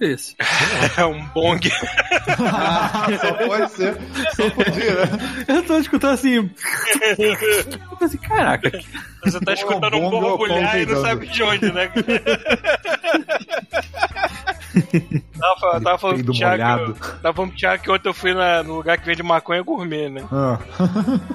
Esse. É um bong. Só pode ser. Só podia, né? Eu tô escutando assim. Eu tô assim, caraca. Você tá escutando um bong o borbulhar pão e não sabe de onde, né? tava, tava falando pro Thiago, tava falando pro Thiago que ontem eu fui na- no lugar que vende maconha gourmet, né? Ah.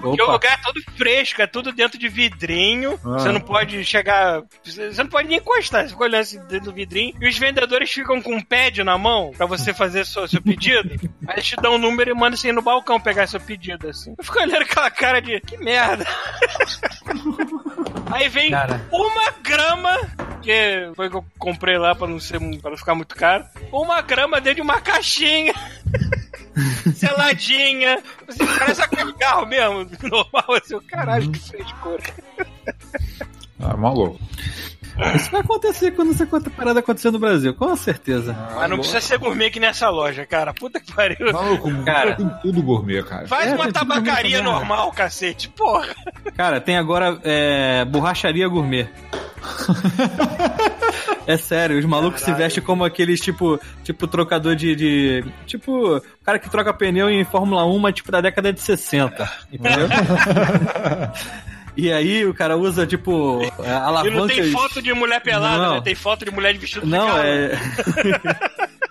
Porque o Opa. lugar é todo fresco, é tudo dentro de vidrinho. Ah. Você não pode chegar. Você não pode nem encostar. Você fica olhando assim dentro do vidrinho. E os vendedores ficam com um pad na mão pra você fazer seu, seu pedido. Aí eles te dão um número e mandam você ir no balcão pegar seu pedido, assim. Eu fico olhando aquela cara de. Que merda. Aí vem Cara. uma grama, que foi que eu comprei lá pra não, ser, pra não ficar muito caro. Uma grama dentro de uma caixinha. Seladinha. Assim, parece a carro mesmo, normal, assim, o caralho, que frescura. Ah, maluco. Isso vai acontecer quando essa conta parada acontecer no Brasil, com certeza. Mas não precisa ser gourmet que nessa loja, cara. Puta que pariu. Maluco, Cara. tem tudo gourmet, cara. Faz É, uma tabacaria também, normal, cacete. Porra. Cara, tem agora é, borracharia gourmet. É sério, os malucos se vestem como aqueles tipo, tipo trocador de, de- Tipo, cara que troca pneu em Fórmula 1, mas tipo da década de 60. Entendeu? E aí o cara usa, tipo, é, E não tem foto de mulher pelada, Não. né? Tem foto de mulher de vestido de Não, gala. é.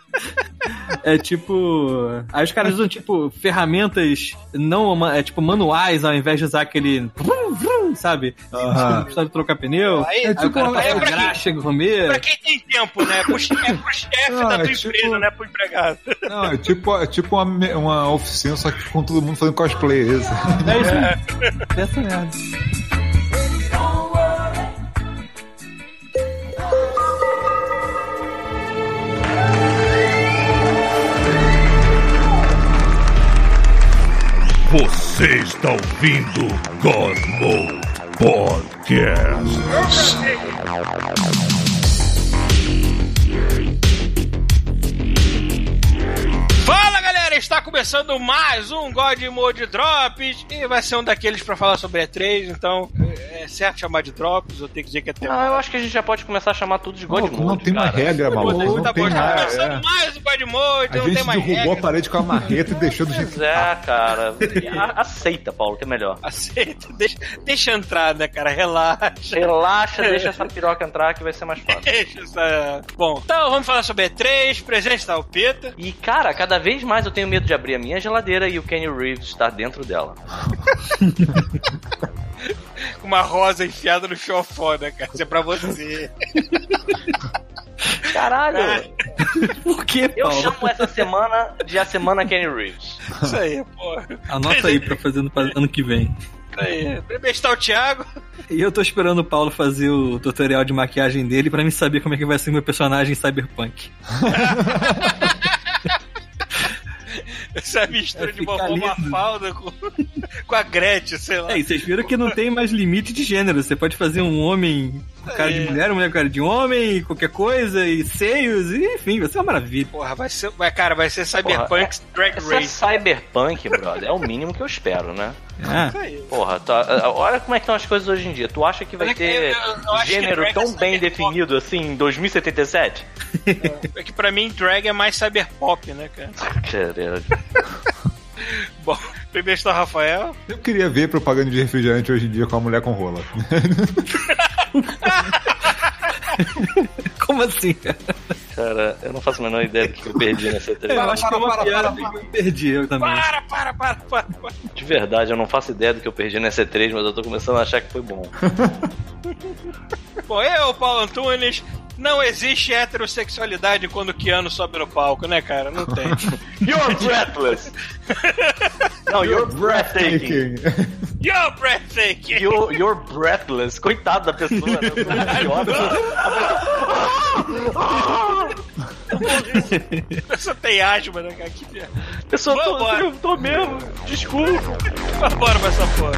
É tipo. Aí os caras usam, tipo, ferramentas não. É tipo manuais ao invés de usar aquele. vrum, vrum, Sabe? Aham. Precisa de trocar pneu. Aí- Aí, o cara aí passa é pra graxa comer. Pra quem tem tempo, né? Pro chefe, é pro chefe Não, da é tua tipo- empresa, não é pro empregado. Não, é tipo, é tipo uma, uma oficina, só que com todo mundo fazendo cosplay. É isso aí. Dessa merda. Você está ouvindo Cosmo Podcast. Fala galera, está começando mais um God Mode Drops e vai ser um daqueles pra falar sobre E3, então é certo chamar de Drops, eu tenho que dizer que é tempo. Ah, eu acho que a gente já pode começar a chamar tudo de God Maluco, Mode, não tem uma cara. regra, maluco. Tá Não tem bom, está nada. começando é. mais um God Mode, A não tem gente mais derrubou a regra. parede com a marreta e deixou do jeito Pois é, cara. A- Aceita, Paulo, que é melhor. Aceita, deixa, deixa entrar, né, cara? Relaxa. Relaxa, deixa essa piroca entrar que vai ser mais fácil. Deixa essa... Bom, então vamos falar sobre E3, presente o Pita. E, cara, cada vez mais eu tenho medo de abrir a minha geladeira e o Kenny Reeves estar dentro dela. com uma rosa enfiada no fiofó, né, cara? Isso é pra você. Caralho! Por que, Eu Paulo? chamo essa semana de a semana Kenny Reeves. Isso aí, porra. Anota aí pra fazer no ano que vem. Isso aí. Primeiro está o Thiago. E eu tô esperando o Paulo fazer o tutorial de maquiagem dele pra me saber como é que vai ser meu personagem cyberpunk. Essa mistura É, de vovó lindo. Mafalda com, com a Gretchen, sei lá. É, e vocês viram que não tem mais limite de gênero. Você pode fazer um homem cara de É. mulher, mulher cara de homem, qualquer coisa, e seios, e enfim, vai ser uma maravilha. Porra, vai ser. Vai, cara, vai ser Cyberpunk Drag Essa Race. cyberpunk, brother, é o mínimo que eu espero, né? Ah, Isso aí. Porra, tá- olha como é que estão as coisas hoje em dia. Tu acha que vai ter eu- eu gênero drag é tão bem definido assim em 2077? É que pra mim drag é mais cyberpop, né, cara? Caralho. Bom, primeiro está Rafael. Eu queria ver propaganda de refrigerante hoje em dia com a mulher com rola. como assim? Cara, eu não faço a menor ideia do que eu perdi nessa Eu entrevista. acho que é uma piada que eu perdi, eu também. Para, para, para, para. para. De verdade, eu não faço ideia do que eu perdi nessa E3, mas eu tô começando a achar que foi bom. Bom, eu, Paulo Antunes, não existe heterossexualidade quando o Keanu sobe no palco, né, cara? Não tem. You're breathless! não, you're breathtaking. You're breathtaking! You're, you're breathless. Coitado da pessoa, né? A pessoa tem asma, né, cara? Que merda. Pessoa, tô, eu tô mesmo. Desculpa. Vambora pra essa porra.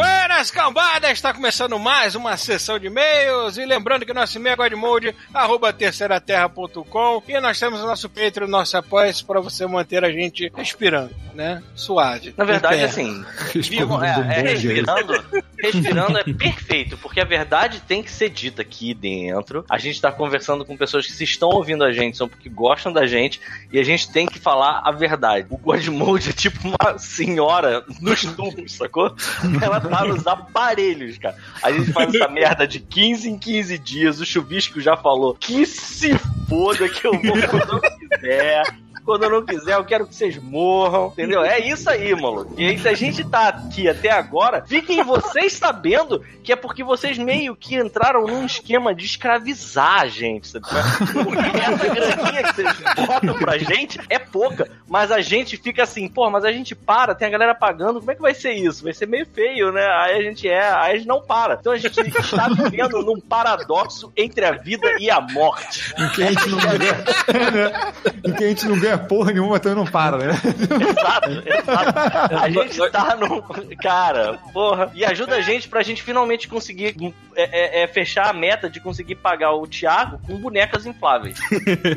fue Buenas cambadas, galera, está começando mais uma sessão de e-mails. E lembrando que nosso e-mail é godmode, arroba terceiraterra.com. E nós temos o nosso Patreon, o nosso apoio para você manter a gente respirando, né? Suave. Na verdade, assim, é, é, respirando, respirando é perfeito, porque a verdade tem que ser dita aqui dentro. A gente tá conversando com pessoas que se estão ouvindo a gente, são porque gostam da gente, e a gente tem que falar a verdade. O Godmode é tipo uma senhora nos tubos, sacou? Ela tá nos aparelhos, cara. A gente faz essa merda de 15 em 15 dias, o Chuvisco já falou que se foda que eu vou quando eu quiser. Quando eu não quiser, eu quero que vocês morram, entendeu? É isso aí, maluco. E se a gente tá aqui até agora, fiquem vocês sabendo que é porque vocês meio que entraram num esquema de escravizar a gente, sabe? Porque essa graninha que vocês botam pra gente é pouca, mas a gente fica assim, pô, mas a gente para, tem a galera pagando, como é que vai ser isso? Vai ser meio feio, né? Aí a gente é, aí a gente não para. Então a gente está vivendo num paradoxo entre a vida e a morte. Em que a gente não ganha. em que a gente não ganha porra nenhuma, então não para, né? Exato, exato. A gente tá no. Cara, porra. E ajuda a gente pra gente finalmente conseguir é, é, é, fechar a meta de conseguir pagar o Thiago com bonecas infláveis.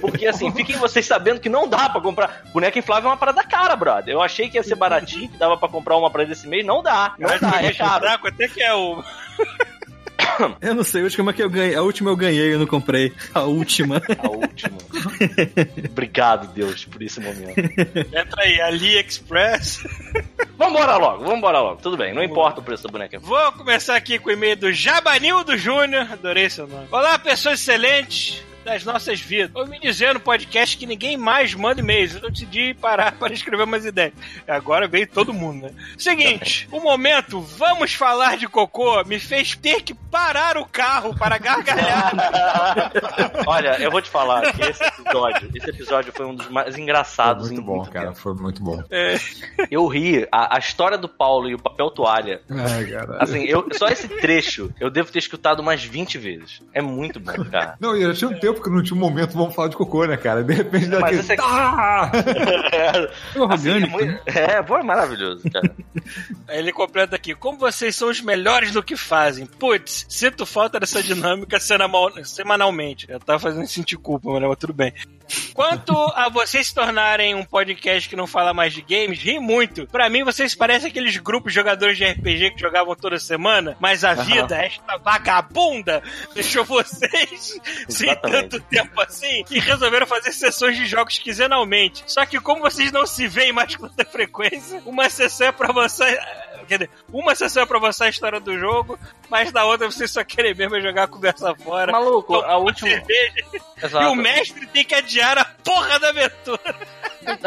Porque assim, fiquem vocês sabendo que não dá pra comprar. Boneca inflável é uma parada cara, brother. Eu achei que ia ser baratinho, que dava pra comprar uma pra esse mês. Não dá. Não dá, é caro. Fraco, até que é o. Eu não sei, a última que eu ganhei. A última eu ganhei, eu não comprei. A última. A última. Obrigado, Deus, por esse momento. Entra aí, AliExpress. Vambora logo, vambora logo. Tudo bem, não importa o preço da boneca. Vou começar aqui com o e-mail do Jabanildo Júnior. Adorei seu nome. Olá, pessoas excelentes das nossas vidas. Eu me dizer no podcast que ninguém mais manda e-mails. Eu decidi parar para escrever umas ideias. Agora veio todo mundo, né? Seguinte, o momento, vamos falar de cocô, me fez ter que parar o carro para gargalhar. Olha, eu vou te falar que esse episódio, esse episódio foi um dos mais engraçados. Muito em bom, muito cara. tempo. Foi muito bom. É, Eu ri, a, a história do Paulo e o papel toalha. Ai, cara. Assim, eu, só esse trecho eu devo ter escutado umas 20 vezes. É muito bom, cara. Não, e já tinha um tempo que não tinha um momento vamos falar de cocô, né, cara? De repente dá aquele. esse aqui- Ah! Assim, é, muito- é, pô, é maravilhoso, cara. Ele completa aqui. Como vocês são os melhores do que fazem? Putz, sinto falta dessa dinâmica semanal- semanalmente. Eu tava fazendo sentir culpa, mas tudo bem. Quanto a vocês se tornarem um podcast que não fala mais de games, ri muito. Pra mim, vocês parecem aqueles grupos de jogadores de RPG que jogavam toda semana, mas a vida, esta vagabunda, deixou vocês Exatamente. Tanto tempo assim e resolveram fazer sessões de jogos quinzenalmente. Só que como vocês não se veem mais com tanta frequência, uma sessão é pra avançar. Quer dizer, uma sessão é pra avançar a história do jogo, mas na outra vocês só querem mesmo é jogar a conversa fora. Maluco, a última. cerveja, e o mestre tem que adiar a porra da aventura.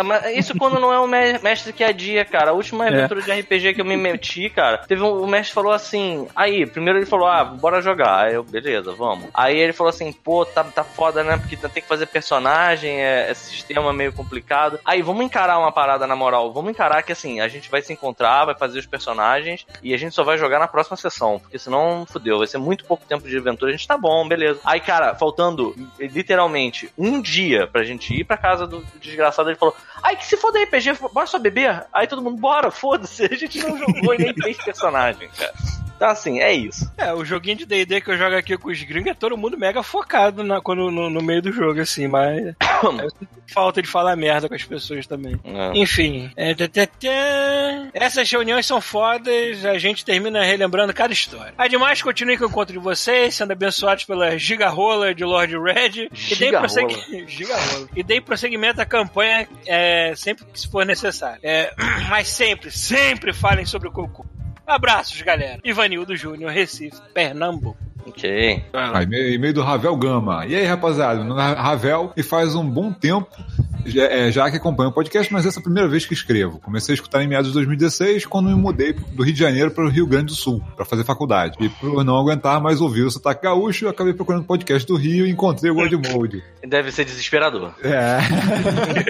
Mas Isso quando não é o me- mestre que adia, cara. A última aventura de RPG que eu me meti, cara, teve um, o mestre falou assim. Aí, primeiro ele falou, ah, bora jogar. Aí eu, beleza, vamos. Aí ele falou assim, pô, tá, tá foda, né? Porque tem que fazer personagem, é, é sistema meio complicado. Aí, vamos encarar uma parada na moral. Vamos encarar que assim, a gente vai se encontrar, vai fazer os personagens e a gente só vai jogar na próxima sessão. Porque senão, fudeu, vai ser muito pouco tempo de aventura. A gente tá bom, beleza. Aí, cara, faltando literalmente um dia pra gente ir pra casa do desgraçado, ele falou: Ai, que se for da RPG, bora só beber? Aí todo mundo, bora, foda-se. A gente não jogou e nem fez personagem, cara. Então, assim, é isso. É, o joguinho de D&D que eu jogo aqui com os gringos é todo mundo mega focado na, quando, no, no meio do jogo, assim, mas... eu sinto falta de falar merda com as pessoas também. É. Enfim, é, tã, tã, tã. essas reuniões são fodas, a gente termina relembrando cada história. Ademais, continue com o encontro de vocês, sendo abençoados pela gigarola de Lord Red. E deem, prossegui... e prosseguimento à campanha é, sempre que for necessário. É, mas sempre, sempre falem sobre o cocô. Abraços, galera. Ivanildo Júnior, Recife, Pernambuco. Ok. Ah, e-mail do Ravel Gama. E aí, rapaziada? É Ravel e faz um bom tempo é, já que acompanho o podcast, mas essa é a primeira vez que escrevo. Comecei a escutar em meados de 2016, quando me mudei do Rio de Janeiro para o Rio Grande do Sul, para fazer faculdade. E por não aguentar mais ouvir o sotaque gaúcho, eu acabei procurando podcast do Rio e encontrei o Godmode. Deve ser desesperador. É.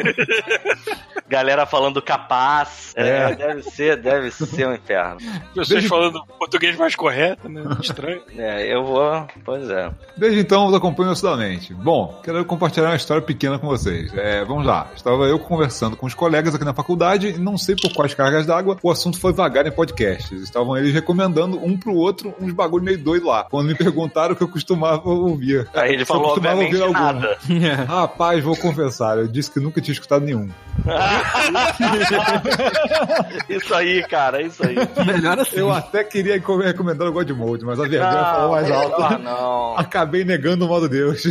Galera falando capaz. É, É. deve ser, deve ser um inferno. Pessoas Desde- falando português mais correto, né? Estranho. É, eu vou. Pois é. Desde então, os acompanho assiduamente. Bom, quero compartilhar uma história pequena com vocês. É, vamos lá. Estava eu conversando com os colegas aqui na faculdade e não sei por quais cargas d'água o assunto foi vagar em podcasts. Estavam eles recomendando um pro outro uns bagulho meio doido lá. Quando me perguntaram o que eu costumava ouvir. Aí ele falou, costumava obviamente, ouvir algum. nada. Rapaz, vou confessar, eu disse que nunca tinha escutado nenhum. Isso aí, cara, isso aí. Melhor assim. Eu até queria recomendar o God Mode, mas a vergonha falou mais alto. Ah, não. Acabei negando o modo Deus.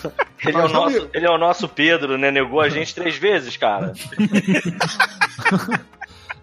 Ele é, o nosso, ele é o nosso Pedro, né? Negou a gente três vezes, cara.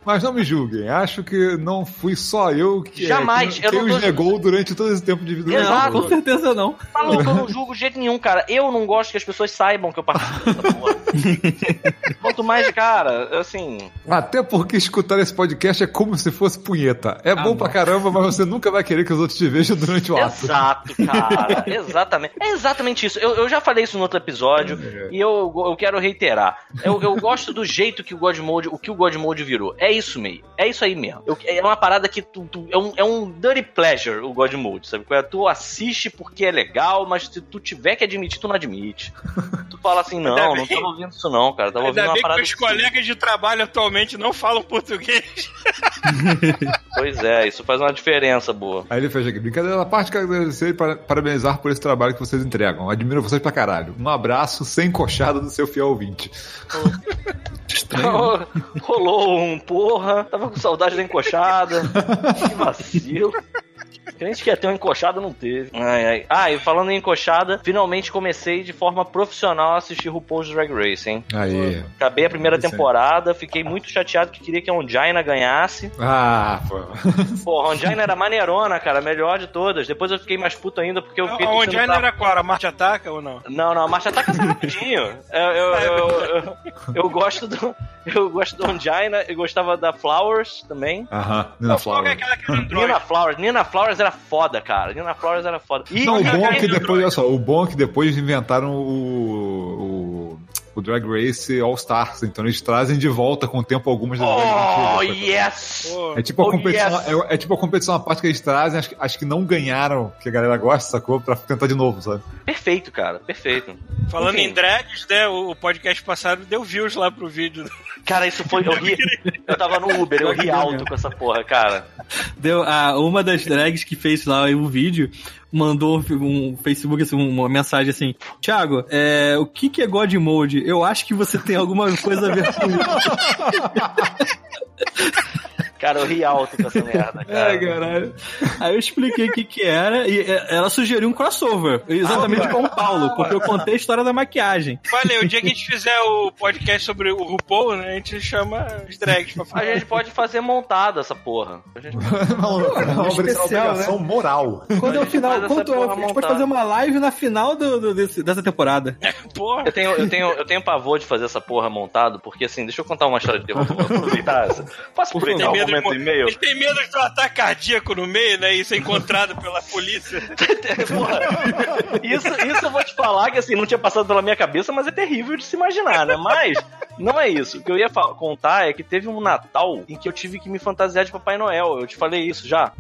Mas não me julguem, acho que não fui só eu que, Jamais, que, eu quem não tô- os negou durante todo esse tempo de vida. Exato. Com certeza não. Maluco, eu não julgo de jeito nenhum, cara. Eu não gosto que as pessoas saibam que eu participo dessa porra. Quanto mais, cara, assim. Até porque escutar esse podcast é como se fosse punheta. É bom não. pra caramba, mas você nunca vai querer que os outros te vejam durante o ato. Exato, cara. Exatamente. É exatamente isso. Eu, eu já falei isso no outro episódio e eu, eu quero reiterar. Eu, eu gosto do jeito que o God Mode, o que o God Mode virou. É isso meio. É isso aí mesmo. Eu- é uma parada que tu, tu- é, um, é um dirty pleasure o God Mode, sabe? é? Tu assiste porque é legal, mas se tu tiver que admitir, tu não admite. Tu fala assim, não, Ainda não bem- tava ouvindo isso não, cara. Tava ouvindo uma bem que parada meus assim. colegas de trabalho atualmente não falam português. Pois é, isso faz uma diferença boa. Aí ele fez aqui, brincadeira à parte, quero agradecer e para- parabenizar por esse trabalho que vocês entregam. Admiro vocês pra caralho. Um abraço sem encoxada do seu fiel ouvinte. Estranho. Rolou um porra, tava com saudade da encoxada. que vacilo. Crente que ia ter uma encoxada, não teve. Ai, ai. Ah, e falando em encoxada, finalmente comecei de forma profissional a assistir RuPaul's Drag Race, hein? Aí. Acabei a primeira temporada, fiquei muito chateado que queria que a Onjaina ganhasse. Ah, pô. Porra, a Onjaina era maneirona, cara, a melhor de todas. Depois eu fiquei mais puto ainda porque eu fiquei A pra- era qual? A Marte Ataca ou não? Não, não, a marcha ataca sai rapidinho. Eu, eu, eu, eu, eu gosto do. Eu gosto do Onjaina, eu gostava da Flowers também. Aham, Nina Qual que é aquela que era Android? Nina Flowers, Nina Flowers era foda, cara. Nina Flowers era foda. E Não, o Qual bom é é que depois, olha só, o bom é que depois inventaram o, o, o Drag Race All Stars, então eles trazem de volta com o tempo algumas das Oh, antigas, yes! É tipo a Oh, competição, yes! é, é tipo a competição à parte que eles trazem, acho, que- acho que não ganharam, que a galera gosta, sacou? Pra tentar de novo, sabe? Perfeito, cara, perfeito. Falando Enfim. em drags, né? O o podcast passado deu views lá pro vídeo. Cara, isso foi. Eu ri. Eu tava no Uber, eu ri alto com essa porra, cara. Deu, a, uma das drags que fez lá o vídeo mandou um Facebook, assim, uma mensagem assim: Thiago, é, o que, que é God Mode? Eu acho que você tem alguma coisa a ver com isso. Cara, eu ri alto com essa merda, cara. Ai, caralho. Aí eu expliquei o que, que era e é, ela sugeriu um crossover, exatamente com o Paulo, porque eu contei a história da maquiagem. Falei, o dia que a gente fizer o podcast sobre o RuPaul, né? A gente chama os drags pra A falar. gente pode fazer montado essa porra. A gente... Não, especial, obrigação moral. Quando é o final, quando é, a gente pode montada. fazer uma live na final do, do- desse- dessa temporada. Porra. Eu tenho, eu, tenho, eu tenho pavor de fazer essa porra montado, porque assim, deixa eu contar uma história de terror. Vou aproveitar essa. Posso aproveitar do e-mail? ele tem medo de ter um ataque cardíaco no meio, né? E ser encontrado pela polícia. Porra, isso, isso eu vou te falar que assim, não tinha passado pela minha cabeça, mas é terrível de se imaginar, né? Mas não é isso. O que eu ia contar é que teve um Natal em que eu tive que me fantasiar de Papai Noel. Eu te falei isso já?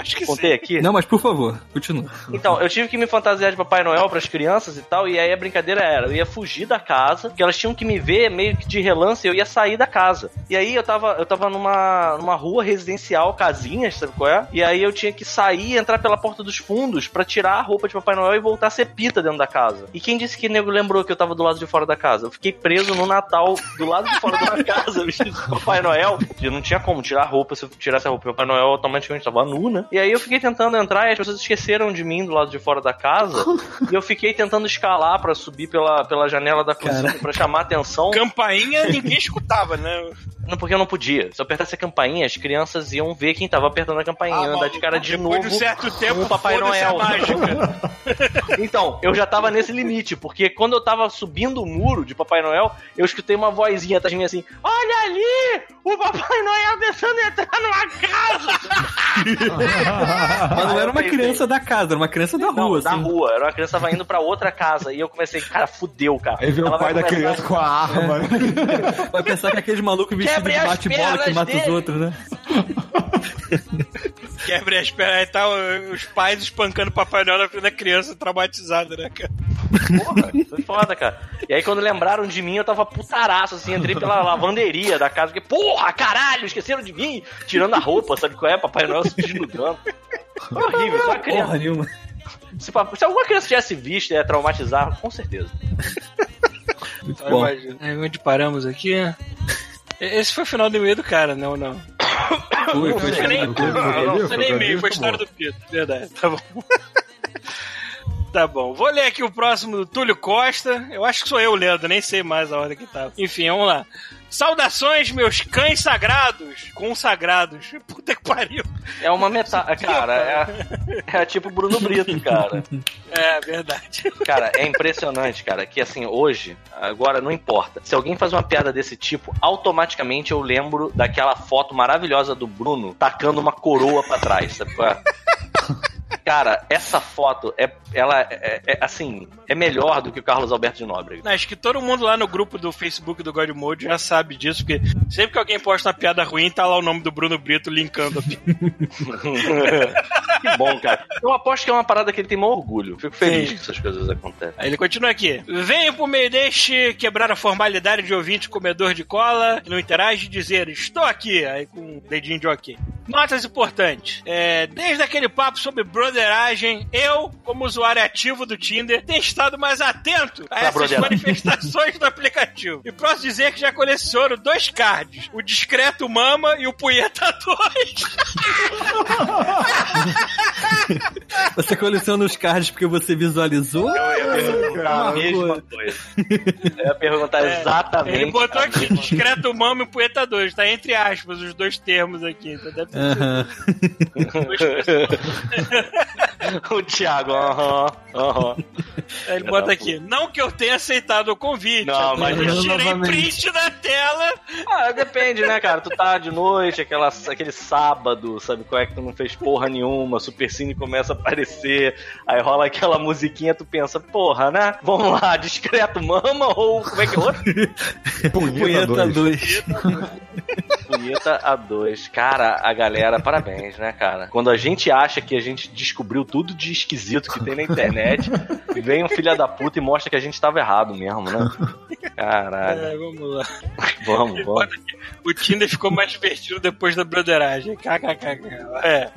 Acho que Contei sim. aqui? Não, mas por favor, continua. Então, eu tive que me fantasiar de Papai Noel pras crianças e tal, e aí a brincadeira era, eu ia fugir da casa, porque elas tinham que me ver meio que de relance, e eu ia sair da casa. E aí eu tava, eu tava numa, numa rua residencial, casinhas, sabe qual é? E aí eu tinha que sair e entrar pela porta dos fundos pra tirar a roupa de Papai Noel e voltar a ser pita dentro da casa. E quem disse que nego lembrou que eu tava do lado de fora da casa? Eu fiquei preso no Natal, do lado de fora da casa, vestido de Papai Noel. E eu não tinha como tirar a roupa, se eu tirasse a roupa, Papai Noel automaticamente tava nu, né? E aí eu fiquei tentando entrar e as pessoas esqueceram de mim do lado de fora da casa. e eu fiquei tentando escalar pra subir pela, pela janela da cozinha pra chamar atenção. Campainha ninguém escutava, né? Não, porque eu não podia. Se eu apertasse a campainha, as crianças iam ver quem tava apertando a campainha. Ah, andar maluco, de cara de depois novo de um certo tempo, o Papai a Noel. Então, eu já tava nesse limite, porque quando eu tava subindo o muro de Papai Noel, eu escutei uma vozinha atrás de mim assim: Olha ali! O Papai Noel tentando entrar numa casa! Mas não era uma criança da casa, era uma criança da Não, rua, da assim. rua. Era uma criança que tava indo pra outra casa. E eu comecei, cara, fudeu, cara. Aí Ela o pai vai da criança com a arma. né? Vai pensar que é aqueles malucos vestidos Quebre de as bate-bola que pernas mata os dele. outros, né? Quebra as pernas. Aí tá os pais espancando o Papai Noel na frente da criança traumatizada, né, cara? Porra, foi foda, cara. E aí, quando lembraram de mim, eu tava putaraço, assim, entrei pela lavanderia da casa, porque, porra, caralho, esqueceram de mim, tirando a roupa, sabe qual é? Papai Noel se desnudando. Foi horrível, só a criança. Porra nenhuma. Se, se alguma criança tivesse visto e ia traumatizar, com certeza. Muito bom. onde paramos aqui? Esse foi o final do e-mail do cara, não, não. Foi, foi, Foi nem, não, foi nem e-mail, foi história do Pito. Verdade, tá bom. Tá bom, vou ler aqui o próximo do Túlio Costa. Eu acho que sou eu, Leandro, nem sei mais a hora que tá. Enfim, vamos lá. Saudações, meus cães sagrados. Consagrados. Puta que pariu. É uma metáfora, cara, é, é tipo Bruno Brito, cara. É, verdade. Cara, é impressionante, cara, que assim, hoje, agora não importa. Se alguém faz uma piada desse tipo, automaticamente eu lembro daquela foto maravilhosa do Bruno tacando uma coroa pra trás, sabe? Cara, essa foto é, ela é, é, assim, é melhor do que o Carlos Alberto de Nóbrega. Não, acho que todo mundo lá no grupo do Facebook do God Mode já sabe disso, porque sempre que alguém posta uma piada ruim, tá lá o nome do Bruno Brito linkando que bom, cara. Eu aposto que é uma parada que ele tem maior orgulho. Fico feliz Sim. que essas coisas acontecem. Aí ele continua aqui. Venho por meio deste quebrar a formalidade de ouvinte comedor de cola, que não interage, e dizer estou aqui, aí com um dedinho de ok. Notas importantes. É, desde aquele papo sobre broderagem, eu, como usuário ativo do Tinder, tenho estado mais atento a essas broderar. manifestações do aplicativo. E posso dizer que já coleciono dois cards, o Discreto Mama e o Punheta 2. Você coleciona os cards porque você visualizou? Eu ia perguntar a mesma coisa. Eu ia perguntar exatamente. Ele botou aqui mesma Discreto Mama e Punheta 2. Tá entre aspas os dois termos aqui. Então deve ser Aham. o Thiago, aham, aham. Aí ele Filha bota aqui, não que eu tenha aceitado o convite, Não, mas eu eu tirei novamente. print da tela. Ah, depende, né, cara? Tu tá de noite, aquela, aquele sábado, sabe qual é que tu não fez porra nenhuma, Super Cine começa a aparecer, aí rola aquela musiquinha, tu pensa, porra, né? Vamos lá, discreto mama ou como é que é outro? Punheta Punheta 2. 2. Punheta a dois. Cara, a galera, parabéns, né, cara? Quando a gente acha que a gente descobriu tudo de esquisito que tem na internet, vem um filho da puta e mostra que a gente tava errado mesmo, né? Caralho. É, vamos lá. Vamos, vamos. O Tinder ficou mais divertido depois da broderagem. KKKK. É.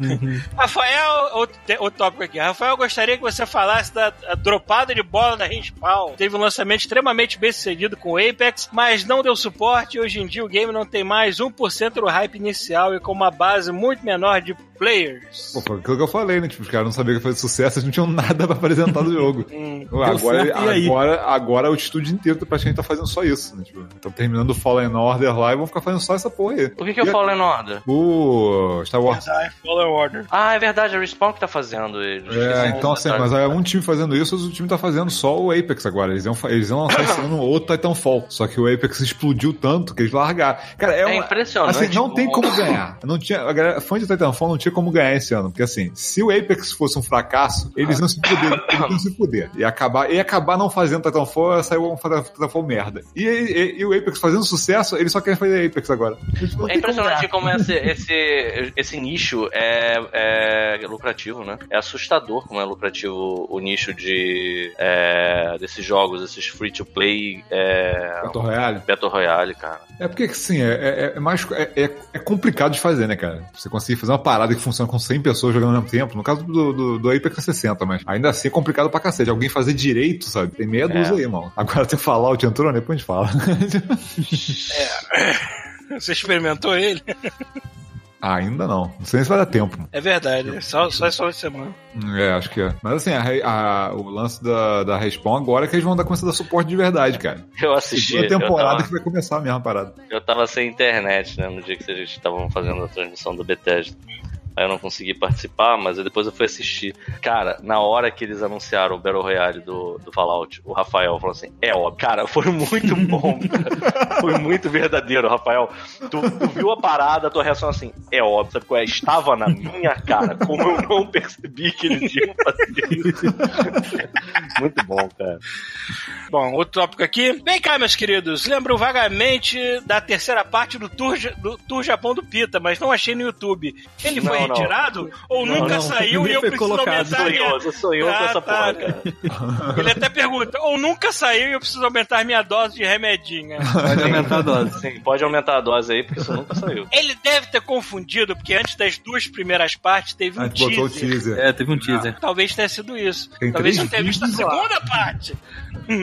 Rafael, outro, outro tópico aqui. Rafael, gostaria que você falasse da dropada de bola da Respawn. Teve um lançamento extremamente bem sucedido com o Apex, mas não deu suporte e hoje em dia o game não tem mais 1% do hype inicial e com uma base muito menor de players. Pô, foi aquilo que eu falei, né? Tipo, os caras não sabiam que foi sucesso, eles não tinham nada pra apresentar do jogo. Hum. Ué, Agora, agora, agora o estúdio inteiro tá praticamente tá fazendo só isso, né? Tipo, estão terminando o Fallen Order lá e vão ficar fazendo só essa porra aí. O que, que é o Fallen Order? O Star Wars. Jedi Fallen Order. Ah, é verdade, é a Respawn que tá fazendo ele. É, então assim, mas aí um time fazendo isso, o time tá fazendo só o Apex agora. Eles iam, eles iam lançar esse ano outro Titanfall. Só que o Apex explodiu tanto que eles largaram. Cara, é, É uma, impressionante. Assim, não tem como- como ganhar. Não tinha, a galera, fã de Titanfall não tinha como ganhar esse ano. Porque assim, se o Apex fosse um fracasso, eles iam se fuder. Eles iam se fuder. E acabar, e acabar não fazendo Titanfall, ia sair um Titanfall merda. E, e- e o Apex fazendo sucesso, eles só querem fazer Apex agora. É como impressionante como esse, esse, esse nicho é, é lucrativo, né? É assustador como é lucrativo o nicho de é, desses jogos, esses free-to-play é, Battle Royale. Battle Royale, cara. É porque, assim, é, é, é mais. É, é- é complicado de fazer, né, cara? Você conseguir fazer uma parada que funciona com 100 pessoas jogando ao mesmo tempo. No caso do, do, do Apex é 60, mas ainda assim é complicado pra cacete. Alguém fazer direito, sabe? Tem meia dúzia aí, mano. Agora tem Fallout entrou, né? depois a gente fala. Você experimentou ele? Ah, ainda não. Não sei nem se vai dar tempo. É verdade, é só, só essa semana. É, acho que é. Mas assim, a a- o lance da, da Respawn agora é que eles vão dar começar a dar suporte de verdade, cara. Eu assisti. Segunda Eu temporada tava, que vai começar a mesma parada. eu tava sem internet, né? No dia que vocês estavam fazendo a transmissão do Bethesda. Aí eu não consegui participar, mas depois eu fui assistir. Cara, na hora que eles anunciaram o Battle Royale do, do Fallout, o Rafael falou assim: é óbvio. Cara, foi muito bom. cara. Foi muito verdadeiro, Rafael. Tu, tu viu a parada, tua reação assim: é óbvio. Sabe qual é? Estava na minha cara. Como eu não percebi que eles iam fazer isso. muito bom, cara. Bom, outro tópico aqui. Vem cá, meus queridos. Lembro vagamente da terceira parte do Tour, do Tour Japão do Pita, mas não achei no YouTube. Ele foi Não, não. Retirado? Ou Não, nunca não. saiu e eu preciso colocado. aumentar minha... Sonhou, com Ah, essa tá. porra, cara. Ele até pergunta, ou nunca saiu e eu preciso aumentar minha dose de remedinha. Pode aumentar a dose. Sim, pode aumentar a dose aí, porque isso nunca saiu. Ele deve ter confundido, porque antes das duas primeiras partes teve A um gente botou o teaser. teaser. É, teve um teaser. Talvez tenha sido isso. Tem Talvez não tenha visto a segunda parte.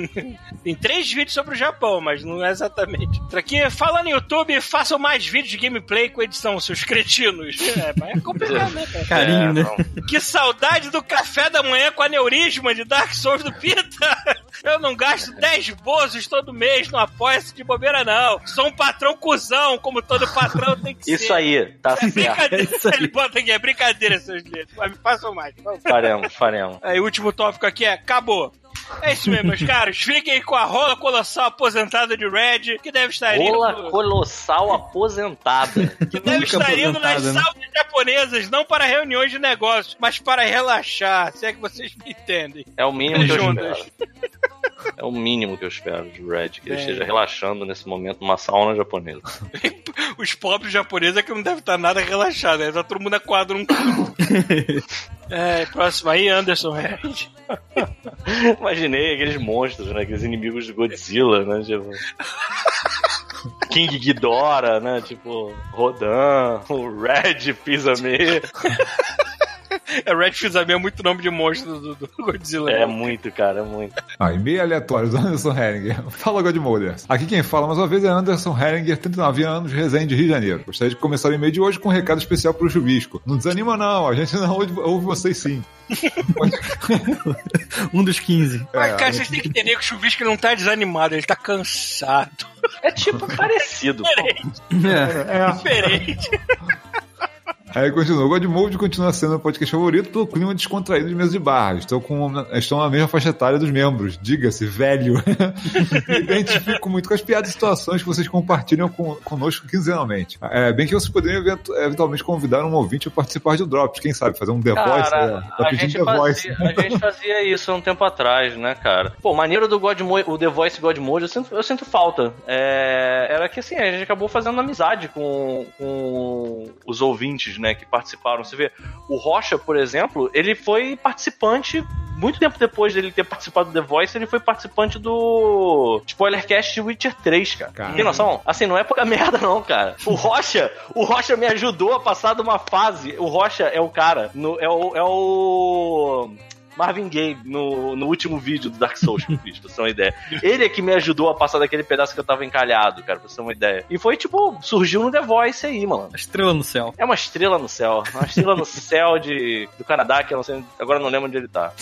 Tem três vídeos sobre o Japão, mas não é exatamente. Aqui, falando no YouTube, façam mais vídeos de gameplay com edição, seus cretinos. É, mas é complicado, né, cara? Carinho, É, né? não. Que saudade do café da manhã com aneurisma de Dark Souls do Pita. Eu não gasto 10 bozos todo mês no apoia-se de bobeira, não. Sou um patrão cuzão, como todo patrão tem que ser. Isso aí, tá É certo. brincadeira. É isso aí. Ele bota aqui, é brincadeira, seus livros. Mas me façam mais. favor. Faremos, faremos. Aí, o último tópico aqui é: acabou. É isso mesmo, meus caros. Fiquem com a rola colossal aposentada de Red, que deve estar indo. Rola colossal aposentada. que deve Nunca estar indo nas aposentada, né? salas japonesas, não para reuniões de negócios, mas para relaxar, se é que vocês me entendem. É o mínimo que eu Juntas. É o mínimo que eu espero de Red, que ele esteja relaxando nesse momento numa sauna japonesa. Os pobres japoneses é que não devem estar nada relaxados, né? Tá todo mundo acuado num canto. É, próximo aí, Anderson Red. Imaginei aqueles monstros, né? Aqueles inimigos de Godzilla, né? Tipo... King Ghidorah, né? Tipo, Rodan, o Red Fizame. É, Red Fizame é muito nome de monstro do, do Godzilla. É né? muito, cara, é muito. Ah, e-mail aleatório do Anderson Heringer. Fala, Godmother. Aqui quem fala mais uma vez é Anderson Heringer, 39 anos, Resende, Rio de Janeiro. Gostaria de começar o e-mail de hoje com um recado especial pro Chubisco. Não desanima não, a gente não ouve, ouve vocês sim. Um dos 15. Mas, É, cara, vocês têm que entender que o Chuvisco não tá desanimado, ele tá cansado. É tipo parecido. pô. É. Diferente. Aí continua. O Godmode continua sendo o podcast favorito pelo clima descontraído de mesa de bar. Estou, com, estou na mesma faixa etária dos membros. Diga-se, velho. Me identifico muito com as piadas e situações que vocês compartilham com, conosco quinzenalmente. É, bem que vocês poderiam event- eventualmente convidar um ouvinte a participar de Drops. Quem sabe, fazer um The Voice. Cara, é, tá a, gente The Voice. fazia, a gente fazia isso há um tempo atrás, né, cara? Pô, maneiro do God Mode, o The Voice God Mode, eu sinto, eu sinto falta. É, era que assim, a gente acabou fazendo amizade com, com os ouvintes, né, que participaram. Você vê, o Rocha, por exemplo, ele foi participante. Muito tempo depois dele ter participado do The Voice, ele foi participante do Spoilercast de Witcher 3, cara. Cara. Tem noção? Assim, não é pouca merda, não, cara. O Rocha, o Rocha me ajudou a passar de uma fase. O Rocha é o cara, no- é o. É o... Marvin Gaye no, no último vídeo do Dark Souls que eu fiz, pra você ter uma ideia. Ele é que me ajudou a passar daquele pedaço que eu tava encalhado, cara, pra você ter uma ideia. E foi tipo, surgiu no The Voice aí, mano. Estrela no céu. É uma estrela no céu. Uma estrela no céu de, do Canadá, que eu não sei. Agora eu não lembro onde ele tá.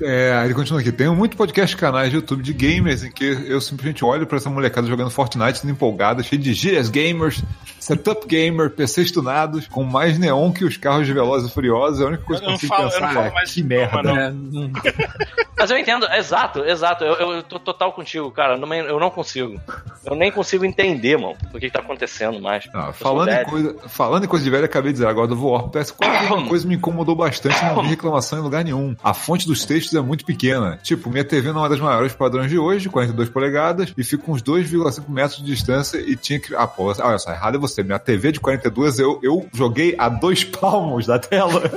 É, ele continua aqui. Tem muito podcast canais de YouTube de gamers em que eu simplesmente olho pra essa molecada jogando Fortnite sendo empolgada, cheio de gírias gamers, setup gamer, PCs tunados, com mais neon que os carros de Velozes e Furiosos. É a única coisa Eu que eu não consigo falo- eu não pensar falo é mais que merda. não, É, não- Mas eu entendo, exato, exato. Eu, eu tô total contigo, cara. Eu não, eu não consigo. Eu nem consigo entender, mano, o que, que tá acontecendo mais. Ah, falando, em coisa, falando em coisa de velho, acabei de dizer agora do War PS4, uma coisa me incomodou bastante, não vi reclamação em lugar nenhum. A fonte dos textos é muito pequena. Tipo, minha TV não é das maiores padrões de hoje, de 42 polegadas, e fica uns 2,5 metros de distância e tinha que. Ah, pô, olha só, errado é você. Minha TV de 42, eu, eu joguei a dois palmos da tela.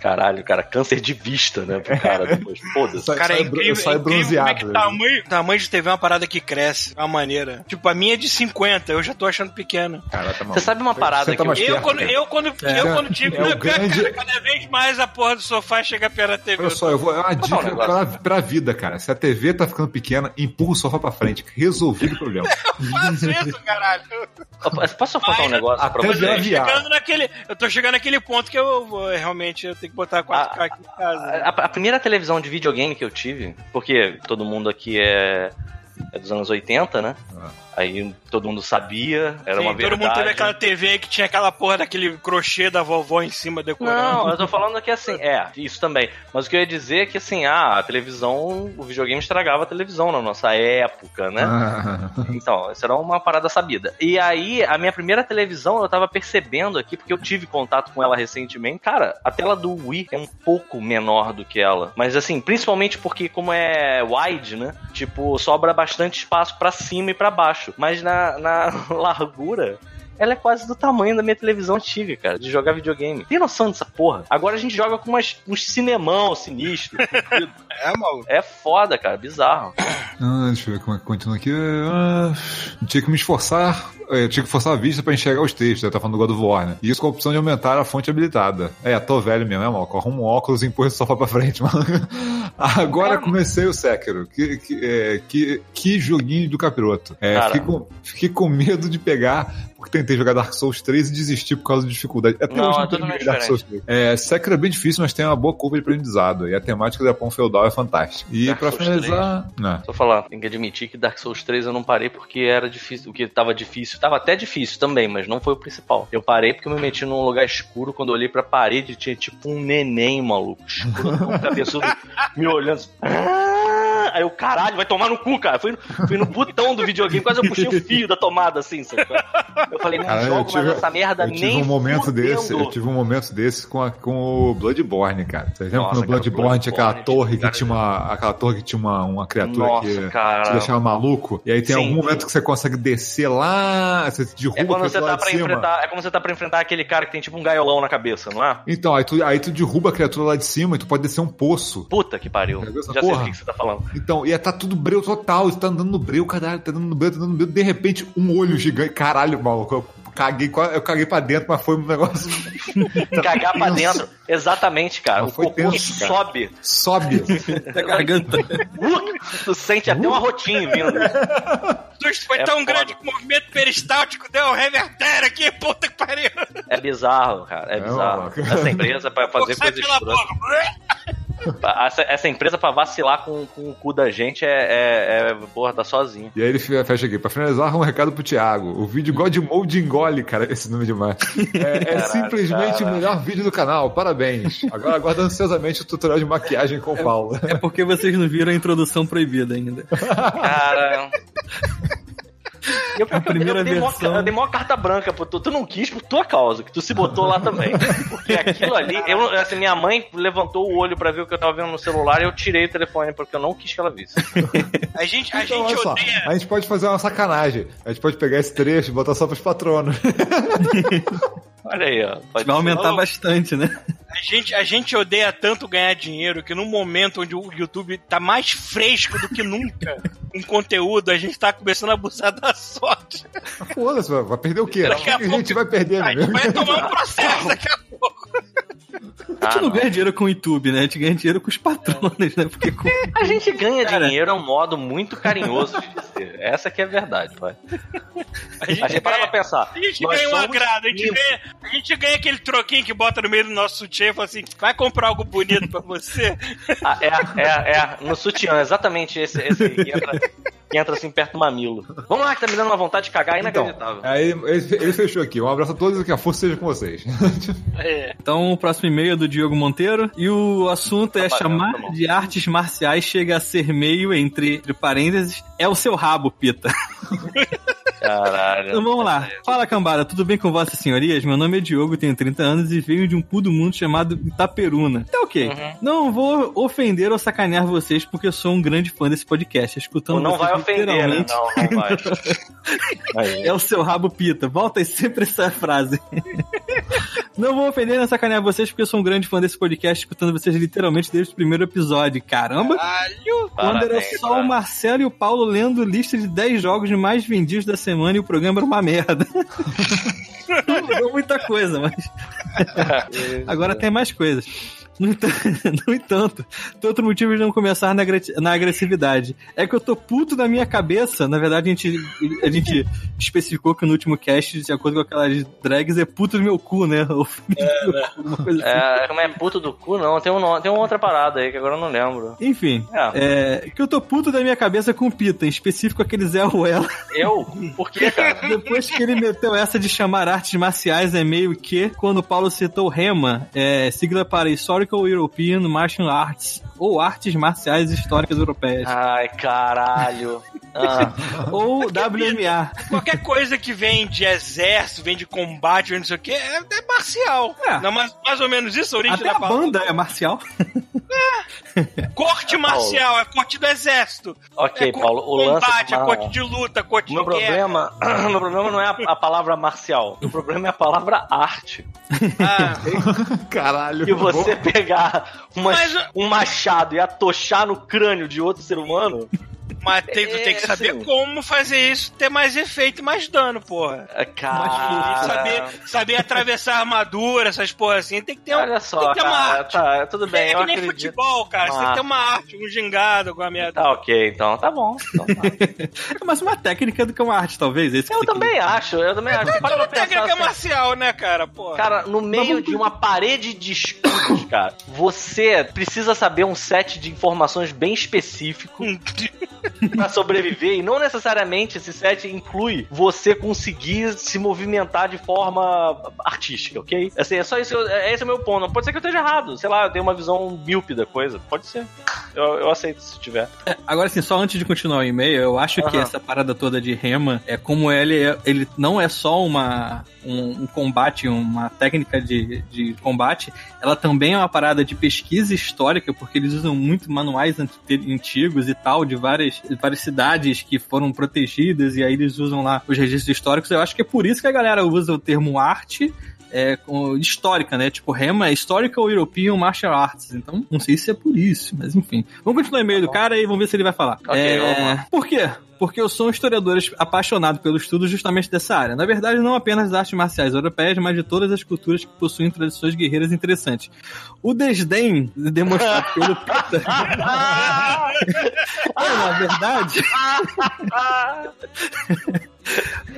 Caralho, cara, câncer de vista, né? Pro cara depois. Foda-se. Sai, Cara, é incrível, sai é incrível como é que bronzeado. né? tamanho, tamanho de TV é uma parada que cresce, é uma maneira. Tipo, a minha é de 50, eu já tô achando pequena. Cara, tá Você sabe uma parada Você tá que eu... Eu perto, quando, cara. eu, quando, É. eu, quando tive. É o cara, grande- cada vez mais a porra do sofá chega perto da TV. Olha só, eu vou, é uma dica um negócio. pra, pra vida, cara. Se a TV tá ficando pequena, empurra o sofá pra frente. Resolvido o problema. Eu faço isso, caralho. Posso só contar um negócio Até pra virar vocês? viado. Chegando naquele, eu tô chegando naquele ponto que eu vou realmente eu tenho que botar 4K aqui em casa. A, a primeira televisão de videogame que eu tive, porque todo mundo aqui é, é dos anos 80, né? Ah. Aí todo mundo sabia, era Sim, uma todo verdade. mundo teve aquela TV aí que tinha aquela porra daquele crochê da vovó em cima decorando. Não, eu tô falando que assim, é, isso também. Mas o que eu ia dizer é que assim, ah, a televisão, o videogame estragava a televisão na nossa época, né? Ah. Então, isso era uma parada sabida. E aí, a minha primeira televisão, eu tava percebendo aqui, porque eu tive contato com ela recentemente. Cara, a tela do Wii é um pouco menor do que ela. Mas assim, principalmente porque como é wide, né? Tipo, sobra bastante espaço pra cima e pra baixo. Mas na, na largura, ela é quase do tamanho da minha televisão antiga, cara, de jogar videogame. Tem noção dessa porra? Agora a gente joga com umas, uns cinemão sinistro. É, maluco. é foda, cara, bizarro. Ah, deixa eu ver como é que continua aqui. Ah, tinha que me esforçar. é, tinha que forçar a vista pra enxergar os textos. Né? Tá falando do God of War, né? E isso com a opção de aumentar a fonte habilitada. É, tô velho mesmo, é, mal. Arruma um óculos e empurra o sofá pra frente, mano. Agora É. comecei o Sekiro. Que, que, é, que, que joguinho do capiroto. É, fiquei, com, fiquei com medo de pegar, porque tentei jogar Dark Souls 3 e desisti por causa de dificuldade. Até Não, hoje é não terminei Dark Souls 3. É, Sekiro é bem difícil, mas tem uma boa curva de aprendizado. E a temática do Japão feudal é fantástica. E Dark pra Souls finalizar. Né, Só falar, tem que admitir que Dark Souls 3 eu não parei porque era difícil, o que tava difícil, tava até difícil também, mas não foi o principal. Eu parei porque eu me meti num lugar escuro, quando eu olhei pra parede tinha tipo um neném, maluco, escuro, um cabeçudo, me olhando assim, "Ah!" aí eu, caralho, vai tomar no cu, cara, fui, no- fui no botão do videogame, quase eu puxei o fio da tomada, assim, sabe? Eu falei, não Cara, jogo tive- mais essa merda Eu tive nem um momento fudendo. desse, eu tive um momento desse com, a- com o Bloodborne, cara. Você lembra Nossa, no Bloodborne tinha aquela torre que tinha uma. aquela torre que tinha uma, uma criatura Nossa, que cara. te deixava maluco? E aí tem Sim. algum momento que você consegue descer lá, você derruba É quando a você tá lá pra enfrentar, é como você tá pra enfrentar aquele cara que tem tipo um gaiolão na cabeça, não é? Então, aí tu, aí tu derruba a criatura lá de cima e tu pode descer um poço. Puta que pariu. Já Já sei porra? que você tá falando. Então, ia tá tudo breu total, você tá andando no breu, caralho, tá andando no breu, tá andando no breu, de repente um olho gigante, caralho, maluco, eu caguei, eu caguei pra dentro, mas foi um negócio. Cagar pra dentro. Exatamente, cara. Mas o cocô tenso, cara. sobe. Sobe. Da garganta. Uh, tu sente até um arrotinho vindo. Susto foi É tão foda. grande que o movimento peristáltico deu um revertério aqui, puta que pariu. É bizarro, cara. É É, bizarro. maluco. Essa empresa pra fazer Sai Essa, essa empresa pra vacilar com, com o cu da gente é, é, é- Porra, tá sozinho. E aí ele fecha aqui. Pra finalizar, um recado pro Thiago. O vídeo God Mode engole, cara. Esse nome é demais. É, é Caralho, simplesmente cara. o melhor vídeo do canal. Parabéns. Agora aguardo ansiosamente o tutorial de maquiagem com o Paulo. É porque vocês não viram a introdução proibida ainda. Cara. Eu, A primeira eu, dei mó- versão- eu dei maior carta branca, pô. Tu, tu não quis por tua causa, que tu se botou lá também. Porque aquilo ali, eu, assim, minha mãe levantou o olho pra ver o que eu tava vendo no celular e eu tirei o telefone porque eu não quis que ela visse. A gente, a Então, gente olha só, odeia. a gente pode fazer uma sacanagem. A gente pode pegar esse trecho e botar só pros patronos. Olha aí, ó. Pode Vai aumentar bastante, né? A gente, a gente odeia tanto ganhar dinheiro que no momento onde o YouTube tá mais fresco do que nunca com conteúdo, a gente tá começando a abusar da sorte. Foda-se, vai- perder o quê? O a a gente vai perder, A meu gente vai tomar um processo daqui a pouco. A gente Ah, não não. ganha dinheiro com o YouTube, né? A gente ganha dinheiro com os patronos, né? Porque com... A gente ganha Cara. dinheiro é um modo muito carinhoso de dizer. Essa que é a verdade, vai. A gente, A gente para pra pensar. a gente ganha um agrado, a gente ganha, a gente ganha aquele troquinho que bota no meio do nosso sutiã e fala assim: vai comprar algo bonito pra você. Ah, é, é, é, no sutiã, exatamente esse, esse entra, que entra assim perto do mamilo. Vamos lá, que tá me dando uma vontade de cagar Então, inacreditável. aí ele, ele fechou aqui. Um abraço a todos e que a força seja com vocês. É. Então, o próximo e-mail é do Diogo Monteiro. E o assunto é Tá bom, chamar tá de artes marciais chega a ser meio, entre, entre parênteses, é o seu rabo, Pita. Caralho. Então vamos lá. Fala, cambada, tudo bem com vossas senhorias? Meu nome é Diogo, tenho 30 anos e venho de um cu do mundo chamado Itaperuna. Tá ok. Uhum. Não vou ofender ou sacanear vocês porque eu sou um grande fã desse podcast. Escutando Não vai vocês ofender, né? literalmente, Não, não vai. É o seu rabo pita. Volta aí sempre essa frase. Não vou ofender nem sacanear vocês, porque eu sou um grande fã desse podcast, escutando vocês literalmente desde o primeiro episódio. Caramba! Caralho! Quando era só cara. o Marcelo e o Paulo lendo lista de 10 jogos mais vendidos da semana e o programa era uma merda. Não mudou muita coisa, mas agora tem mais coisas. No entanto, no entanto, tem outro motivo de não começar na, na agressividade. É que eu tô puto na minha cabeça. Na verdade, a gente, a gente especificou que no último cast, de acordo com aquelas drags, é puto no meu cu, né? Ou alguma coisa assim. É, como é puto do cu, não. Tem, um, tem uma outra parada aí que agora eu não lembro. Enfim, É. é, que eu tô puto da minha cabeça com o Pita, em específico aquele Zé Ruela. Eu? Por quê, cara? Depois que ele meteu essa de chamar artes marciais é meio que, quando o Paulo citou REMA, é, sigla para Historical European Martial Arts, ou Artes Marciais Históricas Europeias, Ai, caralho. Ah, ou WMA. Qualquer coisa que vem de exército, vem de combate, vem não sei o que, é, é marcial. É. Não, mais, mais ou menos isso, a origem Até da a palavra. banda é marcial. Corte marcial, é corte do exército. ok, é corte Paulo. O lance. combate, é Ah, corte de luta, corte meu de guerra. problema, o meu problema não é a, a palavra marcial. O problema é a palavra arte. Ah, Caralho. E você pegar uma- Mas um machado e atochar no crânio de outro ser humano. Mas tem, tu tem que É, saber assim. como fazer isso ter mais efeito e mais dano, porra. é, E Cara. saber, saber atravessar a armadura, essas porra assim. Tem que ter, um, Olha tem só, que ter uma cara. arte. Tá, tudo bem, é eu que nem acredito. futebol, cara. Você tem que ter Ah. uma arte, um gingado, alguma merda. Tá ok, então. Tá bom. Então tá. Mas uma técnica do que uma arte, talvez. Esse Eu tem que- também acho, eu também acho. Toda pensar técnica assim, marcial, né, cara? Porra. Cara, no meio de uma parede de escudos, cara, você precisa saber um set de informações bem específico pra sobreviver e não necessariamente esse set inclui você conseguir se movimentar de forma artística, ok? Assim, é só isso, que eu- é esse é o meu ponto. Não pode ser que eu esteja errado, sei lá, eu tenho uma visão míope da coisa, pode ser. Eu, eu aceito se tiver. Agora, assim, só antes de continuar o e-mail, eu acho que Aham. essa parada toda de rema é como ele, é- ele não é só uma, um, um combate, uma técnica de, de combate, ela também é uma parada de pesquisa histórica, porque eles usam muito manuais ant- antigos e tal, de várias, várias cidades que foram protegidas, e aí eles usam lá os registros históricos. Eu acho que é por isso que a galera usa o termo arte é, histórica, né? Tipo, REMA é Historical European Martial Arts. Então, não sei se é por isso, mas enfim. Vamos continuar o e-mail do cara e vamos ver se ele vai falar. Ok, É, vamos lá. Por quê? Porque eu sou um historiador apaixonado pelo estudo justamente dessa área. Na verdade, não apenas das artes marciais europeias, mas de todas as culturas que possuem tradições guerreiras interessantes. O desdém demonstrado pelo Pita é, na verdade,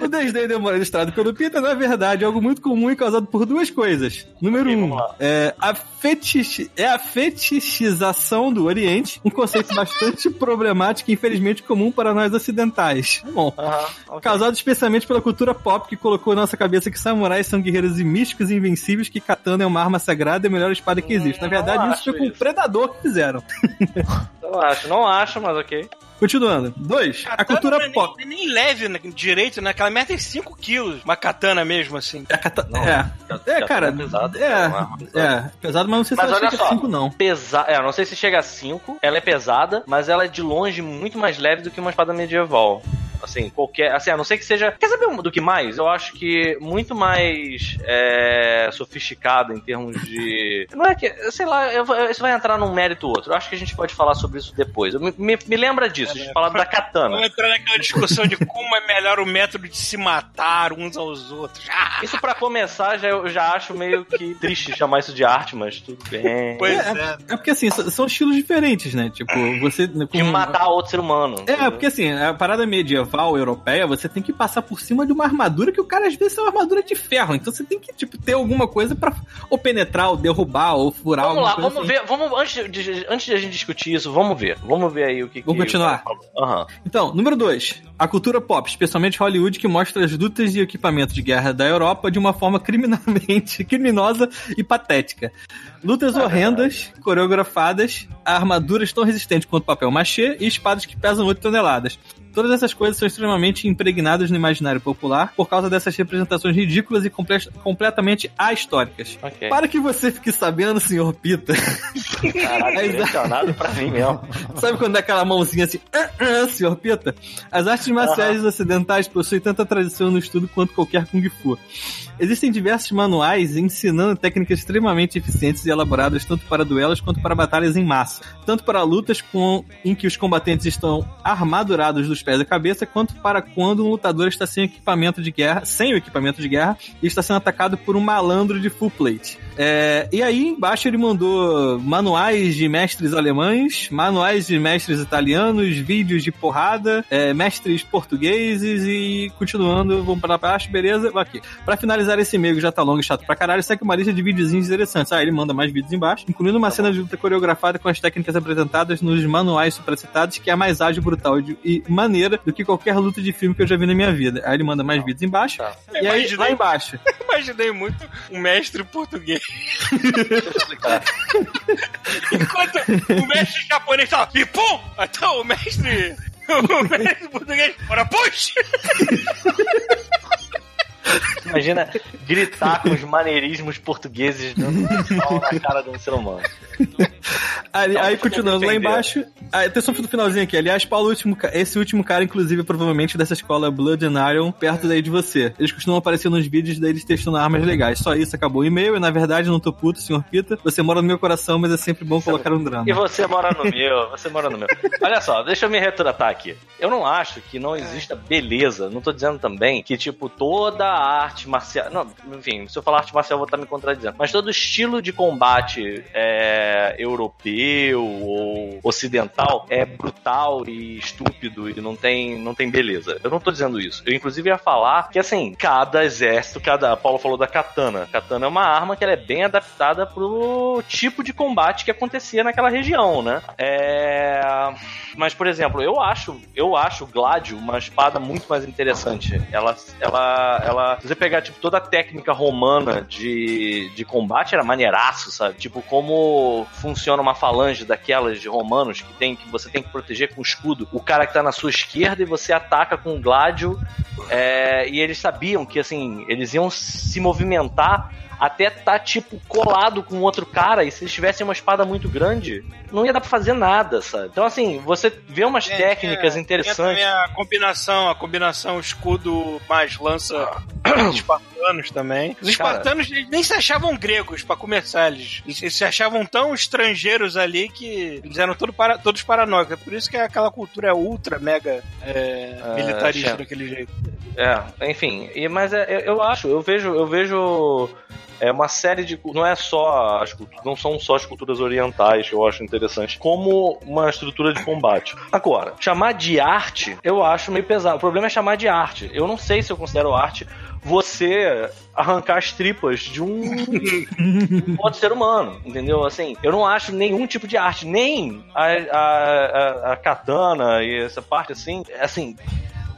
o desdém demonstrado pelo Pita, na verdade, é algo muito comum e causado por duas coisas. Número um, é a, fetich... é a fetichização do Oriente, um conceito bastante problemático e infelizmente comum para nós ocidentais. Bom, Aham, ok. causado especialmente pela cultura pop que colocou na nossa cabeça que samurais são guerreiros e místicos e invencíveis, que katana é uma arma sagrada e a melhor espada que existe. Na Hum, verdade, isso foi com o. Predador que fizeram. Não acho, não acho, mas ok. Continuando. Dois, a Katana cultura não é pop. Nem, nem leve direito, né? Aquela merda tem 5 quilos. Uma katana mesmo, assim. A kata- Não, é, katana é, cara, é pesado, é, é é, pesado, mas não sei se Mas ela olha chega a só. 5 não. Pesa... É, eu não sei se chega a 5. Ela é pesada, mas ela é de longe muito mais leve do que uma espada medieval. Assim, qualquer. Assim, a não ser que seja. Quer saber do que mais? Eu acho que muito mais é, sofisticada em termos de. Não é que. Sei lá, eu isso vai entrar num mérito outro. Eu acho que a gente pode falar sobre isso depois. Me, me- me lembra disso, a gente fala da katana. Vamos entrar naquela discussão de como é melhor o método de se matar uns aos outros. Ah, Isso pra começar, já, eu já acho meio que triste chamar isso de arte, mas tudo bem. pois É, é. É porque assim, são estilos diferentes, né? Tipo, você. De como- matar outro ser humano. É, porque assim, a parada medieval europeia, você tem que passar por cima de uma armadura que o cara às vezes é uma armadura de ferro. Então você tem que, tipo, ter alguma coisa pra ou penetrar, ou derrubar, ou furar Vamos lá, vamos assim. ver. Vamos, antes, de, antes de a gente discutir isso, vamos ver. Vamos ver aí o que. Vamos que continuar? Aham. Então, número dois, a cultura pop, especialmente Hollywood, que mostra as lutas e equipamento de guerra da Europa de uma forma criminalmente criminosa e patética. Lutas horrendas, coreografadas, armaduras tão resistentes quanto papel machê e espadas que pesam 8 toneladas. Todas essas coisas são extremamente impregnadas no imaginário popular por causa dessas representações ridículas e comple completamente ahistóricas. Ok. Para que você fique sabendo, senhor Pita, Caralho, Exato. direcionado pra mim mesmo. sabe quando dá aquela mãozinha assim, ah, ah, senhor Pita? As artes marciais ocidentais possuem tanta tradição no estudo quanto qualquer Kung Fu. Existem diversos manuais ensinando técnicas extremamente eficientes e elaboradas tanto para duelos quanto para batalhas em massa. Tanto para lutas com, em que os combatentes estão armadurados dos pés à cabeça, quanto para quando um lutador está sem equipamento de guerra, sem o equipamento de guerra, e está sendo atacado por um malandro de full plate. É, e aí embaixo ele mandou manuais de mestres alemães, manuais de mestres italianos, vídeos de porrada, é, mestres portugueses e continuando, vamos para baixo, beleza? Aqui. Pra finalizar esse e-mail que já tá longo e chato pra caralho, segue uma lista de videozinhos interessantes. Ah, ele manda mais vídeos embaixo, incluindo uma cena de luta coreografada com as técnicas apresentadas nos manuais supracitados, que é mais ágil, brutal e- e maneira do que qualquer luta de filme que eu já vi na minha vida. Aí ele manda mais vídeos embaixo. Tá. E aí, Imaginei. lá embaixo. Imaginei muito um mestre português. Enquanto o mestre japonês tava e pum! Então o mestre. O mestre português. Ora, puxa! Imagina gritar com os maneirismos portugueses dando um pau na cara de um ser humano. Aí, aí continuando lá embaixo. Aí, tem só no finalzinho aqui. Aliás, Paulo, último, esse último cara, inclusive, é provavelmente dessa escola Blood and Iron, perto daí de você. Eles costumam aparecer nos vídeos deles testando armas legais. Só isso, acabou o e-mail. E na verdade, não tô puto, senhor Pita. Você mora no meu coração, mas é sempre bom colocar um drama. E você mora no meu, você mora no meu. Olha só, deixa eu me retratar aqui. Eu não acho que não exista beleza. Não tô dizendo também que, tipo, toda arte marcial. Não, enfim, se eu falar arte marcial, eu vou estar me contradizendo. Mas todo estilo de combate é, europeu ou ocidental é brutal e estúpido e não tem, não tem beleza. Eu não tô dizendo isso. Eu, inclusive, ia falar que, assim, cada exército, cada. Paulo falou da katana. Katana é uma arma que ela é bem adaptada pro tipo de combate que acontecia naquela região, né? É. Mas, por exemplo, eu acho, eu acho o Gladio uma espada muito mais interessante. Ela, ela, ela, se você pegar tipo toda a técnica romana de, de combate era maneiraço, sabe? Tipo como funciona uma falange daquelas de romanos que tem que você tem que proteger com escudo o cara que tá na sua esquerda e você ataca com o Gladio. é, e eles sabiam que assim eles iam se movimentar até tá, tipo, colado com outro cara, e se eles tivessem uma espada muito grande, não ia dar pra fazer nada, sabe? Então, assim, você vê umas É, técnicas é, interessantes. A combinação, a combinação escudo mais lança espartanos também. Os Cara. espartanos eles nem se achavam gregos pra começar, eles, eles se achavam tão estrangeiros ali que eles eram todo para, todos paranoicos. É por isso que aquela cultura é ultra, mega é, É, militarista é. daquele jeito. É, enfim, e, mas é, eu, eu acho, eu vejo, eu vejo é uma série de não é só as culturas, não são só as culturas orientais que eu acho interessante, como uma estrutura de combate. Agora, chamar de arte, eu acho meio pesado. O problema é chamar de arte. Eu não sei se eu considero arte você arrancar as tripas de um outro ser humano, entendeu? Assim, eu não acho nenhum tipo de arte, nem a, a, a, a katana e essa parte assim, assim,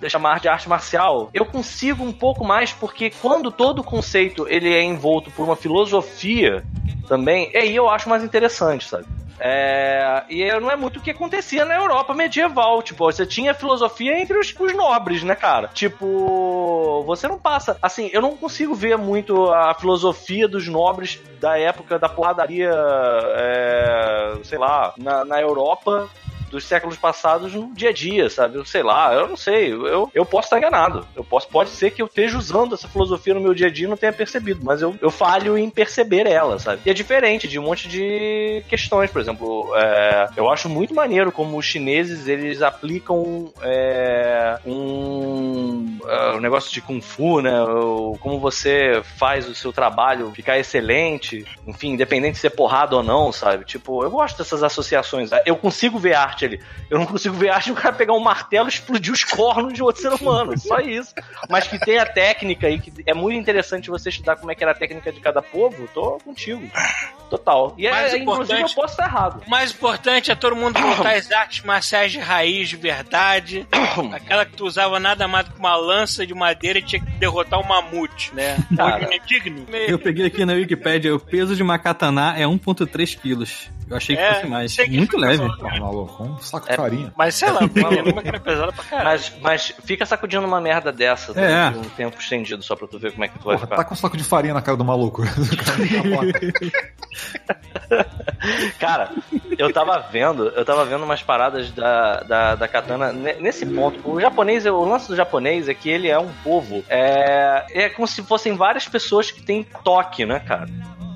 chamar de arte marcial, eu consigo um pouco mais porque quando todo o conceito ele é envolto por uma filosofia também, aí eu acho mais interessante, sabe? É, e não é muito o que acontecia na Europa medieval. Tipo, você tinha filosofia entre os, os nobres, né, cara? Tipo, você não passa. Assim, eu não consigo ver muito a filosofia dos nobres da época da porradaria, é, sei lá, na, na Europa dos séculos passados no dia a dia, sabe? Eu sei lá, eu não sei, eu, eu posso estar enganado. Eu posso, pode ser que eu esteja usando essa filosofia no meu dia a dia e não tenha percebido, mas eu, eu falho em perceber ela, sabe? E é diferente de um monte de questões, por exemplo, é, eu acho muito maneiro como os chineses eles aplicam é, um, é, um negócio de kung fu, né? O- como você faz o seu trabalho ficar excelente, enfim, independente de ser porrada ou não, sabe? Tipo, eu gosto dessas associações. Eu consigo ver arte ali. Eu não consigo ver arte de um cara pegar um martelo e explodir os cornos de outro ser humano. Só isso. Mas que tem a técnica e que é muito interessante você estudar como é que era a técnica de cada povo, tô contigo. Total. E Mais é, inclusive eu importante- posso estar errado. O mais importante é todo mundo voltar às artes marciais de raiz, de verdade. Aquela que tu usava nada mais do que uma lança de madeira e tinha que derrotar um mamute, né? Cara. Digno. Eu peguei aqui na Wikipedia, o peso de uma katana é 1.3 quilos. Eu achei que É, fosse mais. Muito leve. Porra, maluco, um saco É. de farinha. Mas sei lá, uma lima que era pesada pra caralho. Mas, mas fica sacudindo uma merda dessa É. um tempo estendido, só pra tu ver como é que tu vai Porra, ficar. tá com um saco de farinha na cara do maluco. Cara, eu tava vendo, eu tava vendo umas paradas da, da, da katana ne- nesse ponto. O japonês, o lance do japonês é que ele é um povo. É, é como se fossem várias pessoas que têm toque, né, cara?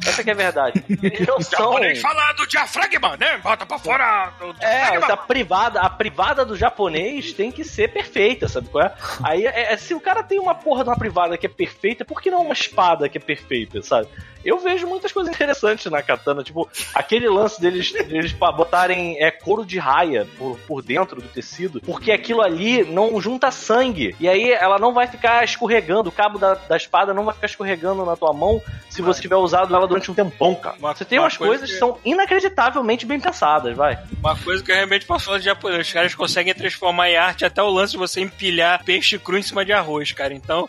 Essa que é a verdade. Eles não são. Japonês falar do diafragma, né? Bota pra fora do É, diafragma. a privada, a privada do japonês tem que ser perfeita, sabe qual é? Aí, é, é, se o cara tem uma porra de uma privada que é perfeita, por que não uma espada que é perfeita, sabe? Eu vejo muitas coisas interessantes na katana, tipo, aquele lance deles, deles botarem é, couro de raia por, por dentro do tecido, porque aquilo ali não junta sangue, e aí ela não vai ficar escorregando, o cabo da, da espada não vai ficar escorregando na tua mão se você tiver usado ela durante um tempão, cara. Uma- Você tem uma umas coisa coisas que- são inacreditavelmente bem pensadas, vai. Uma coisa que eu realmente posso falar de japonês. Os caras conseguem transformar em arte até o lance de você empilhar peixe cru em cima de arroz, cara. Então,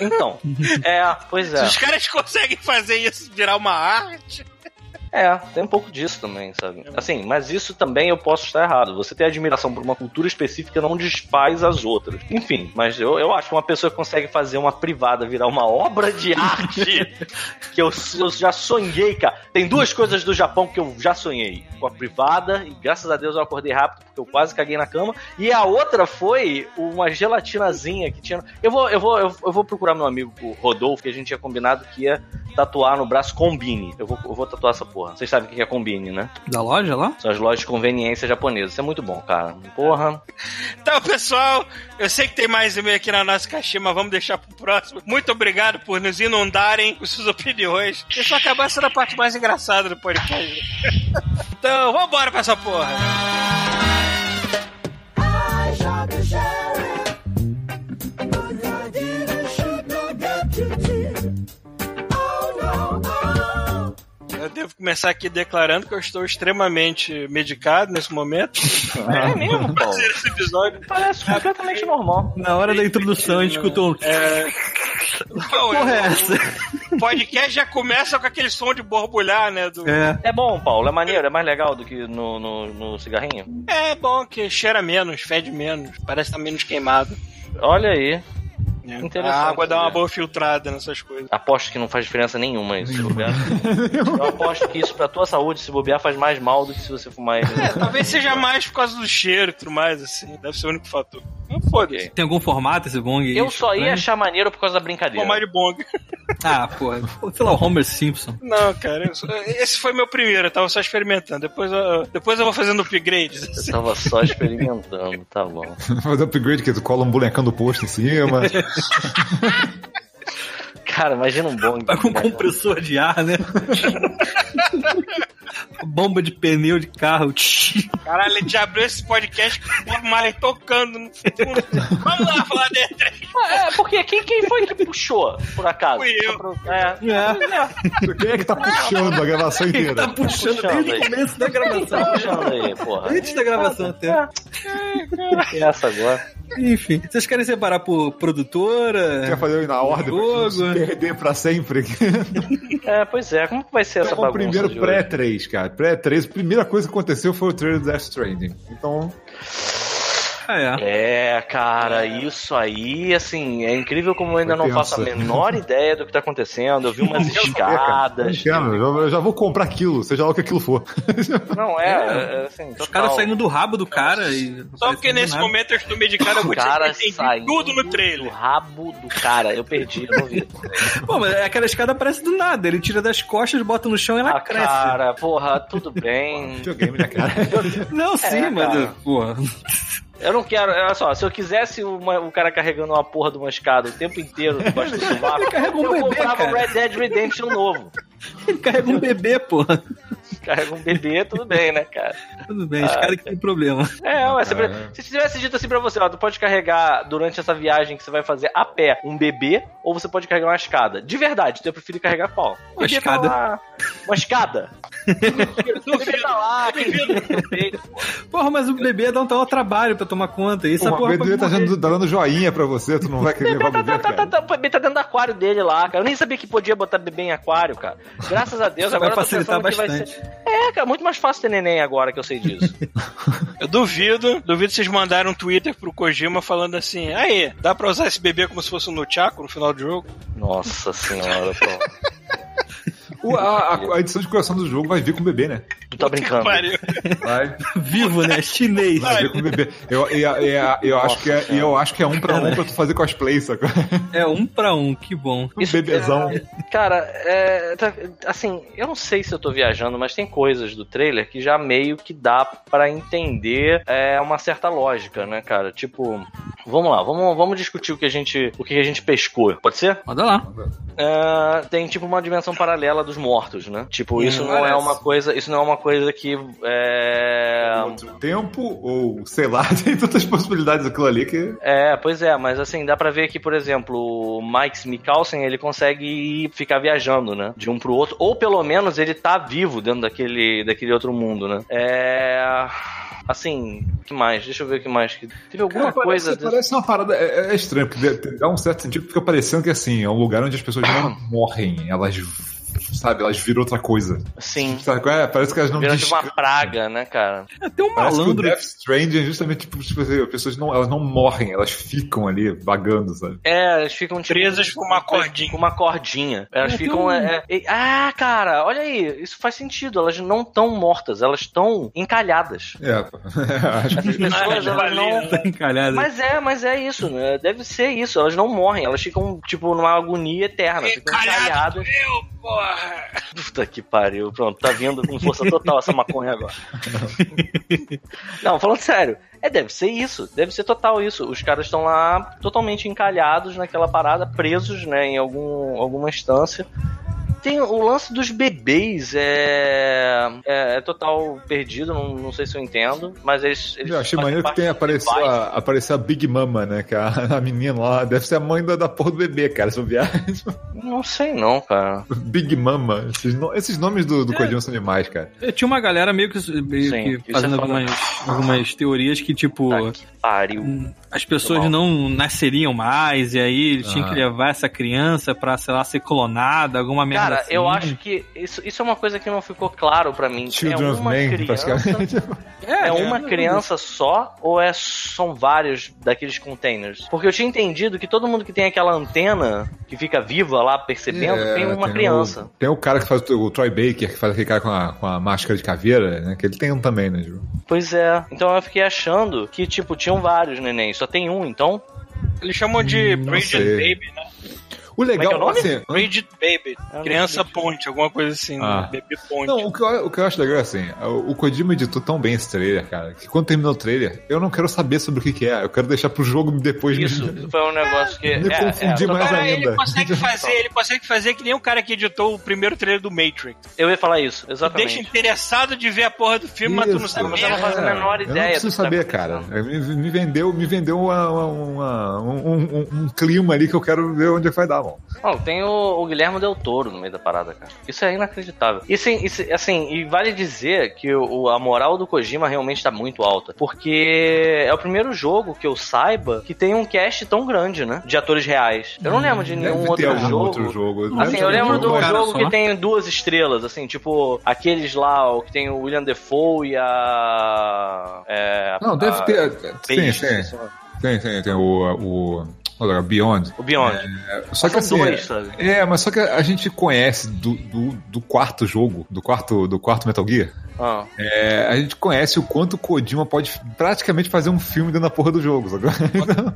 Então, é, pois se é. os caras conseguem fazer isso virar uma arte. É, tem um pouco disso também, sabe? Assim, mas isso também eu posso estar errado. Você ter admiração por uma cultura específica não desfaz as outras. Enfim, mas eu, eu acho que uma pessoa que consegue fazer uma privada virar uma obra de arte que eu, eu já sonhei, cara. Tem duas coisas do Japão que eu já sonhei. Com a privada, e graças a Deus eu acordei rápido porque eu quase caguei na cama. E a outra foi uma gelatinazinha que tinha. Eu vou, eu vou, eu, eu vou procurar meu amigo Rodolfo, que a gente tinha combinado que ia tatuar no braço Combine. Eu vou, eu vou tatuar essa porra. Vocês sabem o que é Combine, né? Da loja lá? São as lojas de conveniência japonesas. Isso é muito bom, cara. Porra. Então, pessoal, eu sei que tem mais e-mail aqui na nossa caixinha, mas vamos deixar pro próximo. Muito obrigado por nos inundarem com suas opiniões. Isso acabar sendo a parte mais engraçada do podcast. então, vambora pra essa porra. I shot the Eu devo começar aqui declarando que eu estou extremamente medicado nesse momento. É mesmo, Paulo. Esse episódio. Parece completamente normal. Na hora da introdução, a gente escutou um. É... Não, Porra, é é, essa? o podcast já começa com aquele som de borbulhar, né? Do... É. É bom, Paulo. É maneiro. É mais legal do que no, no, no cigarrinho. É bom que cheira menos, fede menos, parece estar menos queimado. Olha aí. Né? Interessante, A água dá uma boa filtrada nessas coisas. Aposto que não faz diferença nenhuma isso, se bobear. Eu aposto que isso pra tua saúde, se bobear, faz mais mal do que se você fumar ele. É, talvez seja mais por causa do cheiro e tudo mais, assim. Deve ser o único fator. Não foda-se. Tem algum formato esse bong? Eu só ia né? achar maneiro por causa da brincadeira. Fumar de bong. Ah, porra. Sei lá, o Homer Simpson. Não, cara. eu só- Esse foi meu primeiro, eu tava só experimentando. Depois eu, depois eu vou fazendo upgrades. Eu assim. tava só experimentando, tá bom. Fazer upgrade que tu cola um bonecão do posto em cima. Cara, imagina um bong. Vai com compressor de ar, né? Bomba de pneu de carro. Caralho, a gente abriu esse podcast com o Bob Marley tocando no fundo. Vamos lá falar de E3. Ah, é, porque quem, quem foi que puxou, por acaso? Fui eu. Pra- É. É. Quem é que tá puxando a gravação inteira? Tá puxando puxando desde o começo da gravação. Tá puxando aí, porra. Antes da gravação até. E essa agora? Enfim, vocês querem separar por produtora? Quer fazer na ordem Jogo. perder pra sempre? É, pois é. Como que vai ser essa Então, o bagunça primeiro de hoje? pré-3, cara. Pré-3, a primeira coisa que aconteceu foi o trailer do Death Stranding. Então, é. É, cara, isso aí, assim, é incrível como eu ainda Foi não faço a menor ideia do que tá acontecendo. Eu vi umas escadas. entendo, eu já, eu já vou comprar aquilo, seja lá o que aquilo for. Não, é, é, assim, Os caras saindo do rabo do cara e. Só porque nesse nada. momento eu estou medicado, eu vou O cara saindo tudo no do trailer. rabo do cara. Eu perdi, eu não vi. Pô, mas aquela escada aparece do nada. Ele tira das costas, bota no chão e ela Ah, cresce. cara, porra, tudo bem. Videogame, né, cara? Não, sim, É, mas. cara. Porra. Eu não quero, olha só, se eu quisesse uma- o cara carregando uma porra de uma escada o tempo inteiro debaixo do sovaco, eu bebê, comprava cara. o Red Dead Redemption novo. Ele carrega um bebê, porra. Carrega um bebê, tudo bem, né, cara? Tudo bem, os caras que tem problema. É, ué, você- cara. se tivesse dito assim pra você, ó, tu pode carregar durante essa viagem que você vai fazer a pé um bebê, ou você pode carregar uma escada. De verdade, tu ia preferir carregar qual? O Uma bebê tá escada. Uma escada? o bebê tá lá. Porra, mas o bebê dá um tal trabalho pra tomar conta. Isso Pô, a o porra bebê tá dando, tá dando joinha pra você, tu não vai querer levar o Tá, bebê, tá, tá, cara. tá, o bebê tá dentro do aquário dele lá, cara. Eu nem sabia que podia botar bebê em aquário, cara. Graças a Deus, Vai agora eu tô facilitar pensando que vai bastante. ser. É, É, cara, muito mais fácil ter neném agora que eu sei disso. Eu duvido, duvido vocês mandaram um Twitter pro Kojima falando assim: aí, dá pra usar esse bebê como se fosse um Nunchaku no final do jogo? Nossa senhora, pô. O- a, a- a edição de coração do jogo vai vir com o bebê, né? Tu tá brincando. Vai, Vivo, né? Chinês. vai vir com o bebê. Eu, eu, eu, eu acho que é, eu acho que é um pra um pra tu fazer cosplay, sacou? É um pra um, que bom. Um bebezão. Cara, é, tá- assim, eu não sei se eu tô viajando, mas tem coisas do trailer que já meio que dá pra entender é, uma certa lógica, né, cara? Tipo, vamos lá, vamos, vamos discutir o que a gente, o que a gente pescou. Pode ser? Manda lá. É, tem tipo uma dimensão paralela dos mortos, né? Tipo, isso não é parece. uma coisa, isso não é uma coisa que é, Outro tempo, ou sei lá, tem tantas possibilidades aquilo ali que. É, pois é, mas assim, dá pra ver que, por exemplo, o Mike Mikkelsen, ele consegue ficar viajando, né? De um pro outro, ou pelo menos ele tá vivo dentro daquele, daquele outro mundo, né? É. Assim, o que mais? Deixa eu ver o que mais. Teve alguma Cara, coisa. parece, parece uma parada. É, é estranho, porque dá um certo sentido, fica parecendo que assim, é um lugar onde as pessoas não morrem, elas. Sabe, elas viram outra coisa. Sim. Sabe qual é? Parece que elas não tipo uma praga, né, cara? É, tem um Parece que o malandro. Death Stranding é justamente tipo, tipo assim, as pessoas não, elas não morrem, elas ficam ali vagando, sabe? É, elas ficam tipo, Presas com uma cordinha. Com uma cordinha. Elas É, ficam. um- é, é, ah, cara, olha aí, isso faz sentido. Elas não estão mortas, elas estão encalhadas. É, acho que Essas pessoas, elas não. Encalhado. Mas é, mas é isso, né? Deve ser isso. Elas não morrem, elas ficam, tipo, numa agonia eterna. Ficam encalhadas. eu, porra! Puta que pariu. Pronto, tá vindo com força total essa maconha agora. Não, falando sério. É, deve ser isso. Deve ser total isso. Os caras estão lá totalmente encalhados naquela parada, presos, né, em algum, alguma instância. Tem o lance dos bebês, é, é, é total perdido, não, não sei se eu entendo, mas eles. eles Eu achei maneiro que tem apareceu a, apareceu a Big Mama, né? Que é a, a menina lá deve ser a mãe da, da porra do bebê, cara. Se eu viajar. Não sei não, cara. Big Mama. Esses, no- esses nomes do, do Kojima são demais, cara. Eu tinha uma galera meio que, meio Sim, que isso fazendo é algumas, algumas teorias que, tipo, Tá que pariu. as pessoas não nasceriam mais, e aí eles tinham Ah. que levar essa criança pra, sei lá, ser clonada, alguma merda Cara, assim. eu acho que isso, isso é uma coisa que não ficou claro pra mim. Children é uma Men, criança, é uma é, criança só ou é são vários daqueles containers? Porque eu tinha entendido que todo mundo que tem aquela antena que fica viva lá percebendo É, tem uma tem criança. O, tem o cara que faz o, o Troy Baker, que faz aquele cara com a, com a máscara de caveira, né? Que ele tem um também, né, Ju? Pois é. Então eu fiquei achando que tipo tinham vários neném, só tem um, então. Eles chamam de Hum, Bridget. Baby, né? O Como é que é legal, o nome? assim, Baby. não Criança ponte, alguma coisa assim. Ah. né? Bebê ponte. Não, o que, eu, o que eu acho legal é assim, o, o Kojima editou tão bem esse trailer, cara, que quando terminou o trailer, eu não quero saber sobre o que, que é, eu quero deixar pro jogo depois Isso, me, isso foi um negócio que. me é, confundir é, mais Cara, ainda. ele consegue fazer, ele consegue fazer que nem o cara que editou o primeiro trailer do Matrix. Eu ia falar isso, Deixa exatamente. interessado de ver a porra do filme, mas tu não Isso, sabe Você não merda. faz a menor Eu não ideia preciso tá saber, cara. acontecendo. Me, me vendeu, me vendeu uma, uma- uma- um, um- um clima ali que eu quero ver onde é que vai dar, mano. Não, tem o, o Guilherme Del Toro no meio da parada, cara. Isso é inacreditável. E assim, isso- assim, e vale dizer que o, a moral do Kojima realmente tá muito alta. Porque é o primeiro jogo que eu saiba que tem um cast tão grande, né? De atores reais. Eu não lembro de nenhum Deve outro jogo. outro jogo. Assim, eu lembro de um jogo só. que tem duas estrelas, assim, tipo aqueles lá, o que tem o William Defoe e a. É, Não, deve a- ter. Sim, Page, sim. o nome. Tem, tem, tem o. o olha, Beyond. O Beyond. Só que assim. dois, sabe? É, mas só que a gente conhece do, do, do quarto jogo, do quarto, do quarto Metal Gear. Ah. É, a gente conhece o quanto o Kojima pode praticamente fazer um filme dentro da porra do jogo, sacou?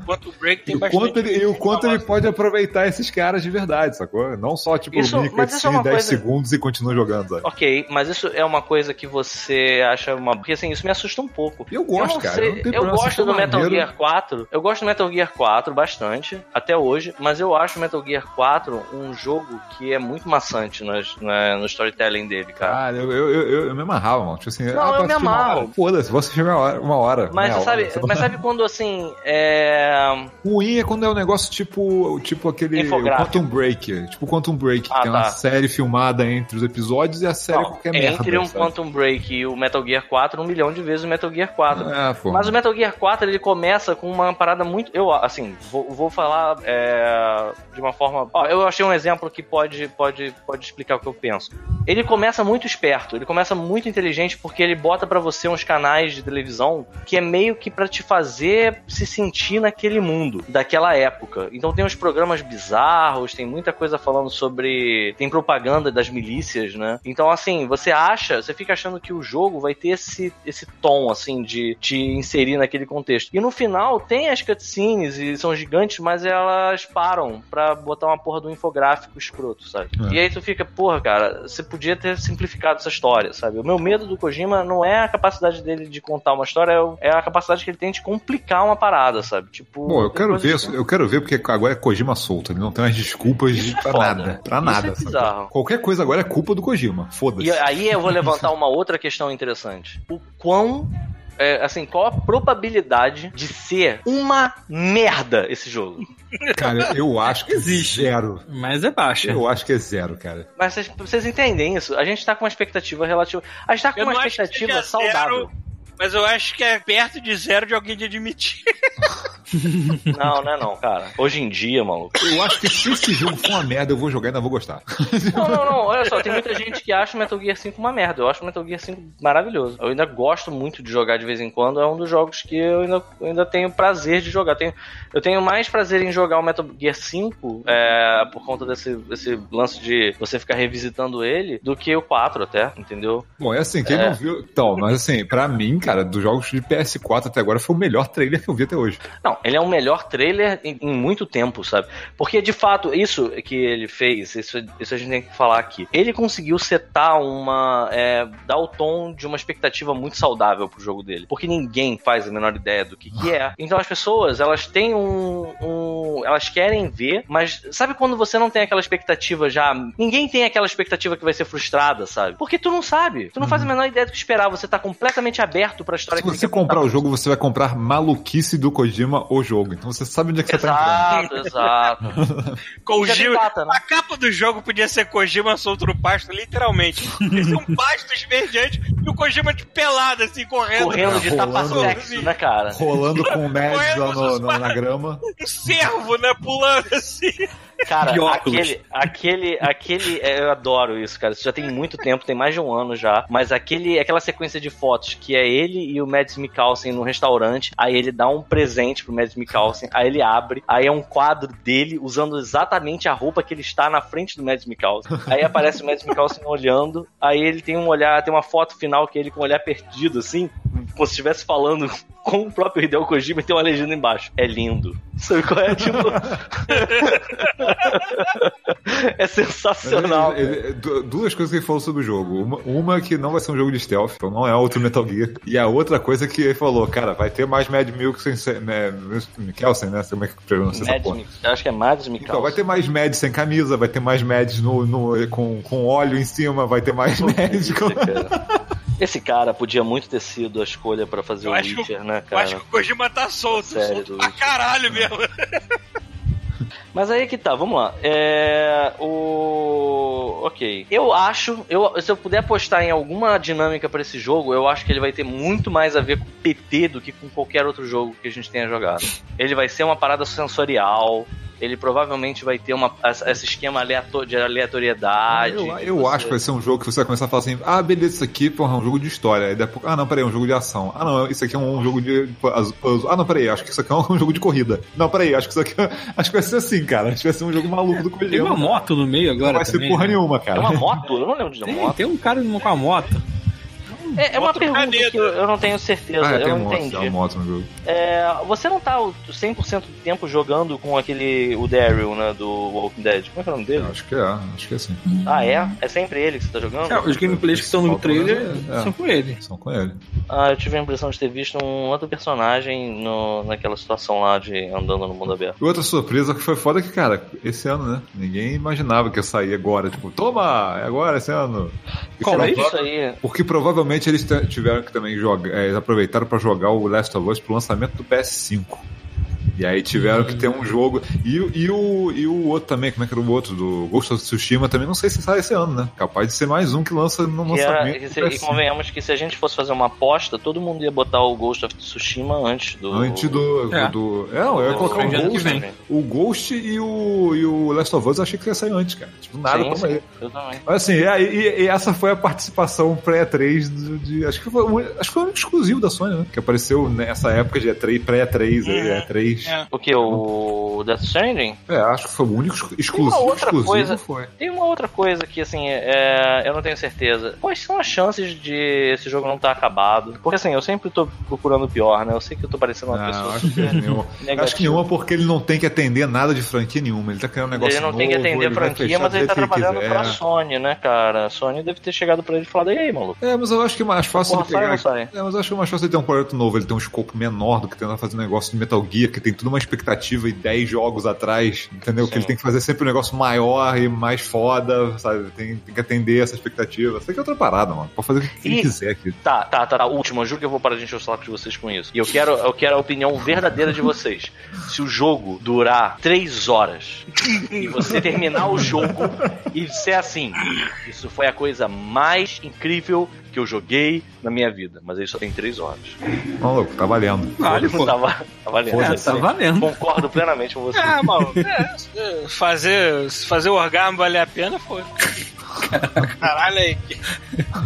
Enquanto o Break E tem o bastante. quanto, ele, e o quanto ele pode aproveitar esses caras de verdade, sacou? Não só, tipo, Isso- mini é cutscene uma 10 coisa- segundos e continua jogando, sabe? Ok, mas isso é uma coisa que você acha uma. Porque assim, isso me assusta um pouco. Eu gosto, não cara, sei, eu eu gosto do Metal maneiro. Gear 4. Eu gosto do Metal Gear 4 bastante, até hoje, mas eu acho Metal Gear 4 um jogo que é muito maçante nas- na- no storytelling dele, cara. Cara, eu, eu, eu, eu, me amarrava, mano. Tipo assim, Não, ah, eu pra me amarro. Foda-se, vou assistir uma hora. Uma hora Mas você sabe, mas sabe quando assim, é. Ruim é quando é um negócio tipo, tipo aquele. Quantum Break. Tipo Quantum Break, Ah, que é uma tá. série filmada entre os episódios e a série Não, qualquer entre merda. um sabe? Quantum Break e o Metal Gear 4, um milhão de vezes o Metal Gear 4. É. Mas o Metal Gear 4 ele começa com uma parada muito. Eu, assim, vou, vou falar é, de uma forma. Ó, eu achei um exemplo que pode, pode, pode explicar o que eu penso. Ele começa muito esperto, ele começa muito inteligente porque ele bota pra você uns canais de televisão que é meio que pra te fazer se sentir naquele mundo, daquela época. Então tem uns programas bizarros, tem muita coisa falando sobre. Tem propaganda das milícias, né? Então, assim, você acha, você fica achando que o jogo vai ter esse, esse tom, assim, de te inserir naquele contexto. E no final tem as cutscenes e são gigantes, mas elas param pra botar uma porra do infográfico escroto, sabe? É. E aí tu fica, porra, cara, você podia ter simplificado essa história, sabe? O meu medo do Kojima não é a capacidade dele de contar uma história, é é a capacidade que ele tem de complicar uma parada, sabe? Tipo. Bom, eu quero ver, que- eu quero ver porque agora é Kojima solto, ele não tem mais desculpas de, Isso é pra foda. nada, pra Isso nada. é bizarro. Qualquer coisa agora é culpa do Kojima, foda-se. E aí eu vou levantar uma outra questão interessante. O quão. É, assim, qual a probabilidade de ser uma merda esse jogo? Cara, eu acho que Existe. zero. Mas é baixa. Eu acho que é zero, cara. Mas vocês, entendem isso? A gente tá com uma expectativa relativa. A gente tá com Eu uma expectativa saudável. zero, mas eu acho que é perto de zero de alguém de admitir. Não, não é não, cara. Hoje em dia, maluco. Eu acho que se esse jogo for uma merda, eu vou jogar e ainda vou gostar. Não, não, não. Olha só, tem muita gente que acha o Metal Gear 5 uma merda. Eu acho o Metal Gear 5 maravilhoso. Eu ainda gosto muito de jogar de vez em quando. É um dos jogos que eu ainda, eu ainda tenho prazer de jogar. Tenho, eu tenho mais prazer em jogar o Metal Gear 5 é, por conta desse, desse lance de você ficar revisitando ele do que o 4 até, entendeu? Bom, é assim, quem É. não viu. Então, mas assim, pra mim, cara, dos jogos de PS4 até agora foi o melhor trailer que eu vi até hoje. Não, ele é o melhor trailer em, em muito tempo, sabe? Porque de fato, isso que ele fez, isso, isso a gente tem que falar aqui. Ele conseguiu setar uma. É, dar o tom de uma expectativa muito saudável pro jogo dele. Porque ninguém faz a menor ideia do que, que é. Então as pessoas, elas têm um, um. Elas querem ver, mas sabe quando você não tem aquela expectativa já. Ninguém tem aquela expectativa que vai ser frustrada, sabe? Porque tu não sabe. Tu não faz a menor ideia do que esperar. Você tá completamente aberto pra história Se que você comprar o jogo, você vai comprar maluquice do Kojima o jogo. Então você sabe onde é que você tá entrando. Exato, exato. Kojima, né? A capa do jogo podia ser Kojima solto no pasto, literalmente. Esse é um pasto esverdeante e o Kojima de pelado, assim, correndo. Correndo de rolando. tapa-sexo, né, cara? Rolando com o no- na, na grama. Um cervo, né, pulando assim. Cara, aquele, aquele, aquele, é, eu adoro isso, cara. Isso já tem muito tempo, tem mais de um ano já. Mas aquele, aquela sequência de fotos que é ele e o Mads Mikkelsen no restaurante. Aí ele dá um presente pro Mads Mikkelsen. Aí ele abre. Aí é um quadro dele usando exatamente a roupa que ele está na frente do Mads Mikkelsen. Aí aparece o Mads Mikkelsen olhando. Aí ele tem um olhar, tem uma foto final que é ele com o olhar perdido, assim, como se estivesse falando com o próprio Hideo Kojima e tem uma legenda embaixo. É lindo. Sabe qual é? Tipo. é sensacional. Ele- ele- du- duas coisas que ele falou sobre o jogo. Uma, uma que não vai ser um jogo de stealth, então não é outro Metal Gear. E a outra coisa que ele falou, cara, vai ter mais Mad Milk sem né, Mikkelsen, né? Como é que pronuncia essa Mads porra? Eu acho que é Mads Mikkelsen. Então, vai ter mais Mads sem camisa, vai ter mais Mads no, no- com, com óleo em cima, vai ter mais Mads com... Esse cara podia muito ter sido a escolha pra fazer Eu o acho, que, Witcher, né, eu cara? acho que o Kojima tá solto, Sério, solto pra Witcher. caralho mesmo. Mas aí que tá, vamos lá. É. O. Ok. Eu acho. Eu, se eu puder apostar em alguma dinâmica pra esse jogo, eu acho que ele vai ter muito mais a ver com PT do que com qualquer outro jogo que a gente tenha jogado. Ele vai ser uma parada sensorial. Ele provavelmente vai ter uma, esse esquema aleato- de aleatoriedade. Eu, que eu você- acho que vai ser um jogo que você vai começar a falar assim: ah, beleza, isso aqui porra, é um jogo de história. Aí depois, ah, não, peraí, é um jogo de ação. Ah, não, isso aqui é um jogo de puzzle. Ah, não, peraí, acho que isso aqui é um jogo de corrida. Não, peraí, acho que isso aqui é... Acho que vai ser assim, cara. Acho que vai ser um jogo maluco do Tem Kojima. uma moto no meio agora. Não vai ser também, porra né? nenhuma, É cara. uma moto? Eu não lembro de Tem, moto. tem um cara com a moto. É, é uma pergunta caneta. que eu, eu não tenho certeza. Ah, eu tem não moto, entendi. tem uma moto no jogo. É, você não tá o 100% do tempo jogando com aquele. O Daryl, né? Do Walking Dead. Como é que é o nome dele? Eu acho que é, acho que é assim. Ah, é? É sempre ele que você tá jogando? É, os gameplays que estão no trailer é. são com ele. São com ele. Ah, eu tive a impressão de ter visto um outro personagem no, naquela situação lá de andando no mundo aberto. E outra surpresa que foi foda que, cara, esse ano, né? Ninguém imaginava que ia sair agora. Tipo, toma! É agora, esse ano. Qual mês? Isso aí. Porque provavelmente eles tiveram que também jogar. é, aproveitaram pra jogar o Last of Us pro lançamento do PS5. E E aí tiveram que ter um jogo. E, e, o, e o outro também, como é que era o outro? Do Ghost of Tsushima também, não sei se sai esse ano, né? Capaz de ser mais um que lança no E, era- lançamento. e se- e convenhamos que se a gente fosse fazer uma aposta, todo mundo ia botar o Ghost of Tsushima antes do. Antes do. É. do é, não, eu ia colocar o que Ghost. vem. O Ghost e o, e o Last of Us eu achei que ia sair antes, cara. Tipo, nada, Sim, sim, eu também. Mas assim, é, e, e essa foi a participação pré-3 do- de. Acho que foi, um- acho que foi um exclusivo da Sony, né? Que apareceu nessa época de E3, pré-3, aí, Uhum. E3. É. O que? O Death Stranding? É, acho que foi o único exclusivo. outra exclusivo coisa. foi. Tem uma outra coisa que, assim, é, eu não tenho certeza. Quais são as chances de esse jogo não estar acabado? Porque, assim, eu sempre tô procurando o pior, né? Eu sei que eu tô parecendo uma Não, pessoa acho que nenhuma. Acho que nenhuma porque ele não tem que atender nada de franquia nenhuma. Ele tá criando um negócio Ele não novo, tem que atender a franquia, mas ele tá trabalhando quiser. pra Sony, né, cara? A Sony deve ter chegado pra ele e falado, e aí, maluco? É, mas eu acho que é mais fácil Porra, ele pegar. sai sai? É, mas eu acho que é mais fácil ele ter um projeto novo, ele tem um escopo menor do que tentar fazer um negócio de Metal Gear, que tem tudo uma expectativa e 10 jogos atrás, entendeu? Que Sim. ele tem que fazer sempre um negócio maior e mais foda, sabe? Tem, tem que atender essa expectativa. Isso aqui é outra parada, mano. Pode fazer o que ele E- quiser aqui. Tá, tá, tá, tá. Última, juro que eu vou parar de encher o saco de vocês com isso. E eu quero, eu quero a opinião verdadeira de vocês. Se o jogo durar três horas e você terminar o jogo e ser assim, isso foi a coisa mais incrível que eu joguei na minha vida. Mas ele só tem três horas. Maluco, tá valendo. Vale, pô. Tá, tá valendo. É, tá valendo. Concordo plenamente com você. É, maluco. É, é, fazer, fazer o orgasmo valer a pena, foi. Caralho aí.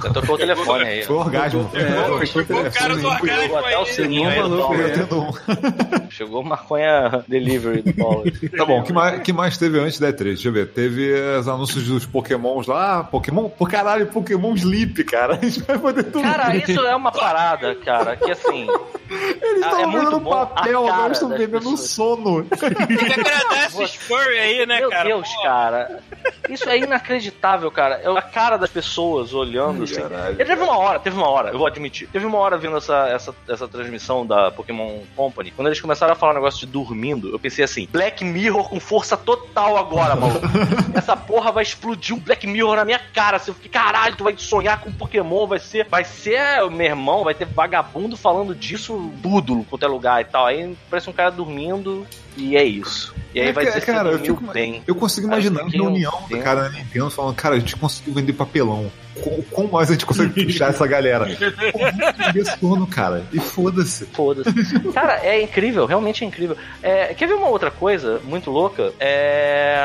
Você tocou o telefone aí. Foi orgasmo. É, foi O cara do orgasmo Chegou até o sininho aí maluco, um. Chegou maconha delivery do Paulo. Tá bom, o que mais, que mais teve antes da E3? Deixa eu ver. Teve os anúncios dos Pokémons lá. Pokémon. Por caralho, Pokémon Sleep, cara. A gente vai poder tudo. Cara, isso é uma parada, cara, que assim. Eles ah, estão é muito bom a papel, agora estão pessoas. sono. Tem que agradar esses furry aí, né, Meu cara? Deus, Pô, cara. Isso é inacreditável, cara. É a cara das pessoas olhando assim. caralho, E teve uma hora, teve uma hora, eu vou admitir. Teve uma hora vendo essa, essa, essa transmissão da Pokémon Company. Quando eles começaram a falar um negócio de dormindo, eu pensei assim: Black Mirror com força total agora, maluco. Essa porra vai explodir um Black Mirror na minha cara. Assim, eu fiquei, caralho, tu vai sonhar com Pokémon, vai ser. Vai ser, meu irmão, vai ter vagabundo falando disso tudo, quanto é lugar e tal. Aí parece um cara dormindo e é isso. E aí É, vai dizer que cara, eu fico- bem. Eu consigo imaginar a reunião do cara da Nintendo falando, cara, a gente conseguiu vender papelão. Com, com mais a gente consegue puxar essa galera. Sono, cara. E foda-se. Foda-se. Cara, é incrível, realmente é incrível. É, quer ver uma outra coisa muito louca? É.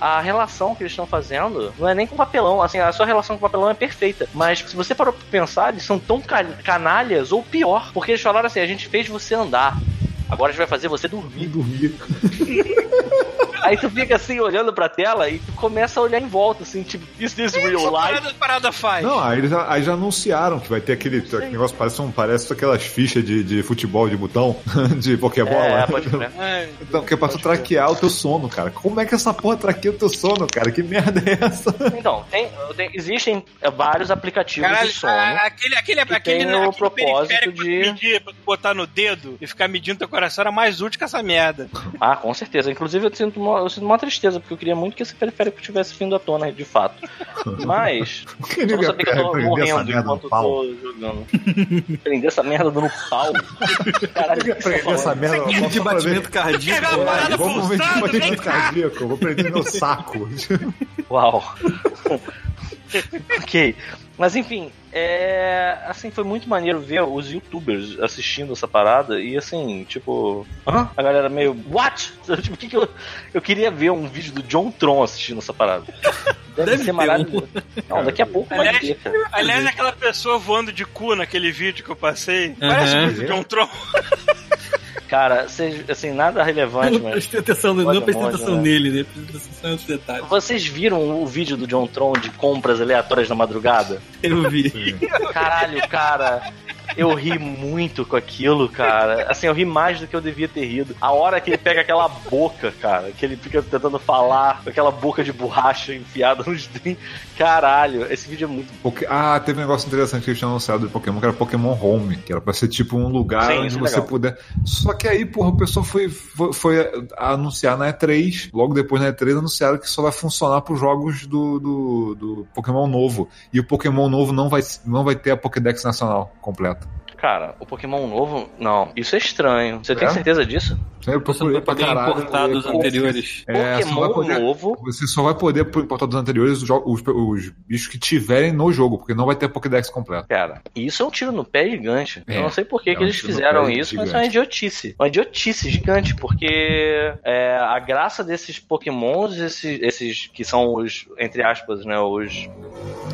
A relação que eles estão fazendo não é nem com papelão. Assim, a sua relação com papelão é perfeita. Mas se você parou pra pensar, eles são tão ca- canalhas ou pior. Porque eles falaram assim: a gente fez você andar. Agora a gente vai fazer você dormir. Dormir. Aí tu fica assim olhando pra tela e tu começa a olhar em volta, assim, tipo, is this real life? parada, parada faz. Não, aí eles já, aí já anunciaram que vai ter aquele, aquele negócio, parece, um, parece aquelas fichas de, de futebol de botão, de Pokébola. É, pode crer. É, Então, que é pra tu traquear o teu sono, cara. Como é que essa porra traqueia o teu sono, cara? Que merda é essa? Então, tem, tem- existem é, vários aplicativos Caralho, de sono. a- aquele, aquele, aquele, tem o aquele propósito periférico de- pra tu medir, pra tu botar no dedo e ficar medindo teu coração era mais útil que essa merda. Ah, com certeza. Inclusive, eu sinto, uma, eu sinto uma tristeza, porque eu queria muito que esse periférico tivesse vindo à tona, de fato. Mas, que só ninguém saber que eu tô morrendo merda enquanto eu tô jogando. Prender essa merda no pau. Caralho, Prender essa merda no pau De batimento cardíaco. Vamos ver de batimento cardíaco. Eu Vou prender meu saco. Uau. ok. Mas enfim, é. Assim, foi muito maneiro ver os youtubers assistindo essa parada e assim, tipo. Hã? A galera meio. What? Tipo, que que eu. Eu queria ver um vídeo do John Tron assistindo essa parada. Deve, Deve ser ter maravilhoso. Não, daqui a pouco vai Aliás, ter, cara. aliás, aquela pessoa voando de cu naquele vídeo que eu passei, parece Aham. muito de um tronco. Cara, assim, nada relevante, mas. prestei atenção, não prestei pode, atenção né? nele, né? Prestei atenção nos detalhes. Vocês viram o vídeo do John Tron de compras aleatórias na madrugada? Eu vi. Caralho, cara. Eu ri muito com aquilo, cara. Assim, eu ri mais do que eu devia ter rido. A hora que ele pega aquela boca, cara, que ele fica tentando falar com aquela boca de borracha enfiada nos dentes. Caralho, esse vídeo é muito. Porque- ah, teve um negócio interessante que eles tinham anunciado do Pokémon, que era Pokémon Home, que era pra ser tipo um lugar Sim, onde é você legal. puder. Só que aí, porra, o pessoal foi, foi, foi anunciar na E3, logo depois na E3 anunciaram que só vai funcionar pros jogos do, do, do Pokémon novo. E o Pokémon novo não vai, não vai ter a Pokédex nacional completa. Cara, o Pokémon novo, não. Isso é estranho. Você tem É? certeza disso? Você Você não vai poder importar dos anteriores. É, Pokémon poder- novo. Você só vai poder importar dos anteriores os, os, os bichos que tiverem no jogo, porque não vai ter Pokédex completo. Cara, e isso é um tiro no pé gigante. É, eu não sei por que, é que eles fizeram isso, mas é gigante. uma idiotice. Uma idiotice gigante, porque é, a graça desses pokémons, esses, esses que são os, entre aspas, né, os,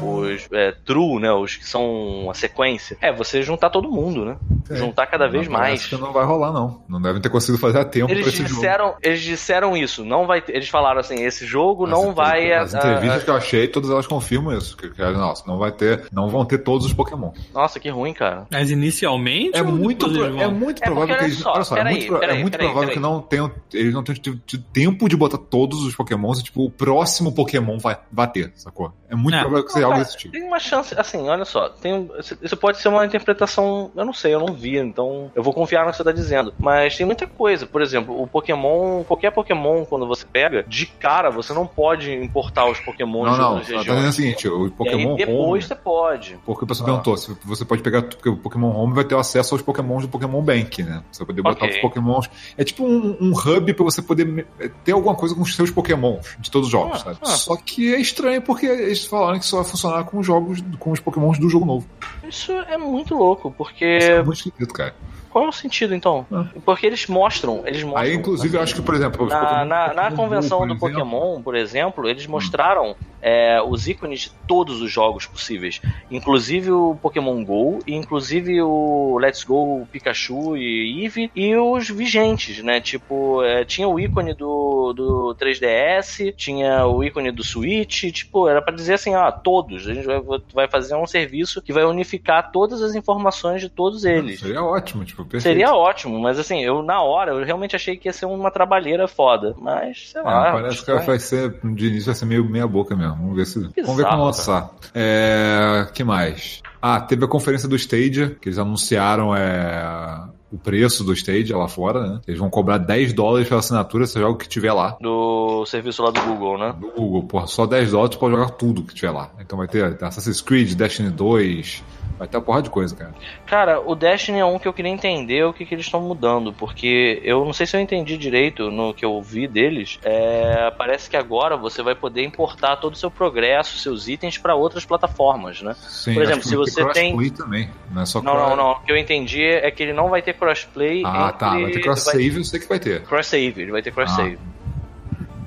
os é, true, né, os que são a sequência, é você juntar todo mundo, né? É. Juntar cada vez Não, mais. que não vai rolar, não. Não devem ter conseguido fazer a tempo Eles pra esse jogo. disseram, eles disseram isso, não vai ter, eles falaram assim, esse jogo não As vai entrev- As ah, entrevistas ah, que eu achei, todas elas confirmam isso. Que, que, nossa, não vai ter, não vão ter todos os Pokémon. Nossa, que ruim, cara. Mas inicialmente. É muito, pro- é muito É provável porque que eles. só, olha só, é muito, pro- é muito peraí, provável que não tenham, eles não tenham tido, tempo de botar todos os Pokémons e, tipo, o próximo Pokémon vai, vai ter, sacou? É muito É. provável que seja Não, algo desse tipo. Tem uma chance, assim, olha só, tem, isso pode ser uma interpretação, eu não sei, eu não vi, então eu vou confiar no que você tá dizendo. Mas tem muita coisa, por exemplo, o Pokémon, qualquer Pokémon, quando você pega, de cara você não pode importar os Pokémon Não, de não, outras tá dizendo o regiões. seguinte, o E Pokémon aí depois Home, você pode. porque o pessoal Ah. perguntou, se você pode pegar, porque o Pokémon Home vai ter acesso aos Pokémons do Pokémon Bank, né? Você vai poder botar Ok. os Pokémons. É tipo um, um hub pra você poder me- ter alguma coisa com os seus Pokémons de todos os jogos, Ah, ah. Só que é estranho porque eles falaram que só vai funcionar com os jogos, com os Pokémons do jogo novo. Isso é muito louco, porque Isso é muito esquisito, cara. Qual é o sentido então? Ah. Porque eles mostram, eles mostram. Aí, inclusive, eu acho que, por exemplo, Na, na, na convenção do Pokémon, por exemplo, eles mostraram é, os ícones de todos os jogos possíveis. Inclusive o Pokémon GO, inclusive o Let's Go Pikachu e Eevee, e os vigentes, né? Tipo, é, tinha o ícone do, do 3DS, tinha o ícone do Switch, tipo, era pra dizer assim, ah, todos. A gente vai, vai fazer um serviço que vai unificar todas as informações de todos eles. Seria ótimo, tipo, perfeito. Seria ótimo, mas assim, eu na hora, eu realmente achei que ia ser uma trabalheira foda. Mas, sei É, lá. parece que estranho. vai ser, de início vai ser meio meia boca mesmo. Vamos ver se. Vamos ver Bizarro, como lançar. É. que mais? Ah, teve a conferência do Stadia, que eles anunciaram é, o preço do Stadia lá fora, né? Eles vão cobrar 10 dólares pela assinatura, seja o que tiver lá. Do serviço lá do Google, né? Do Google, porra, só 10 dólares tu pode jogar tudo que tiver lá. Então vai ter Assassin's Creed, Destiny 2, vai ter uma porra de coisa, cara. Cara, o Destiny é um que eu queria entender o que, que eles estão mudando, porque eu não sei se eu entendi direito no que eu vi deles. É, parece que agora você vai poder importar todo o seu progresso, seus itens para outras plataformas, né? Sim, Por exemplo, se você tem- também, não é só Não, não, não. O que eu entendi é que ele não vai ter crossplay Ah, entre... tá, vai ter cross-save, eu sei que vai ter. Cross-save, ele vai ter cross-save. Ah.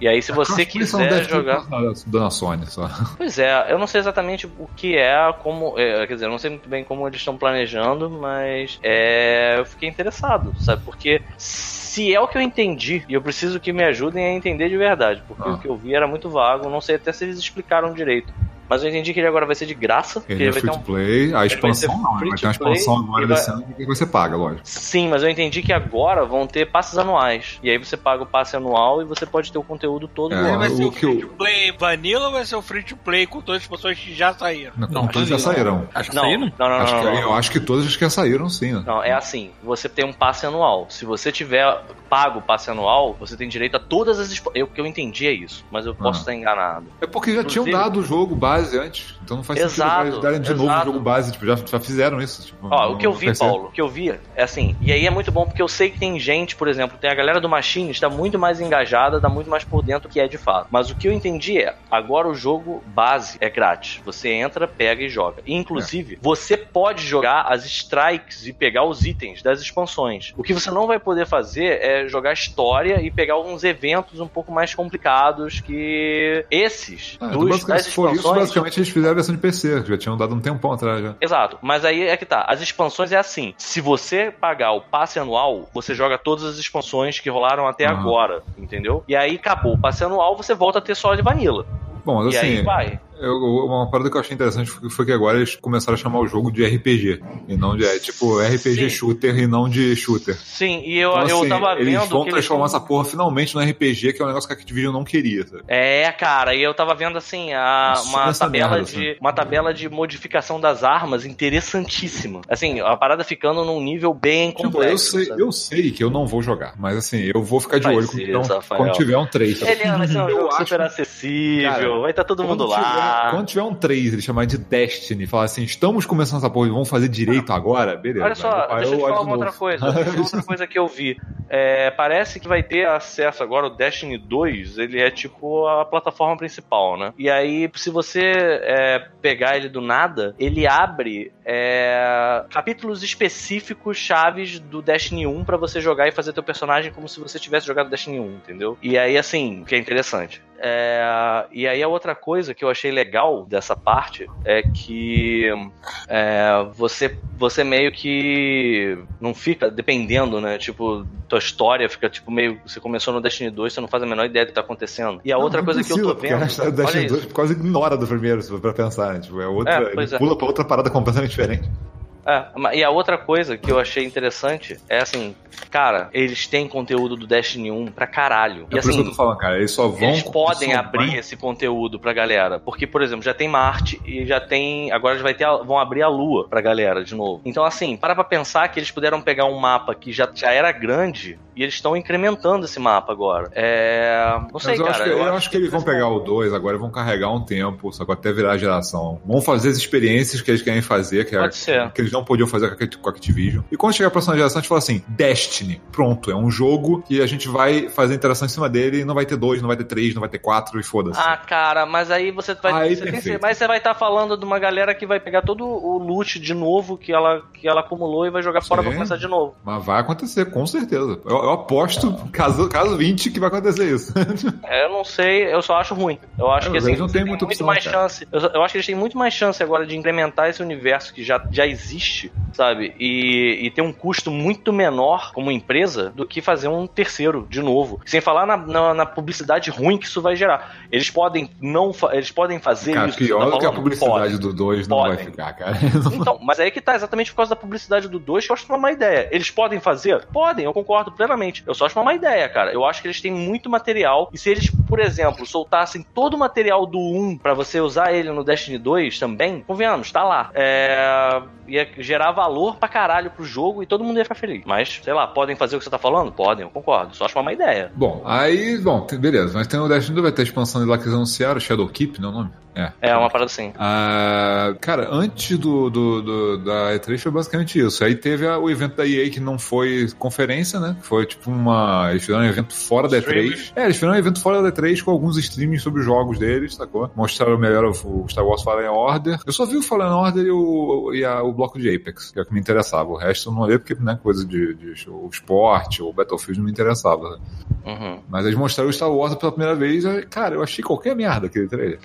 E aí, se você só não quiser jogar. Dona Sony, só. Pois é, eu não sei exatamente o que é, como. é, quer dizer, eu não sei muito bem como eles estão planejando, mas é, eu fiquei interessado, sabe? Porque se é o que eu entendi, e eu preciso que me ajudem a entender de verdade, porque Ah. o que eu vi era muito vago, não sei até se eles explicaram direito. Mas eu entendi que ele agora vai ser de graça, que Ele ele é vai free ter to um. play, a expansão não, vai ter uma expansão agora e desse vai- ano que você paga, lógico. Sim, mas eu entendi que agora vão ter passes anuais. E aí você paga o passe anual e você pode ter o conteúdo todo É, vai ser o o que free eu- to play vanilla ou vai ser o free to play com todas as pessoas que já saíram? Não, Não, todos já saíram. Acho que Não, saíram? não, não, Acho não, que- não, não. Eu acho que todas as que já saíram, sim. né? Não, é assim, você tem um passe anual. Se você tiver pago o passe anual, você tem direito a todas as eu, O que eu entendi é isso, mas eu posso Ah. estar enganado. É porque já tinham Inclusive- dado o jogo base antes, então não faz Exato, sentido darem de novo o exato. jogo base, tipo, já, já fizeram isso. Tipo, Ó, o que eu vi. Paulo, o que eu vi é assim, e aí é muito bom porque eu sei que tem gente, por exemplo, tem a galera do Machine está muito mais engajada, está muito mais por dentro que é de fato. Mas o que eu entendi é, agora o jogo base é grátis. Você entra, pega e joga. E, inclusive, você pode jogar as strikes e pegar os itens das expansões. O que você não vai poder fazer é jogar história e pegar alguns eventos um pouco mais complicados que esses Ah, dos, então, basicamente, das isso, expansões basicamente eles fizeram a versão de PC, que já tinham dado um tempão atrás já. Exato, mas aí é que tá. As expansões é assim: se você pagar o passe anual, você joga todas as expansões que rolaram até Aham. agora, entendeu? E aí acabou o passe anual, você volta a ter só de vanilla. Bom, mas e assim, aí vai. Eu- uma parada que eu achei interessante foi, foi que agora eles começaram a chamar o jogo de RPG. E não de. É, tipo, RPG Sim. shooter e não de shooter. Sim, e eu, Então, eu assim, tava eles vendo vão que eles transformar tão- essa porra finalmente no RPG, que é um negócio que a Activision não queria. Sabe? É, cara, e eu tava vendo assim a, uma nessa tabela merda, de assim. uma tabela de modificação das armas interessantíssima. Assim, a parada ficando num nível bem Tipo, eu complexo. sei, sabe? eu sei que eu não vou jogar, mas assim, eu vou ficar de Vai olho ser, quando, um- quando tiver um 3. Ele vai ser um Eu jogo super acessível, Cara, vai estar todo mundo lá. Ah. quando tiver um 3, ele chamar de Destiny, falar assim, estamos começando essa porra, vamos fazer direito agora, beleza. Olha só, deixa eu te falar uma outra novo. coisa. Eu falar outra coisa que eu vi. É, parece que vai ter acesso agora, o Destiny 2, ele é tipo a plataforma principal, né? E aí, se você é, pegar ele do nada, ele abre é, capítulos específicos, chaves do Destiny 1 pra você jogar e fazer teu personagem como se você tivesse jogado Destiny 1, entendeu? E aí, assim, o que é interessante. É, e aí a outra coisa que eu achei legal dessa parte é que é, você, você meio que não fica dependendo, né? Tipo, tua história fica tipo meio. Você começou no Destiny 2, você não faz a menor ideia do que tá acontecendo. E a outra Não coisa que eu precisa, tô vendo. olha Destiny isso. 2 quase ignora do primeiro, se for pra pensar, né? Tipo, é outra, É, é. pula pra outra parada completamente diferente. É, e a outra coisa que eu achei interessante é assim, cara, eles têm conteúdo do Destiny 1 pra caralho. É E por isso que eu assim, tô falando, cara, eles só vão... eles podem abrir esse conteúdo pra galera. Porque, por exemplo, já tem Marte e já tem. Agora vai ter a- vão abrir a Lua pra galera de novo. Então, assim, para pra pensar que eles puderam pegar um mapa que já, já era grande e eles estão incrementando esse mapa agora. É. Não sei, Mas eu, cara. acho que, eu acho que eles vão pegar o 2 agora e vão carregar um tempo, só que até virar a geração. Vão fazer as experiências que eles querem fazer, que, é, Pode ser. que eles não podiam fazer com a- Activision. E quando chegar a próxima geração, a gente fala assim: Destiny, pronto, é um jogo que a gente vai fazer interação em cima dele e não vai ter dois, não vai ter três, não vai ter quatro e foda-se. Ah, cara, mas aí você vai. Aí, você tem- perfeito. mas você vai estar falando de uma galera que vai pegar todo o loot de novo que ela, que ela acumulou e vai jogar fora Sim. pra começar de novo. Mas vai acontecer, com certeza. Eu, eu aposto, caso, caso 20, que vai acontecer isso. É, Eu não sei, eu só acho ruim. Eu acho É, que assim, não tem muita muito opção, mais cara. chance. Eu, eu acho que eles têm muito mais chance agora de incrementar esse universo que já, já existe, sabe? E, e ter um custo muito menor como empresa do que fazer um terceiro de novo. Sem falar na, na, na publicidade ruim que isso vai gerar. Eles podem não eles podem fazer cara, isso pior do que a publicidade Podem. do 2 não vai ficar, cara. Então, mas aí que tá, exatamente por causa da publicidade do 2, que eu acho uma má ideia. Eles podem fazer? Podem, eu concordo plenamente. Eu só acho uma má ideia, cara. Eu acho que eles têm muito material, e se eles, por exemplo, soltassem todo o material do 1 pra você usar ele no Destiny 2 também, convenhamos, tá lá. É... Ia gerar valor pra caralho pro jogo e todo mundo ia ficar feliz. Mas, sei lá, podem fazer o que você tá falando? Podem, eu concordo. Só acho uma má ideia. Bom, aí, bom, beleza. Mas tem o Destiny 2, vai ter a expansão de lá que eles anunciaram, Shadowkeep, não é o nome? É. É uma parada assim. Ah, cara, antes do, do, do- da E3 foi basicamente isso. Aí teve a- o evento da EA que não foi conferência, né? Foi tipo uma. Eles fizeram um evento fora da E3. É, eles fizeram um evento fora da E3 com alguns streamings sobre os jogos deles, sacou? Mostraram melhor o, o Star Wars Fallen Order. Eu só vi o Fallen Order e o, e a- o bloco de Apex, que é o que me interessava. O resto eu não olhei porque, né, coisa de, de o esporte ou Battlefield não me interessava. Uhum. Mas eles mostraram o Star Wars pela primeira vez. e, Cara, eu achei qualquer merda aquele trailer.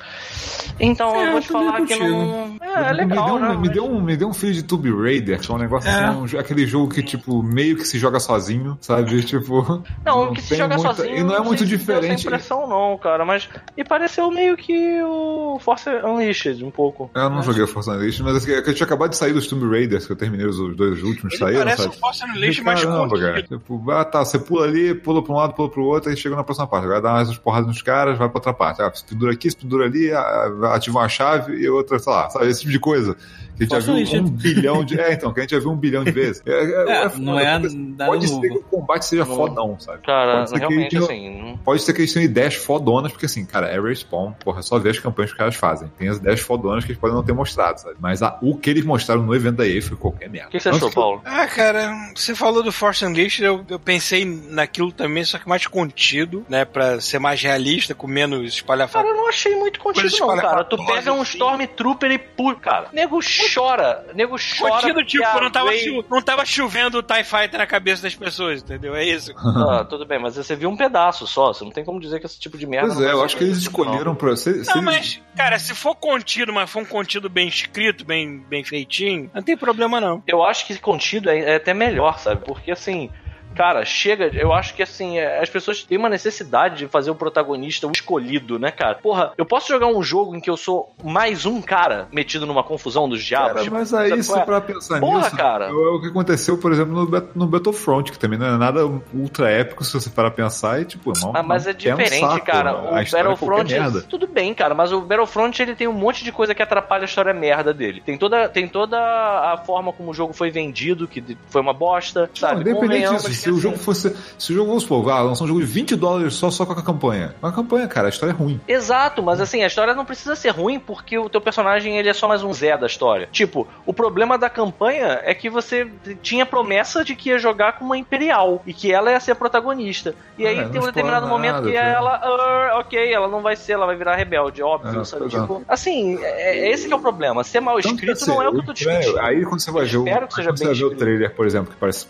Então, É, eu vou te falar que não. É, é me, legal, deu, um- né? me, deu um, me deu um feed de Tomb Raider, que é um negócio É. assim, um aquele jogo que, tipo, meio que se joga sozinho, sabe? Tipo. Não, que se joga muita- sozinho. E não é sei muito deu diferente. impressão, não, cara, mas me pareceu meio que o Force Unleashed, um pouco. Eu não joguei o Force Unleashed, mas assim, é eu tinha acabado de sair dos Tomb Raiders, que eu terminei os, dois últimos, Ele saíram, parece sabe? um Force Unleashed mais Caramba, cara. Tipo, ah, tá, você pula ali, pula pra um lado, pula pro outro, aí chega na próxima parte. Agora dá mais umas porradas nos caras, vai pra outra parte. Ah, se pendura aqui, se pendura ali, ah, ativa uma chave e outra, sei lá, sabe? Esse tipo de coisa. Que a gente já Força viu um bilhão de. É, então, que a gente já viu um bilhão de vezes. É, é- É, é não é nada Pode ser novo. que o combate seja Não. fodão, sabe? Cara, Pode ser que realmente, assim. Pode ser que eles tenham ideias fodonas, porque assim, cara, é respawn, porra, é só ver as campanhas que os caras fazem. Tem as ideias fodonas que eles podem não ter mostrado, sabe? Mas a- o que eles mostraram no evento da EA foi qualquer merda. O que, que você achou, que Paulo? Ah, cara, você falou do Force Unleashed, eu, eu pensei naquilo também, só que mais contido, né? Pra ser mais realista, com menos espalhafatosa. Cara, eu não achei muito contido, não, cara. Tu pega um assim. Stormtrooper e pula. Cara, nego chora. Nego chora. Contido, tipo, não tava, chu- não tava chovendo o TIE Fighter na cabeça das pessoas, entendeu? É isso. Ah, tudo bem, mas você viu um pedaço só. Você não tem como dizer que esse tipo de merda. Pois é, eu acho que eles escolheram pra. Se Não, eles- mas, cara, se for contido, mas for um contido bem escrito, bem, bem feitinho, não tem problema não. Eu acho que contido é, é até melhor, sabe? Porque assim. Cara, chega. Eu acho que assim, é, as pessoas têm uma necessidade de fazer o protagonista o escolhido, né, cara? Porra, eu posso jogar um jogo em que eu sou mais um cara metido numa confusão dos diabos? Cara, tipo, mas aí, se é? pra pensar Porra, nisso, cara. é o que aconteceu, por exemplo, no, no Battlefront, que também não é nada ultra épico se você parar pensar e, tipo, não. Ah, mas não é um diferente, saco, cara. O é Battlefront. merda. tudo bem, cara, mas o Battlefront ele tem um monte de coisa que atrapalha a história merda dele. Tem toda, tem toda a forma como o jogo foi vendido, que foi uma bosta, sabe? Não, independente disso, se o jogo fosse. Se o jogo, vamos supor, ah, lançar um jogo de 20 dólares só, só com a campanha. Uma campanha, cara, a história é ruim. Exato, mas assim, a história não precisa ser ruim porque o teu personagem ele é só mais um Zé da história. Tipo, o problema da campanha é que você tinha promessa de que ia jogar com uma Imperial e que ela ia ser a protagonista. E aí É, não tem um determinado explora momento nada, que tá? ela, ah, ok, ela não vai ser, ela vai virar rebelde, óbvio, É, sabe? pois é. Tipo, assim, é, é esse que é o problema. Ser mal Tanto escrito assim, não é o que eu tô estranho, discutindo. Aí quando você vai ver, o, Espero que seja quando você vai ver o trailer, por exemplo, que parece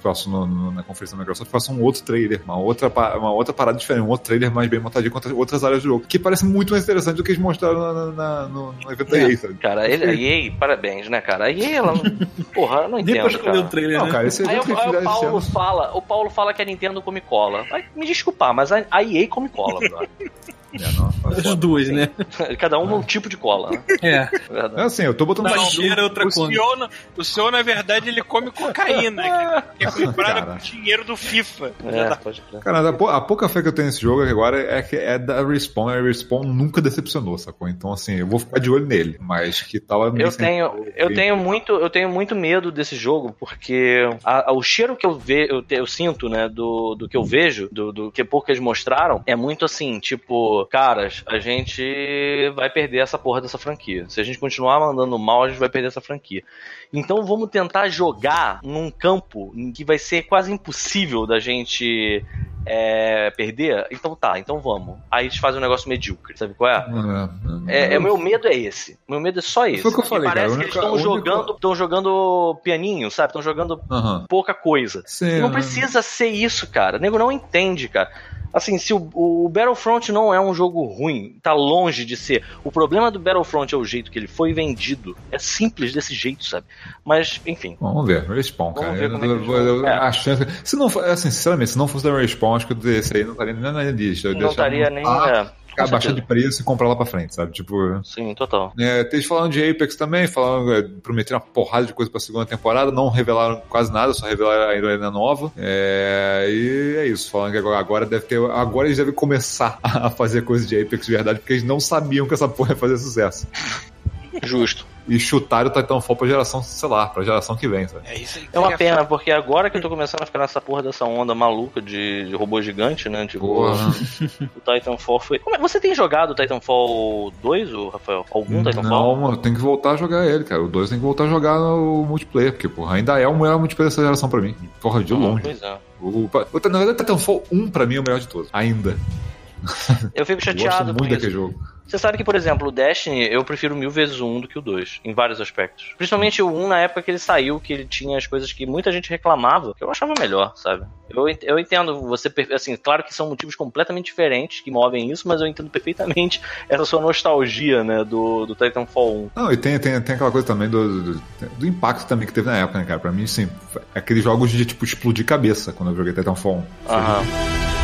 no- na conferência Microsoft, passou um outro trailer, uma outra, uma outra parada diferente, um outro trailer mais bem montadinho contra outras áreas do jogo, que parece muito mais interessante do que eles mostraram na- na- na- no, no evento da EA, sabe? Cara, ele, a EA, parabéns, né, cara? A EA, ela. Porra, eu não Nem pra entendo. escolher Cara. o trailer, Não, né? cara, esse Aí, eles aí o Paulo ano. fala, o Paulo fala que a Nintendo come cola. Vai me desculpar, mas a, a EA come cola, brother. É, As duas, né? Cada um um tipo de cola, né? É. É É verdade. assim, eu tô botando Não, mais cheiro é outra o senhor, na- o senhor, na verdade, ele come cocaína, que é comprada com dinheiro do FIFA. É, pode crer. Cara, a, pou- a pouca fé que eu tenho nesse jogo agora é que é da Respawn. A Respawn nunca decepcionou, sacou? Então, assim, eu vou ficar de olho nele. Mas que tal é Eu tenho, eu tenho muito, eu tenho muito medo desse jogo porque a- a- o cheiro que eu ve, eu, te- eu sinto, né, do, do que eu vejo, do, do que pouco eles mostraram, é muito assim, tipo, caras, a gente vai perder essa porra dessa franquia. Se a gente continuar mandando mal, a gente vai perder essa franquia. Então vamos tentar jogar num campo em que vai ser quase impossível da gente é, perder. Então tá, então vamos. Aí eles fazem um negócio medíocre, sabe qual é? É, é, o meu medo é esse. Meu medo é só esse. Foi o que eu falei, parece cara. A que eles única- estão a única- jogando, estão jogando pianinho, sabe? Estão jogando Aham. pouca coisa. Sim, Não precisa ser isso, cara. O nego não entende, cara. Assim, se o, o Battlefront não é um jogo ruim, tá longe de ser. O problema do Battlefront é o jeito que ele foi vendido. É simples desse jeito, sabe? Mas, enfim. Vamos ver, Respawn, Vamos cara. ver como é que eles é. A chance. Se não assim, sinceramente, se não fosse da Respawn, acho que esse aí não estaria nem na lista. Eu Não estaria nem. ah, é, baixando de preço e comprar lá pra frente, sabe? Tipo. Sim, total. É, eles falaram de Apex também, falaram, é, prometeram uma porrada de coisa pra segunda temporada, não revelaram quase nada, só revelaram a heroína nova. É, e é isso, falando que agora, agora deve ter. Agora eles devem começar a fazer coisa de Apex de verdade, porque eles não sabiam que essa porra ia fazer sucesso. Justo. E chutaram o Titanfall pra geração, sei lá, pra geração que vem, sabe? É isso É uma pena, porque agora que eu tô começando a ficar nessa porra dessa onda maluca de, de robô gigante, né? Tipo, Porra. o Titanfall foi. Como é- Você tem jogado o Titanfall 2, ô, Rafael? Algum Titanfall? Não, mano, tem que voltar a jogar ele, cara. O 2 tem que voltar a jogar no multiplayer, porque, porra, ainda é o melhor multiplayer dessa geração pra mim. Porra, de longe. Pois é. O, o, na verdade, o Titanfall 1 pra mim é o melhor de todos. Ainda. Eu fico Eu gosto chateado com muito daquele jogo. Você sabe que, por exemplo, o Destiny, eu prefiro mil vezes o 1 do que o 2, em vários aspectos. Principalmente o 1 na época que ele saiu, que ele tinha as coisas que muita gente reclamava, que eu achava melhor, sabe? Eu, eu entendo você, assim, claro que são motivos completamente diferentes que movem isso, mas eu entendo perfeitamente essa sua nostalgia, né, do, do Titanfall 1. Não, e tem, tem, tem aquela coisa também do, do, do impacto também que teve na época, né, cara? Pra mim, sim, aqueles jogos de, tipo, explodir cabeça quando eu joguei Titanfall 1. Aham.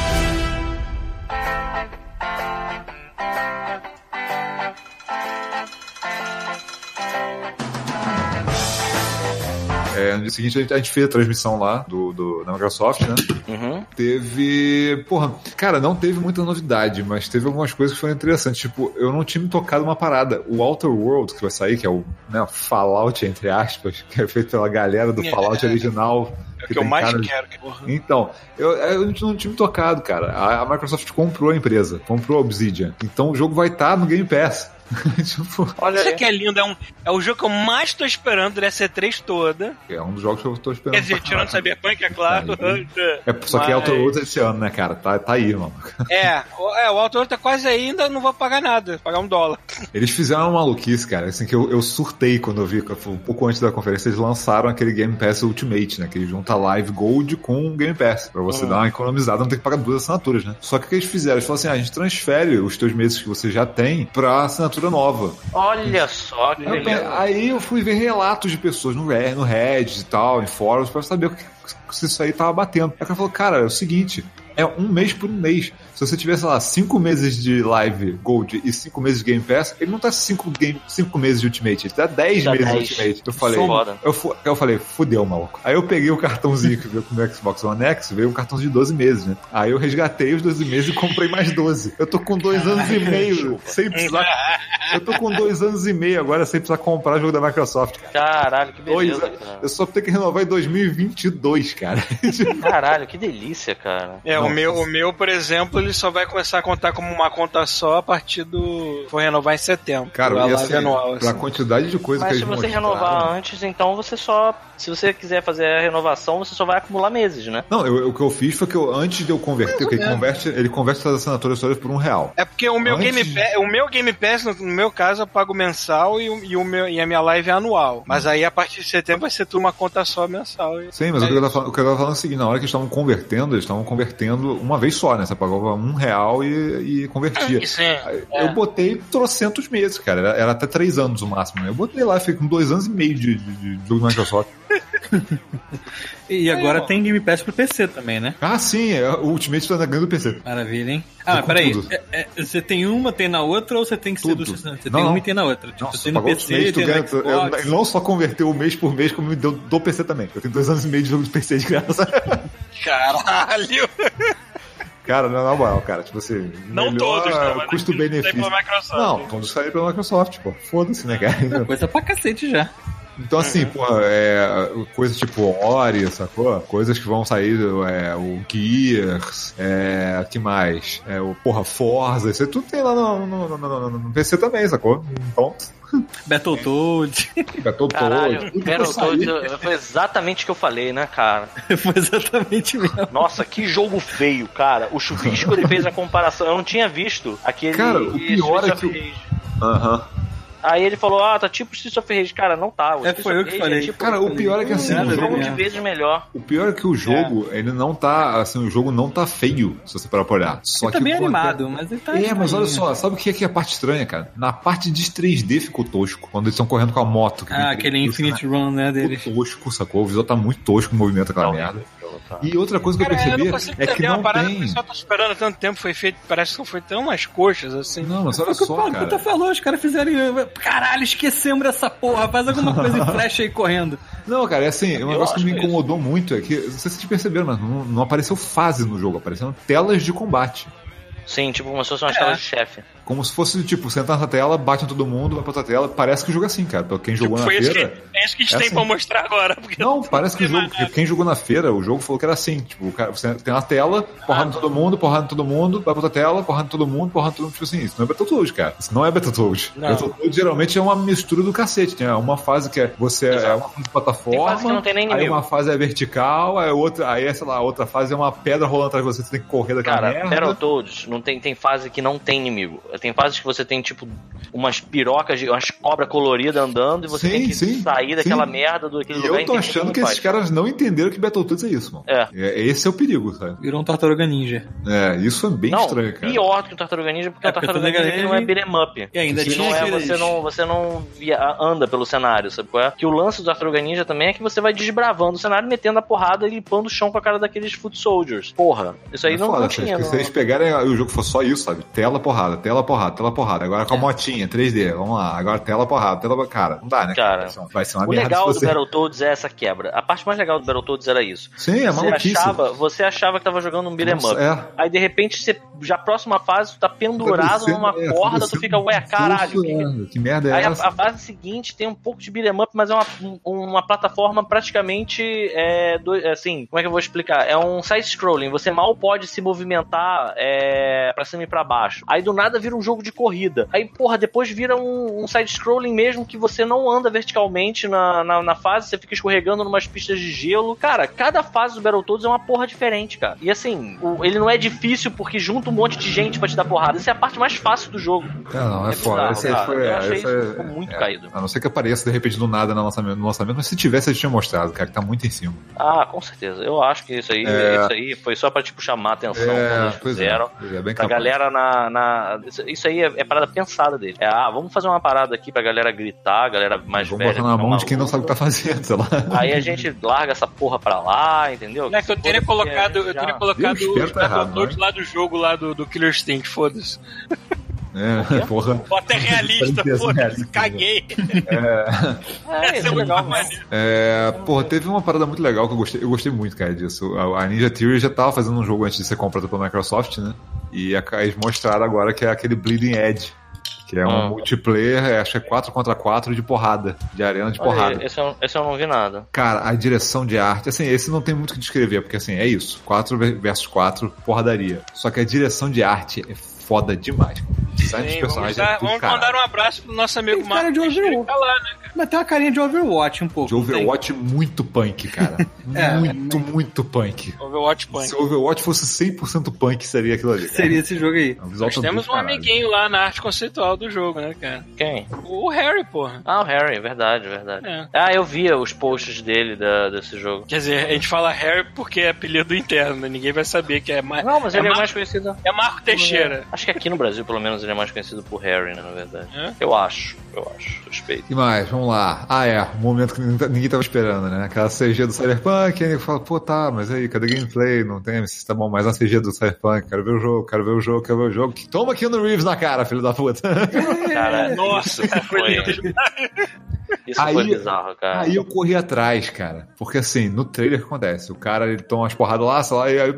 É, no dia seguinte, a gente, a gente fez a transmissão lá do, do, da Microsoft, né? Uhum. Teve. Porra, cara, não teve muita novidade, mas teve algumas coisas que foram interessantes. Tipo, eu não tinha me tocado uma parada. O Outer World que vai sair, que é o né, Fallout, entre aspas, que é feito pela galera do Fallout original. É o que eu mais cara quero. que-. Então, eu, eu não tinha me tocado, cara. A, a Microsoft comprou a empresa, comprou a Obsidian. Então o jogo vai estar no Game Pass. tipo, Olha Isso aqui é lindo, é, um, é o jogo que eu mais tô esperando dessa E3 toda. é um dos jogos que eu tô esperando. Quer dizer, tirando. Cyberpunk, é claro. É, só que é Mas- Outer esse ano, né, cara? Tá, tá aí, mano. É, o- é, o autor tá quase aí, ainda não vou pagar nada, pagar um dólar. Eles fizeram uma maluquice, cara, assim, que eu, eu surtei quando eu vi, um pouco antes da conferência, eles lançaram aquele Game Pass Ultimate, né, que ele junta Live Gold com o Game Pass, pra você dar uma economizada, não ter que pagar duas assinaturas, né. Só que o que eles fizeram? Eles falaram assim, ah, a gente transfere os teus meses que você já tem pra assinatura nova. Olha só que Aí eu, beleza. aí eu fui ver relatos de pessoas no, no Reddit e tal, em fóruns, pra saber o que, se isso aí tava batendo. Aí o cara falou, cara, é o seguinte, é um mês por um mês. Se você tiver, sei lá, cinco meses de live Gold e cinco meses de Game Pass, ele não tá cinco, game, cinco meses de Ultimate, ele tá dez Tá meses de 10. Ultimate. Eu falei, eu, fu- eu falei, fudeu, maluco. Aí eu peguei o cartãozinho que veio com o Xbox One X, veio um cartãozinho de 12 meses, né? Aí eu resgatei os 12 meses e comprei mais 12. Eu tô com dois anos e meio sem precisar. Eu tô com dois anos e meio agora sem precisar comprar jogo da Microsoft, cara. Caralho, que Dois beleza, anos. cara. Eu só tenho que renovar em 2022, cara. Caralho, que delícia, cara. É, o meu, o meu, por exemplo, ele só vai começar a contar como uma conta só a partir do. For renovar em setembro. Cara, a e live assim, anual. pra assim. quantidade de coisa Mas que se eles você mostraram- renovar antes, então você só. Se você quiser fazer a renovação, você só vai acumular meses, né? Não, eu- o que eu fiz foi que eu, antes de eu converter, porque ele converte, ele converte as assinaturas todas por um real. É porque o meu, Antes Game Pass, o meu Game Pass, no, meu caso, eu pago mensal e, o- e o meu, e a minha live é anual. Mas aí, a partir de setembro, vai ser tudo uma conta só mensal. E- Sim, mas é o, que eu tava falando, o que eu tava falando é o seguinte, na hora que eles estavam convertendo, eles estavam convertendo uma vez só, né? Você pagava um real e, e convertia. Isso, é. Aí Eu botei trocentos meses, cara. Era, era até três anos o máximo, né? Eu botei lá, fiquei com dois anos e meio de, de, de jogo da Microsoft. E agora É. tem Game Pass pro PC também, né? Ah, sim, é, o Ultimate tá na ganho do PC. Maravilha, hein? Ah, peraí. É- é- você tem uma, tem na outra, ou você tem que ser Tudo. do Você Não, tem não. uma e tem na outra. Tipo, Nossa, você tem no PC, tu tem ganha, no Xbox. eu, não só converteu o mês por mês, como me deu do PC também. Eu tenho dois anos e meio de jogo de PC de graça. Caralho! Cara, na moral, cara, tipo assim. Não melhor todos, não, mas Custo-benefício. Não, todos saíram pela Microsoft, pô. Foda-se, né, cara? Coisa pra cacete já. Então, assim, porra, é, coisa tipo Ori, sacou? Coisas que vão sair, é, o Gears, é, que mais? É, o, porra, Forza, isso aí tudo tem lá no, no, no, no- no PC também, sacou? Então, vai sair. Battletoads foi exatamente o que eu falei, né, cara? Foi exatamente mesmo. Nossa, que jogo feio, cara. O Chuvisco ele fez a comparação. Eu não tinha visto aquele. Cara, o pior é que o- Rage. Aham. Aí ele falou, ah, tá tipo Streets of Rage. Cara, não tá. O É, foi eu que Rage falei. É tipo Cara, o pior é que assim, um a jogo de vezes melhor. O pior é que o jogo, ele não tá, assim, o jogo não tá feio, se você parar pra olhar. Só Ele tá que bem pô, animado, mas ele tá. É, mas olha só, sabe o que é, que é a parte estranha, cara? Na parte de 3D ficou tosco, quando eles estão correndo com a moto. que Ah, aquele Infinite Run, né, deles. Ficou tosco, sacou? O visual tá muito tosco o movimento daquela merda. E outra coisa que Cara, eu eu percebi não consigo é que não uma parada que o tem. pessoal tá esperando há tanto tempo, foi feito, parece que foi tão umas coxas, assim. Não, mas olha o que o só, Paulo cara. Puta falou, os caras fizeram. Caralho, esquecemos dessa porra. Faz alguma coisa e flecha aí correndo. Não, cara, é assim, um negócio que me que é incomodou muito é que, não sei se vocês perceberam, mas não, não apareceu fase no jogo, apareceram telas de combate. Sim, tipo como se fosse uma É. tela de chefe. Como se fosse, tipo, sentar na tela, bate em todo mundo, vai pra outra tela. Parece que o jogo é assim, cara. Pra quem jogou na foi isso que, feira. é isso que a gente é tem assim. pra mostrar agora. Porque Não, parece que o jogo. Porque quem jogou na feira, o jogo falou que era assim. Tipo, o cara, você tem uma tela, porrada em todo mundo, porrada em todo mundo, vai pra outra tela, porrada em todo mundo, porrada em todo mundo. Tipo assim, isso não é Battletoads, cara. Isso não é Battletoads. Não. Battletoads geralmente é uma mistura do cacete. Tem uma fase que é você é uma fase de plataforma. Tem fase que não tem nem Aí inimigo. uma fase é vertical, aí outra, aí é, sei lá, outra fase é uma pedra rolando atrás de você, você tem que correr daquela Cara, merda. Battletoads não tem, tem fase que não tem inimigo. Tem fases que você tem, tipo, umas pirocas, de- umas cobras coloridas andando e você Sim, tem que sim, sair daquela sim. merda do aquele E lugar eu tô achando que não esses caras não entenderam que Battletoads é isso, mano. É. É, Esse é o perigo, sabe? Virou um Tartaruga Ninja. É, isso é bem Não, estranho, cara. pior do que o Tartaruga Ninja, porque É, o Tartaruga Ninja ele não é beat'em up. E ainda Que tinha não é, aqueles- você não, você não via, anda pelo cenário, sabe qual é? Que o lance do Tartaruga Ninja também é que você vai desbravando o cenário, metendo a porrada e limpando o chão com a cara daqueles foot soldiers. Porra, isso aí É não, foda, não tinha. Se vocês pegarem o jogo for só isso, sabe? Tela, porrada, tela, porrada, tela, porrada. Agora É. com a motinha, 3D, vamos lá. Agora tela, porrada, tela, cara. Não dá, né? Cara, Vai ser uma- O legal do você... Battletoads é essa quebra. A parte mais legal do Battletoads era isso. Sim, é você maluquice. achava, você achava que tava jogando um beat'em up. é. Aí de repente, você, já a próxima fase, tu tá pendurado numa é, corda, tu fica, ué, caralho. Que que- é, merda é Aí a, essa? a fase seguinte tem um pouco de beat'em up, mas é uma, um- uma plataforma praticamente é, do- é, assim, como é que eu vou explicar? É um side-scrolling, você mal pode se movimentar é, pra cima e pra baixo. Aí do nada vira um jogo de corrida. Aí, porra, depois vira um, um side-scrolling mesmo que você não anda verticalmente na, na, na fase, você fica escorregando numas pistas de gelo. Cara, cada fase do Battletoads é uma porra diferente, cara. E assim, o- ele não é difícil porque junta um monte de gente pra te dar porrada. Essa é a parte mais fácil do jogo. É, não, é, É foda. Esse cara. foi, Eu é, achei isso é- ficou muito é. caído. A não ser que apareça de repente do nada no lançamento, no lançamento, mas se tivesse, eles tinham mostrado, cara, que tá muito em cima. Ah, com certeza. Eu acho que isso aí, É. isso aí foi só pra tipo chamar a atenção quando É, eles pois é. fizeram. É, bem Pra capaz. galera na. na- isso- aí é, é parada pensada dele. É, ah, vamos fazer uma parada aqui pra galera gritar, a galera mais Vamos velha. botar na ficar mão de quem não sabe o que tá fazendo, sei lá. Aí a gente larga essa porra pra lá, entendeu? É que eu teria colocado, a eu teria colocado os tá errado, downloads né? lá do jogo lá do, do Killer Instinct, foda-se. É, porra. Bota realista, Parece foda-se, realista, caguei. É, Essa isso é é muito legal, maneiro. mas. É, porra, teve uma parada muito legal que eu gostei, eu gostei muito, cara, disso. A, a Ninja Theory já tava fazendo um jogo antes de ser comprado pela Microsoft, né? E a, eles mostraram agora que é aquele Bleeding Edge. Que é um Ah. multiplayer, é, acho que é 4 contra 4 de porrada, de arena de Olha, porrada. esse, eu, esse eu não vi nada. Cara, a direção de arte, assim, esse não tem muito o que descrever, porque assim, é isso. 4 versus 4, porradaria. Só que a direção de arte é foda demais. O design dos Sim, vamos personagens dar- é vamos caralho. mandar um abraço pro nosso amigo Tem cara Marcos. de Overwatch. tá lá, né? Mas tem uma carinha de Overwatch um pouco. De Overwatch muito punk, cara. É, muito, muito punk. Overwatch Punk. Se o Overwatch fosse 100% punk, seria aquilo ali. Seria esse jogo aí. É um Nós temos um caralho. amiguinho lá na arte conceitual do jogo, né, cara? Quem? O Harry, porra. Ah, o Harry, verdade, verdade. É. Ah, eu via os posts dele da, desse jogo. Quer dizer, a gente fala Harry porque é apelido interno, né? ninguém vai saber que é mais. Não, mas é ele é mais conhecido. É Marco Teixeira. Acho que aqui no Brasil, pelo menos, ele é mais conhecido por Harry, né, na verdade. É? Eu acho, eu acho. Suspeito. E mais, vamos lá. Ah, é, um momento que ninguém tá- ninguém tava esperando, né? Aquela CG do Cyberpunk, aí ele fala, pô, tá, mas aí, cadê gameplay? Não tem, tá bom, mais uma CG do Cyberpunk, quero ver o jogo, quero ver o jogo, quero ver o jogo. Toma aqui no Reeves na cara, filho da puta. Cara, Nossa, isso foi isso Aí- foi bizarro, cara. Aí eu corri atrás, cara. Porque assim, no trailer o que acontece? O cara ele toma umas porradas lá, sei lá, e aí,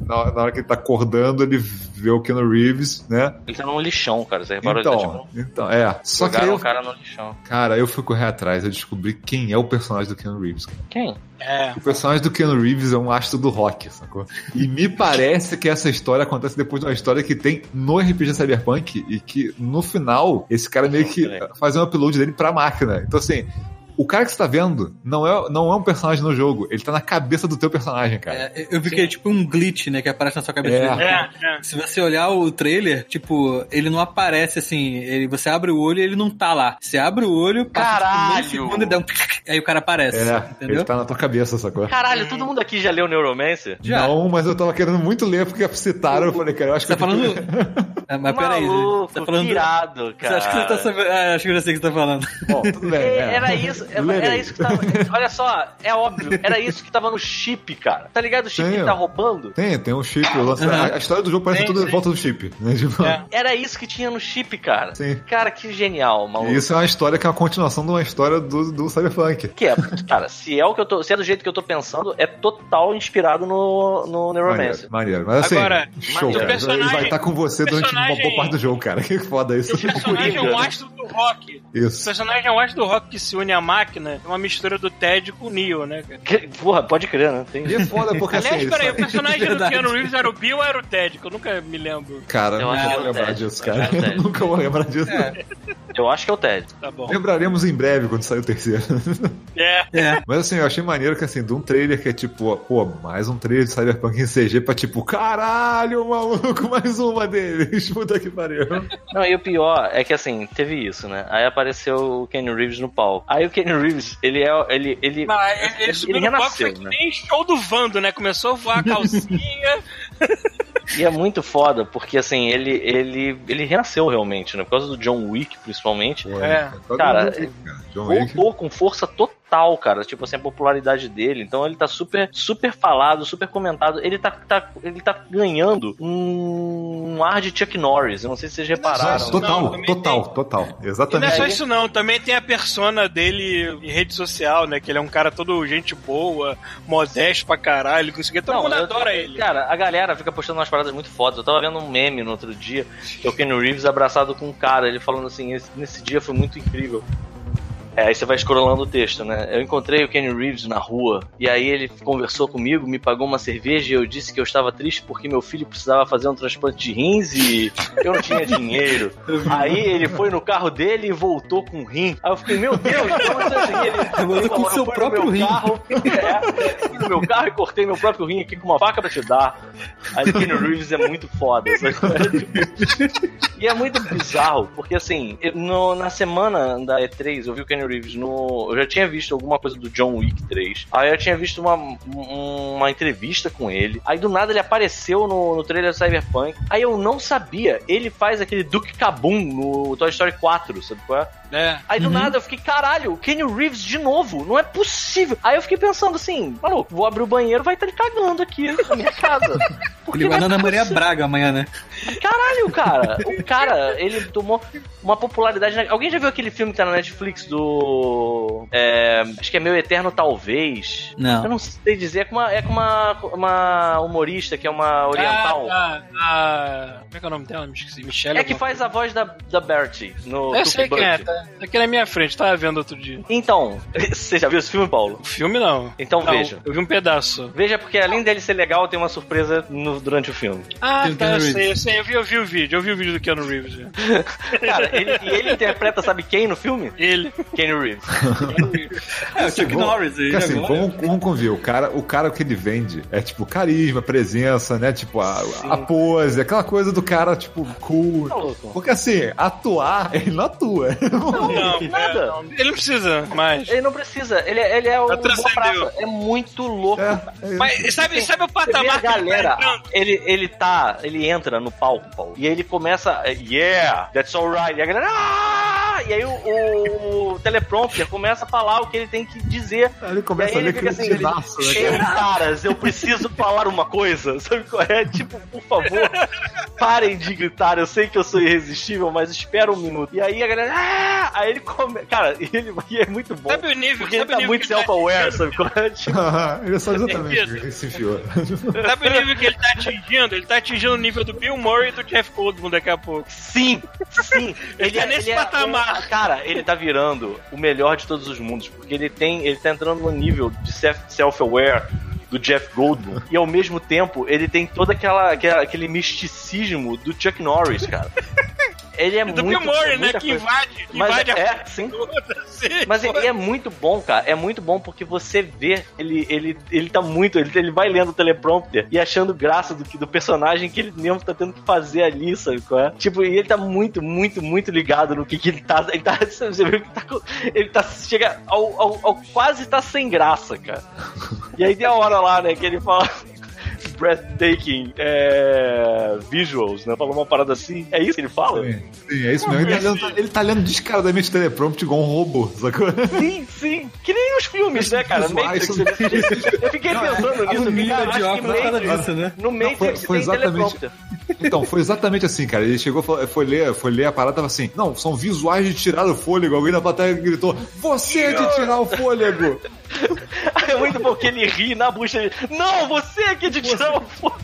na, na hora que ele tá acordando, ele vê o Keanu Reeves, né? Ele tá num lixão, cara. Você reparou? Então, ele tá, tipo, então, é. Só que eu, o cara no lixão. cara, eu fui correr atrás, eu descobri quem é o personagem do Keanu Reeves. cara. Quem? É. O personagem do Keanu Reeves é um astro do rock, sacou? E me parece que essa história acontece depois de uma história que tem no RPG Cyberpunk e que no final esse cara meio que faz um upload dele pra máquina. Então assim, o cara que você tá vendo não é, não é um personagem no jogo, ele tá na cabeça do teu personagem, cara. É, eu vi que é tipo um glitch, né? Que aparece na sua cabeça. É. É, é. Se você olhar o trailer, tipo, ele não aparece assim. Ele, você abre o olho e ele não tá lá. Você abre o olho, passa tipo, Caralho! meio segundo e dá um. Aí o cara aparece. É, entendeu? ele tá na tua cabeça, sacou? Caralho, todo mundo aqui já leu Neuromancer? Já. Não, mas eu tava querendo muito ler porque citaram, eu falei, cara, eu acho Você que tá eu falando. Ah, mas peraí. Tá falando. pirado, cara. acha que você tá sabendo. Ah, acho que eu já sei o que você tá falando. Bom, tudo bem. É, é. Era isso, era, era isso que tava. Olha só, é óbvio, era isso que tava no chip, cara. Tá ligado? O chip Tem, que tá roubando? Tem, tem um chip. lancei- a, a história do jogo parece Tem, toda em volta do chip. Né? Tipo, É. Era isso que tinha no chip, cara. Sim. Cara, que genial, maluco. E isso é uma história que é uma continuação de uma história do, do Cyberpunk. Que é, cara, se é o que eu tô. Se é do jeito que eu tô pensando, é total inspirado no, no Neuromancer. Maneiro, maneiro. Mas assim, Agora, show, cara. personagem- Ele vai estar com você durante uma personagem- boa parte do jogo, cara. Que foda isso. O personagem é um astro do rock. O Isso. personagem é um astro do rock que se une à máquina. É uma mistura do Ted com o Neo, né, cara? Que- Porra, pode crer, né? Tem... E é foda porque Aliás, assim. peraí, o personagem do Verdade. Keanu Reeves era o Bill ou era o Ted? Que eu nunca me lembro. Cara, Eu que vou é o lembrar Ted. disso, cara. é o Eu nunca vou lembrar disso. Eu acho que é o Ted. Tá bom. Lembraremos em breve quando sair o terceiro. É. É. Mas assim, eu achei maneiro que assim, de um trailer que é tipo, pô, mais um trailer de Cyberpunk em CG pra tipo, caralho, maluco, mais uma deles. Puta que pariu. Não, e o pior é que assim, teve isso, né? Aí apareceu o Kenny Reeves no palco. Aí o Kenny Reeves, ele é. Ele, ele, Mas ele, ele subiu no palco renasceu, que né? nem show do Vando, né? Começou a voar a calcinha. E é muito foda, porque assim, ele, ele, ele renasceu realmente, né? Por causa do John Wick, principalmente. É. John Cara, Wick, cara. John Wick. Voltou com força total, cara. Tipo assim, a popularidade dele. Então ele tá super, super falado, super comentado. Ele tá, tá, ele tá ganhando um, ar de Chuck Norris. Eu não sei se vocês repararam. Nossa, total, Não, total, tem. total. E não é Exatamente. só isso não, também tem a persona dele em rede social, né? Que ele é um cara todo gente boa, modesto pra caralho, conseguia, todo mundo eu- adora ele. Cara, a galera fica postando umas paradas muito fodas. Eu tava vendo um meme no outro dia, que é o Kenny Reeves abraçado com um cara, ele falando assim, "Esse- nesse dia foi muito incrível. É, aí você vai escrolando o texto, né? Eu encontrei o Kenny Reeves na rua e aí ele conversou comigo, me pagou uma cerveja e eu disse que eu estava triste porque meu filho precisava fazer um transplante de rins e eu não tinha dinheiro. Aí ele foi no carro dele e voltou com um rim. Aí eu fiquei, meu Deus, como assim? Ele, Voltou ele com falou, seu "Eu fui no próprio rim." Carro, é, fui no meu carro e cortei meu próprio rim aqui com uma faca pra te dar. Aí o Kenny Reeves é muito foda. E é muito bizarro, porque assim, no- na semana da E3, eu vi o Kenny Reeves no. Eu já tinha visto alguma coisa do John Wick 3. Aí eu tinha visto uma, um- uma entrevista com ele. Aí do nada ele apareceu no, no trailer Cyberpunk. Aí eu não sabia. Ele faz aquele Duke Kabum no Toy Story 4, sabe qual é? É. Aí do nada eu fiquei, caralho, o Kenny Reeves de novo, não é possível. Aí eu fiquei pensando assim, maluco, vou abrir o banheiro, vai estar ele cagando aqui na minha casa. Porque Ele vai é na Ana Maria. Braga amanhã, né? Caralho, cara. O cara, ele tomou uma popularidade. na- Alguém já viu aquele filme que tá na Netflix do. é, acho que é Meu Eterno Talvez. Não. Eu não sei dizer. É com uma, é com uma, uma humorista que é uma oriental. Ah, ah, ah, como é que é o nome dela? Me esqueci. Michelle. É que faz a voz da, da Bertie no coisa. Eu sei Tupi quem é, tá tá aqui na minha frente, tava vendo outro dia. Então, você já viu esse filme, Paulo? O filme não. Então Não, veja. Eu vi um pedaço. Veja, porque além dele ser legal, tem uma surpresa no- durante o filme. Ah, tá, eu Keanu sei, eu sei. Eu vi, eu vi o vídeo, eu vi o vídeo do Keanu Reeves. Cara, ele, e ele interpreta, sabe quem no filme? Ele. Kenny Reeves. É, o Chuck Norris aí. Assim, vamos, vamos convir, o cara, o cara que ele vende é tipo carisma, presença, né? Tipo, a, a pose, aquela coisa do cara, tipo, cool. Tá. Porque assim, atuar, ele não atua. Não, Nada. é, não. Ele não precisa mais. Ele não precisa, ele, é- ele é praça. É muito louco. É, é, Mas sabe, sabe o patamar a que ele tá galera, entrando? ele, ele tá, ele entra no palco, Paulo, e ele começa, yeah, that's alright, e a galera, ah! E aí o, o, o teleprompter começa a falar o que ele tem que dizer. Ele começa e aí a ele ler fica assim, ele, né, "Ei, caras, eu preciso falar uma coisa, sabe qual é? Tipo, por favor, parem de gritar, eu sei que eu sou irresistível, mas espera um minuto. E aí a galera, ah! Aí ele come, cara, ele, e é muito bom. Sabe o nível, Porque ele tá nível muito que ele tá self-aware, atingindo? sabe qual é? Tipo, ele sabe exatamente Certeza. o que ele se enfiou. Sabe o nível que ele tá atingindo? Ele tá atingindo o nível do Bill Murray e do Jeff Goldblum daqui a pouco. Sim, sim. Ele tá nesse patamar. cara, ele tá virando o melhor de todos os mundos, porque ele tem, ele tá entrando no nível de self- self-aware do Jeff Goldblum e ao mesmo tempo ele tem todo aquela, aquela- aquele misticismo do Chuck Norris, cara. Ele é E do muito Murray, né? Que invade, Mas invade a é, sim. toda. Mas ele é muito bom, cara. É muito bom porque você vê, ele, ele, ele tá muito. Ele, ele vai lendo o teleprompter e achando graça do, que- do personagem que ele mesmo tá tendo que fazer ali, sabe qual é? Tipo, e ele tá muito, muito, muito ligado no que, que ele tá. Ele tá. Você vê que tá Ele tá. Chega ao, ao, ao quase tá sem graça, cara. E aí tem a hora lá, né, que ele fala. Breathtaking é, visuals, né? Falou uma parada assim. É isso que ele fala? Sim, sim, é isso mesmo. Ele tá, lendo, ele tá lendo descaradamente teleprompter igual um robô, sacou? Sim, sim. Que nem os filmes, né, cara? Visuais Matrix. Eu fiquei pensando nisso. Eu fiquei, acho que causa Matrix, disso, né? no Matrix foi- foi tem exatamente- teleprompter. Então, foi exatamente assim, cara. Ele chegou, foi ler, foi ler a parada e tava assim: Não, são visuais de tirar o fôlego. Alguém na plateia gritou: Você é de tirar o fôlego! É muito bom que ele ri na bucha dele. Não, você aqui de tirar o fogo.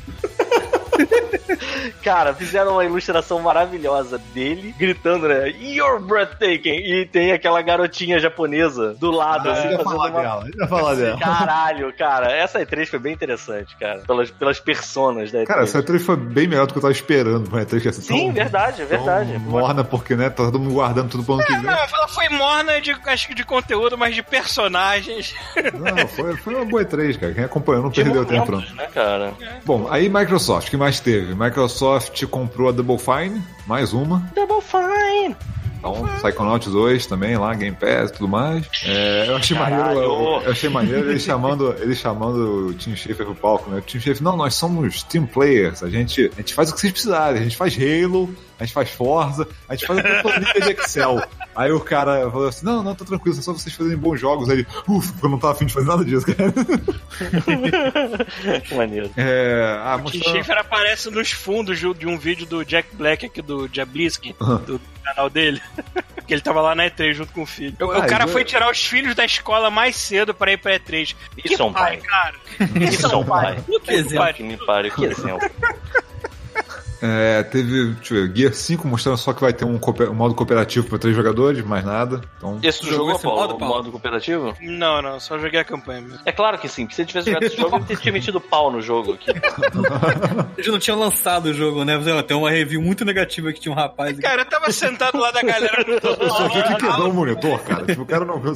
Cara, fizeram uma ilustração maravilhosa dele gritando, né? You're breathtaking! E tem aquela garotinha japonesa do lado, assim, Ele ia fazendo falar uma... dela, ele ia falar dela. Caralho, cara, essa E3 foi bem interessante, cara. Pelas, pelas personas da E3. Cara, essa E3 foi bem melhor do que eu tava esperando pra E3. Que assim, Sim, tão- verdade, verdade. morna, porque, né? Tá todo mundo guardando tudo pro ano que Não, vem. ela foi morna de, acho que de conteúdo, mas de personagens. Não, foi, foi uma boa E3, cara. Quem acompanhou não perdeu tempo, não. momentos, né, cara? Bom, aí Microsoft, o que mais teve? Microsoft comprou a Double Fine, mais uma. Double Fine! Então, Psychonauts 2 também, lá, Game Pass e tudo mais. É, eu achei Caralho. maneiro, eu, eu achei maneiro ele chamando, ele chamando o Team Schafer pro palco, né? O Team Schafer, não, nós somos team players, a gente, a gente faz o que vocês precisarem, a gente faz Halo, a gente faz Forza, a gente faz até planilha de Excel. Aí o cara falou assim, não, não, tá tranquilo, é só vocês fazerem bons jogos. Aí ele, ufa, porque eu não tava afim de fazer nada disso, cara. Que maneiro. É, ah, O mostrando- Schafer aparece nos fundos de um vídeo do Jack Black aqui do Diablisky, do canal dele. que ele tava lá na E3 junto com o filho. O, Ué, o cara eu- foi tirar os filhos da escola mais cedo pra ir pra E3. Isso que é um pai. cara. Isso é um pai. Puta que exemplo. Que me pariu, que exemplo. É, teve, deixa eu ver, Gear 5 mostrando só que vai ter um, cooper- um modo cooperativo para três jogadores, mais nada. Então, Esse tu Jogou esse Paulo, modo, o Paulo? modo cooperativo? Não, não, só joguei a campanha mesmo. É claro que sim, porque se ele tivesse jogado esse jogo, ele tinha metido pau no jogo aqui. Eles não tinham lançado o jogo, né? Tem uma review muito negativa que tinha um rapaz. aqui. Cara, eu tava sentado lá da galera no todo eu só vi que quebrou o monitor, cara. Tipo, o cara não viu.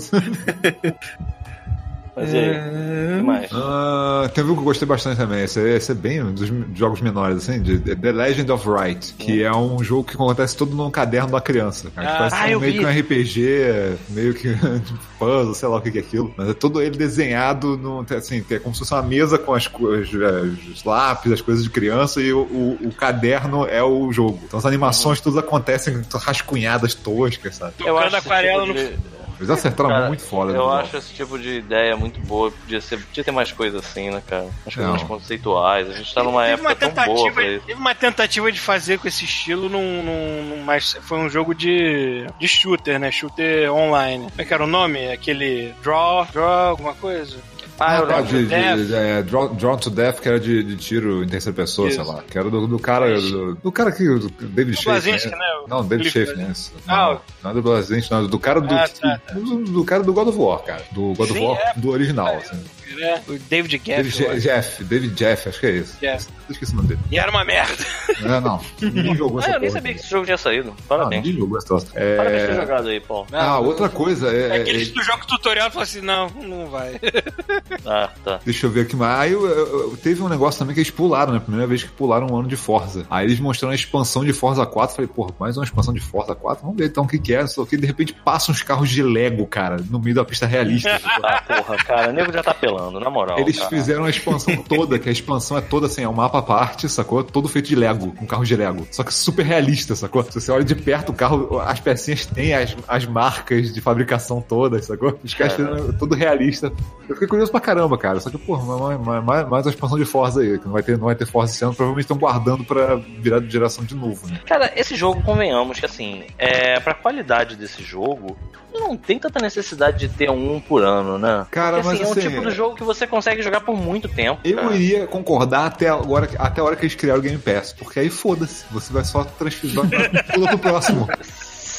Mas e aí? Mais? Ah, tem um que eu gostei bastante também. Esse, é- esse é bem um dos jogos menores, assim, de The Legend of Right, que é um jogo que acontece todo num caderno da criança. Cara, que Ah, parece ah, eu meio vi. que um RPG, meio que puzzle, sei lá o que é aquilo. Mas é todo ele desenhado, no, assim, é como se fosse uma mesa com as, co- as, os lápis, as coisas de criança, e o, o, o caderno é o jogo. Então as animações todas acontecem rascunhadas toscas, sabe? Tocando esse aquarela tipo no- de- Eles acertaram Cara, muito foda. Eu acho esse tipo de ideia muito boa. Podia, ser, podia ter mais coisas assim, né, cara? Umas coisas Não. mais conceituais. A gente tá numa teve época uma tão boa pra isso. teve uma tentativa de fazer com esse estilo num, num, num- mas foi um jogo de, de shooter, né? Shooter online. Como é que era o nome? Aquele draw, draw, alguma coisa? Ah, eu Ah, de, de, de- é, Draw- Drawn to Death, que era de, de tiro em terceira pessoa, Isso. sei lá. Que era do, do cara. Do, do cara que. Do David O Schaefer. Blazinski, né? né? Não, David Schaefer, né? Não, não é do Blazinski, não. Do cara do, Ah, tá, tá. do. do cara do God of War, cara. Do God of Sim, War é. do original, assim. É, o David David Geff. Jeff, David Jeff, acho que é isso. Jeff. Eu esqueci o nome dele. E era uma merda. Não, não. Ninguém jogou Ah, essa eu nem porra. sabia que esse jogo tinha saído. Ah, Parabéns. ninguém jogou essa troça. É... Parabéns por ter jogado aí, Paulo. Ah, outra coisa é. é- Aqueles que tu joga o tutorial e fala assim, não, não vai. Ah, tá. Deixa eu ver aqui mais. Aí eu- eu- eu- teve um negócio também que eles pularam, né? Primeira vez que pularam um ano de Forza. Aí eles mostraram a expansão de Forza 4. Falei, porra, mais uma expansão de Forza 4? Vamos ver então o que, que é. Só que de repente passa uns carros de Lego, cara, no meio da pista realista. Ah, porra, cara, o nego já tá pelando, na moral. Eles cara. fizeram a expansão toda, que a expansão é toda assim, é um mapa à parte, sacou? Todo feito de Lego, com carros de Lego. Só que super realista, sacou? Se você olha de perto o carro, as pecinhas têm as, as marcas de fabricação todas, sacou? Os caras fizeram tudo realista. Eu fiquei curioso pra caramba, cara. Só que, porra, mais, mais, mais, uma expansão de Forza aí, que não vai ter, não vai ter Forza esse ano, provavelmente estão guardando pra virar de geração de novo, né? Cara, esse jogo, convenhamos que assim, é, pra qualidade desse jogo, não tem tanta necessidade de ter um por ano, né? Cara, Porque, assim, mas é um assim, tipo de jogo que você consegue jogar por muito tempo. Eu cara. iria concordar até agora, até a hora que eles criaram o Game Pass, porque aí foda-se, você vai só transferir, vai- pula pro próximo.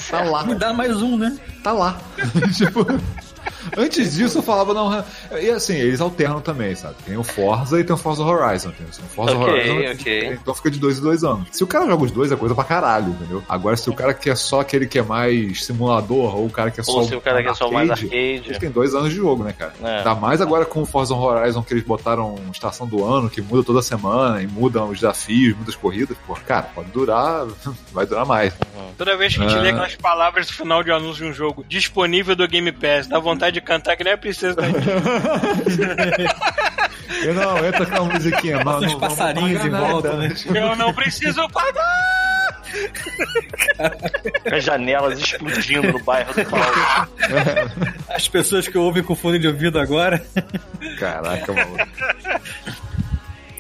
Tá lá. Me dá mais um, né? tá lá. tipo, antes disso eu falava, não. E assim, eles alternam também, sabe? Tem o Forza e tem o Forza Horizon. Tem o Forza Ok, Horizon. ok. Então fica de dois em dois anos. Se o cara joga os dois, é coisa pra caralho, entendeu? Agora, se o cara quer só aquele que é mais simulador, ou o cara que é só. Ou se o cara quer só mais Eles arcade. têm dois anos de jogo, né, cara? É. Ainda mais agora com o Forza Horizon que eles botaram estação do ano, que muda toda semana e mudam os desafios, muitas corridas, pô, cara, pode durar, vai durar mais. Toda vez que a gente Ah. lê aquelas palavras no final de um anúncio de um jogo disponível do Game Pass, dá vontade de cantar que nem a princesa da Eu não, entra com a musiquinha, não vamos passarinhos em volta, né? Eu não preciso pagar! As janelas explodindo no bairro do Paulo. As pessoas que ouvem com fone de ouvido agora. Caraca, maluco.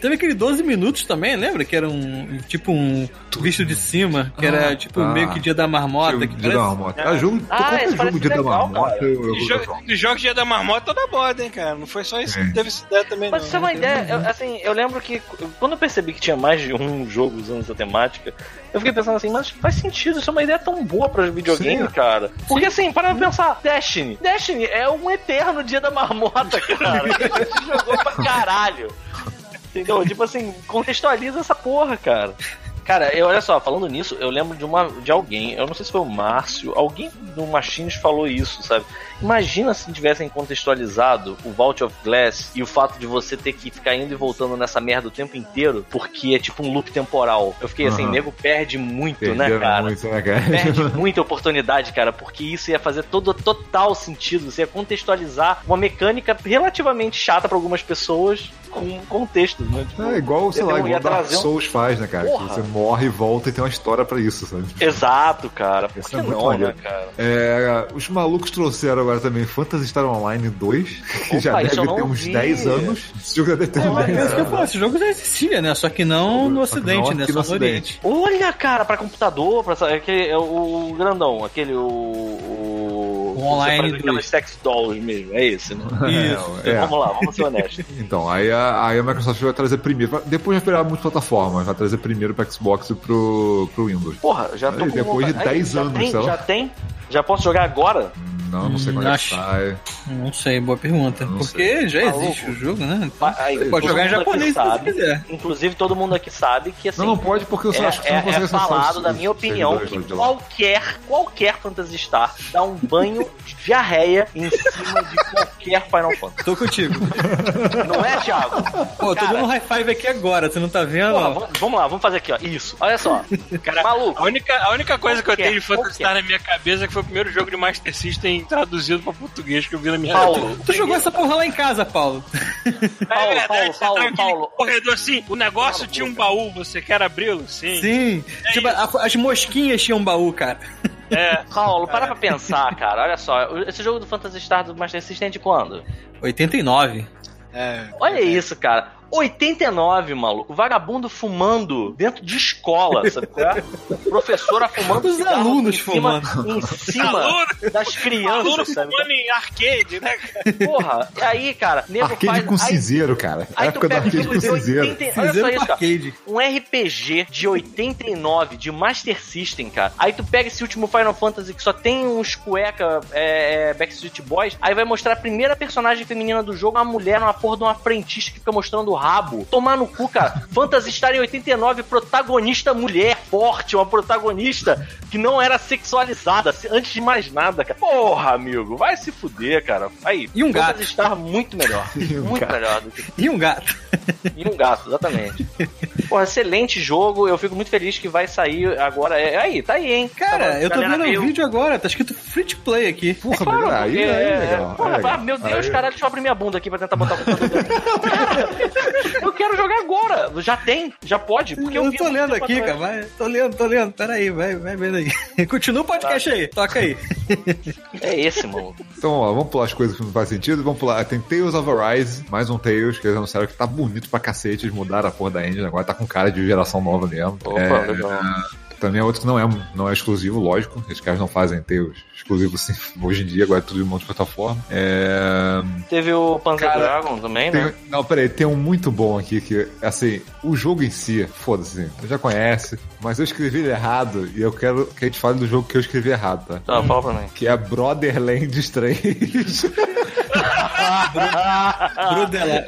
Teve aquele 12 minutos também, lembra? Que era um tipo um visto de cima, que era Ah, tipo tá. meio que dia da marmota. Dia Que da parece... marmota. Ah, jogo, Ah, esse jogo dia da legal, marmota, cara. eu, eu, Os eu, jo- os jogos Dia da Marmota tá na moda, hein, cara? Não foi só isso É. que teve essa ideia também, Mas não. isso é uma ideia, eu, assim, eu lembro que quando eu percebi que tinha mais de um jogo usando essa temática, eu fiquei pensando assim, mas faz sentido, isso é uma ideia tão boa para videogames, Sim. cara. Porque assim, para pra pensar, Destiny. Destiny é um eterno dia da marmota, cara. A gente jogou pra caralho. Entendeu? Tipo assim, contextualiza essa porra, cara. Cara, eu, olha só, falando nisso, eu lembro de uma de alguém, eu não sei se foi o Márcio, alguém do Machines falou isso, sabe? Imagina se tivessem contextualizado o Vault of Glass e o fato de você ter que ficar indo e voltando nessa merda o tempo inteiro, porque é tipo um loop temporal. Eu fiquei assim, Aham. nego perde muito, né, cara? muito, né, cara? Perde muita oportunidade, cara, porque isso ia fazer todo total sentido. Você ia contextualizar uma mecânica relativamente chata pra algumas pessoas com contexto, né? Tipo, É igual, sei lá, um- ia igual Dark trazer um- Souls faz, né, cara? Que você morre e volta e tem uma história pra isso, sabe? Exato, cara. Por que é não, né, maneiro. cara? É, os malucos trouxeram agora também Phantasy Star Online 2, que Opa, já deve ter uns vi. 10 anos. Esse jogo já deve ter uns É 10 isso que eu anos. falo, esse jogo já existia, né? Só que não no Só que ocidente, não né? Só no no oriente. Olha, cara, pra computador, pra aquele, é o, o grandão, aquele, o, o... online aquelas sex dolls mesmo, é esse, né? Isso. É. Vamos lá, vamos ser honestos. Então, aí a, aí a Microsoft vai trazer primeiro. Depois vai esperar multiplataforma, vai trazer primeiro pro Xbox e pro, pro Windows. Porra, já tô Aí, com depois de vontade. 10 já anos, tem, sei lá. Já tem? Já posso jogar agora? Não, não sei Hum, quando é que acho- sai. Não sei, boa pergunta. Não Porque já Maluco. existe o jogo, né? Pa- aí, Pode jogar em mundo aqui japonês se você sabe, quiser. Inclusive, todo mundo aqui sabe que assim. Não, não pode porque eu É, acho que você é, não consegue é falado, os- da minha os opinião, que qualquer, qualquer Phantasy Star dá um banho de diarreia em cima de qualquer Final Fantasy. Tô contigo. Não é, Thiago? Pô, tô Cara, dando um high five aqui agora, você não tá vendo? Porra, ó? vamos, vamos lá, vamos fazer aqui, ó. Isso. Olha só. Cara, Maluco. A única, a única coisa que eu Qualquer, tenho de Phantasy qualquer. Star na minha cabeça é que foi o primeiro jogo de Master System traduzido pra português que eu vi na minha Paulo, Tu jogou essa porra lá em casa, Paulo. Paulo, é verdade, Paulo, você Paulo, tá naquele Paulo. corredor assim, o negócio tinha um baú, você quer abri-lo? Sim. Sim. Tipo, a- as mosquinhas tinham um baú, cara. É. Paulo, para pra pensar, cara. Olha só, esse jogo do Phantasy Star do Master System é de quando? 89. é. Olha isso, cara. 89, maluco. Vagabundo fumando dentro de escola, sabe? é? Professora fumando Os alunos em cima, fumando. em cima Aluno- das Aluno crianças, sabe? fumando em arcade, né? Porra, e aí, cara, nego Arcade faz... com aí, cinzeiro, cara. aí tu época do pega um arcade com de cinzeiro. 80... Olha só isso, cara. arcade. Um RPG de 89 de Master System, cara. Aí tu pega esse último Final Fantasy que só tem uns cueca é, é, Backstreet Boys. Aí vai mostrar a primeira personagem feminina do jogo, uma mulher numa porra de uma frentista que fica mostrando o rabo. Tomar no cu, cara. Phantasy Star em 89, protagonista mulher forte, uma protagonista que não era sexualizada, antes de mais nada, cara. Porra, amigo, vai se fuder, cara. Aí, E um Phantasy gato. Star muito melhor. Um muito gato. melhor do que E um gato. e um gato, exatamente. Porra, excelente jogo. Eu fico muito feliz que vai sair agora. É, aí, tá aí, hein? Cara, Tava- eu tô vendo o vídeo agora, tá escrito free to play aqui. Porra, Claro, melhor. Aí, porque- aí, legal. Porra, aí, legal. ah, meu Deus, Aí- caralho, deixa eu abrir minha bunda aqui pra tentar botar o computador. Eu quero jogar agora. Já tem, já pode. Porque eu, eu tô lendo aqui, cara. Vai, tô lendo, tô lendo. Pera aí, vai, vai vendo aí. Continua o podcast aí, toca aí. É esse, mano. Então, ó, vamos pular as coisas que não faz sentido. Vamos pular. Tem Tales of Arise, mais um Tales, que eles anunciaram que tá bonito pra cacete. Eles mudaram a porra da engine, agora tá com cara de geração nova mesmo. Opa, É, legal. Também é outro que não é, não é exclusivo, lógico. Esses caras não fazem Tales exclusivos assim, hoje em dia, agora é tudo de multiplataforma. É... Teve o Panzer Cara, Dragon também, né? Tem, não, peraí, tem um muito bom aqui que, assim, o jogo em si, foda-se, você já conhece, mas eu escrevi ele errado e eu quero que a gente fale do jogo que eu escrevi errado, tá? Tá, fala pra mim. Que é Brotherlands 3.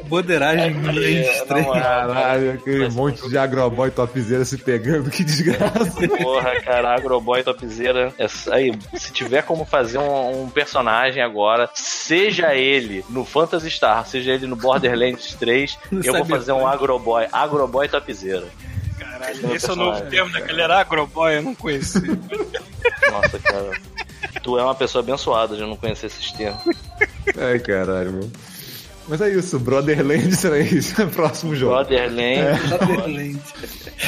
Broderagem É, é. Caralho, aquele monte de agroboy topzera se pegando, que desgraça. Porra, cara, Agroboy Topzera. É, aí, se tiver como fazer um, um personagem agora, seja ele no Phantasy Star, seja ele no Borderlands 3, No eu vou fazer um Agroboy. Agroboy Topzera. Caralho, esse é o novo termo daquele era agroboy, eu não conheci. Nossa, cara. Tu é uma pessoa abençoada de não conhecer esses termos. Ai, caralho, meu. Mas é isso, Brotherlands 3, próximo jogo. Borderlands. Borderlands.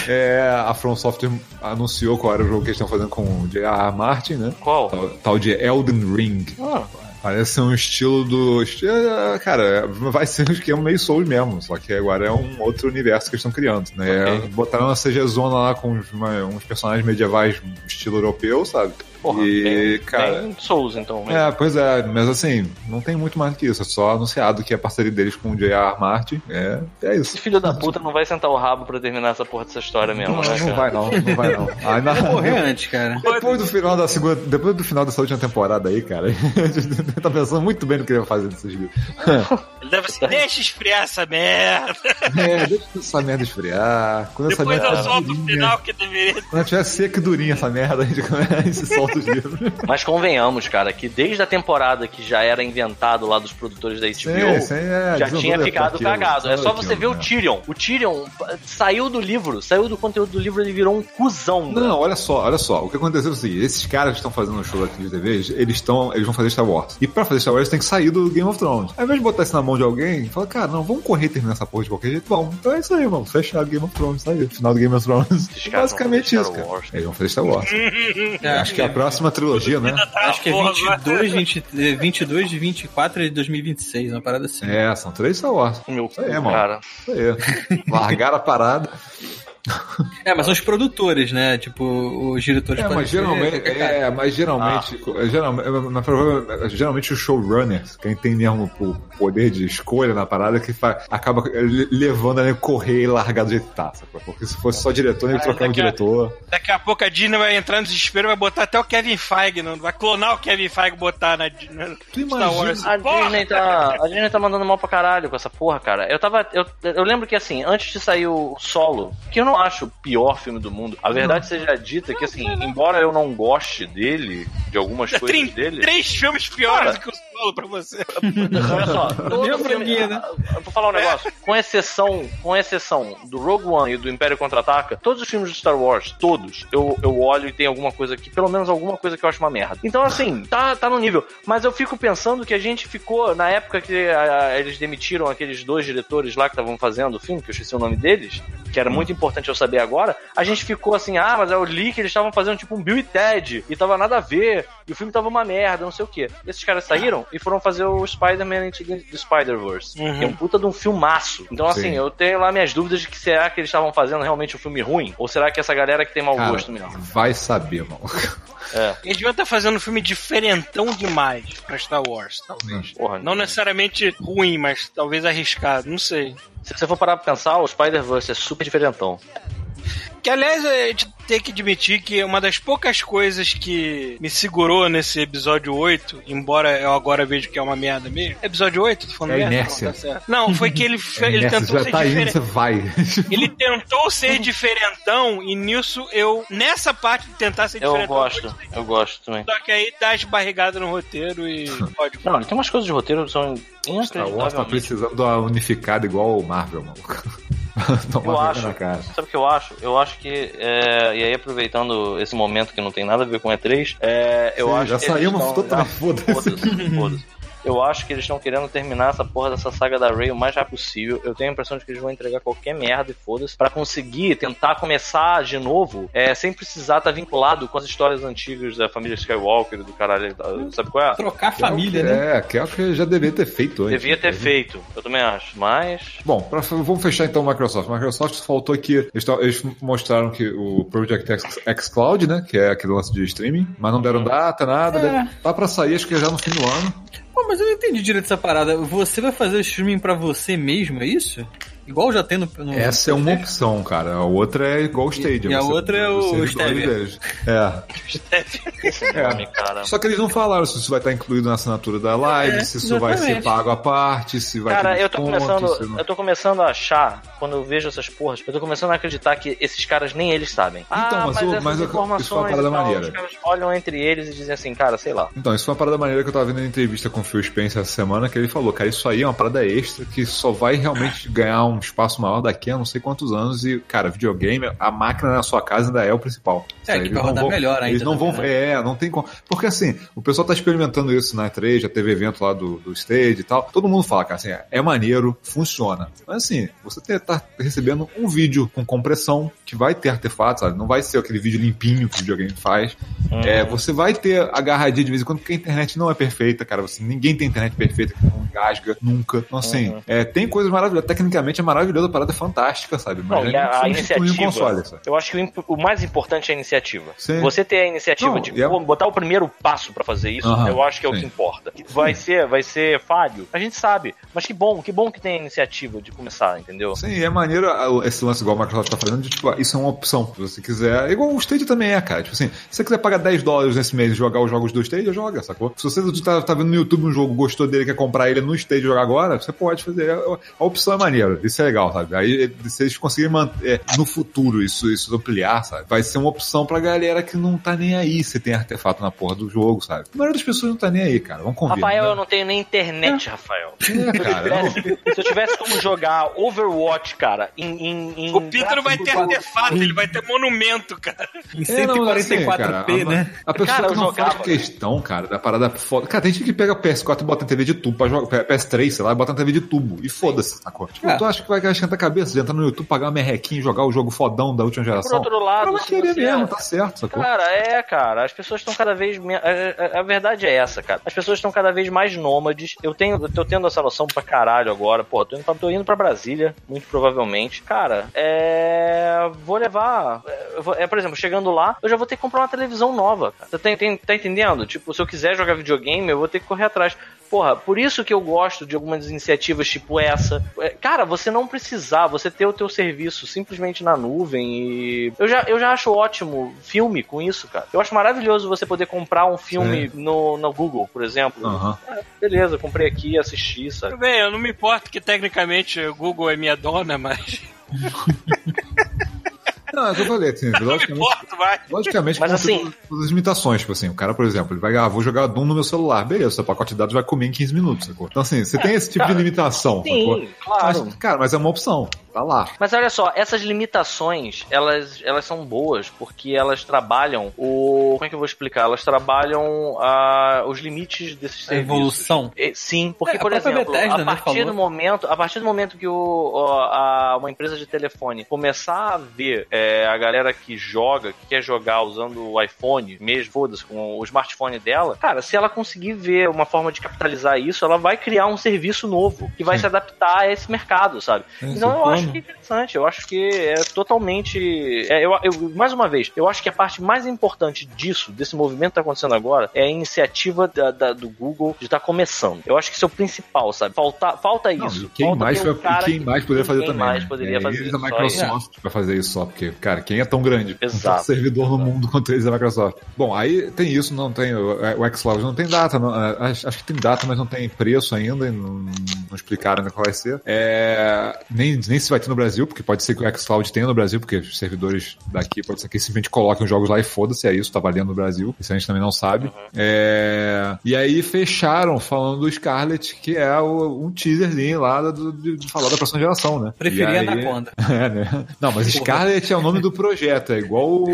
É, a From Software anunciou qual era o jogo que eles estão fazendo com o J.R.R. Martin, né? Qual? Tal, tal de Elden Ring. Ah, Parece ser um estilo do. é, Cara, vai ser um esquema meio Souls mesmo, só que agora é um outro universo que eles estão criando, né? Ok. Botaram uma CG Zona lá com uns, uma- uns personagens medievais estilo europeu, sabe? Porra. e, bem, cara. bem Souls, então. mesmo. É, pois é, mas assim, não tem muito mais do que isso. É só anunciado que é parceria deles com o J.R. Martin. É, é Esse isso. filho da puta não vai sentar o rabo pra terminar essa porra dessa história mesmo, Não, né, não vai não, não vai não. Ainda Morrer antes, cara. Depois do final da segunda, depois do final dessa última temporada aí, cara, a gente tá pensando muito bem no que ele vai fazer desses livros. Ele deve assim, deixa esfriar essa merda. É, deixa essa merda esfriar. Quando essa Depois merda eu solto o final que deveria. Quando tiver seca e durinha essa merda, a gente, a gente solta os livros. Mas convenhamos, cara, que desde a temporada que já era inventado lá dos produtores da HBO, Sim, sim, é, já tinha ficado daquilo, cagado. É só você ver o né? Tyrion. O Tyrion saiu do livro, saiu do conteúdo do livro, ele virou um cuzão. Não, olha só, olha só. O que aconteceu é o seguinte: esses caras que estão fazendo o show aqui de TV, eles estão. Eles vão fazer Star Wars. E pra fazer Star Wars, eles têm que sair do Game of Thrones. Ao invés de botar isso na mão de alguém, fala, cara, não, vamos correr e terminar essa porra de qualquer jeito. Bom, então é isso aí, mano. Fechar o Game of Thrones, aí. Final do Game of Thrones. Basicamente isso, cara. Eles vão fazer Star Wars. É, Acho que é a próxima trilogia, né? Acho que é Porra, 22, 20, eh, 22 de 24 de 2026, uma parada assim. É, são três Star Wars. Meu Isso aí, cu, mano. cara. Isso aí. Largaram a parada. É, mas são os produtores, né? Tipo, os diretores É, mas ser geralmente, qualquer é, mas geralmente, geralmente, na prova- geralmente os showrunners, quem tem mesmo o poder de escolha na parada, que fa- acaba le- levando a né, correr e largar do jeito que tá, sacou? Porque se fosse só diretor, ele Ah, trocava o diretor. Daqui a pouco a Disney vai entrar no desespero e vai botar até o Kevin Feige, não vai clonar o Kevin Feige e botar na, Di- na Tu Star imagina- Wars. A Disney, tá, a Disney tá mandando mal pra caralho com essa porra, cara. Eu tava. Eu, eu lembro que assim, antes de sair o solo, que eu não acho o pior filme do mundo, a verdade seja dita que assim, embora eu não goste dele, de algumas coisas Tem dele. três filmes piores Cara. do que o solo pra você. Olha só, todo filme, né? eu vou falar um negócio, com exceção, com exceção do Rogue One e do Império Contra-Ataca, todos os filmes de Star Wars, todos, eu, eu olho e tem alguma coisa que, pelo menos alguma coisa que eu acho uma merda. Então, assim, tá, tá no nível. Mas eu fico pensando que a gente ficou, na época que ah, eles demitiram aqueles dois diretores lá que estavam fazendo o filme, que eu esqueci o nome deles, que era muito importante eu saber agora, a gente ficou assim, ah, mas é o Lee que eles estavam fazendo tipo um Bill e Ted, e tava nada a ver, e o filme tava uma merda, não sei o quê. Esses caras saíram e foram fazer o Spider-Man the Spider-Verse, Uhum. que é um puta de um filmaço. Então, assim, Sim. eu tenho lá minhas dúvidas de que será que eles estavam fazendo realmente um filme ruim, ou será que essa galera que tem mau Cara, gosto mesmo? vai saber, mano. É, Eles deviam estar fazendo um filme diferentão demais pra Star Wars, talvez. porra. Não necessariamente ruim, mas talvez arriscado, não sei. Se você for parar pra pensar, o Spider-Verse é super diferentão. Que aliás, a gente tem que admitir que uma das poucas coisas que me segurou nesse episódio 8, embora eu agora vejo que é uma merda mesmo. Episódio 8? Tô falando É merda? inércia. Não, tá. Não, foi que ele, É, ele tentou já ser tá indo, diferente. você vai. Ele tentou ser diferentão e nisso eu. Nessa parte de tentar ser Eu diferentão. gosto, eu gosto também. Só que aí dá as barrigadas no roteiro e pode. Não, tem umas coisas de roteiro que são Star Wars tá precisando de uma unificada igual o Marvel, mano. Toma Eu acho, sabe o que eu acho? Eu acho que, é, e aí aproveitando esse momento que não tem nada a ver com E3, é, eu Sim, acho já que eles saímos Ah, foda-se. foda-se, foda-se. Eu acho que eles estão querendo terminar essa porra dessa saga da Ray o mais rápido possível. Eu tenho a impressão de que eles vão entregar qualquer merda e foda-se pra conseguir tentar começar de novo, é, sem precisar estar vinculado com as histórias antigas da família Skywalker do caralho. Sabe qual é? Trocar a família, né? É, que é o que já devia ter feito antes. Devia ter né? feito, eu também acho. Mas. Bom, pra, vamos fechar então o Microsoft. Microsoft faltou aqui. Eles, eles mostraram que o Project X, xCloud, né? Que é aquele lance de streaming, mas não deram data, nada. É. Deve- Tá pra sair, acho que já no fim do ano. Mas eu não entendi direito essa parada. Você vai fazer o streaming pra você mesmo, é isso? Igual já tem no. no Essa é uma opção, cara. A outra é igual o Stadia. E a você- outra é o Stadia. É. É. cara. Só que eles não falaram se isso vai estar incluído na assinatura da live, É, se isso vai ser exatamente. pago à parte, se vai Cara, ter eu tô começando, não- eu tô começando a achar, quando eu vejo essas porras, eu tô começando a acreditar que esses caras nem eles sabem. ah, Então, mas mas, essas mas o- isso foi uma informações parada tal, maneira. os caras olham entre eles e dizem assim, cara, sei lá. Então, isso foi uma parada maneira que eu tava vendo na entrevista com o Phil Spencer essa semana, que ele falou, cara, isso aí é uma parada extra que só vai realmente ganhar um espaço maior daqui a não sei quantos anos e, cara, videogame, a máquina na sua casa ainda é o principal. É, aí, que vai rodar vão- melhor ainda Eles não vão, também, é, não tem como. Porque assim, o pessoal tá experimentando isso na E3, já teve evento lá do, do Stage e tal. Todo mundo fala, cara, assim, é, é maneiro, funciona. Mas assim, você tá recebendo um vídeo com compressão, que vai ter artefatos, sabe? Não vai ser aquele vídeo limpinho que o videogame faz. É, você vai ter agarradinha de vez em quando, porque a internet não é perfeita, cara. Você, ninguém tem internet perfeita que não engasga nunca. Então, assim, Uhum. é, tem coisas maravilhosas. Tecnicamente é maravilhoso, a parada é fantástica, sabe? Não, Mas e a, a não iniciativa. o console, eu acho que o, o mais importante é a iniciativa. Sim. Você ter a iniciativa Não, de é- botar o primeiro passo pra fazer isso, eu acho que é o sim. que importa. Vai ser, vai ser falho, a gente sabe. Mas que bom, que bom que tem a iniciativa de começar, entendeu? Sim, é maneiro ah, esse lance igual o Microsoft tá fazendo, de tipo, ah, isso é uma opção. Se você quiser. Igual o Stage também é, cara. Tipo assim, se você quiser pagar 10 dólares nesse mês e jogar os jogos do Stage, joga, sacou? Se você tá, tá vendo no YouTube um jogo, gostou dele, quer comprar ele no Stage e jogar agora, você pode fazer. A, a opção é maneira, isso é legal, sabe? Aí eh, se eles conseguirem manter no futuro isso, isso ampliar, sabe? Vai ser uma opção pra galera que não tá nem aí se tem artefato na porra do jogo, sabe? A maioria das pessoas não tá nem aí, cara. Vamos convir. Rafael, né? eu não tenho nem internet, Rafael. É, cara, não. Se eu tivesse como jogar Overwatch, cara, em. em, em O Peter não vai ter artefato, ele vai ter monumento, cara. Em É, não, mas assim, 144p, cara, a- né? A pessoa Cara, que eu não jogava. faz questão, cara, da parada foda. Cara, tem gente que pega PS4 e bota na TV de tubo pra jogar. PS3, sei lá, e bota na TV de tubo. E foda-se, sacou? Tipo, É. tu acha acha que vai esquentar a cabeça de entrar no YouTube, pagar uma merrequinha e jogar o jogo fodão da última Por geração? outro lado, Ela querer você- mesmo, tá certo, sacou? Cara, é, cara. As pessoas estão cada vez. me- A, a- a verdade é essa, cara. As pessoas estão cada vez mais nômades. Eu tenho, eu tô tendo essa noção pra caralho agora. Pô, tô indo pra, tô indo pra Brasília, muito provavelmente. Cara, é. Vou levar. é, É, por exemplo, chegando lá, eu já vou ter que comprar uma televisão nova. Cara. Você tem, tem- tá entendendo? Tipo, se eu quiser jogar videogame, eu vou ter que correr atrás. Porra, por isso que eu gosto de algumas iniciativas tipo essa. É, Cara, você não precisar, você ter o teu serviço simplesmente na nuvem e. Eu já, eu já acho ótimo filme com isso, cara. Eu acho maravilhoso você poder comprar um filme no, no Google, por exemplo. Aham. Ah, beleza, comprei aqui, assisti, sabe? Tudo bem, eu não me importo que tecnicamente o Google é minha dona, mas. Não, é o que eu falei, assim, não me logicamente, importo mais. logicamente Mas assim- todas as limitações, tipo assim, o cara, por exemplo, ele vai, ah, vou jogar Doom no meu celular, beleza, seu pacote de dados vai comer em 15 minutos, sacou? Então assim, você tem esse tipo de limitação, sacou? Sim, claro. Mas, cara, mas é uma opção, tá lá. Mas olha só, essas limitações, elas, elas são boas porque elas trabalham o. Como é que eu vou explicar? Elas trabalham ah, os limites desses A serviços. evolução. É, Sim, porque, É, a por própria exemplo, Bethesda, a né, partir falou. do momento, a partir do momento que o, a- uma empresa de telefone começar a ver é, a galera que joga, que quer jogar usando o iPhone, mesmo, foda-se, com o smartphone dela, cara, se ela conseguir ver uma forma de capitalizar isso, ela vai criar um serviço novo que vai Sim. se adaptar a esse mercado, sabe? Então eu plano. Acho que é interessante, eu acho que é totalmente. é, eu, eu- mais uma vez, eu acho que a parte mais importante disso, desse movimento que tá acontecendo agora, é a iniciativa da- da- do Google de estar começando. Eu acho que isso é o principal, sabe? Falta, falta Não, isso. e quem Falta mais, um e quem que- mais poderia fazer quem também. mais né? poderia é, fazer eles isso, da Microsoft pra fazer isso só, porque, cara, quem é tão grande, Exato. servidor no mundo quanto eles da Microsoft? Bom, aí tem isso, não tem, o, xCloud não tem data, não, é, acho, acho que tem data, mas não tem preço ainda, e não, não explicaram ainda qual vai ser. É, nem, nem se vai ter no Brasil, porque pode ser que o xCloud tenha no Brasil, porque os servidores daqui pode ser que simplesmente coloquem os jogos lá e foda-se, é isso, tá valendo no Brasil, isso a gente também não sabe. É, e aí fecharam falando do Scarlet, que é o- um teaserzinho lá do, de, de falar da próxima geração, né? Preferia aí- Anaconda. É, né? Não, mas Scarlet é o nome do projeto, é igual o,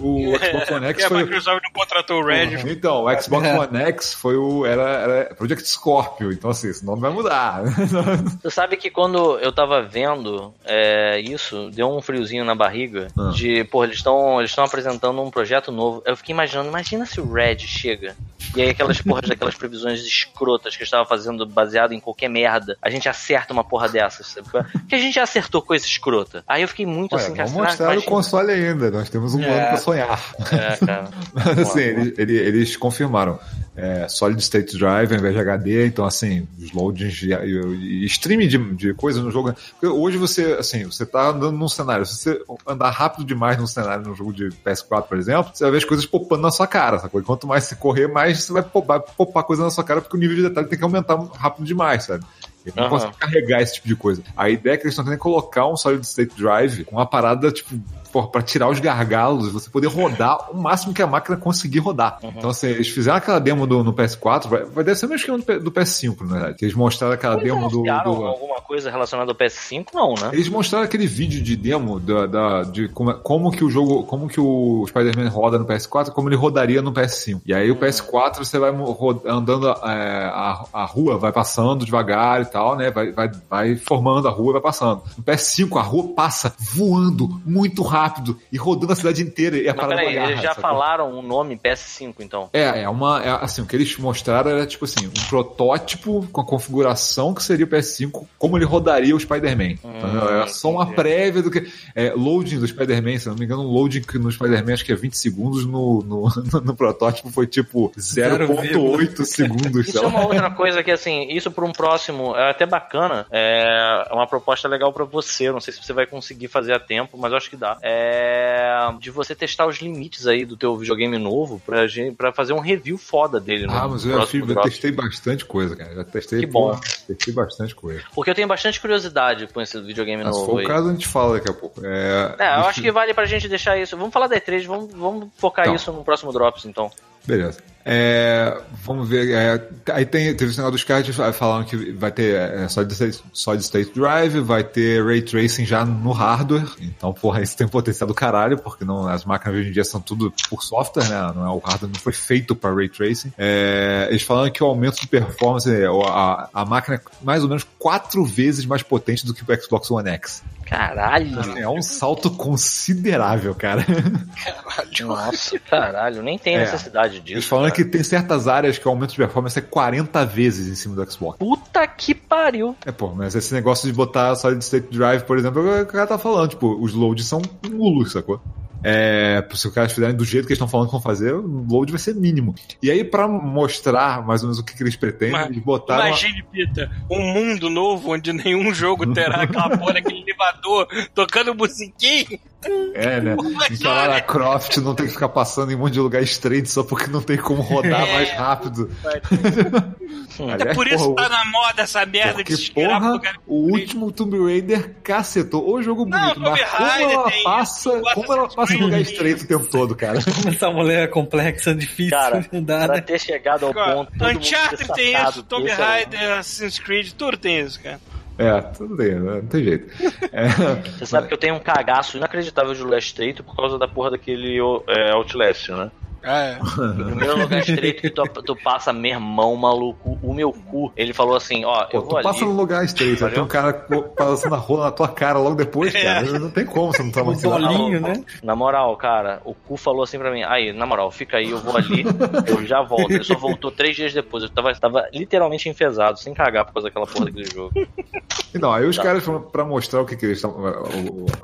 o Xbox One X a foi. Microsoft não contratou o Red. Então, o Xbox One X foi o. Era, era Project Scorpio, então assim, esse nome vai mudar. Você sabe que quando eu tava vendo é, isso, deu um friozinho na barriga Ah. de, pô, eles estão eles estão apresentando um projeto novo. Eu fiquei imaginando, imagina se o Red chega. E aí aquelas porras daquelas previsões escrotas que eu estava fazendo baseado em qualquer merda, a gente acerta uma porra dessas, sabe? Porque a gente já acertou coisa escrota. Aí eu fiquei muito Ué, assim, cara, vamos será que mostrar vai o console ainda, nós temos um É. ano pra sonhar. É, cara. Mas assim, eles, ele- eles confirmaram é, Solid State Drive ao invés de HD, então assim, os loadings e, e- e streaming de, de coisas no jogo. Porque hoje você, assim, você tá andando num cenário, se você andar rápido demais num cenário no jogo de PS4, por exemplo, você vai ver as coisas popando na sua cara, sacou? E quanto mais você correr, mais você vai popar, popar coisa na sua cara, porque o nível de detalhe tem que aumentar rápido demais, sabe? Ele não Aham. consegue carregar esse tipo de coisa. A ideia é que eles estão querendo colocar um Solid State Drive com uma parada, tipo, porra, pra tirar os gargalos, você poder rodar o máximo que a máquina conseguir rodar. Então, assim, eles fizeram aquela demo do, no PS4, vai, vai deve ser o mesmo esquema do, do PS5, na verdade. Eles mostraram aquela Eles demo do, do- alguma coisa relacionada ao PS5? Não, né? Eles mostraram aquele vídeo de demo da, da- de como, como que o jogo, como que o Spider-Man roda no PS4, como ele rodaria no PS5. E aí o PS4 você vai andando, é, a, a rua vai passando devagar e tal, né? Vai, vai, vai formando a rua e vai passando. No PS5 a rua passa voando muito rápido e rodando a cidade inteira e a Mas peraí, eles já sacou? falaram o nome PS5, então. É, é uma. é, assim, o que eles mostraram era tipo assim, um protótipo com a configuração que seria o PS5, como ele rodaria o Spider-Man. Entendeu? Era só uma entendi. prévia do que. É, loading do Spider-Man, se eu não me engano, um loading que no Spider-Man acho que é 20 segundos, no, no, no protótipo foi tipo 0.8 segundos. Isso é uma outra coisa que, assim, isso para um próximo é até bacana. É uma proposta legal para você. Eu Não sei se você vai conseguir fazer a tempo, mas eu acho que dá. É de você testar os limites aí do teu videogame novo pra, gente, pra fazer um review foda dele no Ah, mas eu já, próximo fiz, eu testei bastante coisa, cara. Já testei, Que bom. pô, testei bastante coisa. Porque eu tenho bastante curiosidade com esse videogame Mas se novo for aí. o caso, a gente fala daqui a pouco. É, É, eu acho que vale pra gente deixar isso. Vamos falar da E3, vamos, vamos focar Então. isso no próximo Drops, então. Beleza. É, vamos ver. é, aí tem, teve esse negócio dos cards falando que vai ter é, solid, state, solid State Drive, vai ter Ray Tracing já no hardware. Então, porra, isso tem potencial do caralho, porque não, as máquinas hoje em dia são tudo por software, né? Não é, o hardware não foi feito para Ray Tracing. É, eles falando que o aumento de performance, é, a, a máquina é mais ou menos quatro vezes mais potente do que o Xbox One X. Caralho. É um salto considerável, cara. Nossa, caralho. Nem tem É. necessidade Eles disso. falando cara. que tem certas áreas que o aumento de performance é 40 vezes em cima do Xbox. Puta que pariu. É, pô, mas esse negócio de botar Solid State Drive, por exemplo, é o que o cara tá falando. Tipo, os loads são nulos, sacou? É, se os caras fizerem do jeito que eles estão falando que vão fazer, o load vai ser mínimo. E aí, pra mostrar mais ou menos o que, que eles pretendem, Mas- eles botaram. Imagine, Pita, um mundo novo onde nenhum jogo terá aquela porra daquele elevador tocando musiquinha. É, né? Em que a Lara Croft não tem que ficar passando em um monte de lugar estreito só porque não tem como rodar É. mais rápido. É Aliás, por isso porra, que tá na moda essa merda Porque, de porra, lugar o último Tomb Raider cacetou. O jogo Não, bonito, Tomb mas como ela tem passa, como ela passa em lugar estreito o tempo todo, cara. Essa mulher é complexa, difícil, Cara, não dá, pra né? ter chegado ao Cara, ponto. Uncharted tem isso, Tomb Raider, Assassin's Creed, tudo tem isso, cara. É, tudo bem, né? não tem jeito. É, Você sabe que eu tenho um cagaço inacreditável de estreito por causa da porra daquele é, Outlast, né? É. No primeiro lugar estreito que tu, tu passa, meu irmão, maluco, o meu cu. Ele falou assim, ó, Pô, eu tu vou passa ali. num lugar estreito, aí tem um cara passando a rola na tua cara logo depois, cara. Não tem como você não Um traumatizar. bolinho, né? Na moral, cara, o cu falou assim pra mim, aí, na moral, fica aí, eu vou ali, eu já volto. Ele só voltou três dias depois. Eu tava, tava literalmente enfesado, sem cagar por causa daquela porra daquele jogo. Não, aí os caras, pra- pra mostrar o que, que eles estão.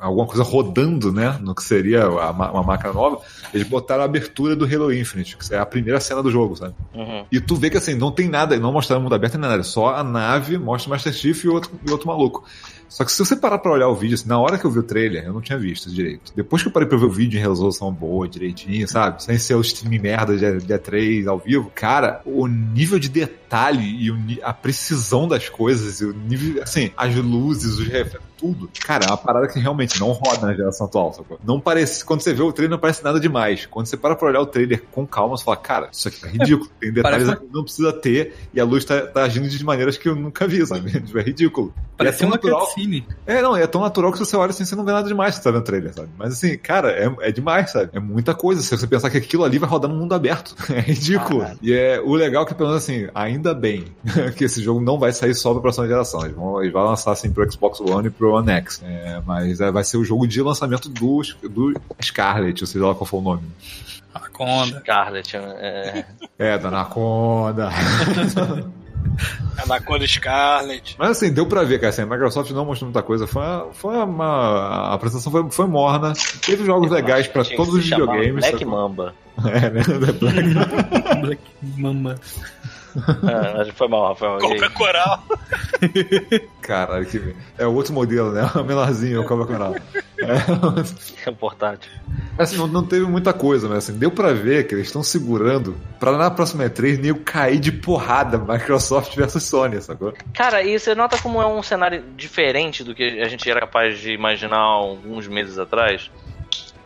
Alguma coisa rodando, né? No que seria a ma- uma máquina nova, eles botaram a abertura do Halo Infinite, que é a primeira cena do jogo, sabe? Uhum. E tu vê que assim, não tem nada, não mostraram mundo aberto nem nada, só a nave, mostra o Master Chief e outro, e outro maluco. Só que se você parar pra olhar o vídeo, assim, na hora que eu vi o trailer, eu não tinha visto direito. Depois que eu parei pra ver o vídeo em resolução boa, direitinho, sabe? Sem ser o stream merda de, de E3 ao vivo, cara, o nível de detalhe e a precisão das coisas, o nível, assim, as luzes, os reflexos, tudo. Cara, é uma parada que realmente não roda na geração atual, sacou? Não parece, quando você vê o trailer, não parece nada demais. Quando você para pra olhar o trailer com calma, você fala, cara, isso aqui tá ridículo. Tem detalhes Parece que não precisa ter e a luz tá, tá agindo de maneiras que eu nunca vi, sabe? É ridículo. E Parece é uma natural. cutscene. É, não, é tão natural que você olha assim, você não vê nada demais que você tá vendo o trailer, sabe? Mas assim, cara, é, é demais, sabe? É muita coisa. Se você pensar que aquilo ali vai rodar no mundo aberto. É ridículo. E é o legal que, pelo menos assim, ainda bem que esse jogo não vai sair só pra próxima geração. Eles vão, eles vão lançar assim pro Xbox One e pro One X. É, mas é, vai ser o jogo de lançamento do, do Scarlet, ou seja lá qual for o nome. Anaconda. Scarlet, é, É, da Anaconda. Anaconda Scarlet. Mas assim, deu pra ver, cara. Assim, a Microsoft não mostrou muita coisa. Foi uma. Foi uma a apresentação foi, foi morna. Teve jogos legais pra todos os videogames. Black sacou? Mamba. É, né? Black Black Mamba. Ah, foi mal, foi mal. Aí? Cobra Coral. Caralho, que. É o outro modelo, né? O menorzinho, o Cobra Coral. É, É portátil. assim, não, não teve muita coisa, mas assim, deu pra ver que eles estão segurando pra na próxima E3 nego cair de porrada Microsoft versus Sony, sacou? Cara, e você nota como é um cenário diferente do que a gente era capaz de imaginar alguns meses atrás?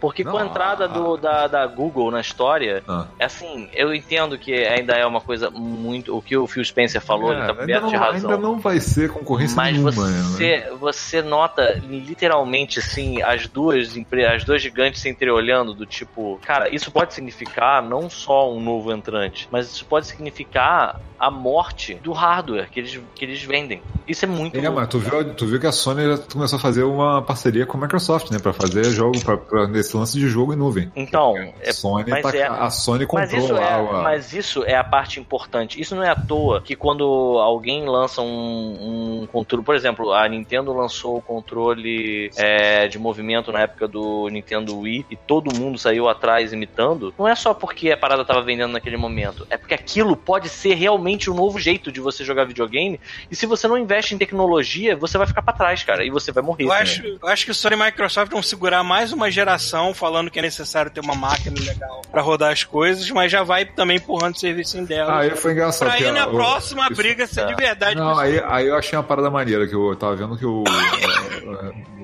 Porque com a Não, entrada do, da, da Google na história, Ah. é assim, eu entendo que ainda é uma coisa muito. O que o Phil Spencer falou, É, ele tá ainda, coberto de não, razão. ainda não vai ser concorrência Mas nenhuma, né? você, você nota literalmente assim as duas as duas gigantes se entreolhando do tipo, cara, isso pode significar não só um novo entrante, mas isso pode significar a morte do hardware que eles, que eles vendem. Isso é muito É, mas tu viu, tu viu que a Sony já começou a fazer uma parceria com a Microsoft, né? Pra fazer jogo, pra, pra, nesse lance de jogo em nuvem. Então, é, Sony mas tá- é- a Sony comprou mas isso, lá é, a- mas isso é a parte importante. Isso não é à toa que quando alguém lança um, um controle, por exemplo, a Nintendo lançou o controle é, de movimento na época do Nintendo Wii e todo mundo saiu atrás imitando. Não é só porque a parada tava vendendo naquele momento, é porque aquilo pode ser realmente um novo jeito de você jogar videogame. E se você não investe em tecnologia, você vai ficar pra trás, cara, e você vai morrer. Eu também. acho, eu acho que o Sony e Microsoft vão segurar mais uma geração falando que é necessário ter uma máquina legal pra rodar as coisas, mas já vai também empurrando o serviço dela. Ah, aí foi engraçado. pra aí a- na próxima isso- briga ser tá. de verdade. Não, aí, aí eu achei uma parada maneira, que eu tava vendo que o,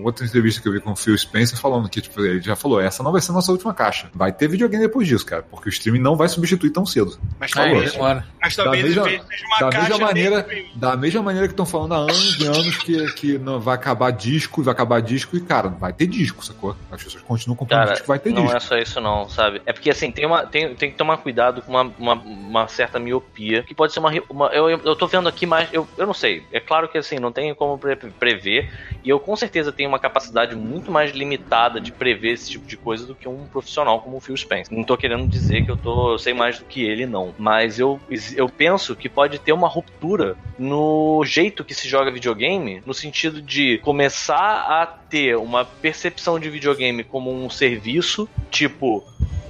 outra entrevista que eu vi com o Phil Spencer falando que, tipo, ele já falou, essa não vai ser a nossa última caixa. Vai ter videogame depois disso, cara, porque o streaming não vai substituir tão cedo. Mas É, talvez, demora. mas Da talvez mesma, em vez seja uma da caixa mesma maneira, da mesma maneira que estão falando há anos e anos que, que não vai acabar disco, vai acabar disco e, cara, vai ter disco, sacou? As pessoas continuam comprando Cara, disco, vai ter não disco. é só isso não, sabe? É porque assim, tem, uma, tem, tem que tomar cuidado com uma, uma, uma certa miopia, que pode ser uma... uma eu, eu, eu tô vendo aqui mais... Eu, eu não sei, é claro que assim, não tenho como pre- prever, e eu com certeza tenho uma capacidade muito mais limitada de prever esse tipo de coisa do que um profissional como o Phil Spencer. Não tô querendo dizer que eu tô eu sei mais do que ele, não. Mas eu, eu penso que pode ter uma ruptura no jeito que se joga videogame, no sentido de começar a ter uma percepção de videogame como um serviço, tipo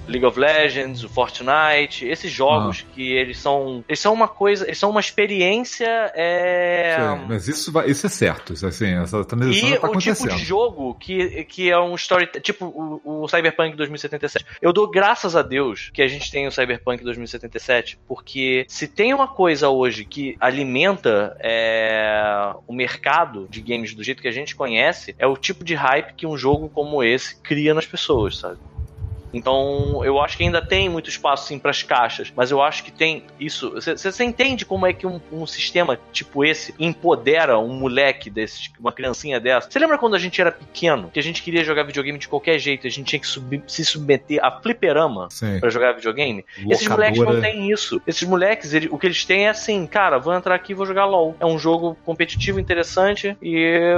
League of Legends, o Fortnite, esses jogos que eles são, eles são uma coisa, eles são uma experiência é, Sim, mas isso, vai, isso é certo, isso, assim, essa transição e tá o tipo de jogo que, que é um story. Tipo o, o Cyberpunk 2077. Eu dou graças a Deus que a gente tem o Cyberpunk 2077, porque se tem uma coisa hoje que alimenta é, o mercado de games do jeito que a gente conhece, é o tipo de hype que um jogo como esse cria nas pessoas, sabe? Então, eu acho que ainda tem muito espaço sim para as caixas, mas eu acho que tem isso. Você entende como é que um, um sistema tipo esse empodera um moleque desse, uma criancinha dessa? Você lembra quando a gente era pequeno, que a gente queria jogar videogame de qualquer jeito, a gente tinha que sub- se submeter a fliperama para jogar videogame? Esses moleques Locadora. não têm isso. Esses moleques, ele- o que eles têm é assim, cara, vou entrar aqui e vou jogar LOL. É um jogo competitivo, interessante e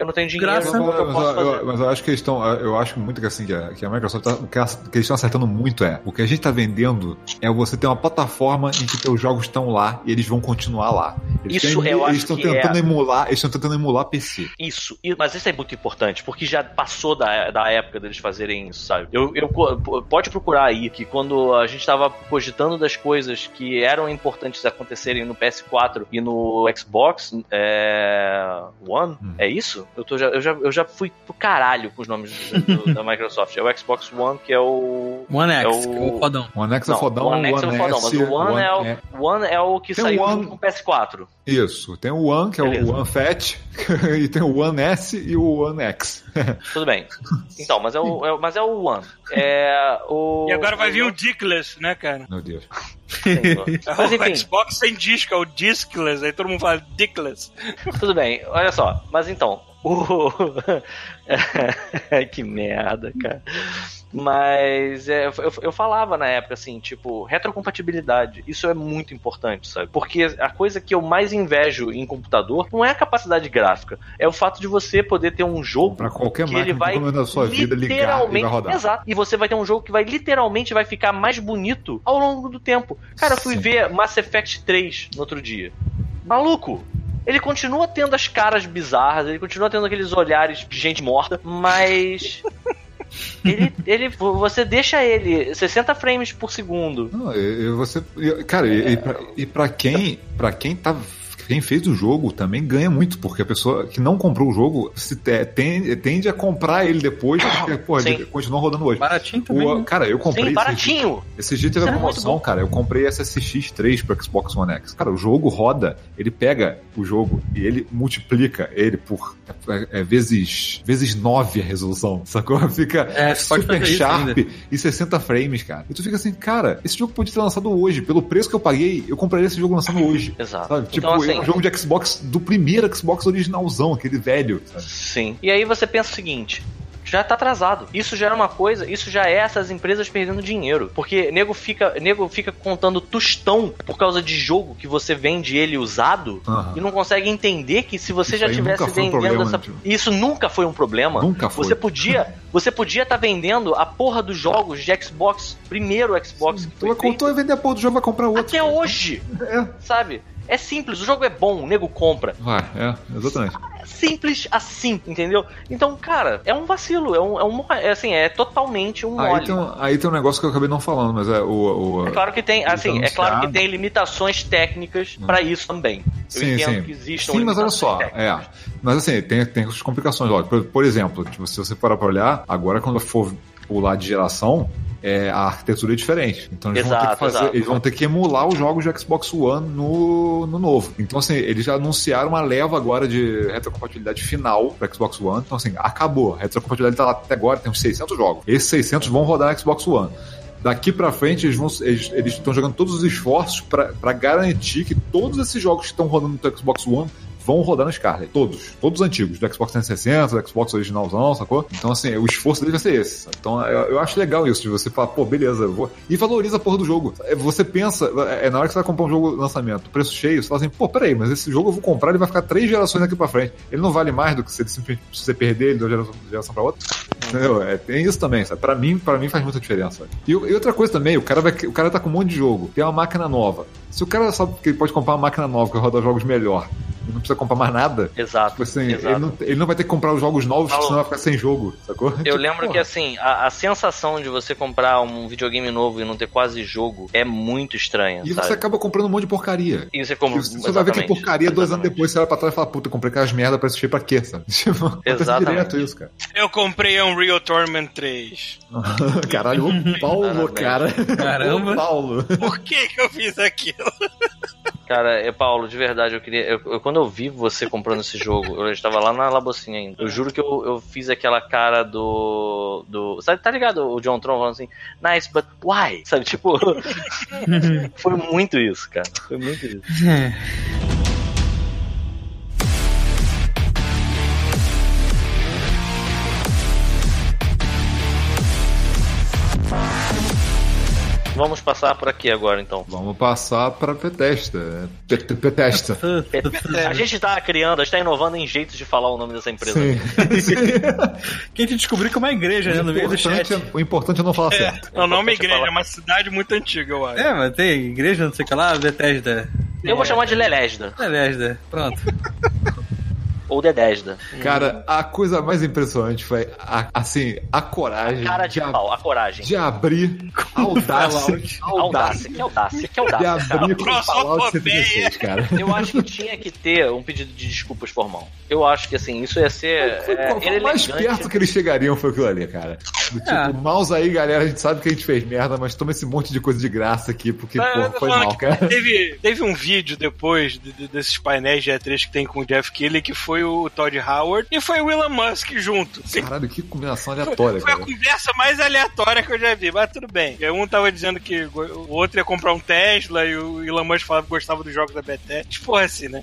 eu não tenho dinheiro, Graça. que eu Mas, posso eu- fazer? eu, mas eu acho que eles estão. Eu acho muito que assim, que a, que a Microsoft tá, o que, elas- que eles estão acertando muito é o que a gente tá vendendo é você ter uma plataforma em que teus jogos estão lá e eles vão continuar lá. Eles Isso têm- eu acho eles estão que tentando é. emular, eles estão tentando emular PC. Isso, e- mas isso é muito importante, porque já passou da, da época deles fazerem isso, sabe? Eu, eu pode procurar aí que quando a gente tava cogitando das coisas que eram importantes acontecerem no PS4 e no Xbox é, One, Hum. é isso? Eu, tô já, eu, já, eu já fui pro caralho com os nomes do- do- da Microsoft. É o Xbox One que é o. One X, É o- que é o fodão. O One X é Não, fodão, o One X é o fodão, mas o One, é, o, o One é o que Tem saiu o One- com o PS4. Isso, tem o One, que é Beleza. o One Fat, e tem o One S e o One X. Tudo bem. Então, mas é o, é o- mas é o One. É o. E agora vai vir o o Dickless, né, cara? Meu Deus. Mas o enfim, Xbox sem disco, é o Discless, aí todo mundo fala Dickless. tudo bem. Olha só. Mas então, o. que merda, cara. Mas é, eu, eu falava na época assim, tipo, retrocompatibilidade. Isso é muito importante, sabe? Porque a coisa que eu mais invejo em computador não é a capacidade gráfica, é o fato de você poder ter um jogo qualquer que ele vai da sua vida ligar e literalmente, vai rodar. exato. E você vai ter um jogo que vai literalmente vai ficar mais bonito ao longo do tempo. Cara, eu fui Sim. ver Mass Effect 3 no outro dia. Maluco, ele continua tendo as caras bizarras, ele continua tendo aqueles olhares de gente morta, mas ele, ele você deixa ele 60 frames por segundo. Não, e- você, cara, e, e, pra, e pra quem, para quem tá quem fez o jogo também ganha muito, porque a pessoa que não comprou o jogo se te- tende, tende a comprar ele depois, porque, pô, ele continua rodando hoje. Baratinho também. O- né? cara, eu comprei. Sim, esse- baratinho. Esse dia teve a é promoção, bom. cara. Eu comprei SSX 3 pro Xbox One X. Cara, o jogo roda, ele pega o jogo e ele multiplica ele por é, é, vezes vezes 9 a resolução. Sacou? Fica É, super sharp e 60 frames, cara. E tu fica assim, cara, esse jogo podia ter lançado hoje. Pelo preço que eu paguei, eu compraria esse jogo lançando hoje. Exato. Sabe? Tipo, então, assim, é um jogo de Xbox do primeiro Xbox originalzão, aquele velho. Sabe? Sim. E aí você pensa o seguinte. Já tá atrasado. Isso já era uma coisa, isso já é essas empresas perdendo dinheiro. Porque nego fica, nego fica contando tostão por causa de jogo que você vende ele usado Aham. e não consegue entender que se você Isso já tivesse foi um vendendo problema, essa. Isso nunca foi um problema. Nunca foi. Você podia, você podia estar vendendo a porra dos jogos de Xbox, primeiro Xbox que Tu foi vai contou e vender a porra do jogo, vai comprar outro. até hoje, É, sabe? É simples, o jogo é bom, o nego compra. vai, é, exatamente. É simples assim, entendeu? Então, cara, é um vacilo, é um, é um é assim, é totalmente um Aí tem, um- aí tem um negócio que eu acabei não falando, mas é o. o É claro que tem, assim, é claro que tem limitações técnicas pra isso também. Eu Sim, entendo sim. que existam Sim, mas olha só, técnicas. é. Mas assim, tem, tem as complicações, lógico. Por, por exemplo, tipo, se você parar pra olhar, agora quando for pular de geração, é, a arquitetura é diferente. Então eles vão ter Exato, que fazer, exato. eles vão ter que emular os jogos de Xbox One no, no novo. Então, assim, eles já anunciaram uma leva agora de retrocompatibilidade final para Xbox One. Então, assim, acabou. A retrocompatibilidade tá lá até agora, tem uns 600 jogos. Esses 600 vão rodar na Xbox One. Daqui pra frente, eles vão eles estão jogando todos os esforços pra garantir que todos esses jogos que estão rodando no Xbox One vão rodar no Scarlet. Todos. Todos os antigos. Do Xbox 360, do Xbox originalzão, sacou? Então, assim, o esforço dele vai ser esse. sabe? Então, eu, eu acho legal isso, de você falar, pô, beleza, eu vou... E valoriza a porra do jogo. É, Você pensa, é na hora que você vai comprar um jogo lançamento, preço cheio, você fala assim, pô, peraí, mas esse jogo eu vou comprar, ele vai ficar três gerações daqui pra frente. Ele não vale mais do que se, ele simplesmente, se você perder ele de uma geração, de geração pra outra. Entendeu? É, tem isso também, sabe? Pra mim, pra mim faz muita diferença. E, e outra coisa também, o cara, vai, o cara tá com um monte de jogo, tem uma máquina nova. Se o cara sabe que ele pode comprar uma máquina nova que roda jogos melhor e não precisa comprar mais nada, Exato. tipo assim, exato. ele não, ele não vai ter que comprar os jogos novos, Falou. senão vai ficar sem jogo, sacou? Eu Tipo, lembro porra. que assim, a, a sensação de você comprar um videogame novo e não ter quase jogo é muito estranha, E sabe? você acaba comprando um monte de porcaria. E você compra. E você vai ver que é porcaria dois anos Exatamente. depois, você olha pra trás e fala, puta, comprei aquelas merda pra assistir pra quê, sabe? Tipo, Exatamente. direto isso, cara. Eu comprei Unreal Tournament 3. Caralho, o Paulo, cara. Caramba. O Paulo. Por que, que eu fiz aquilo? Cara, é, Paulo, de verdade, eu queria. eu- eu- quando eu vi você comprando esse jogo, eu estava lá na Labocinha ainda. Eu juro que eu, eu fiz aquela cara do. do. Sabe, tá ligado? O John Tron falando assim, nice, but why? Sabe, tipo. foi muito isso, cara. Foi muito isso. Vamos passar por aqui agora, então. Vamos passar pra Petesta. Pet- Petesta. A gente tá criando, a gente tá inovando em jeitos de falar o nome dessa empresa. Sim. Sim. Que a gente descobriu que é uma igreja, né? No meio do chat. é- o importante é não falar certo. É o nome é Importante igreja, falar. é uma cidade muito antiga, eu acho. É, mas tem igreja, não sei o que lá, Bethesda. Eu vou chamar de Lelesda. Bethesda, pronto. Ou Dedesda. Cara, a coisa mais impressionante foi, a- assim, a coragem Cara de ab- pau, a coragem. de abrir a audácia, a Audácia, audácia que audácia, que de audácia. abrir com o Fallout fopeia. 76, cara. Eu acho que tinha que ter um pedido de desculpas formal. Eu acho que assim, isso ia ser. Foi, É, foi mais perto que eles chegariam foi aquilo ali, cara. Do tipo, É. mouse aí, galera, a gente sabe que a gente fez merda, mas toma esse monte de coisa de graça aqui, porque, Tá, foi mal, cara. Teve, teve um vídeo depois de- de- desses painéis de E3 que tem com o Jeff Keighley, que foi o Todd Howard e foi o Elon Musk junto. Caralho, que combinação aleatória, Foi a conversa mais aleatória que eu já vi, mas tudo bem. Um tava dizendo que o outro ia comprar um Tesla e o Elon Musk falava que gostava dos jogos da Bethesda. Porra, assim, né?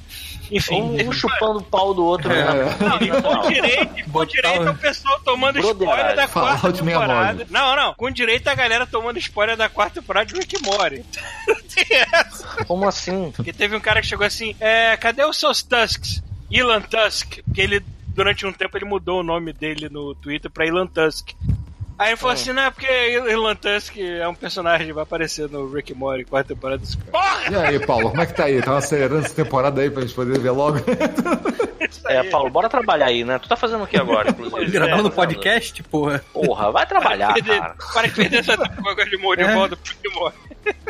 Enfim. Um, um chupando o pau do outro. É. né? Não, e com direito, e com Botar direito o- pessoal tomando spoiler da quarta Fallout 69. temporada. Não, não. Com direito a galera tomando spoiler da quarta temporada de Rick and Morty. Tem essa. Como assim? Porque teve um cara que chegou assim, é, cadê os seus Tusks? Elon Tusk. Porque ele, durante um tempo, ele mudou o nome dele no Twitter pra Elon Tusk. Aí ele falou assim, não, é porque Elon Tusk é um personagem, vai aparecer no Rick and Morty, quarta temporada. Porra! E aí, Paulo, como é que tá aí? Tava acelerando essa temporada aí pra gente poder ver logo? É. Paulo, bora trabalhar aí, né? Tu tá fazendo o que agora, inclusive? Gravando É, podcast, porra. Porra, vai trabalhar, Perder- cara. Para de perder essa coisa de de É. volta pro Rick and Morty.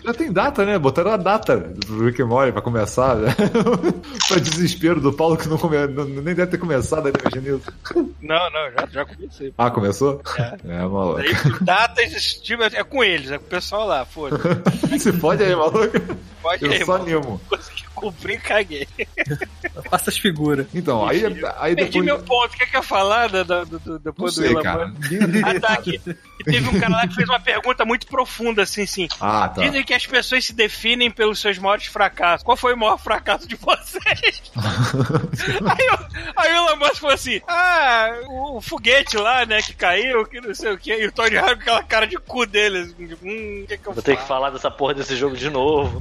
Já tem data, né? Botaram a data do Rick and Morty pra começar. Né? pra desespero do Paulo que não come... nem deve ter começado ainda, imagina isso. Não, não, já, já comecei. Ah, começou? É, maluco. Aí, datas, tipo, é com eles, é com o pessoal lá, foda-se. Se pode aí, maluco. Pode Eu aí, só mano. animo. Consegui cumprir, caguei. Faça as figuras. Então, aí, aí Perdi depois. meu ponto. O que quer falar da, da, do, do- Não depois do sei, Elon. Musk? Ah, tá aqui. E teve um cara lá que fez uma pergunta muito profunda, assim, assim. Ah, tá. Dizem que as pessoas se definem pelos seus maiores fracassos. Qual foi o maior fracasso de vocês? aí, o- aí o Elon Musk falou assim: Ah, o, o foguete lá, né, que caiu, que não sei o que. E o Tony Hawk com aquela cara de cu dele. Assim, hum, o que, que eu Vou ter que falar dessa porra desse jogo de novo.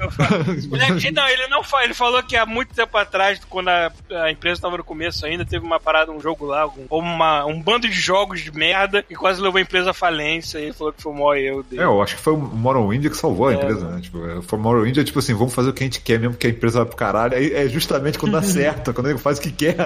Ele, não, ele não fala, ele falou que há muito tempo atrás, quando a, a empresa estava no começo ainda, teve uma parada, um jogo lá, um, uma, um bando de jogos de merda que quase levou a empresa à falência. E ele falou que foi o maior erro dele. É, eu acho que foi o Morrowind que salvou a empresa, né? Tipo, é, foi o Morrowind é tipo assim, vamos fazer o que a gente quer mesmo, porque a empresa vai pro caralho. Aí é justamente quando dá certo, quando ele faz o que quer.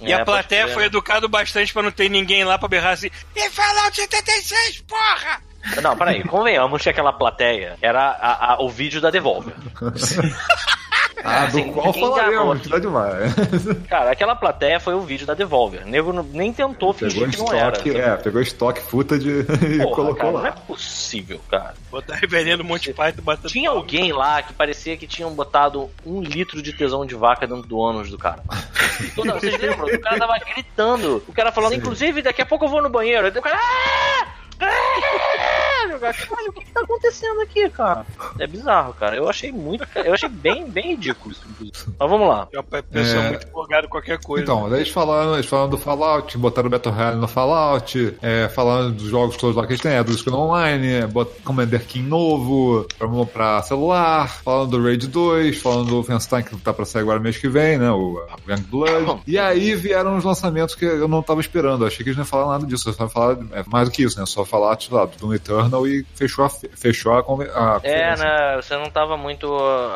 E É, a pode plateia foi educado bastante pra não ter ninguém lá pra berrar assim: E Fallout 76, porra! Não, peraí, convenhamos que aquela plateia era a- a- o vídeo da Devolver. Ah, Assim, do qual falaremos, tá demais. Cara, aquela plateia foi o vídeo da Devolver. O nego nem tentou Pegou fingir que não era. estoque, é, pegou estoque footage e Porra, colocou cara, não é lá. possível, cara. Botar veneno Monte Python batendo. Tinha alguém lá que parecia que tinham botado um litro de tesão de vaca dentro do ânus do cara. E toda- vocês lembram? O cara tava gritando. O cara falando, inclusive, daqui a pouco eu vou no banheiro. Aí o cara. "Ah! Ah!" Eu acho, "Cara, o que, que tá acontecendo aqui, cara? É bizarro, cara. Eu achei muito. Eu achei bem, bem ridículo isso, inclusive. Mas vamos lá. A pessoa É. muito empolgada com qualquer coisa. Então, daí eles falando, eles falando do Fallout, botaram o Battle Royale no Fallout, é, falando dos jogos todos lá que eles têm, é, do Skull Online, bot, Commander King novo, pra, pra celular, falando do Raid 2, falando do Wolfenstein que tá pra sair agora mês que vem, né, o Young Blood. E aí vieram os lançamentos que eu não tava esperando, eu achei que eles não iam falar nada disso, só falar é, mais do que isso, né, só falar, sei lá, do Doom Eternal e fechou a, fe- fechou a, a É, né? Você não tava muito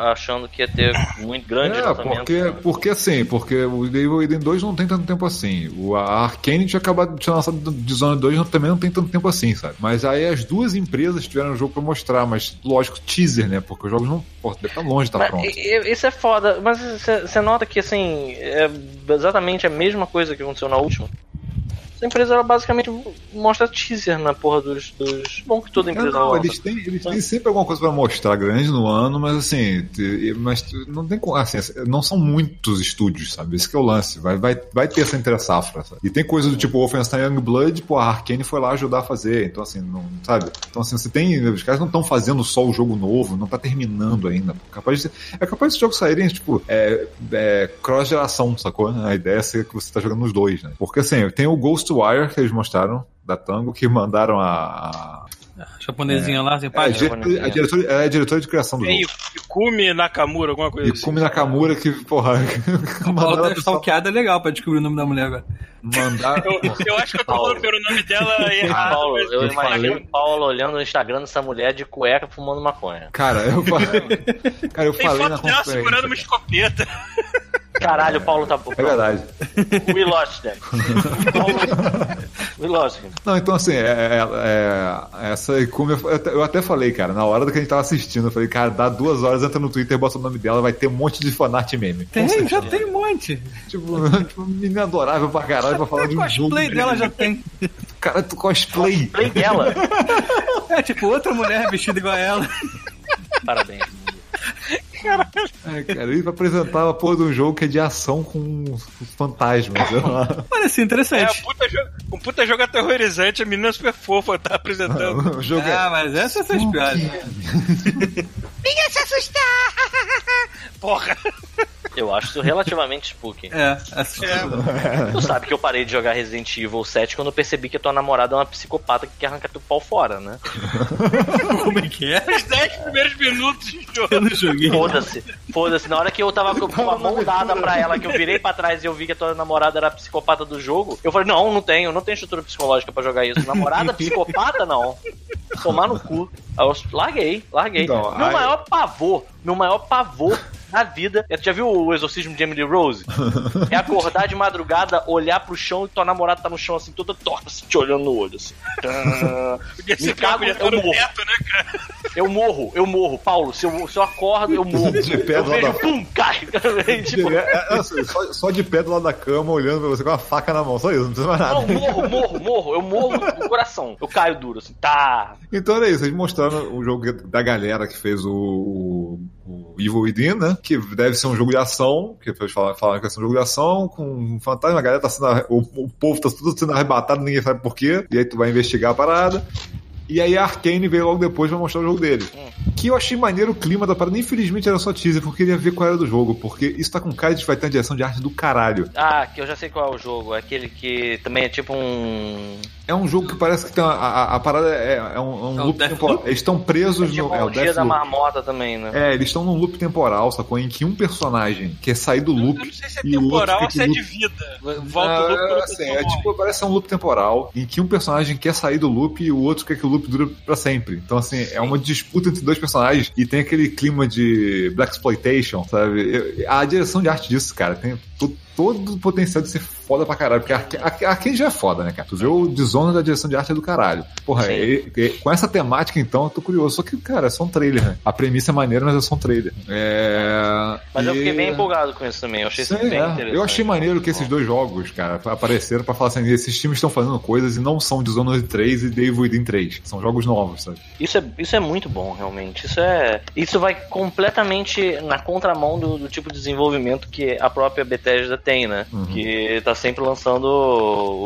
achando que ia ter muito grande É, porque, porque assim, porque o Evil Within 2 não tem tanto tempo assim. O Arkane tinha acabado de lançado de Zone 2 não- também não tem tanto tempo assim, sabe? Mas aí as duas empresas tiveram o jogo pra mostrar, mas lógico, teaser, né? Porque os jogos não. Pô, deve estar longe de estar Mas, pronto. isso é foda, mas você nota que assim, é exatamente a mesma coisa que aconteceu na última. Essa empresa ela basicamente mostra teaser na porra dos. dos... Bom que toda empresa não, lança. eles têm, eles têm sempre alguma coisa pra mostrar grande no ano, mas assim, mas não tem como- assim, não são muitos estúdios, sabe? Esse que é o lance. Vai, vai, vai ter essa entre safra, sabe? E tem coisa do tipo Wolfenstein Youngblood, pô, a Arkane foi lá ajudar a fazer, então assim, não, sabe? Então assim, você tem, os caras não estão fazendo só o jogo novo, não tá terminando ainda. Capaz de, é capaz de jogos saírem, tipo, é, é, cross-geração, sacou? A ideia é ser que você tá jogando nos dois, né? Porque assim, tem o Ghostwire que eles mostraram, da Tango, que mandaram a, Japonesinha lá, é, a, simpática. diretora, a, diretora, ela é a diretora de criação do aí, jogo. Ikumi Nakamura, alguma coisa E assim. Kumi Nakamura, que, porra, Paulo mandaram, deve stalkeada é legal pra descobrir o nome da mulher agora. mandaram, Eu, eu acho que eu tô Paulo. falando pelo nome dela errado. Paulo, eu imagino falei- o Paulo olhando no Instagram dessa mulher de cueca fumando maconha. Cara, eu falei. Cara, eu Tem falei na foto dela conferência. segurando uma escopeta. Caralho, o Paulo tá. É verdade. We lost them. We lost him. Não, então assim, é, é- é- essa Ikumi, eu, até- eu até falei, cara, na hora que a gente tava assistindo, eu falei, cara, dá duas horas, entra no Twitter, bota o nome dela, vai ter um monte de fanart meme. Tem, certeza. já tem um monte. Tipo, tipo, menina adorável pra caralho pra falar de um jogo. Cosplay dela já tem. Cara, tu cosplay. Play dela. É tipo outra mulher vestida igual a ela. Parabéns. É, cara, ele vai apresentar a porra de um jogo que é de ação com, fantasmas. sei lá. Parece É, interessante. um puta, jogo, um puta jogo aterrorizante, a menina super fofa tá apresentando. O jogo é. Ah, mas essas são as piores. Ninguém se assustar! Porra! Eu acho isso relativamente spooky. É, assustador. Tu sabe que eu parei de jogar Resident Evil 7 quando eu percebi que a tua namorada é uma psicopata que quer arrancar teu pau fora, né? Como é que é? Os 10 primeiros minutos de jogo. Eu não joguei. Foda-se, foda-se. Na hora que eu tava com com a mão dada pra ela, que eu virei pra trás e eu vi que a tua namorada era a psicopata do jogo, eu falei, não, não tenho, não tenho estrutura psicológica pra jogar isso. Namorada psicopata, não. Tomar no cu. Aí eu larguei, larguei. Então, meu aí- maior pavor, meu maior pavor na vida. é- Tu já viu o exorcismo de Emily Rose? É acordar de madrugada, olhar pro chão e tua namorada tá no chão assim, toda torta, assim, te olhando no olho, assim. Podia Me ser cago, eu estar no morro. teto, né, cara? Eu morro, eu morro. Paulo, se eu, se eu acordo, eu morro. De pé eu do lado vejo, da- pum, cai. tipo, É, é, assim, só, só de pé do lado da cama, olhando pra você com uma faca na mão, só isso, não precisa mais nada. Não, morro, morro, morro. Eu morro do coração. Eu caio duro, assim, tá. Então era isso, eles mostrando o jogo da galera que fez o, o, o Evil Within, né? Que deve ser um jogo de ação, que eles falaram, que vai ser um jogo de ação, com um fantasma, a galera tá sendo. O, o povo tá tudo sendo arrebatado, ninguém sabe por quê. E aí tu vai investigar a parada. E aí a Arkane veio logo depois pra mostrar o jogo dele. Que eu achei maneiro o clima da parada. Infelizmente era só teaser, porque eu queria ver qual era do jogo. Porque isso tá com cara de que vai ter uma direção de arte do caralho. Ah, que eu já sei qual é o jogo. É aquele que também é tipo um. É um jogo que parece que tem uma, a, a- parada é, é um, é um É loop temporal. Eles estão presos tipo no. É, o dia Death da Loop. marmota também, né? É, eles estão num loop temporal, sacou? Em que um personagem quer sair do loop. Eu não sei se é e o outro temporal ou se é de vida. Volta Ah, loop pelo assim, é tipo, parece ser um loop temporal, em que um personagem quer sair do loop e o outro quer que o loop dure pra sempre. Então, assim, é uma disputa entre dois personagens e tem aquele clima de Black Exploitation, sabe? Eu- A direção de arte disso, cara, tem tudo. Todo o potencial de ser foda pra caralho. Porque Arcane já é foda, né, cara? Tu vê o Dishonored da direção de arte é do caralho. Porra, e- e- com essa temática, então, eu tô curioso. Só que, cara, é só um trailer, né? A premissa é maneira, mas é só um trailer. É... Mas eu e- fiquei bem empolgado com isso também. Eu achei isso Sim, bem é. interessante. Eu achei maneiro que esses dois jogos, cara, apareceram pra falar assim: esses times estão fazendo coisas e não são Dishonored 3 e Devil Within 3. São jogos novos, sabe? Isso é, isso é muito bom, realmente. Isso é. Isso vai completamente na contramão do, do tipo de desenvolvimento que a própria Bethesda tem, né? Uhum. Que tá sempre lançando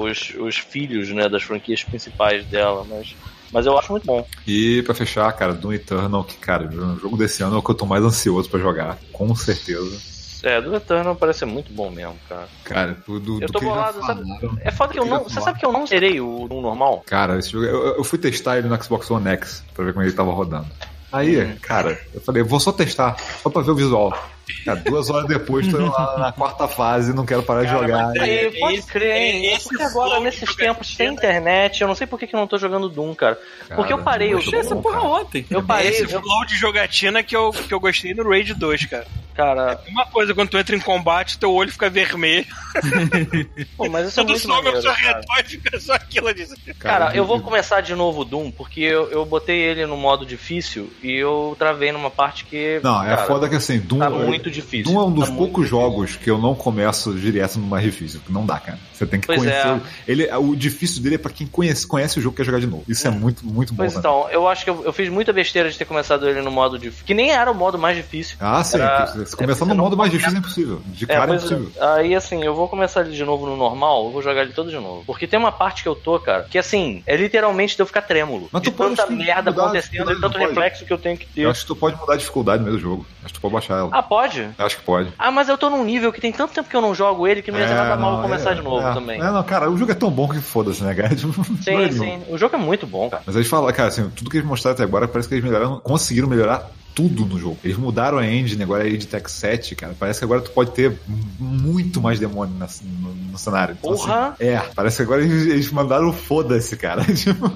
os, os filhos, né, das franquias principais dela, mas. Mas eu acho muito bom. E pra fechar, cara, Doom Eternal, que, cara, o jogo desse ano é o que eu tô mais ansioso pra jogar, com certeza. É, do Eternal parece ser muito bom mesmo, cara. Cara, Eu do tô que já bolado, sabe? É foda que eu não. Você sabe que eu não zerei o, o normal? Cara, esse jogo, eu, eu fui testar ele no Xbox One X pra ver como ele tava rodando. Aí, Uhum. cara, eu falei, vou só testar, só pra ver o visual. Cara, duas horas depois, tô lá na quarta fase, não quero parar de Cara, jogar. mas E- pode crer, hein? Porque agora, de nesses tempos sem jogatina- internet, eu não sei por que, que eu não tô jogando Doom, cara. Porque eu Cara, parei o muito Achei essa bom, porra cara. ontem. Eu parei, Esse eu, flow de jogatina que eu, que eu gostei no Raid 2, cara. cara. Uma coisa, quando tu entra em combate, teu olho fica vermelho. Pô, mas isso é Quando muito some ao maneiro, cara. redor, fica só aquilo ali. Cara, eu vou começar de novo o Doom, porque eu, eu botei ele no modo difícil e eu travei numa parte que. Não, é cara, foda que assim, Doom, Tá muito difícil. Doom é um dos Tá poucos jogos que eu não começo direto no mais difícil. Não dá, cara. Você tem que Pois conhecer. é. o- Ele, o difícil dele é pra quem conhece, conhece o jogo e quer jogar de novo. Isso é muito, muito bom. Pois né? então, eu acho que eu, eu fiz muita besteira de ter começado ele no modo difícil. Que nem era o modo mais difícil. Ah, sim. Era- Se é, começar no não modo mais difícil é impossível. De É, cara é impossível. é. aí assim, eu vou começar ele de novo no normal, eu vou jogar ele todo de novo. Porque tem uma parte que eu tô, cara, que assim, é literalmente de eu ficar trêmulo. Mas de tu tanta merda acontecendo, de tanto não reflexo que eu tenho que ter. Eu acho que tu pode mudar a dificuldade no meio do jogo. Acho que tu pode baixar ela. Ah, pode? Eu acho que pode. Ah, mas eu tô num nível que tem tanto tempo que eu não jogo ele que não ia ser nada mal eu começar é, de novo é. também. É, não, cara, o jogo é tão bom que foda-se, né, cara? Tipo, é Sim, sim. O jogo é muito bom, cara. Mas eles falam, cara, assim, tudo que eles mostraram até agora parece que eles melhoraram, conseguiram melhorar tudo no jogo. Eles mudaram a engine, agora é a Tech 7, cara. Parece que agora tu pode ter muito mais demônio na- no, no cenário. Então, Porra! assim, é, parece que agora eles, eles mandaram o foda-se, cara.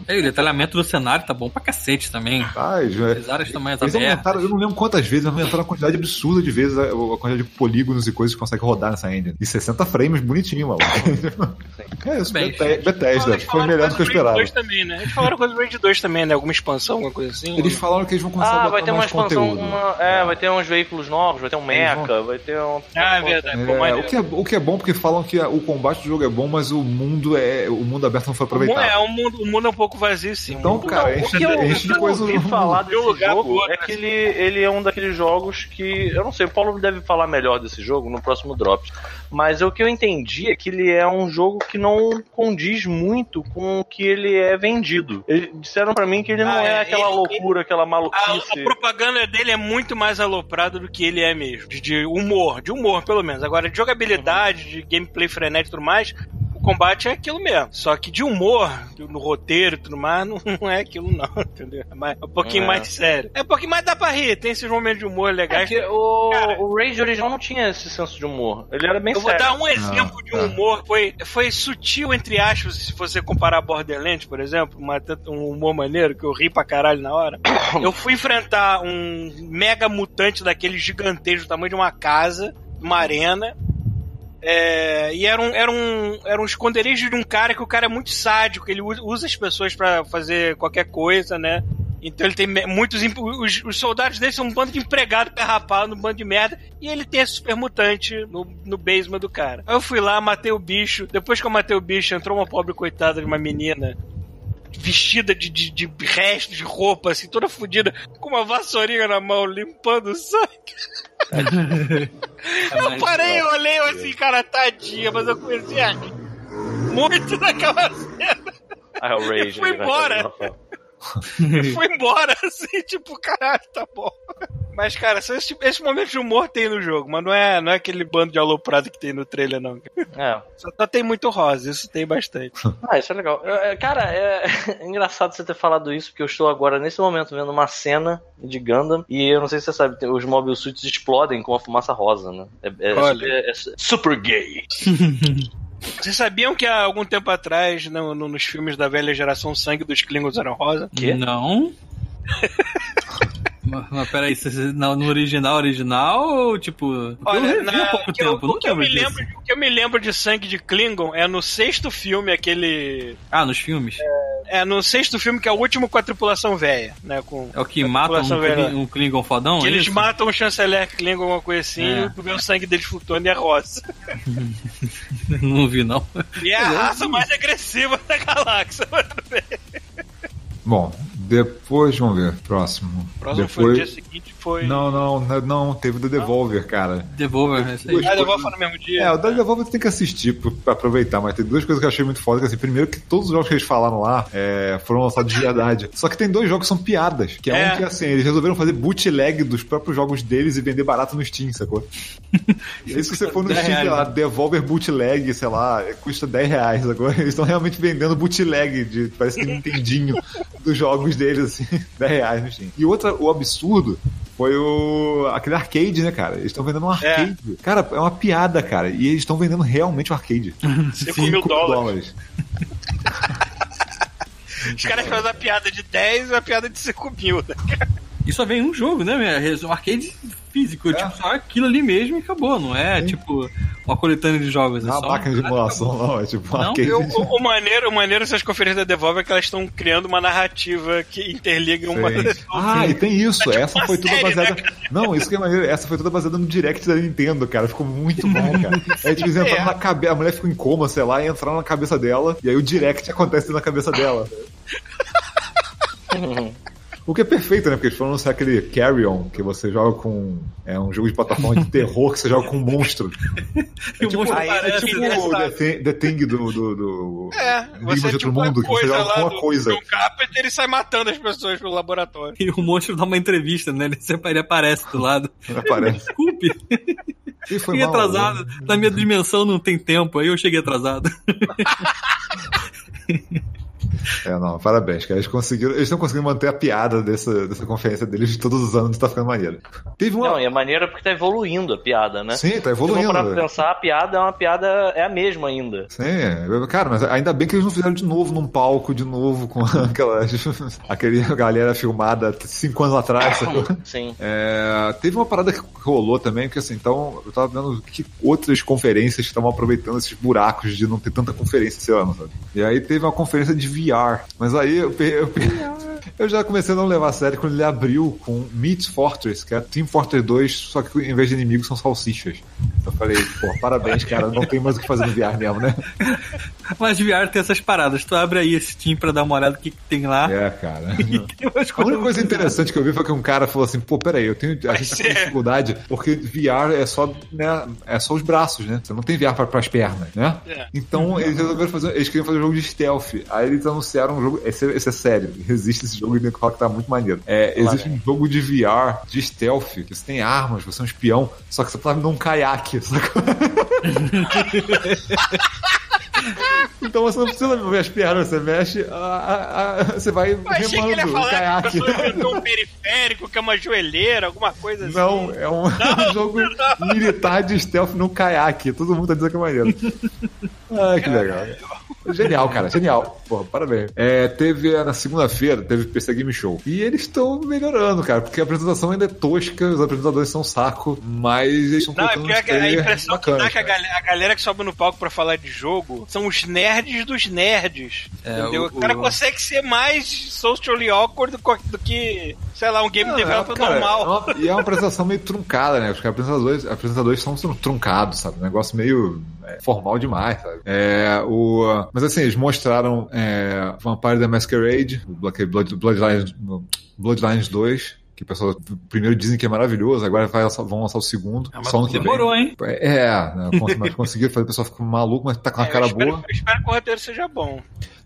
É, o detalhamento do cenário tá bom pra cacete também. já- As áreas estão mais Eles abertas. aumentaram, eu não lembro quantas vezes, mas aumentaram a quantidade absurda de vezes, a, a quantidade de polígonos e coisas que consegue rodar nessa engine. E 60 frames bonitinho, maluco. é isso, Bem, Bethesda. Foi melhor do que eu esperava. 2 também, né? Eles falaram coisa do Raid 2 também, né? Alguma expansão, alguma coisa assim. Eles falaram que eles vão começar a Ah, botar vai ter uma expansão, conteúdo. uma, é, vai ter uns veículos novos, vai ter um mecha, vai ter um. Ah, é verdade. É, o, que é, o que é bom, porque falam que a- o combate do jogo é bom, mas o mundo é. O mundo aberto não foi O mundo, aproveitado. é, o mundo, o mundo é um pouco vazio, sim. Então, cara, o enche, que eu, enche o de que coisa eu falar de um desse lugar jogo é que ele, ele é um daqueles jogos que. Eu não sei, o Paulo deve falar melhor desse jogo no próximo Drops. Mas o que eu entendi é que ele é um jogo que não condiz muito com o que ele é vendido. Eles disseram pra mim que ele não Ah, é, é, aquela ele- loucura, aquela A, maluquice. a propaganda dele é muito mais aloprada do que ele é mesmo. De, de humor, de humor, pelo menos. Agora, de jogabilidade, de gameplay frenético e tudo mais, combate é aquilo mesmo. Só que de humor, no roteiro e tudo mais, não, não é aquilo, não, entendeu? É, mais- é um pouquinho É. mais sério. É um pouquinho mais dá pra rir, tem esses momentos de humor É legais. que o, Cara, o Rage original não tinha esse senso de humor. Ele era bem Eu vou sério. dar um exemplo de tá. um humor que foi, foi sutil, entre aspas, se você comparar Borderlands, por exemplo, uma- um humor maneiro que eu ri pra caralho na hora. Eu fui enfrentar um mega mutante daquele gigantesco, do tamanho de uma casa, uma arena. É, e era um, era, um, era um esconderijo de um cara que o cara é muito sádico, ele usa- as pessoas pra fazer qualquer coisa, né? Então ele tem muitos. Os, os soldados dele são um bando de empregado perrapado, um bando de merda. E ele tem esse super mutante no, no basement do cara. Eu fui lá, matei o bicho. Depois que eu matei o bicho, entrou uma pobre coitada de uma menina. Vestida de, de, de resto de roupa, assim, toda fodida, com uma vassourinha na mão, limpando o sangue. Eu parei, eu olhei assim, cara, tadinha, mas eu comecei a rir muito daquela cena. Ah, é o Rage. Foi ele vai embora. Fui embora, assim, tipo, caralho, tá bom. Mas, cara, só esse, esse momento de humor tem no jogo, mas não é, não é aquele bando de aloprado que tem no trailer, não. É. Só, só tem muito rosa, isso tem bastante. Ah, isso é legal. É, é, Cara, é... é engraçado você ter falado isso, porque eu estou agora, nesse momento, vendo uma cena de Gundam, e eu não sei se você sabe, os mobile suits explodem com a fumaça rosa, né? É, é Olha. super, é su- super gay. Vocês sabiam que há algum tempo atrás, no- no- nos filmes da velha geração, o sangue dos Klingons era rosa? Quê? Não. Mas, mas peraí, no no original, original, ou tipo. eu revi na- há pouco que eu- tempo, o não que eu lembro me disso. lembro, o que eu me lembro de sangue de Klingon é no sexto filme, aquele. Ah, nos filmes? É no sexto filme que é o último com a tripulação velha, né? Com, É o que mata um, um Klingon fodão? que é eles matam o chanceler Klingon, alguma coisa assim, É. e tu vê o sangue deles flutuando e é rosa. não vi, não. E é a raça mais agressiva da galáxia. Bom, depois, vamos ver, próximo. O próximo foi no depois... dia seguinte, foi. Não, não, não, não, teve o The Devolver, cara. Devolver, é isso aí. Ah, vou falar no mesmo dia. É, o The Devolver você tem que assistir pra, pra aproveitar, mas tem duas coisas que eu achei muito foda, que assim, primeiro que todos os jogos que eles falaram lá é, foram lançados de verdade. Só que tem dois jogos que são piadas, que é, É. um que assim, eles resolveram fazer bootleg dos próprios jogos deles e vender barato no Steam, sacou? E aí, se você for no 10 Steam, sei lá, né? Devolver bootleg, sei lá, é, custa 10 reais agora. Eles estão realmente vendendo bootleg de, parece que Nintendinho dos jogos deles, assim, 10 reais no Steam. E outra, o absurdo foi o aquele arcade, né, cara? Eles estão vendendo um arcade. Cara, é uma piada, cara. E eles estão vendendo realmente um arcade. 5 mil dólares. Os caras fazem uma piada de 10 e uma piada de 5 mil. Né? E só vem um jogo, né? meu? Um arcade físico, tipo, só aquilo ali mesmo e acabou. Não é Sim. tipo uma coletânea de jogos. É é uma máquina de emulação, não. É tipo Não. Eu- o, o maneiro, o maneiro dessas conferências da Devolver é que elas estão criando uma narrativa que interliga uma Sim. das Ah, e tem isso. É tipo Essa uma foi toda baseada. né? Não, isso que é maneiro. Essa foi toda baseada no direct da Nintendo, cara. Ficou muito bom, cara. Aí eles entraram É. na cabeça. A mulher ficou em coma, sei lá, e entraram na cabeça dela. E aí o direct acontece na cabeça dela. O que é perfeito, né? Porque eles foram anunciar aquele Carry On, que você joga com. É um jogo de plataforma de terror que você joga com um monstro. E o monstro aí, É tipo né? o The, Thing- The Thing do. do, do É, você de é tipo outro mundo, que você joga com uma do, coisa. do Carpenter e sai matando as pessoas no laboratório. E o monstro dá uma entrevista, né? Ele, sempre- ele aparece do lado. Aparece. Desculpe, E foi cheguei mal, atrasado. né? Na minha dimensão não tem tempo, aí eu cheguei atrasado. É, não, parabéns, cara. Eles conseguiram. Eles estão conseguindo manter a piada dessa, dessa conferência deles de todos os anos, tá ficando maneiro. Teve uma. Não, e é maneiro porque tá evoluindo a piada, né? Sim, tá Se evoluindo. parar pra pensar, a piada é uma piada, é a mesma ainda. Sim, cara, mas ainda bem que eles não fizeram de novo num palco, de novo, com aquela, aquele galera filmada cinco anos atrás? Sim. É, teve uma parada que rolou também, que assim, então, eu tava vendo que outras conferências estavam aproveitando esses buracos de não ter tanta conferência esse ano, sabe? E aí teve uma conferência de VR, mas aí eu, eu, eu já comecei a não levar a sério quando ele abriu com Meat Fortress, que é Team Fortress 2, só que em vez de inimigos são salsichas. Eu falei, pô, parabéns, cara, não tem mais o que fazer no VR mesmo, né? Mas VR tem essas paradas. Tu abre aí esse Steam pra dar uma olhada no que, que tem lá. É, cara. A única coisa interessante que eu vi foi que um cara falou assim, pô, peraí, eu tenho, a gente tá com ser. dificuldade, porque VR é só, né, é só os braços, né? Você não tem VR para as pernas, né? É. Então eles resolveram fazer, eles queriam fazer um jogo de stealth. Aí eles anunciaram um jogo, esse, esse é sério, existe esse jogo e que tá muito maneiro. É, existe um jogo de VR, de stealth, que você tem armas, você é um espião, só que você tá num caiaque, sacou? Então você não precisa ver as pernas, você mexe, a- a- a- você vai Eu achei que ele ia remando o falar que a caiaque. inventou um periférico, que é uma joelheira, alguma coisa assim. Não, é um jogo militar de stealth no caiaque. Todo mundo tá dizendo que é maneiro. Ah, que legal. Genial, cara, genial. Porra, parabéns. É, teve na segunda-feira, teve PC Game Show. E eles estão melhorando, cara, porque a apresentação ainda é tosca, os apresentadores são um saco, mas eles estão Não, é pior que a impressão que dá bacanas, que a cara. galera, a galera que sobe no palco pra falar de jogo são os nerds dos nerds. É, entendeu? o- O, cara o- consegue ser mais socially awkward do, que, sei lá, um game Não, developer é, cara, normal. é uma- e é uma apresentação meio truncada, né? Porque apresentadores, apresentadores são truncados, sabe? Um negócio meio é, formal demais, sabe? É, o, mas assim, eles mostraram é, Vampire the Masquerade, Blood, Blood, Bloodlines, Bloodlines 2. Que o pessoal primeiro dizem que é maravilhoso, agora vai vão lançar o segundo. Mas só ano que vem. demorou, hein? É, né, conseguiram fazer o pessoal ficar maluco, mas tá com uma É, cara eu, espero, boa. eu espero que o roteiro seja bom.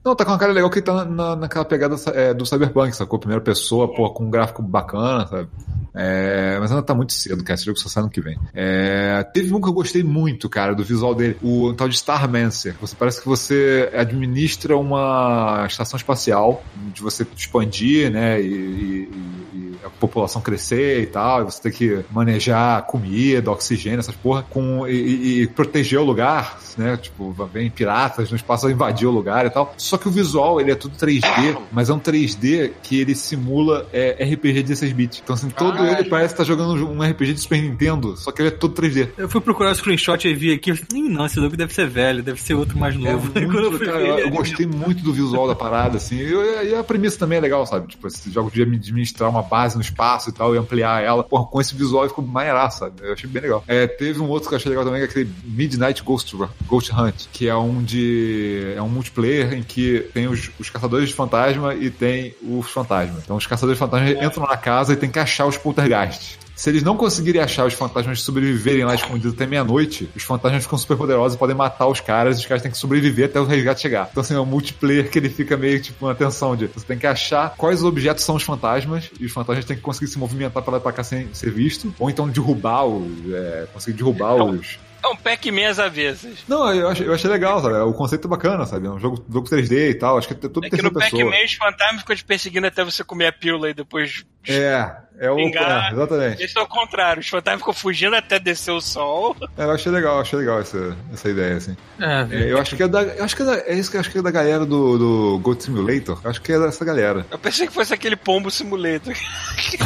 Não, tá com uma cara legal que tá na- na, naquela pegada é, do Cyberpunk, sacou? Primeira pessoa, pô, com um gráfico bacana, sabe? É, mas ainda tá muito cedo, cara. Esse jogo só sai ano que vem. É, teve um que eu gostei muito, cara, do visual dele. O tal de Starmancer. Você parece que você administra uma estação espacial de você expandir, né? E, e- e população crescer e tal, e você tem que manejar comida, oxigênio, essas porra, com, e, e- proteger o lugar, né? Tipo, vem piratas no espaço a invadir o lugar e tal. Só que o visual, ele é tudo 3D, mas é um 3D que ele simula é, RPG de 16 bits. Então, assim, todo Caralho. ele parece estar jogando um RPG de Super Nintendo, só que ele é todo 3D. Eu fui procurar o screenshot e vi aqui. eu falei, "Ih, Não, esse jogo deve ser velho, deve ser outro mais É novo. Eu muito, cara, eu, eu gostei muito do visual da parada, assim. E, e a premissa também é legal, sabe? Tipo, esse jogo de administrar uma base no espaço e tal, e ampliar ela. Porra, com esse visual ficou maneiraço, sabe? Eu achei bem legal. É, teve um outro que eu achei legal também, que é aquele Midnight Ghost, Ghost Hunt, que é um de. é um multiplayer em que tem os, os caçadores de fantasma e tem os fantasmas. Então os caçadores de fantasma entram na casa e tem que achar os poltergeists. Se eles não conseguirem achar os fantasmas sobreviverem lá escondidos até meia-noite, os fantasmas ficam super poderosos e podem matar os caras e os caras têm que sobreviver até o resgate chegar. Então, assim, é um multiplayer que ele fica meio tipo uma tensão de você tem que achar quais objetos são os fantasmas e os fantasmas têm que conseguir se movimentar pra lá pra cá sem ser visto, ou então derrubar os. É, conseguir derrubar os. É um Pac-Man às avessas. Não, eu achei, eu achei legal, sabe? O conceito é bacana, sabe? É um jogo, jogo 3D e tal. Acho que é tudo É que no. Pac-Man os fantasmas ficam te perseguindo até você comer a pílula e depois. É, é o. Vingar. É, exatamente. Eles são o contrário, os fantasmas ficam fugindo até descer o sol. É, eu achei legal, achei legal essa, essa ideia, assim. É, É, eu acho que é da. Eu acho que é, da, é isso que eu acho que é da galera do, do Goat Simulator. Eu acho que é dessa galera. Eu pensei que fosse aquele pombo simulator que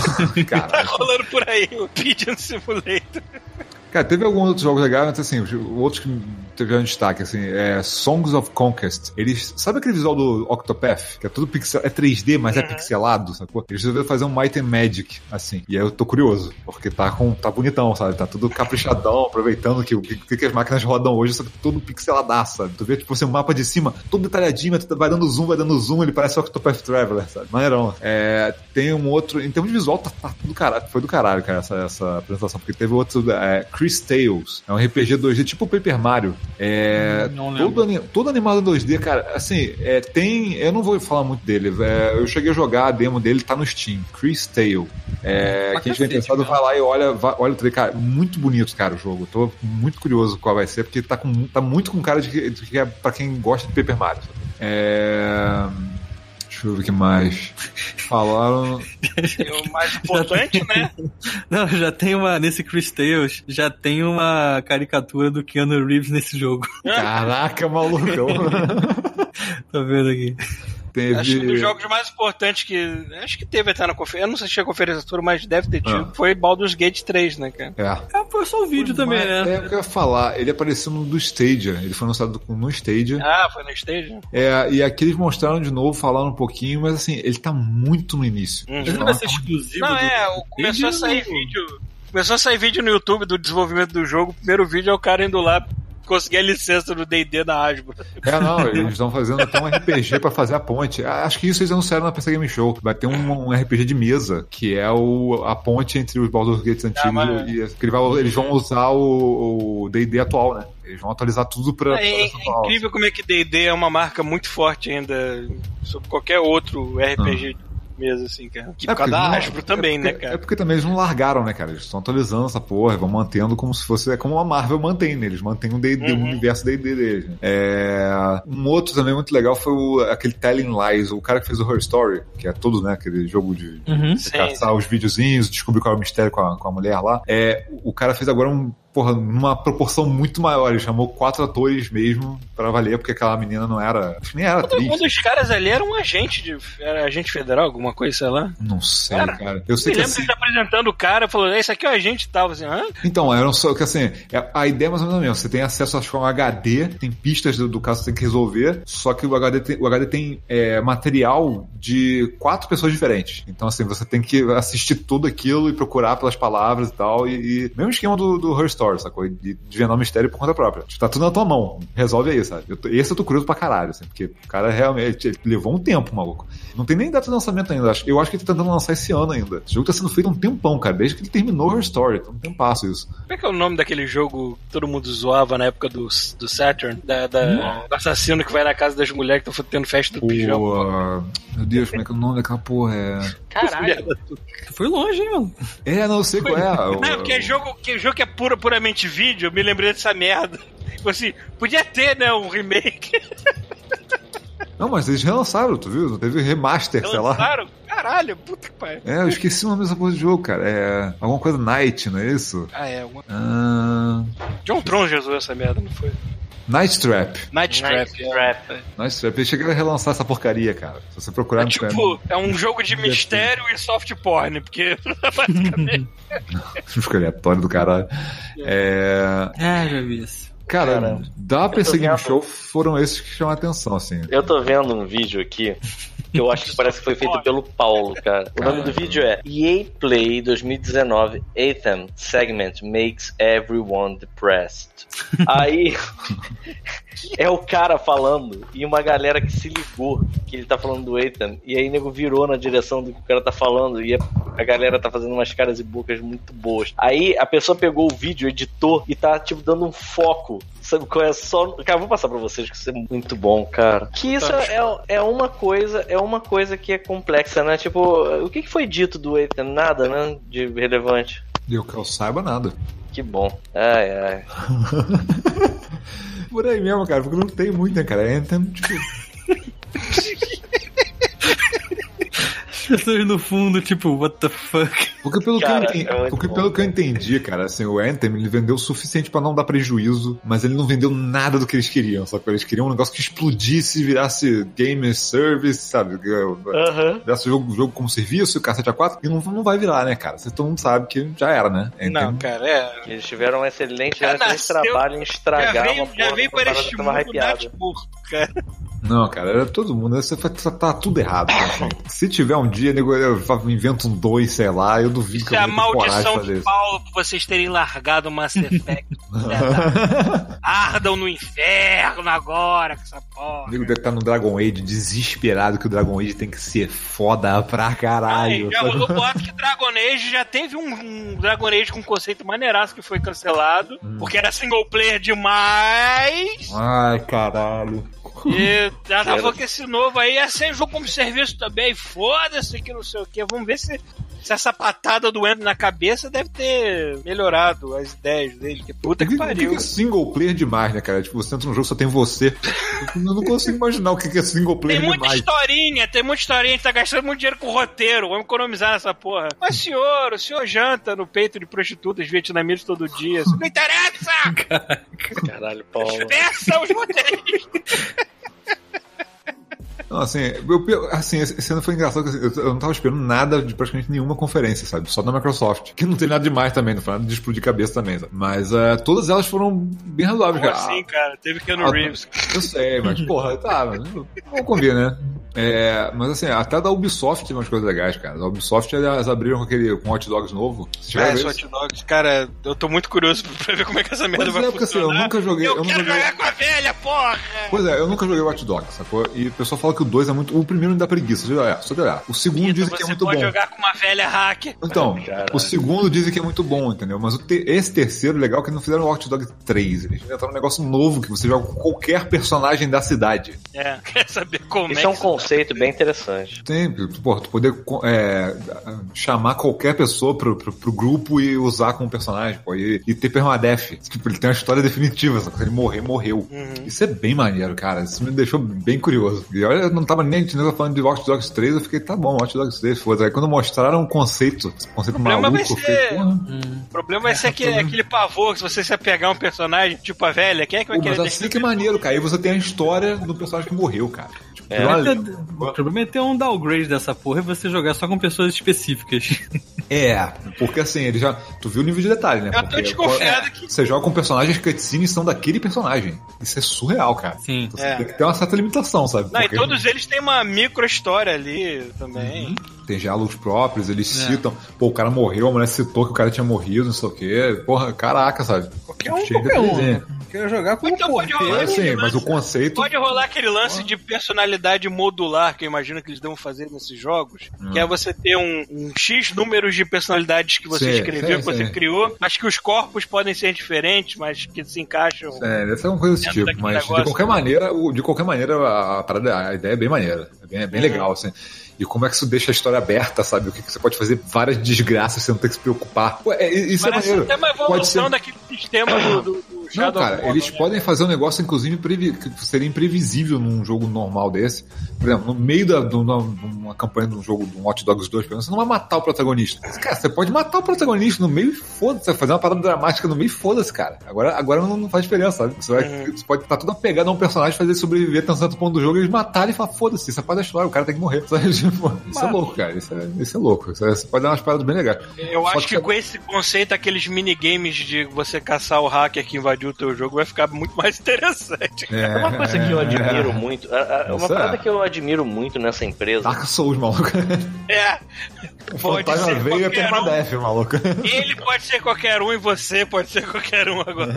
tá Cara, rolando por aí, o Pigeon Simulator. Cara, teve alguns outros jogos legais, mas assim, os outros que tiveram destaque, assim, é Songs of Conquest. Eles. Sabe aquele visual do Octopath? Que é tudo pixel. É 3D, mas é pixelado, sacou? Eles resolveram fazer um Might and Magic, assim. E aí eu tô curioso, porque tá com. tá bonitão, sabe? Tá tudo caprichadão, aproveitando que o que, que as máquinas rodam hoje, só que tudo pixeladaço, sabe? Tu vê, tipo, assim, um mapa de cima, todo detalhadinho, tu vai dando zoom, vai dando zoom, ele parece Octopath Traveler, sabe? Maneirão. É, tem um outro. Em termos de visual, tá, tá do caralho. Foi do caralho, cara, essa, essa apresentação. Porque teve outro. É, Chris Tales. É um RPG 2D, tipo o Paper Mario. É. Não lembro. todo, ani- todo animado em 2D, cara. Assim, é, tem. Eu não vou falar muito dele. é, eu cheguei a jogar a demo dele, tá no Steam. Chris Tale. É, quem tiver cacete, interessado, vai lá e olha, vai- olha o trailer. Cara, muito bonito, cara, o jogo. Tô muito curioso qual vai ser, porque tá, com, tá muito com cara de que, de que é pra quem gosta de Paper Mario. É. Deixa eu ver o que mais. Falaram. E o mais importante, né? Não, já tem uma. Nesse Chris Tales, já tem uma caricatura do Keanu Reeves nesse jogo. Caraca, maluco. Tô vendo aqui. Teve. Acho que um dos jogos mais importantes que. Acho que teve até na conferência. Eu não sei se tinha conferência toda, mas deve ter tido. Ah. Foi Baldur's Gate 3, né, cara? É. Ah, foi só o vídeo também, Mas, né? É o que eu ia falar. Ele apareceu no do Stadia. Ele foi lançado no Stadia. Ah, foi no stage? É, e aqui eles mostraram de novo, falaram um pouquinho, mas assim, ele tá muito no início. Uhum. Não vai ser exclusivo. Não, do- é, começou a sair Stadia, vídeo. Começou a sair vídeo no YouTube do desenvolvimento do jogo. O primeiro vídeo é o cara indo lá conseguir a licença do DD da Hasbro. É, não, eles estão fazendo até um RPG pra fazer a ponte. Ah, Acho que isso eles anunciaram na PC Game Show. Vai ter um, um RPG de mesa, que é o, a ponte entre os Baldur's Gates antigos mas- e. eles vão usar o DD atual, né? Eles vão atualizar tudo pra. pra É, é incrível como é que D&D é uma marca muito forte ainda sobre qualquer outro RPG de mesa, assim, cara. Que É por causa da Hasbro também, é né, porque- cara? É porque também eles não largaram, né, cara? Eles estão atualizando essa porra, vão mantendo como se fosse. É como a Marvel mantém, né? Eles mantêm o D&D, o Uhum. universo D&D deles. né? É, um outro também muito legal foi o, aquele Telling Lies, o cara que fez o Her Story, que é todo, né, aquele jogo de, Uhum. de caçar os videozinhos, descobrir qual é o mistério com a, com a mulher lá. É, o cara fez agora um. Porra, numa proporção muito maior. Ele chamou quatro atores mesmo pra valer, porque aquela menina não era. Acho que nem era Um atriz. dos caras ali era um agente de. Era agente federal, alguma coisa, sei lá. Não sei, Cara, cara. Eu sei Me que lembro assim, apresentando o cara, falou, esse aqui é o agente e tal, assim, hã? Então, era só que assim, é- a ideia é mais ou menos a mesma. Você tem acesso acho que a um HD, tem pistas do, do caso que você tem que resolver, só que o HD tem, o HD tem é, material de quatro pessoas diferentes. Então, assim, você tem que assistir tudo aquilo e procurar pelas palavras e tal. E, e mesmo esquema do, do Her Story, sacou? De desvendar o mistério por conta própria. Tá tudo na tua mão. Resolve aí, sabe? Eu tô- esse eu tô curioso pra caralho, assim, porque o cara realmente levou um tempo, maluco. Não tem nem data de lançamento ainda. Acho- Eu acho que ele tá tentando lançar esse ano ainda. Esse jogo tá sendo feito há um tempão, cara, desde que ele terminou Her Story. Então, um passo isso. Como é que é o nome daquele jogo que todo mundo zoava na época do, do Saturn? Da, da- do assassino que vai na casa das mulheres que estão tendo festa do pijama. O, ah, meu Deus, como é que é o nome daquela porra? É, Caralho. Foi longe, hein, mano? é não eu sei qual é. o- Não, porque é jogo, que jogo que é pura, puramente vídeo, eu me lembrei dessa merda. Tipo assim, podia ter, né, um remake. Não, mas eles relançaram, tu viu? Não teve remaster, sei lá. Lançaram. caralho. Puta que pariu. É, eu esqueci o nome dessa porra de jogo, cara. É. Alguma coisa Night, não é isso? Ah, é. alguma- Ah, John Tron Jesus essa merda, não foi? Night Trap. Night Trap. Night Trap. Night Trap. Eles chegaram a relançar essa porcaria, cara. Se você procurar É no tipo, é um jogo de mistério e soft porn, porque basicamente. Música aleatório do caralho. É. É, já vi isso. Cara, Caramba. da PC Game vendo. Show foram esses que chamam a atenção, assim. Eu tô vendo um vídeo aqui que eu acho que parece que foi feito pelo Paulo, cara. O nome do vídeo é EA Play 2019 Anthem Segment Makes Everyone Depressed. Aí é o cara falando e uma galera que se ligou que ele tá falando do Ethan e aí nego virou na direção do que o cara tá falando e a, a galera tá fazendo umas caras e bocas muito boas. Aí a pessoa pegou o vídeo, editou e tá tipo dando um foco. Sabe qual é só. Cara, vou passar pra vocês que isso é muito bom, cara. Que isso é, é uma coisa, é uma coisa que é complexa, né? Tipo, o que foi dito do Ethan? Nada, né? De relevante. E eu que eu saiba nada. Que bom. Ai, ai. Por aí mesmo, cara, porque não tem muito, né, cara? Anthem, tipo. As pessoas no fundo, tipo, what the fuck? Porque pelo, Cara, que, eu entendi, é porque bom, pelo que eu cara. entendi, cara, assim, o Anthem ele vendeu o suficiente pra não dar prejuízo, mas ele não vendeu nada do que eles queriam, só que eles queriam um negócio que explodisse, virasse game service, sabe? Aham. Virasse jogo, jogo como serviço, cacete A4, e não, não vai virar, né, cara? Você todo mundo sabe que já era, né? Anthem- Não, cara, é. Eles tiveram um excelente, Já excelente nasceu- trabalho em Já estragar veio, uma já porra veio que uma para este mundo cara. Não, cara, era todo mundo. Você tá, tá tudo errado. Assim, Se tiver um dia, nego, eu invento um dois, sei lá, eu duvido Isso que é eu a vou ter coragem de maldição fazer de isso. Paulo por vocês terem largado o Mass Effect. Ardam no inferno agora com essa O porra. nego deve estar no Dragon Age desesperado que o Dragon Age tem que ser foda pra caralho. Ai, já rolou boato que Dragon Age já teve um, um Dragon Age com conceito maneiraço que foi cancelado, Hum. porque era single player demais. Ai, caralho. E já tá falando que esse novo aí ia ser jogo como serviço também. Foda-se que não sei o que. Vamos ver se, se essa patada do Endo na cabeça deve ter melhorado as ideias dele. Que puta que que, o que pariu. é single player demais, né, cara? Tipo, você entra num jogo só tem você. Eu não consigo imaginar o que é single Tem player muita demais. historinha, tem muita historinha, a gente tá gastando muito dinheiro com roteiro, vamos economizar nessa porra. Mas senhor, o senhor janta no peito de prostitutas vietnamitas todo dia, isso não interessa! Caralho, Paulo. Peça os roteiristas! Não, assim, eu, assim, esse ano foi engraçado. que Eu, eu não tava esperando nada de praticamente nenhuma conferência, sabe? Só da Microsoft. Que não tem nada demais também, não foi nada de explodir cabeça também, sabe? Mas é, todas elas foram bem razoáveis, Como cara. assim, cara? Teve Keanu Ah, Reeves. Eu sei, mas porra, tá, mas vamos convir, né? É, mas assim, até da Ubisoft tem umas coisas legais, cara. Da Ubisoft elas abriram com aquele com Hot Dogs novo. Você já É, esse? Hot Dogs, cara, eu tô muito curioso pra ver como é que essa merda Pois vai é, porque assim, eu funcionar. nunca joguei. Eu, Eu, nunca quero joguei. jogar com a velha, porra! Pois é, eu nunca joguei Watch Dogs, sacou? E o pessoal fala que o 2 é muito. O primeiro me dá preguiça, só de olhar. Só de olhar. O segundo Então dizem que é você muito pode bom. jogar com uma velha hacker. Então, Caralho. o segundo dizem que é muito bom, entendeu? Mas o te- esse terceiro, legal, é que não fizeram o Watch Dogs 3. Eles inventaram um negócio novo que você joga com qualquer personagem da cidade. É, quer saber como Isso é é um que conceito bem interessante. Sempre, pô, tu poder é, chamar qualquer pessoa pro, pro, pro grupo e usar como personagem, pô, e, e ter permadeath. Tipo, ele tem uma história definitiva, só que se ele morrer, morreu. Isso é bem maneiro, cara. Isso me deixou bem curioso. E olha, eu não tava nem nem falando de Watch Dogs 3, eu fiquei, tá bom, Watch Dogs 3, foda Aí quando mostraram o conceito, esse conceito problema maluco, vai eu fiquei, ser- porra. O problema vai ser aquele, aquele pavor que se você se apegar a um personagem tipo a velha, quem é que vai Pô, querer mas assim que é maneiro, cara. Aí você tem a história do personagem que morreu, cara. Tipo, É. O problema é ter um downgrade dessa porra e você jogar só com pessoas específicas. É, porque assim, ele já. Tu viu o nível de detalhe, né? Eu tô Porque, desconfiado é, que- Você joga com personagens que cutscenes são daquele personagem. Isso é surreal, cara. Sim. Você É. tem que ter uma certa limitação, sabe? Não, e Porque todos eles têm uma micro história ali também. Tem diálogos próprios, eles É. citam. Pô, o cara morreu, a mulher citou que o cara tinha morrido, não sei o quê. Porra, caraca, sabe? Qualquer um, Cheio de qualquer um. Né? Quero jogar com Então um pode rolar assim, mas o conceito. Pode rolar aquele lance de personalidade modular que eu imagino que eles devem fazer nesses jogos, que é você ter um, um X números de personalidades que você Sim, escreveu, sim, que você sim. criou, mas que os corpos podem ser diferentes, mas que se encaixam. É, deve ser uma coisa desse tipo, mas negócio. de qualquer maneira, o- de qualquer maneira, a, a ideia é bem maneira. É bem, é bem Uhum. legal, assim. E como é que isso deixa a história aberta, sabe? O que, que você pode fazer várias desgraças sem não ter que se preocupar. Pô, é, isso é Parece maneiro. até uma Pode ser. evolução daquele sistema do- do- dos Não, cara, of War, eles né? podem fazer um negócio, inclusive, previ- que seria imprevisível num jogo normal desse. Por exemplo, no meio da, de uma, uma campanha de um jogo de um Hot Dogs 2, por exemplo, você não vai matar o protagonista. Cara, você pode matar o protagonista no meio e foda-se. Você vai fazer uma parada dramática no meio e foda-se, cara. Agora, agora não, não faz diferença, sabe? Você, vai, Uhum. você pode estar tudo apegado a um personagem, fazer ele sobreviver até um certo ponto do jogo e eles matarem e falar, foda-se, isso é parte da história, o cara tem que morrer. Sabe? Isso é louco, cara. Isso é, isso é louco. Isso é- você pode dar umas paradas bem legais. Eu Só acho que que com esse conceito, aqueles minigames de você caçar o hacker que invadiu o teu jogo vai ficar muito mais interessante. É, Uma coisa que eu é, admiro muito, a- a- uma parada é. que eu admiro muito nessa empresa. Dark Souls, maluco. É. O Pode fantasma ser veio e é qualquer um. maluco. Ele pode ser qualquer um e você pode ser qualquer um agora.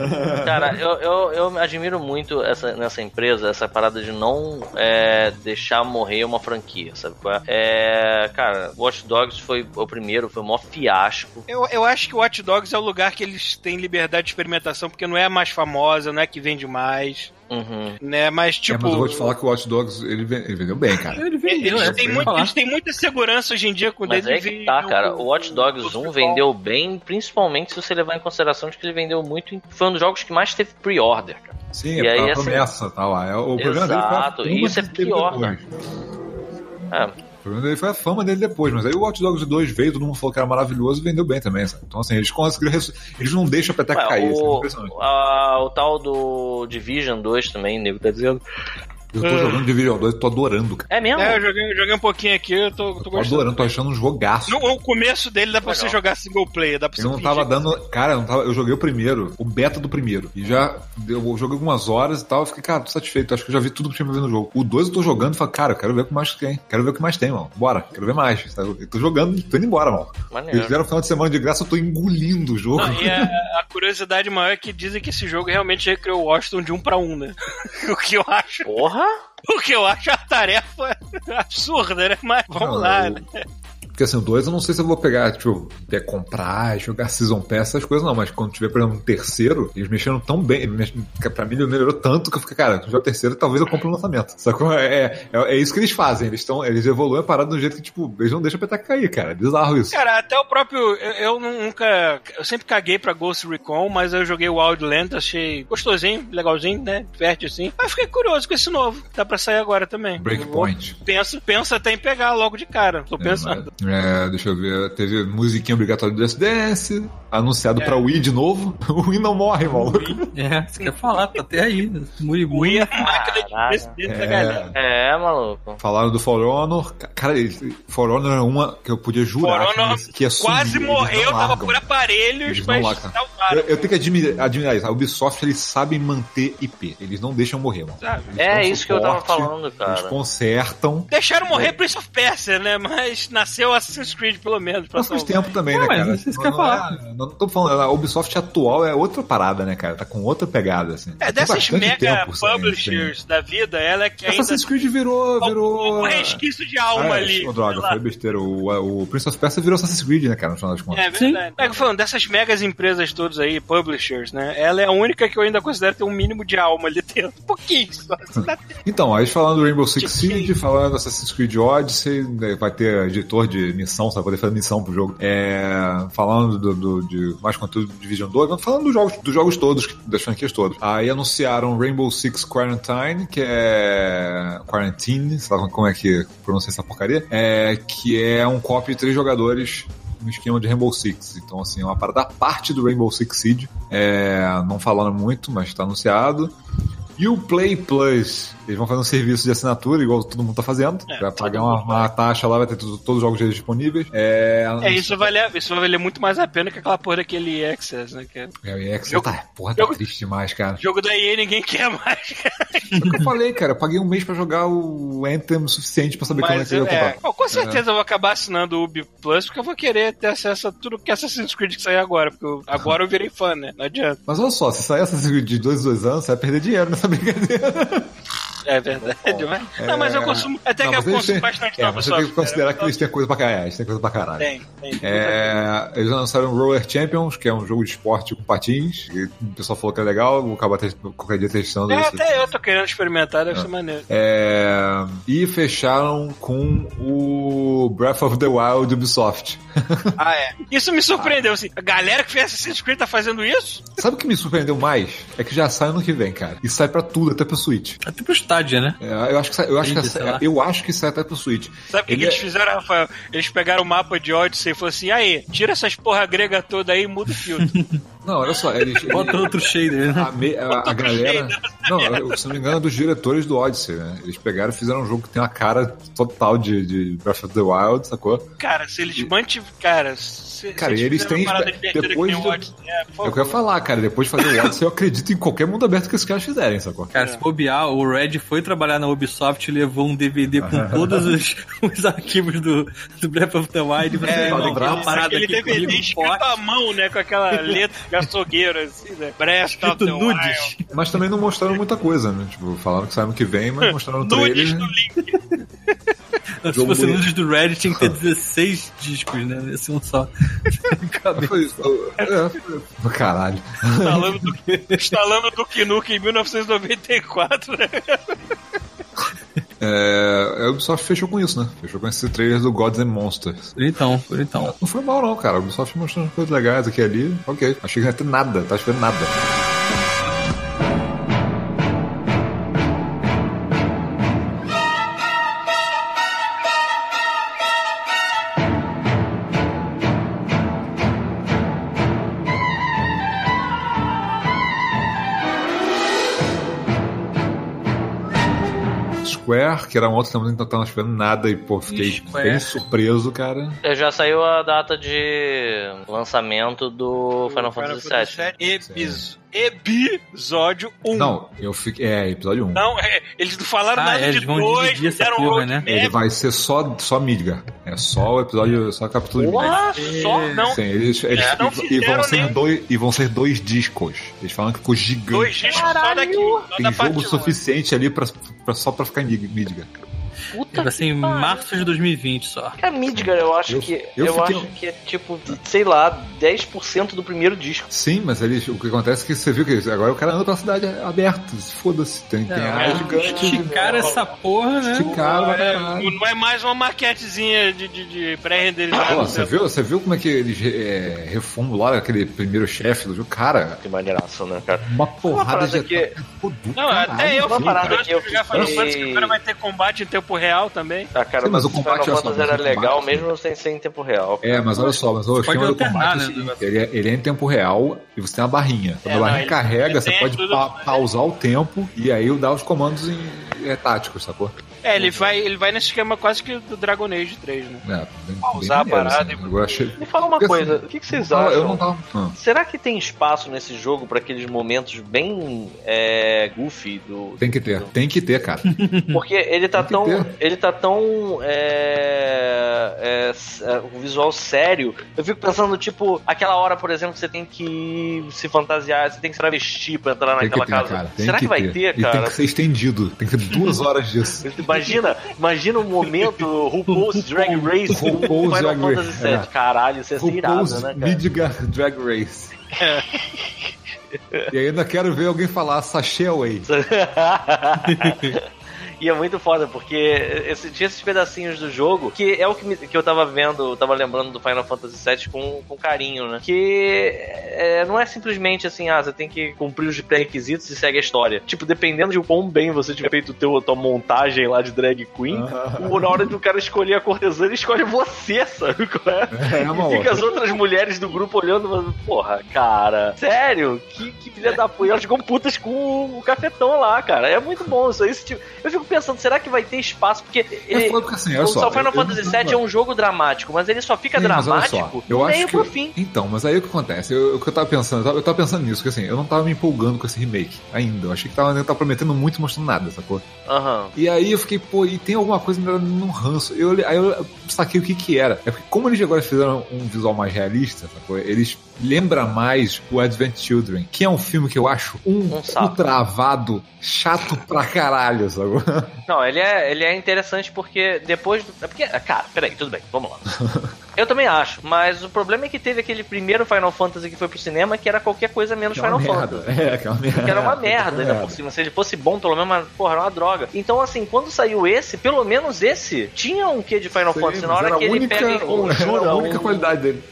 Cara, eu, eu, eu admiro muito essa, nessa empresa essa parada de não é, deixar morrer uma franquia, sabe qual é? É, Cara, Watch Dogs foi o primeiro, foi o maior fiasco. Eu, eu acho que o Watch Dogs é o lugar que eles têm liberdade de experimentação, porque não é a mais famosa, não é que vende mais, Uhum. né? Mas, É, tipo. mas eu vou te falar que o Watch Dogs ele, ven- ele vendeu bem, cara. Ele vendeu, Eles né? têm, muito- eles têm muita segurança hoje em dia com Mas é que tá, cara. O Watch Dogs 1 vendeu bem, principalmente se você levar em consideração de que ele vendeu muito. em- Foi um dos jogos que mais teve pre-order, cara. Sim, E é aí, pra assim- promessa, tá lá. É, o problema dele foi a Exato, e isso é pior, né? depois. É, problema dele foi a fama dele depois, mas aí o Watch Dogs 2 veio, todo mundo falou que era maravilhoso e vendeu bem também, sabe? Então assim, eles conseguiram, eles não deixam a peteca Ué, cair, é o, impressionante. a- o tal do Division 2 também, o nego tá dizendo. Eu tô jogando Division 2, tô adorando, cara. É mesmo? É, eu joguei, eu joguei um pouquinho aqui, eu tô, tô Eu tô gostando. adorando, tô achando um jogaço. No, o começo dele dá pra Legal. você jogar single player, dá pra Eu você não fingir tava dando. Cara, eu, não tava, eu joguei o primeiro, o beta do primeiro. E já. Eu joguei algumas horas e tal. Eu fiquei, cara, tô satisfeito. Acho que eu já vi tudo que tinha pra ver no jogo. O 2 eu tô jogando e falo, cara, eu quero ver o que mais tem. Quero ver o que mais tem, mano. Bora, quero ver mais. Eu tô jogando, tô indo embora, mano. Maneiro. Eles deram um final de semana de graça, eu tô engolindo o jogo. Não, e a, a curiosidade maior é que dizem que esse jogo realmente recriou o Washington de um pra um, né? o que eu acho. Porra! O que eu acho a tarefa absurda, né? Mas vamos Não, lá, eu- né? Porque assim, o 2 eu não sei se eu vou pegar, tipo, até comprar, jogar Season Pass, essas coisas não, mas quando tiver, por exemplo, um terceiro, eles mexeram tão bem, mex- pra mim ele melhorou tanto que eu fiquei, cara, se tiver o terceiro, talvez eu compre no lançamento. Sacou? É, é, é isso que eles fazem, eles estão, eles evoluem a parada de um jeito que, tipo, eles não deixam a peteca cair, cara. É bizarro isso. Cara, até o próprio. Eu, eu nunca. Eu sempre caguei pra Ghost Recon, mas eu joguei o Wildlands, achei gostosinho, legalzinho, né? Diverte assim. Mas fiquei curioso com esse novo. Dá pra sair agora também. Breakpoint. Eu Penso, penso até em pegar logo de cara. Tô pensando. É, deixa eu ver. Teve musiquinha obrigatória do Just Dance, anunciado É. pra Wii de novo. O Wii não morre, maluco. É, você quer falar, tá até aí. né? Muri, O muri. Wii é a máquina de presidente da galera. É, maluco. Falaram do For Honor. Cara, For Honor é uma que eu podia jurar For Honor que, que ia sumir. Quase Eles morreu, tava largam. por aparelhos, Eles mas largam. salvaram. Eu, eu tenho que admirar, admirar isso. A Ubisoft, eles sabem manter IP. Eles não deixam morrer, mano. Sabe? Eles É isso que eu tava suporte, falando, Eles cara. consertam. Deixaram morrer Prince of Persia, né? Mas nasceu Assassin's Creed, pelo menos. pra Mas faz salvar. tempo também, Não, né, mas cara? isso que não, eu falar. é- não tô falando, a Ubisoft atual é outra parada, né, cara? Tá com outra pegada, assim. É, dessas mega publishers da vida, ela é que ainda Assassin's Creed virou. virou... um resquício de alma Ah, ali. ô, droga, foi besteira. O, o Prince of Persia virou Assassin's Creed, né, cara, no final das contas. É verdade. É, falando dessas megas empresas todas aí, publishers, né? Ela é a única que eu ainda considero ter um mínimo de alma ali dentro. Um pouquinho só. Então, aí falando do Rainbow Six Que- Siege, falando do Assassin's Creed Odyssey, né, vai ter editor de missão, vai poder fazer missão pro jogo. É, falando do, do- de mais conteúdo de Division 2, vamos falando dos jogos, dos jogos todos, das franquias todas. Aí anunciaram Rainbow Six Quarantine, que é. Quarantine, lá como é que pronuncia essa porcaria, é, que é um copy de três jogadores no esquema de Rainbow Six. Então, assim, é uma parada parte do Rainbow Six Siege. É, não falando muito, mas está anunciado. E o Play Plus, eles vão fazer um serviço de assinatura, igual todo mundo tá fazendo. É, vai pagar uma, uma taxa lá, vai ter tudo- todos os jogos deles disponíveis. É, É, isso vai, valer, isso vai valer muito mais a pena que aquela porra daquele EA Access, né? Que é... É, o Jogo- tá, porra, tá jogo- triste demais, cara. Jogo da EA ninguém quer mais. É o que eu falei, cara. Eu paguei um mês pra jogar o Anthem o suficiente pra saber como é Mas que eu ia é, comprar. bom, com certeza eu vou acabar assinando o Ubi Plus, porque eu vou querer ter acesso a tudo que Assassin's Creed que sair agora. Porque eu- agora eu virei fã, né? Não adianta. Mas olha só, se sair Assassin's Creed de dois em dois anos, você vai perder dinheiro nessa brincadeira. É verdade, mas... Não, mas eu consumo. Até Não, que eu consumo têm- bastante É, você tem que considerar cara. que eles têm coisa pra caralho. Eles têm coisa pra caralho. Tem, tem. É, eles lançaram Roller Champions, que é um jogo de esporte com patins. O pessoal falou que é legal, vou acabar test- qualquer dia testando É, isso. até eu tô querendo experimentar, deve ser maneiro. É, e fecharam com o Breath of the Wild Ubisoft. Ah, é. Isso me surpreendeu, assim. A galera que fez Assassin's Creed tá fazendo isso? Sabe o que me surpreendeu mais? É que já sai ano que vem, cara. E sai pra tudo, até pro Switch. É tipo Stadia, né? É, eu acho que sai, eu acho que, eu acho que sai até pro Switch. Sabe o que eles é- fizeram, Rafael? Eles pegaram o mapa de Odyssey e falaram assim: aí, tira essas porra grega toda aí e muda o filtro. Não, olha só, eles. Bota outro shader, né? A, me- a- a galera. Não, eu, se não me engano, é dos diretores do Odyssey, né? Eles pegaram e fizeram um jogo que tem uma cara total de, de Breath of the Wild, sacou? cara, se eles mantiverem. Cara, se, Cara, se eles fizeram têm- uma parada divertida depois o Odyssey, é, É o favor. que eu ia falar, cara. Depois de fazer o Odyssey, eu acredito em qualquer mundo aberto que esses caras fizerem, sacou? Cara, se bobear, o Red foi trabalhar na Ubisoft e levou um DVD com todos os, os arquivos do, do Breath of the Wild. E você, É, "Não, não, tem uma parada aquele aqui DVD comigo escrito à mão, né? Com aquela letra de açougueiro, assim, né? The nudes. Wild. Mas também não mostraram muita coisa, né? Tipo, falaram que sai ano que vem, mas mostraram no Nudes trailer. do Link. Se fosse nudes do Red, tinha que ter 16 discos, né? Esse um só. Foi, é, foi- caralho. Instalando do, instalando em 1994, né? É, a Ubisoft fechou com isso, né? Fechou com esse trailer do Gods and Monsters. Então, então. Não foi mal, não, cara. A Ubisoft mostrando coisas legais aqui e ali. Ok. Achei que não ia ter nada, tá esperando nada. Square, que era um outro que não tava esperando nada e, pô, fiquei Square. bem surpreso, cara. É, Já saiu a data de lançamento do Final Fantasy VII. Episo- Episódio 1. Não, eu fiquei. É, episódio 1. Não, é, eles não falaram Ah, nada é, de dois, fizeram um né? Ele vai ser só, só Midgar. É só o episódio, só o capítulo de Midgar. Uau, Só não. Sim, eles, eles É, não e, vão ser dois, e vão ser dois discos. Eles falam que ficou gigante. Dois discos só daqui. Só Tem da jogo suficiente ali pra- só pra ficar em Midgar. Puta Vai ser em março de 2020 só. que a Midgar, eu acho Eu- que. eu Eu, fiquei- acho que é tipo, sei lá, 10% do primeiro disco. Sim, mas eles, o que acontece é que você viu que agora o cara anda pela cidade aberta. Foda-se. Tem, tem área É, gigante. Esticaram essa porra, né? Esticaram pra É, não é mais uma maquetezinha de, de, de pré-renderizado. Pô, você viu, você viu como é que eles é, reformularam aquele primeiro chefe do jogo? Cara, Que maneiraço, né, cara? uma porrada parada de que- do Não, caralho, até eu uma fui parada que eu pra fiquei- Fantasy, que agora vai ter combate em tempo real também. Ah, cara, Sim, mas mas o combate Final é Fantasy era legal combate- mesmo sem ser em tempo real. É, mas olha só, mas o esquema do combate é o né, seguinte, ele, é, ele é em tempo real e você tem uma barrinha. Quando É, a não, barrinha ele- carrega, você pode tudo- pa- pausar o tempo e aí dar os comandos em, é, táticos, sacou? É, ele vai, ele vai nesse esquema quase que do Dragon Age 3, né? É, bem, Pausar a bem maneiro, parada assim. e- achei... Me fala uma Porque, coisa, assim, o que, que vocês acham? Eu não tava... Ah. Será que tem espaço nesse jogo pra aqueles momentos bem é, goofy do. Tem que ter, tem que ter, cara. Porque ele tá que tão. ter. Ele tá tão. É, é, é, o visual sério. Eu fico pensando, tipo, aquela hora, por exemplo, que você tem que se fantasiar, você tem que se travestir pra entrar Tem que naquela ter, casa. cara. Tem Será que, vai ter, E tem cara? que ser estendido. Tem que ter duas horas disso. Imagina, imagina o momento RuPaul's Drag Race com RuPaul's Final Drag Fantasy Race, VII. é. Caralho, isso ia ser irado, RuPaul's né, cara? Midgar Drag Race. E ainda quero ver alguém falar sachê away. E é muito foda, porque esse, tinha esses pedacinhos do jogo que é o que, me- que eu tava vendo, eu tava lembrando do Final Fantasy VII com, com carinho, né? Que é, não é simplesmente assim, ah, você tem que cumprir os pré-requisitos e segue a história. Tipo, dependendo de quão bem você tiver feito teu, a tua montagem lá de drag queen, na hora do cara escolher a cortesã, ele escolhe você, sabe? qual é? É, E fica outra. as outras mulheres do grupo olhando, falando, porra, cara, sério? Que, que filha da puta. Elas ficam putas com o cafetão lá, cara. É muito bom isso aí. tipo- Eu fico pensando, será que vai ter espaço? Porque ele, É foda porque assim, olha o só. Final Fantasy VII é um jogo dramático, mas ele só fica Sim, olha só, dramático eu acho que pro fim. Então, mas aí o que acontece? Eu- o que eu tava pensando, eu tava, eu tava pensando nisso, que assim, eu não tava me empolgando com esse remake ainda. Eu achei que tava, eu tava prometendo muito e mostrando nada, sacou? Aham. E aí eu fiquei, pô, e tem alguma coisa no ranço. Eu, aí eu saquei o que que era. É porque como eles agora fizeram um visual mais realista, sacou? Eles lembra mais o Advent Children, que é um filme que eu acho um, Um saco. travado, chato pra caralho, sabe? Não, ele é, ele é interessante porque depois. do- É porque, cara, peraí, tudo bem, vamos lá. Eu também acho, mas o problema é que teve aquele primeiro Final Fantasy que foi pro cinema que era qualquer coisa menos é Final merda. Fantasy. É, que é uma merda. Que era uma É, merda ainda por cima. Se ele fosse bom, pelo menos, mas, porra, era uma droga. Então, assim, quando saiu esse, pelo menos esse, tinha um quê de Final Sim, Fantasy. Na hora que ele única, pega e era a única qualidade dele.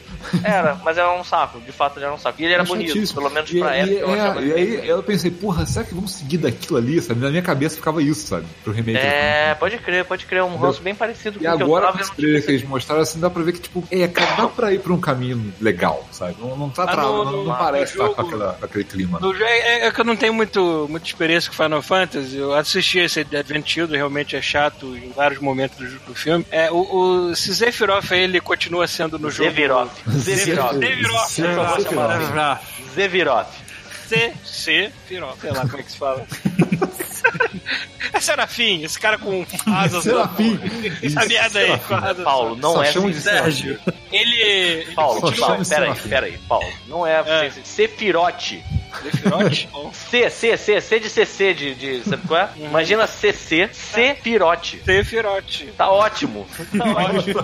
Era, mas era um saco. De fato, ele era um saco. E ele era É bonito, chatíssimo. pelo menos e, pra e- época. eu é, achava e aí eu pensei, porra, será que vamos seguir daquilo ali, sabe? Na minha cabeça ficava isso, sabe? Pro remake. É, pode crer, pode crer. Um ranço bem parecido com E o que eu agora, tava com esse vendo. que eles mostraram, assim, dá pra ver que, tipo, é, dá pra ir pra um caminho legal, sabe? Não, não tá travado, não, não parece estar com, jogo- aquela- com aquele clima. No é, é que eu não tenho muito, muita experiência com Final Fantasy. Eu assisti esse Advent Children, realmente é chato em vários momentos do, do filme. É, o, o, Sephiroth ele continua sendo no jogo. Zeviroth. Zeviroth. Zeviroth. Ah, Zeviroth. C, C, Firoth. Sei lá como é que se fala. é Serafim, esse cara com asas. Serafim. Essa merda aí, com asas. Paulo, não Só é chama de Sérgio. Ele. Paulo, Paulo, peraí, peraí, Paulo. Não é, É. Sefirote. Bom, C, C, C, C de CC de, de sabe qual é? Uhum. Imagina CC, Sefirote. Sephiroth. Tá ótimo. Tá ótimo.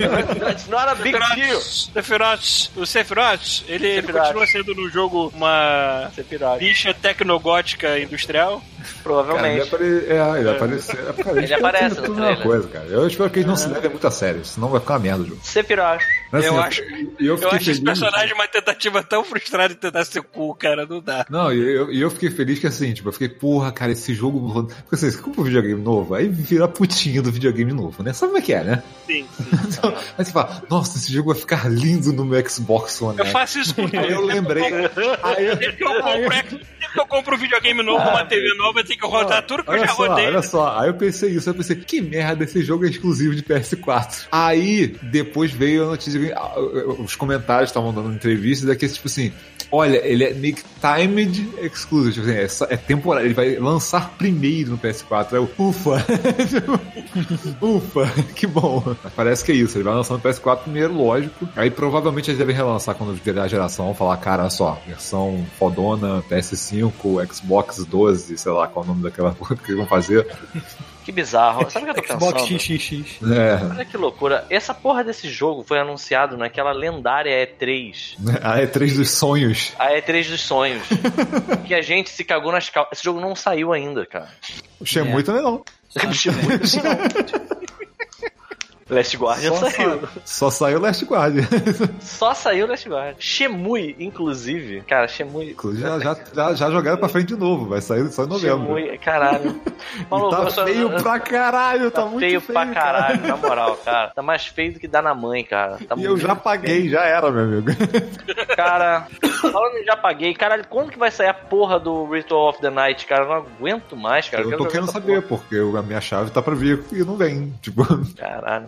It's not a big deal. Sephiroth, o Sephiroth, ele, ele continua sendo no jogo uma bicha tecnogótica industrial. Cara, ele, Provavelmente. apare... é, ele aparece. É, cara, Ele aparece tudo no trailer. coisa, cara. Eu espero que eles não se levem muito a sério, senão vai ficar uma merda o jogo. Sefirote. Mas, Eu assim, acho- eu Eu acho esse personagem uma tentativa tão frustrada de tentar ser cool, cara, não dá. Não, e eu, eu fiquei feliz que assim, tipo, eu fiquei, porra, cara, esse jogo. Porque assim, você compra um videogame novo, aí vira putinha do videogame novo, né? Sabe como é que é, né? Sim, sim. Então, aí você fala, nossa, esse jogo vai ficar lindo no meu Xbox One. Eu X. faço isso com. Aí eu lembrei. Aí eu, eu compro, eu compro um videogame novo, uma TV nova, eu tenho que rodar tudo que eu já só, rodei. olha só, aí eu pensei isso, eu pensei, que merda, esse jogo é exclusivo de PS4. Aí, depois veio a notícia, os comentários estavam dando entrevistas, daqui tipo assim, olha, ele é make timed exclusive, tipo assim, é, é temporário, ele vai lançar primeiro no PS4. Aí eu, ufa, ufa, que bom. Parece que é isso, ele vai lançar no PS4 primeiro, lógico. Aí provavelmente eles devem relançar quando virar a geração, falar, cara, olha só, versão fodona, PS5, Xbox 12, sei lá qual é o nome daquela coisa que eles vão fazer. Que bizarro. Sabe o que eu tô Xbox pensando? XXX. É, Olha que loucura. Essa porra desse jogo foi anunciado naquela lendária E3. a E3 dos sonhos. A E3 dos sonhos. que a gente se cagou nas calças. Esse jogo não saiu ainda, cara. O Shenmue também não. Last Guardian Só, saiu. sa- só saiu Last Guardian. Só saiu Last Guardian. Shemui, inclusive. Cara, Shemui. Já, já, já, já jogaram pra frente de novo, vai sair só em novembro. Shemui, caralho. Maluco, tá eu só- feio pra caralho, tá, Tá muito feio, feio, pra cara. caralho, na moral, cara. Tá mais feio do que dá na mãe, cara. Tá E eu já paguei, já era, meu amigo. Cara, falando em já paguei, caralho, quando que vai sair a porra do Ritual of the Night, cara? Eu não aguento mais, cara. Eu quero tô querendo saber, porque eu- a minha chave tá pra vir e não vem. Tipo, porra. Caralho.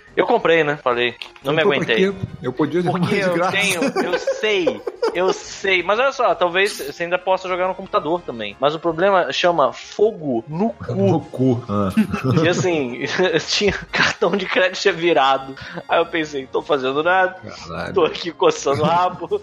Eu comprei, né? Falei, não me aguentei. Eu podia Porque arrumar de eu graça. tenho, eu sei, eu sei. Mas olha só, talvez você ainda possa jogar no computador também. Mas o problema chama fogo no cu. No cu. Ah. E assim, eu tinha cartão de crédito virado. Aí eu pensei, tô fazendo nada, Caralho. tô aqui coçando o rabo.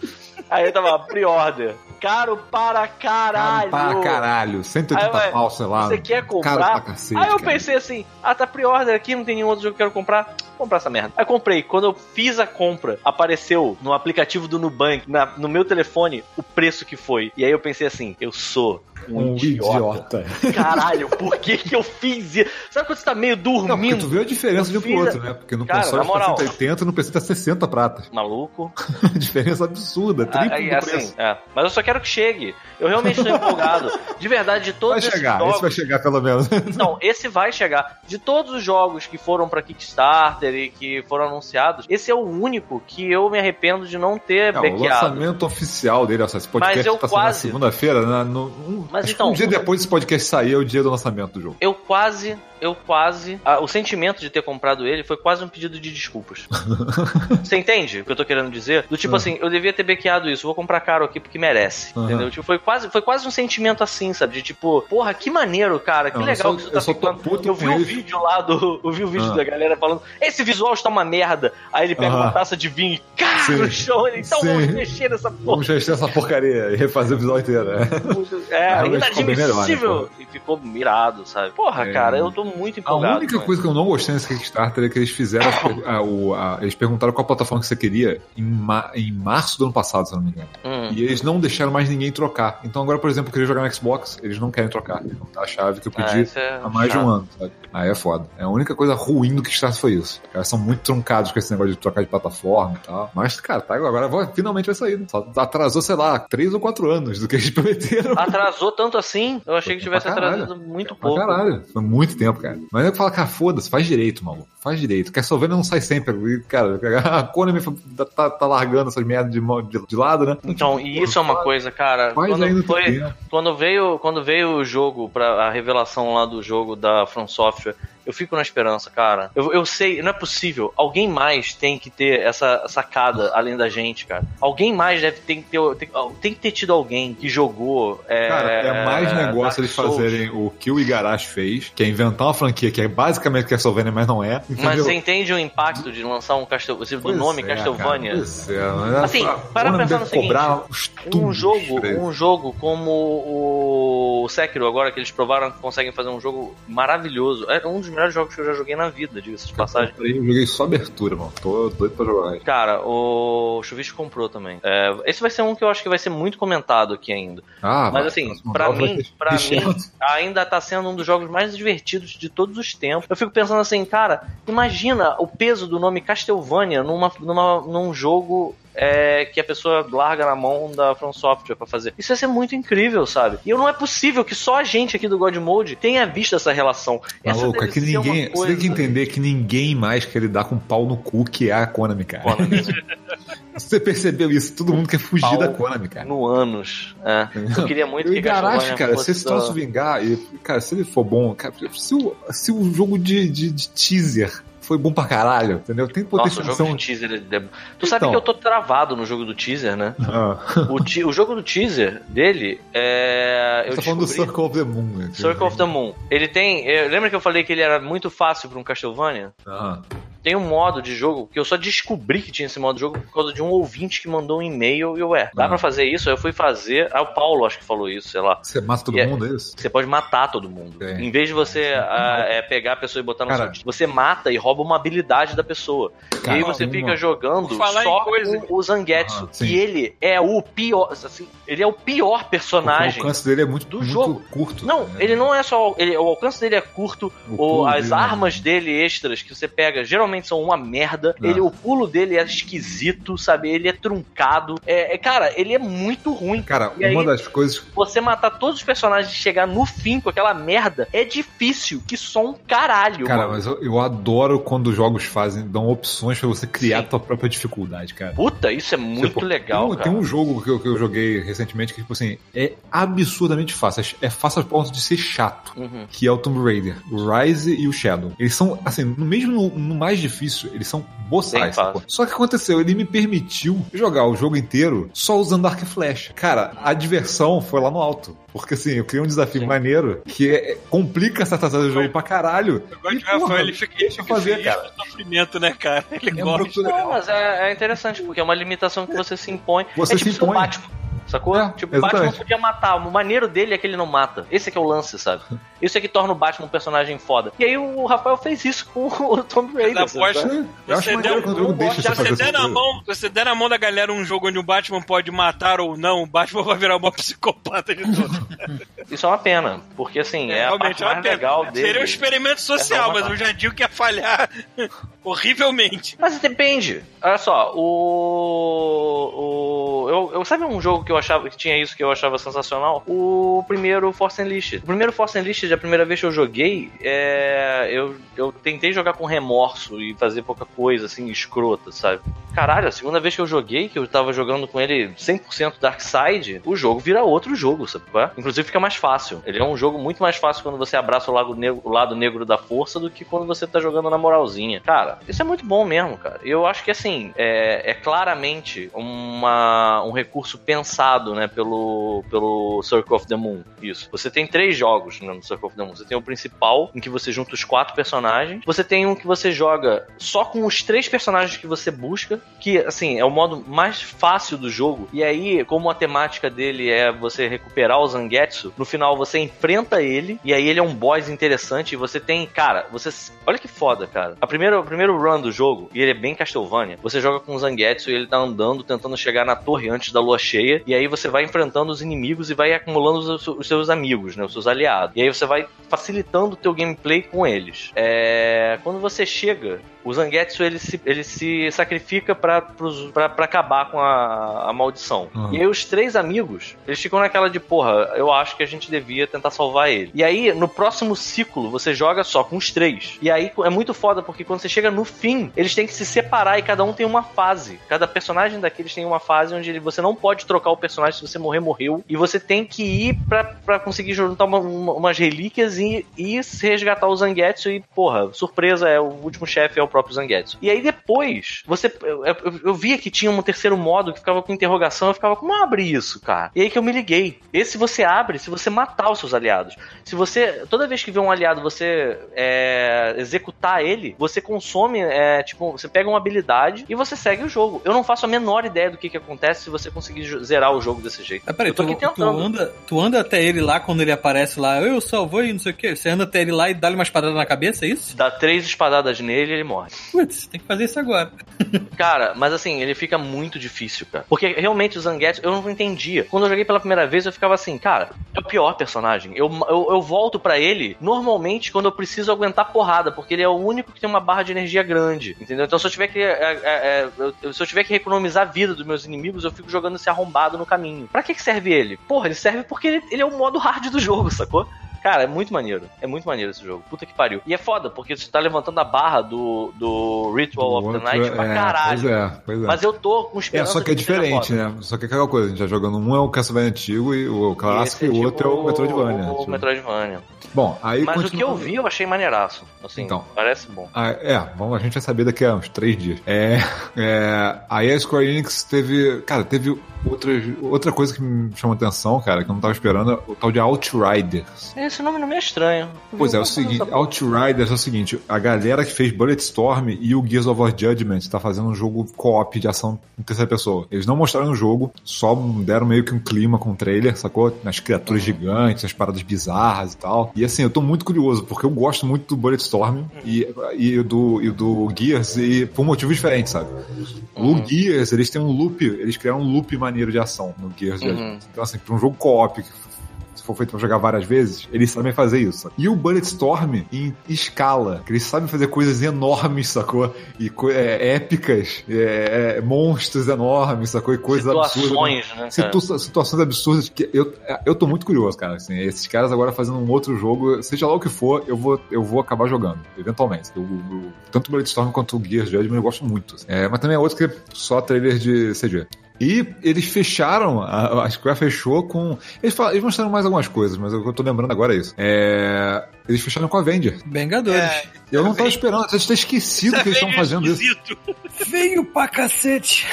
Aí eu tava, pre-order. Caro para caralho. Cara, pra caralho. 180 Aí, pau, sei lá. Você quer Caro comprar? pra cacete, Aí eu cara. pensei assim, ah, tá pre-order aqui, não tem nenhum outro jogo que eu quero comprar. Comprar essa merda. Aí comprei. Quando eu fiz a compra, apareceu no aplicativo do Nubank, na- no meu telefone, o preço que foi. E aí eu pensei assim, eu sou um, Um idiota. idiota. Caralho, por que que eu fiz isso? Sabe quando você tá meio Não, porque dormindo? tu viu a diferença de um pro outro, né? Porque no Cara, console moral. tá 180 e no PC tá 60 pratas. Maluco. diferença absurda, triplo Aí, do assim, preço. é. Mas eu só quero que chegue. Eu realmente estou empolgado. De verdade, de todos Vai esses chegar, jogos, esse vai chegar pelo menos. Então, esse vai chegar. De todos os jogos que foram pra Kickstarter e que foram anunciados, esse é o único que eu me arrependo de não ter É, o lançamento oficial dele, ó, esse podcast Mas eu tá quase- segunda-feira, né? No, Mas então- um dia depois desse podcast sair é o dia do lançamento do jogo. Eu quase eu quase. ah, o sentimento de ter comprado ele foi quase um pedido de desculpas. Você entende o que eu tô querendo dizer? Do tipo Ah. assim, eu devia ter bequeado isso, vou comprar caro aqui porque merece. Aham. Entendeu? Tipo, foi quase, foi quase um sentimento assim, sabe? De tipo, porra, que maneiro, cara, que Não, legal só- que isso eu tá ficando. puto Eu vi o ele. vídeo lá do. Eu vi o vídeo Ah. da galera falando, esse visual está uma merda. Aí ele pega uma taça de vinho e cara no chão. Ele, então Sim. vamos mexer nessa porra. Vamos gestar essa porcaria e refazer o visual inteiro, né? É, mas ficou bem melhor, né, inadmissível. e ficou mirado, sabe? Porra, É. cara, eu tô muito A empolgado. única com coisa que eu não gostei nesse Kickstarter é que eles fizeram. a- o- a- eles perguntaram qual plataforma que você queria em, ma- em março do ano passado, se eu não me engano. Hum. E eles não deixaram mais ninguém trocar. Então agora, por exemplo, eu queria jogar no Xbox, eles não querem trocar. Eles vão dar a chave que eu Ah, pedi isso é há mais de um chato. ano, sabe? Aí é foda. É a única coisa ruim do Kickstarter foi isso. Os caras são muito truncados com esse negócio de trocar de plataforma e tal. Mas, cara, tá, agora vai- finalmente vai sair. né? Só atrasou, sei lá, três ou quatro anos do que eles prometeram. Atrasou tanto assim? Eu achei que tivesse atrasado muito pouco. caralho. Foi muito tempo, cara. Mas eu falo, cara, foda-se, faz direito, maluco. Faz direito. Castlevania não sai sempre. Cara, a Konami tá, tá largando essas merdas de, de, de lado, né? Então, e isso é uma coisa, cara. Faz Quando foi, tempo. quando veio, quando veio o jogo para a revelação lá do jogo da From Software, eu fico na esperança, cara. Eu, eu sei, não é possível. Alguém mais tem que ter essa sacada além da gente, cara. Alguém mais deve ter, que ter tem, tem que ter tido alguém que jogou. É, Cara, é mais negócio Dark eles fazerem o que o Igarashi fez, que é inventar uma franquia que é basicamente Castlevania, mas não é. Mas entendeu? você entende o impacto de lançar um Castlevania, do nome é, Castlevania? cara, é, mas Assim, para pensar no seguinte, Um jogo, um jogo como o Sekiro, agora que eles provaram que conseguem fazer um jogo maravilhoso. É um dos melhores jogos que eu já joguei na vida, diga-se de passagem. Eu joguei só abertura, mano. Tô doido pra jogar. Cara, o Chuvisco comprou também. É, esse vai ser um que eu acho que vai ser muito comentado aqui ainda. Ah, Mas assim, pra mim, pra mim, ainda tá sendo um dos jogos mais divertidos de todos os tempos. Eu fico pensando assim, cara, imagina o peso do nome Castlevania numa, numa, num jogo é, que a pessoa larga na mão da From Software pra fazer. Isso ia ser muito incrível, sabe? E não é possível que só a gente aqui do God Mode tenha visto essa relação. Essa Maluco, é deve que ninguém. Você coisa- tem que entender que ninguém mais quer lidar com pau no cu que é a Konami, cara. Konami. Você percebeu isso? Todo mundo quer fugir Pau da Konami, cara. no ânus. É. Eu queria muito o que Castlevania cara, se esse troço vingar, e, cara, se ele for bom, cara, se o, se o jogo de, de, de teaser foi bom pra caralho, entendeu? Tem Nossa, o potencial. jogo de teaser. ele é- Tu sabe Então. que eu tô travado no jogo do teaser, né? Ah, O, o jogo do teaser dele é. Eu você tá falando do descobri- Circle of the Moon. né? Circle of the Moon. Ele tem. Lembra que eu falei que ele era muito fácil pra um Castlevania? Ah, Tem um modo de jogo que eu só descobri que tinha esse modo de jogo por causa de um ouvinte que mandou um e-mail e eu, ué, dá Ah. pra fazer isso? Aí eu fui fazer. Aí o Paulo acho que falou isso, sei lá. você mata todo E é- mundo, é isso? Você pode matar todo mundo. É. Em vez de você ah, é, pegar a pessoa e botar no Cara. seu você mata e rouba uma habilidade da pessoa. Cara, e aí você fica jogando só coisa- com o Zangetsu. Ah, e ele é o pior. Assim, ele é o pior personagem. O alcance dele é muito, do muito jogo. curto. Não, né? ele não é só. Ele, o alcance dele é curto, O as dele, armas né? dele extras que você pega geralmente são uma merda. Ah. Ele, o pulo dele é esquisito, sabe? Ele é truncado. É, é, cara, ele é muito ruim. Cara, E uma aí- das coisas. Você matar todos os personagens e chegar no fim com aquela merda é difícil, que só um caralho. Cara, mano. mas eu, eu adoro quando os jogos fazem, dão opções pra você criar Sim. a tua própria dificuldade, cara. Puta, isso é muito Tipo, legal, tem, um- cara. tem um jogo que eu, que eu joguei recentemente que, tipo assim, é absurdamente fácil. É é fácil ao ponto de ser chato. Uhum. Que é o Tomb Raider, o Rise e o Shadow. Eles são, assim, no mesmo no, no mais difícil, eles são boçais. Só que aconteceu, ele me permitiu jogar o jogo inteiro só usando arco e flecha. Cara, a diversão foi lá no alto. Porque assim, eu criei um desafio maneiro que é- é- complica essa taça do jogo pra caralho. Eu gosto E, de Rafael, porra, ele fica, ele deixa eu fica fazer, cara. sofrimento, né, cara? Ele É gosta. Não, mas é, é interessante, porque é uma limitação que você se impõe. Você é tipo se impõe. Sacou? É, tipo, o Batman podia matar. O maneiro dele é que ele não mata. Esse é que é o lance, sabe? Isso é que torna o Batman um personagem foda. E aí o Rafael fez isso com o Tomb Raider. Eu acho Você der- deixa gosto- você der na mão, você der na mão da galera um jogo onde o Batman pode matar ou não, o Batman vai virar uma psicopata de tudo. Isso é uma pena. Porque assim, é, a realmente parte é uma mais pena. legal dele. Seria um experimento social, É mas eu já digo que ia falhar horrivelmente. Mas depende. Olha só, o. o eu, eu sabe um jogo que eu achava que tinha isso que eu achava sensacional? O primeiro Force Unleashed. O primeiro Force Unleashed, a primeira vez que eu joguei, é, eu eu tentei jogar com remorso e fazer pouca coisa, assim, escrota, sabe? Caralho, a segunda vez que eu joguei, que eu tava jogando com ele 100% Darkside, o jogo vira outro jogo, sabe? Inclusive fica mais fácil. Ele é um jogo muito mais fácil quando você abraça o lado negro, o lado negro da força do que quando você tá jogando na moralzinha. Cara, isso é muito bom mesmo, cara. Eu acho que, assim, é, é claramente uma, um recurso pensado, né, pelo, pelo Circle of the Moon. Isso. Você tem três jogos né, no Circle of the Moon. Você tem o principal, em que você junta os quatro personagens. Você tem um que você joga só com os três personagens que você busca, que, assim, é o modo mais fácil do jogo. E aí, como a temática dele é você recuperar o Zangetsu, no final você enfrenta ele, e aí ele é um boss interessante, e você tem, cara, você... Olha que foda, cara. A primeira, o primeiro run do jogo, e ele é bem Castlevania, você joga com o Zangetsu e ele tá andando, tentando chegar na torre antes da lua cheia, e aí você vai enfrentando os inimigos e vai acumulando os, os seus amigos, né, os seus aliados. E aí você vai facilitando o teu gameplay com eles. É... Quando você chega o Zangetsu ele se, ele se sacrifica pra acabar com a, a maldição. Uhum. E aí os três amigos, eles ficam naquela de, porra, eu acho que a gente devia tentar salvar ele. E aí, no próximo ciclo, você joga só com os três. E aí é muito foda, porque quando você chega no fim, eles têm que se separar e cada um tem uma fase. Cada personagem daqueles tem uma fase onde você não pode trocar o personagem, se você morrer, morreu. E você tem que ir pra, pra conseguir juntar uma- uma- umas relíquias e, e resgatar o Zangetsu e, porra, surpresa, é o último chefe é o próprio Zangetsu. E aí depois, você. Eu, eu- eu via que tinha um terceiro modo que ficava com interrogação, eu ficava, como abre isso, cara? E aí que eu me liguei. Esse você abre se você matar os seus aliados. Se você. Toda vez que vê um aliado, você é, executar ele, você consome, é, tipo, você pega uma habilidade e você segue o jogo. Eu não faço a menor ideia do que, que acontece se você conseguir zerar o jogo desse jeito. Ah, peraí, eu tô tu, aqui tu tentando. anda, tu anda até ele lá quando ele aparece lá, eu salvou e não sei o que. Você anda até ele lá e dá-lhe uma espadada na cabeça, é isso? Dá três espadadas nele e ele morre. Putz, tem que fazer isso agora. Cara, mas assim, ele fica muito difícil, cara. Porque realmente o Zangetsu, eu não entendia. Quando eu joguei pela primeira vez, eu ficava assim, cara, é o pior personagem. Eu, eu, eu volto pra ele normalmente quando eu preciso aguentar porrada, porque ele é o único que tem uma barra de energia grande, entendeu? Então se eu tiver que, é, é, é, eu- se eu tiver que economizar a vida dos meus inimigos, eu fico jogando esse arrombado no caminho. Pra que, que serve ele? Porra, ele serve porque ele, ele é o modo hard do jogo, sacou? Cara, é muito maneiro. É muito maneiro esse jogo. Puta que pariu. E é foda, porque você tá levantando a barra do, do Ritual of the Night pra é, caralho. Pois é, pois é. Mas eu tô com É, esperança só que é diferente, né? Só que é aquela coisa, a gente tá jogando um é o Castlevania antigo e o clássico e, o outro é o Metroidvania. O, tipo. Metroidvania. Bom, aí Mas o que continua- eu vi eu achei maneiraço. Assim, Então. parece bom. Ah, é, vamos, a gente vai saber daqui a uns três dias. É, é, aí a Square Enix teve. Cara, teve outra, outra coisa que me chamou atenção, cara, que eu não tava esperando, o tal de Outriders. Esse nome não me é estranho. Pois é, é o seguinte. Outriders é o seguinte, a galera que fez Bulletstorm e o Gears of War Judgment tá fazendo um jogo co-op de ação em terceira pessoa. Eles não mostraram o jogo, só deram meio que um clima com o trailer, sacou? Nas criaturas gigantes, as paradas bizarras e tal. E assim, eu tô muito curioso, porque eu gosto muito do Bulletstorm e, e do, e do Gears e por motivos diferentes, sabe? O Gears, eles têm um loop, eles criaram um loop maneiro de ação no Gears Uhum. Judgment. Então assim, pra um jogo co-op que se for feito pra jogar várias vezes, eles sabem fazer isso. E o Bulletstorm em escala, que eles sabem fazer coisas enormes, sacou? E co- é, épicas, é, é, monstros enormes, sacou? E coisas absurdas. Situações, né? situações absurdas que eu, eu tô muito curioso, cara. Assim, esses caras agora fazendo um outro jogo, seja lá o que for, eu vou, eu vou acabar jogando, eventualmente. Eu- eu- tanto o Bulletstorm quanto o Gears Judgment eu gosto muito. assim. É, mas também é outro que é só trailer de CG. E eles fecharam, a, a Square fechou com. Eles, falaram, eles mostraram mais algumas coisas, mas o que eu tô lembrando agora é isso. É, eles fecharam com a Avenger. Vengadores. É, Eu não tava esperando, eu tinha esquecido que eles estavam fazendo isso. esquisito. Feio pra cacete.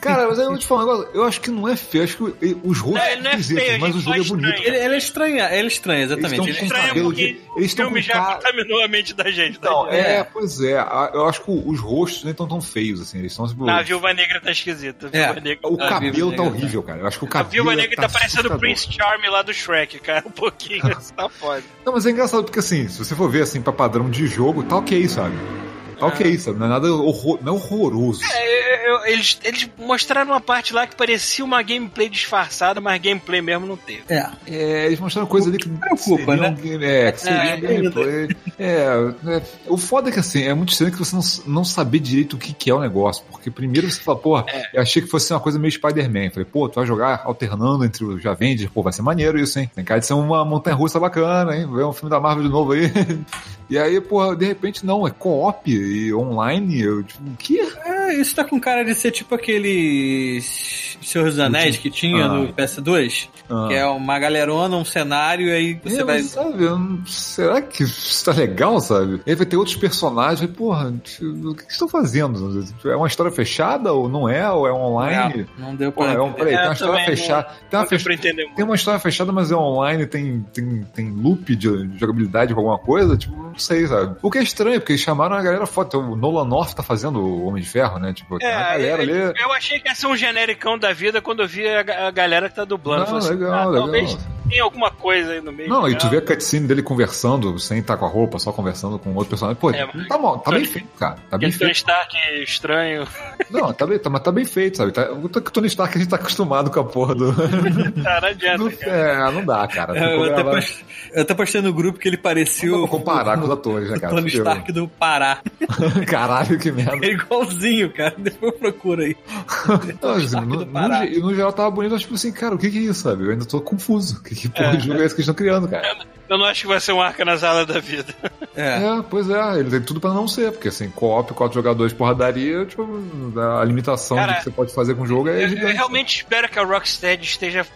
Cara, mas aí eu vou te falar um negócio, eu acho que não é feio, acho que os rostos É, não é esquisitos, feio, a mas o jogo é bonito. estranha. Ele, ele é estranho, ele é estranho, exatamente. Eles Ele- estão com Estranho cabelo porque de. Eles estão com filme já cara. contaminou a mente da gente. Tá? é, pois é. a- Eu acho que os rostos nem estão tão feios, assim. Eles estão tipo. Na Viúva Negra tá esquisito. A É. Viúva Negra, O Ah, cabelo tá Negra, horrível, cara. Eu acho que o a cabelo. Viúva Negra tá, parecendo o. Prince Charming lá do Shrek, cara. Um pouquinho. Isso tá foda. Não, mas é engraçado porque assim, se você for ver assim pra padrão de jogo, tá ok, sabe? Tá ok, sabe? Não é nada horror, não é horroroso. É, eu- eles, eles mostraram uma parte lá que parecia uma gameplay disfarçada, mas gameplay mesmo não teve. É. É, eles mostraram coisa ali que preocupa, seria né? um game- é, que seria É, um gameplay. É, é, o foda é que assim, é muito estranho que você não, não saber direito o que, que é o negócio. Porque primeiro você fala, pô, É. eu achei que fosse uma coisa meio Spider-Man. Falei, pô, tu vai jogar alternando entre os Avengers, pô, vai ser maneiro isso, hein? Tem cara de ser uma montanha russa bacana, hein? Ver um filme da Marvel de novo aí. E aí, pô, de repente não, é co-op e online. Eu, tipo, o que? É, isso tá com cara de ser tipo aqueles Senhor dos Anéis que tinha Ah. no PS2, Ah. que é uma galerona, um cenário, e aí você É, vai. sabe, eu não- será que isso tá legal, sabe? Aí vai ter outros personagens, aí, porra, o que estão fazendo? É uma história fechada ou não é? Ou é online? É, não deu pra. é um, peraí, É, tem uma história também não- fechada. Tem uma, entender tem uma história fechada, mas é online, tem, tem, tem loop de, de jogabilidade com alguma coisa? Tipo, não sei, sabe? O que é estranho, porque eles chamaram a galera foda. Então, O Nolan North tá fazendo o Homem de Ferro, né? Tipo, tem É, galera eu, ali. eu achei que ia ser um genericão da vida quando eu vi a, a galera que tá dublando. Não, falei legal, ah, legal. Talvez tenha alguma coisa aí no meio. Não, e tu vê a cutscene dele conversando, sem estar com a roupa, só conversando com outro personagem. Pô, É, tá, bom, tá bem feito, cara. Tá bem feito. Stark estranho. Não, tá bem, tá, mas tá bem feito, sabe? Tá, o Tony Stark a gente tá acostumado com a porra do. Tá, não adianta, Não- cara. é, não dá, cara. É, eu, até post... eu até postei no grupo que ele parecia Não o, dá pra comparar com os atores, né, o cara? Tony. Stark do Pará. Caralho, que merda. É igualzinho, cara. Depois procura aí. Não, assim, no, no, no geral tava bonito, mas tipo assim, cara, o que que é isso, sabe? Eu ainda tô confuso. Que, que porra É. de jogo é esse que eles estão criando, cara? Eu não acho que vai ser um arca nas alas da vida. É. É, pois é, ele tem tudo pra não ser, porque assim, co-op, quatro jogadores, porradaria, tipo, a limitação Cara, do que você pode fazer com o jogo é Eu, eu realmente espero que a Rocksteady esteja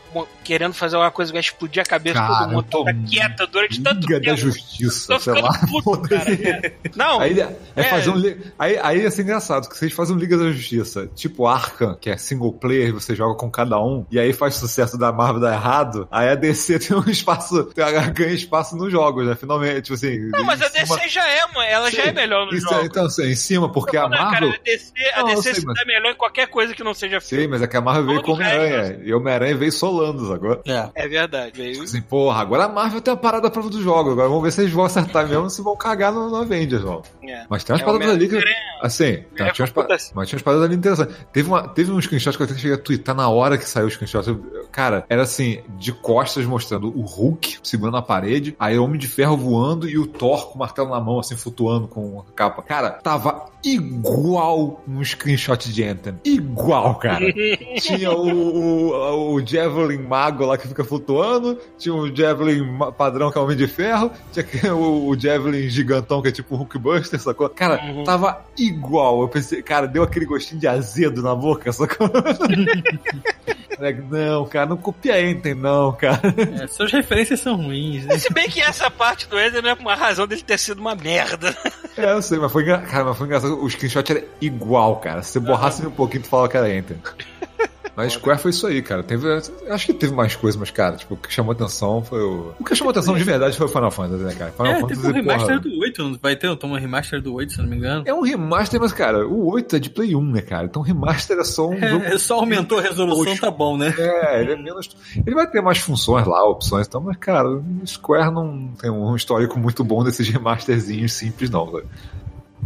querendo fazer uma coisa que vai explodir a cabeça de Cara, todo mundo. Tá quieta durante tanto Liga da tempo. Justiça, Tô sei lá. puto, cara. Não, Aí é, É. fazer um. Aí, aí ia ser engraçado, que vocês fazem um Liga da Justiça, tipo Arkham, que é single player, você joga com cada um, e aí faz sucesso da Marvel dar errado, aí a DC tem um espaço, tem- ganha espaço nos jogos, né? Finalmente, tipo assim. não, mas a cima- DC já é, mano. Ela já Sim, é melhor no isso jogo. é, então, assim, em cima, porque a Marvel. cara, a DC, a Não, eu DC sei, se mas- dá melhor em qualquer coisa que não seja Sim, filme. mas é que a Marvel veio com resto, Homem-Aranha. E Homem-Aranha veio solando agora. É. É verdade. Veio... Assim, porra, agora a Marvel tem a parada prova do jogo. Agora vamos ver se eles vão acertar mesmo ou se vão cagar no, no Avengers, ó. É. Mas tem umas É, paradas ali que. Assim, tá, É, tinha umas, assim. mas tinha umas paradas ali interessantes. Teve, uma, teve um screenshot que eu até cheguei a twittar na hora que saiu o screenshot. Cara, era assim, de costas mostrando o Hulk segurando a parede, aí o Homem de Ferro voando e o Thor com o martelo na mão, assim, flutuando com a capa. Cara, tava igual no screenshot de Anthem. Igual, cara. tinha o, o, o Javelin mago lá que fica flutuando, tinha o Javelin padrão que é o Homem de Ferro, tinha o, o Javelin gigantão que é tipo o Hulkbuster, sacou? Cara, Uhum. tava igual. Eu pensei, cara, deu aquele gostinho de azedo na boca, sacou? Falei, não, cara, não copia Enten, não, cara. É, suas referências são ruins, né? Se bem que essa parte do Ender não é uma razão dele ter sido uma merda. É, eu sei, mas foi, cara, mas foi engraçado. O screenshot era igual, cara. Se você borrasse um pouquinho, tu falava que era Enten. Mas Square foi isso aí, cara. Teve, acho que teve mais coisas, mas, cara, tipo, o que chamou atenção foi o. O que chamou atenção de verdade foi o Final Fantasy, né, cara? Final É, Fantasy, teve um remaster porra, do 8, não vai ter? Eu tomo um remaster do 8, se não me engano. É um remaster, mas, cara, o 8 é de Play 1, né, cara? Então remaster é só um jogo. É, só aumentou a resolução, Poxa. tá bom, né? É, ele é menos. Ele vai ter mais funções lá, opções e tal, mas, cara, o Square não tem um histórico muito bom desses remasterzinhos simples, não, velho.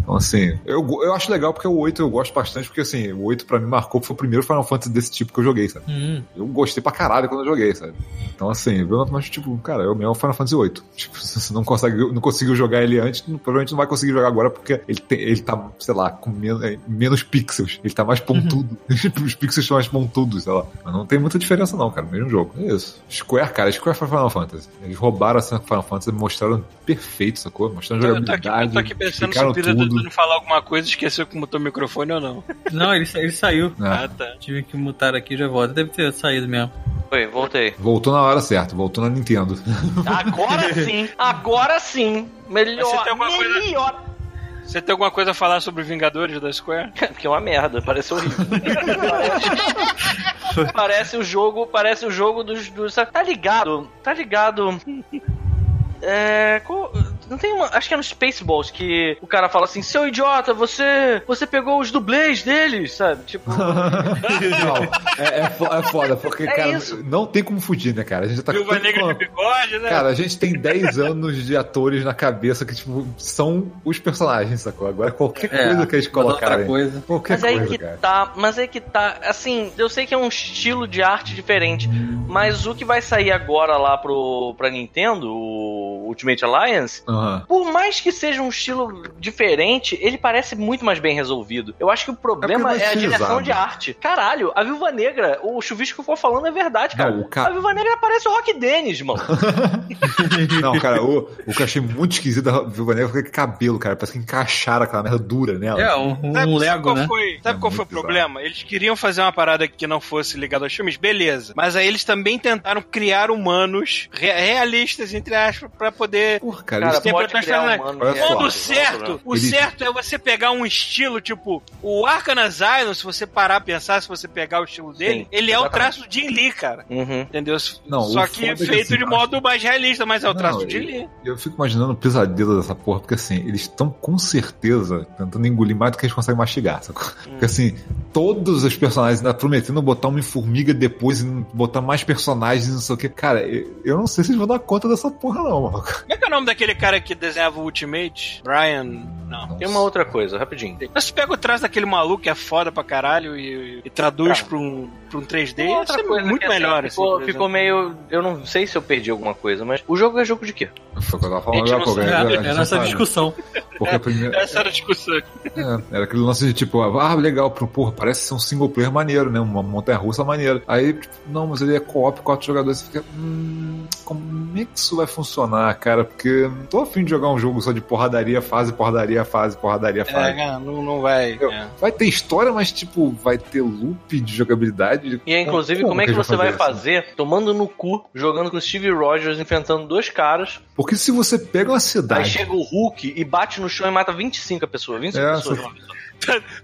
Então, assim, eu, eu acho legal porque o 8 eu gosto bastante, porque, assim, o 8 pra mim marcou, foi o primeiro Final Fantasy desse tipo que eu joguei, sabe? Hum. Eu gostei pra caralho quando eu joguei, sabe? Então, assim, eu, mas, tipo, cara, eu mesmo Final Fantasy VIII. Tipo, se você não, consegue, não conseguiu jogar ele antes, não- provavelmente não vai conseguir jogar agora, porque ele, tem, ele tá, sei lá, com menos, é, menos pixels. Ele tá mais pontudo. Os pixels estão mais pontudos, sei lá. Mas não tem muita diferença, não, cara. Mesmo jogo. É isso. Square, cara, Square foi Final Fantasy. Eles roubaram a cena com Final Fantasy, mostraram perfeito, sacou? Mostraram Eu tô aqui, jogabilidade. eu tô aqui pensando se o Pira. Tentando falar alguma coisa e esqueceu que mutou o microfone ou não. Não, ele, ele saiu. É. Ah, tá. Tive que mutar aqui e já volta. Deve ter saído mesmo. Foi, voltei. Voltou na hora certa, voltou na Nintendo. Agora sim, agora sim. Melhor, tem alguma coisa- melhor. Você tem alguma coisa a falar sobre Vingadores da Square? Porque é uma merda, parece horrível. parece, parece o jogo, parece o jogo dos, dos. Tá ligado? Tá ligado? É. co- Não tem uma. Acho que é no Spaceballs que o cara fala assim: seu idiota, você. Você pegou os dublês deles, sabe? Tipo. Não, é, é, é foda, porque, É cara, isso. não tem como fugir, né, cara? A gente já tá tanto Negra de bigode, né? Cara, a gente tem 10 anos de atores na cabeça que, tipo, são os personagens, sacou? Agora qualquer É, coisa que eles colocarem. coisa. Qualquer Mas aí coisa, que cara. tá, mas aí que tá, assim, eu sei que é um estilo de arte diferente, mas o que vai sair agora lá pro pra Nintendo, o Ultimate Alliance, Aham. por mais que seja um estilo diferente, ele parece muito mais bem resolvido. Eu acho que o problema É é, é a mais direção de arte. Caralho, a Viúva Negra, o chuvisco que ficou falando é verdade, cara. Não, ca- A Viúva Negra parece o Rock Dennis, mano. Não, cara, o, o que eu achei muito esquisito da Viúva Negra foi aquele cabelo, cara. Parece que encaixaram aquela merda dura nela. É, um, um Sabe, Lego, qual né? foi, sabe É qual foi o bizarro. problema? Eles queriam fazer uma parada que não fosse ligada aos filmes, beleza. Mas aí eles também tentaram criar humanos re- realistas, entre aspas, pra poder. Porra, cara, Cara, Olha só. Quando o real, certo, o certo é você pegar um estilo, tipo, o Arcana Zion, se você parar a pensar, se você pegar o estilo dele, Sim, ele é o exatamente. traço de Lee, cara. Uhum. Entendeu? Não, Só que é feito assim, de modo mais realista, mas é o traço Não, de Lee. Eu fico imaginando o pesadelo dessa porra, porque assim, eles estão com certeza tentando engolir mais do que eles conseguem mastigar, sacou? Porque assim, todos os personagens ainda prometendo botar uma formiga depois e botar mais personagens e não sei o que. Cara, eu eu não sei se eles vão dar conta dessa porra, não, mano. Como é que é o nome daquele cara que desenhava o Ultimate? Brian. Não. Tem uma outra coisa, rapidinho. Mas você pega o traço daquele maluco que é foda pra caralho e, e traduz Cara. pra, um, pra um 3D, Tem isso outra é coisa muito assim, melhor. Ficou, assim, ficou exemplo. meio. Eu não sei se eu perdi alguma coisa, mas o jogo é jogo de quê? Foi o que eu tava falando agora, não pô, sabe, a gente É, não é nessa sabe. discussão. Porque primeira. Essa era a discussão. É, era aquele lance de tipo, ah, legal, pro- porra, parece ser um single player maneiro, né? Uma montanha russa maneira. Aí, tipo, não, mas ele é co-op, quatro jogadores. Você fica, hum, como é que isso vai funcionar, cara? Porque não tô afim de jogar um jogo só de porradaria, fase, porradaria, fase, porradaria, É, fase. cara, não, não vai. É. Vai ter história, mas tipo, vai ter loop de jogabilidade. E inclusive, como, é que você vai fazer tomando no cu, jogando com o Steve Rogers, enfrentando dois caras, Porque se você pega uma aí cidade. chega o Hulk e bate no chão e mata 25 pessoas. 25 É, pessoas. só-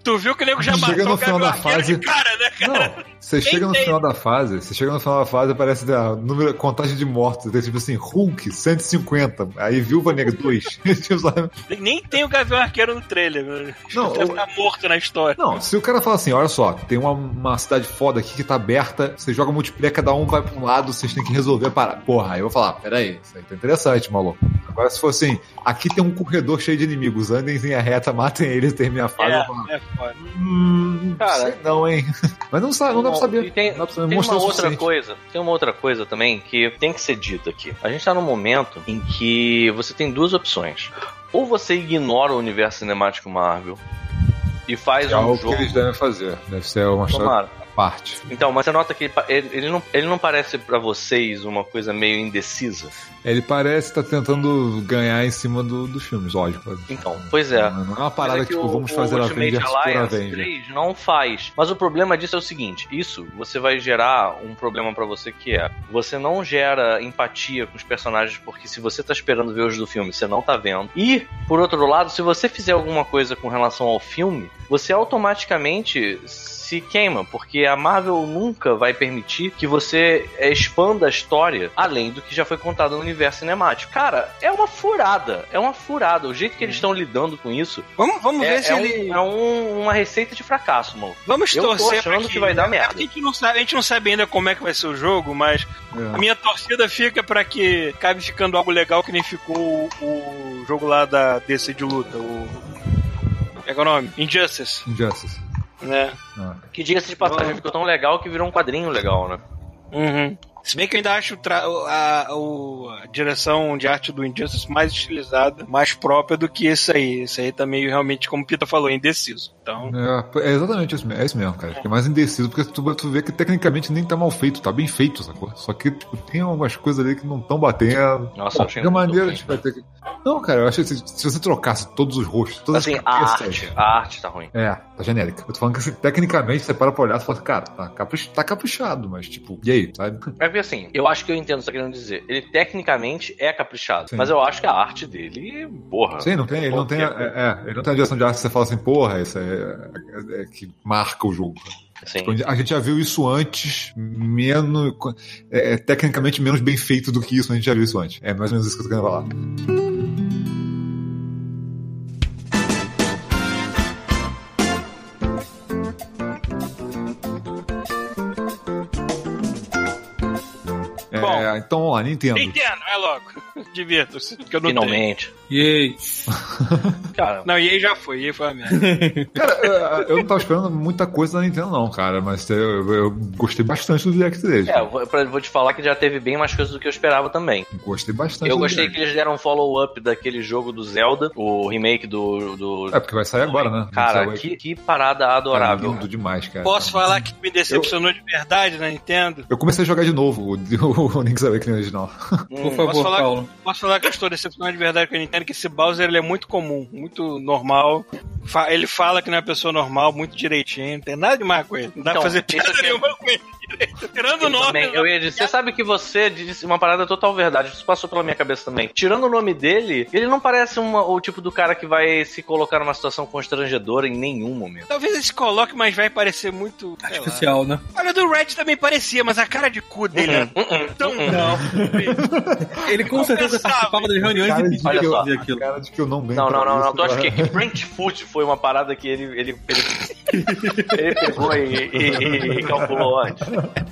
Tu viu que o nego já Chega matou no o final da fase- cara, né, cara? Não, você chega no tem. final da fase, você chega no final da fase aparece a número, contagem de mortos, tem tipo assim, Hulk 150, aí Viúva Negra 2. Tipo? Nem tem o Gavião Arqueiro no trailer, velho. Não, Deve estar morto na história. Não, se o cara fala assim, olha só, tem uma, uma cidade foda aqui que tá aberta, você joga multiplayer, cada um vai pra um lado, vocês têm que resolver a parada. Porra, aí eu vou falar, peraí, isso aí tá interessante, maluco. Agora se for assim, aqui tem um corredor cheio de inimigos, andem em linha reta, matem eles, terminem a fase, É, é foda. hum, Cara, sei não, hein. Mas não sabe, não dá pra saber. Tem, pra saber, tem uma o outra coisa, tem uma outra coisa também que tem que ser dita aqui. A gente tá num momento em que você tem duas opções. Ou você ignora o universo cinemático Marvel e faz É um algo jogo. que eles devem fazer. Deve ser uma história Tomara. à parte. Então, mas você nota que ele, ele, não, ele não parece pra vocês uma coisa meio indecisa. Ele parece estar tentando ganhar em cima do, dos filmes, lógico. Então, pois é. Não é uma parada é que, tipo, o- vamos o fazer a Ultimate Avengers por Alliance Avenger. 3 não faz. Mas o problema disso é o seguinte: isso você vai gerar um problema pra você que é você não gera empatia com os personagens porque se você tá esperando ver os do filme, você não tá vendo. E, por outro lado, se você fizer alguma coisa com relação ao filme, você automaticamente se queima, porque a Marvel nunca vai permitir que você expanda a história além do que já foi contado no universo cinemático. Cara, é uma furada, é uma furada. O jeito que eles estão lidando com isso Vamos, vamos é, ver se é um- ele. é um- uma receita de fracasso, mano. Vamos eu tô torcer achando pra que vai dar merda. A gente, não sabe, a gente não sabe ainda como é que vai ser o jogo, mas a É. minha torcida fica pra que acabe ficando algo legal que nem ficou o, o jogo lá da DC de luta, o. Como é que é o nome? Injustice, Injustice. Né? Ah. Que diga-se de passagem, ficou tão legal que virou um quadrinho legal, né? Uhum. Se bem que eu ainda acho tra- a, o- a direção de arte do Injustice mais estilizada, mais própria do que esse aí. Esse aí tá meio realmente, como o Pita falou, indeciso. Então, É, é exatamente isso, mesmo, é isso mesmo, cara. Fica mais indeciso, porque tu, tu vê que tecnicamente nem tá mal feito, tá bem feito, sacou? Só que tipo, tem algumas coisas ali que não estão batendo. Nossa, Pô, eu achei de maneira a gente vai ter que. Não, cara, eu acho que se, se você trocasse todos os rostos, todas Assim, as a cabeças. arte, a arte tá ruim. É, tá genérica. Eu tô falando que assim, tecnicamente você para pra olhar e fala, cara, tá, caprich- tá caprichado, mas tipo, e aí, sabe? É porque assim, eu acho que eu entendo o que você tá querendo dizer. Ele tecnicamente é caprichado, Sim. mas eu acho que a arte dele, porra. Sim, não tem, ele não tem, é, é, ele não tem a direção de arte que você fala assim, porra, isso é, é- é que marca o jogo. Assim, A gente já viu isso antes, menos. É, é tecnicamente menos bem feito do que isso, mas a gente já viu isso antes. É mais ou menos isso que eu tô querendo falar. É, então, lá, Nintendo. Nintendo, é logo. Divirta-se, eu Finalmente. Yay. Cara, tenho. Não, e aí já foi, e aí foi a merda. Cara, eu- eu não tava esperando muita coisa da Nintendo, não, cara, mas eu, eu gostei bastante do Direct deles. é, eu vou, te falar que já teve bem mais coisas do que eu esperava também. Gostei bastante Eu gostei que eles deram um follow-up daquele jogo do Zelda, o remake do. do... É, porque vai sair agora, né? Cara, que, que parada adorável. lindo demais, cara. Posso falar que me decepcionou de verdade na Nintendo? Eu comecei a jogar de novo o, o Link's Awakening original. Por Hum, favor, posso falar- Paulo. Posso falar que eu estou decepcionado de verdade com a Nintendo, que esse Bowser ele é muito comum, muito normal. Fa- ele fala que não é uma pessoa normal, muito direitinho, não tem nada demais com ele. Não dá Então, pra fazer piada é- nenhuma com ele Tirando o nome. também, eu ia dizer, você sabe que você disse uma parada total verdade, isso passou pela minha cabeça também. Tirando o nome dele, ele não parece uma- o tipo do cara que vai se colocar numa situação constrangedora em nenhum momento. Talvez ele se coloque, mas vai parecer muito. Artificial, né? Olha, do Red também parecia, mas a cara de cu dele é tão. Não. Ele com certeza participava das reuniões e pedia Olha que eu só, fazia aquilo. Cara de que eu não Não, não, não, não. Tu acha cara. que Brent Foot foi uma parada que ele, ele, ele, ele pegou e, e- e calculou antes?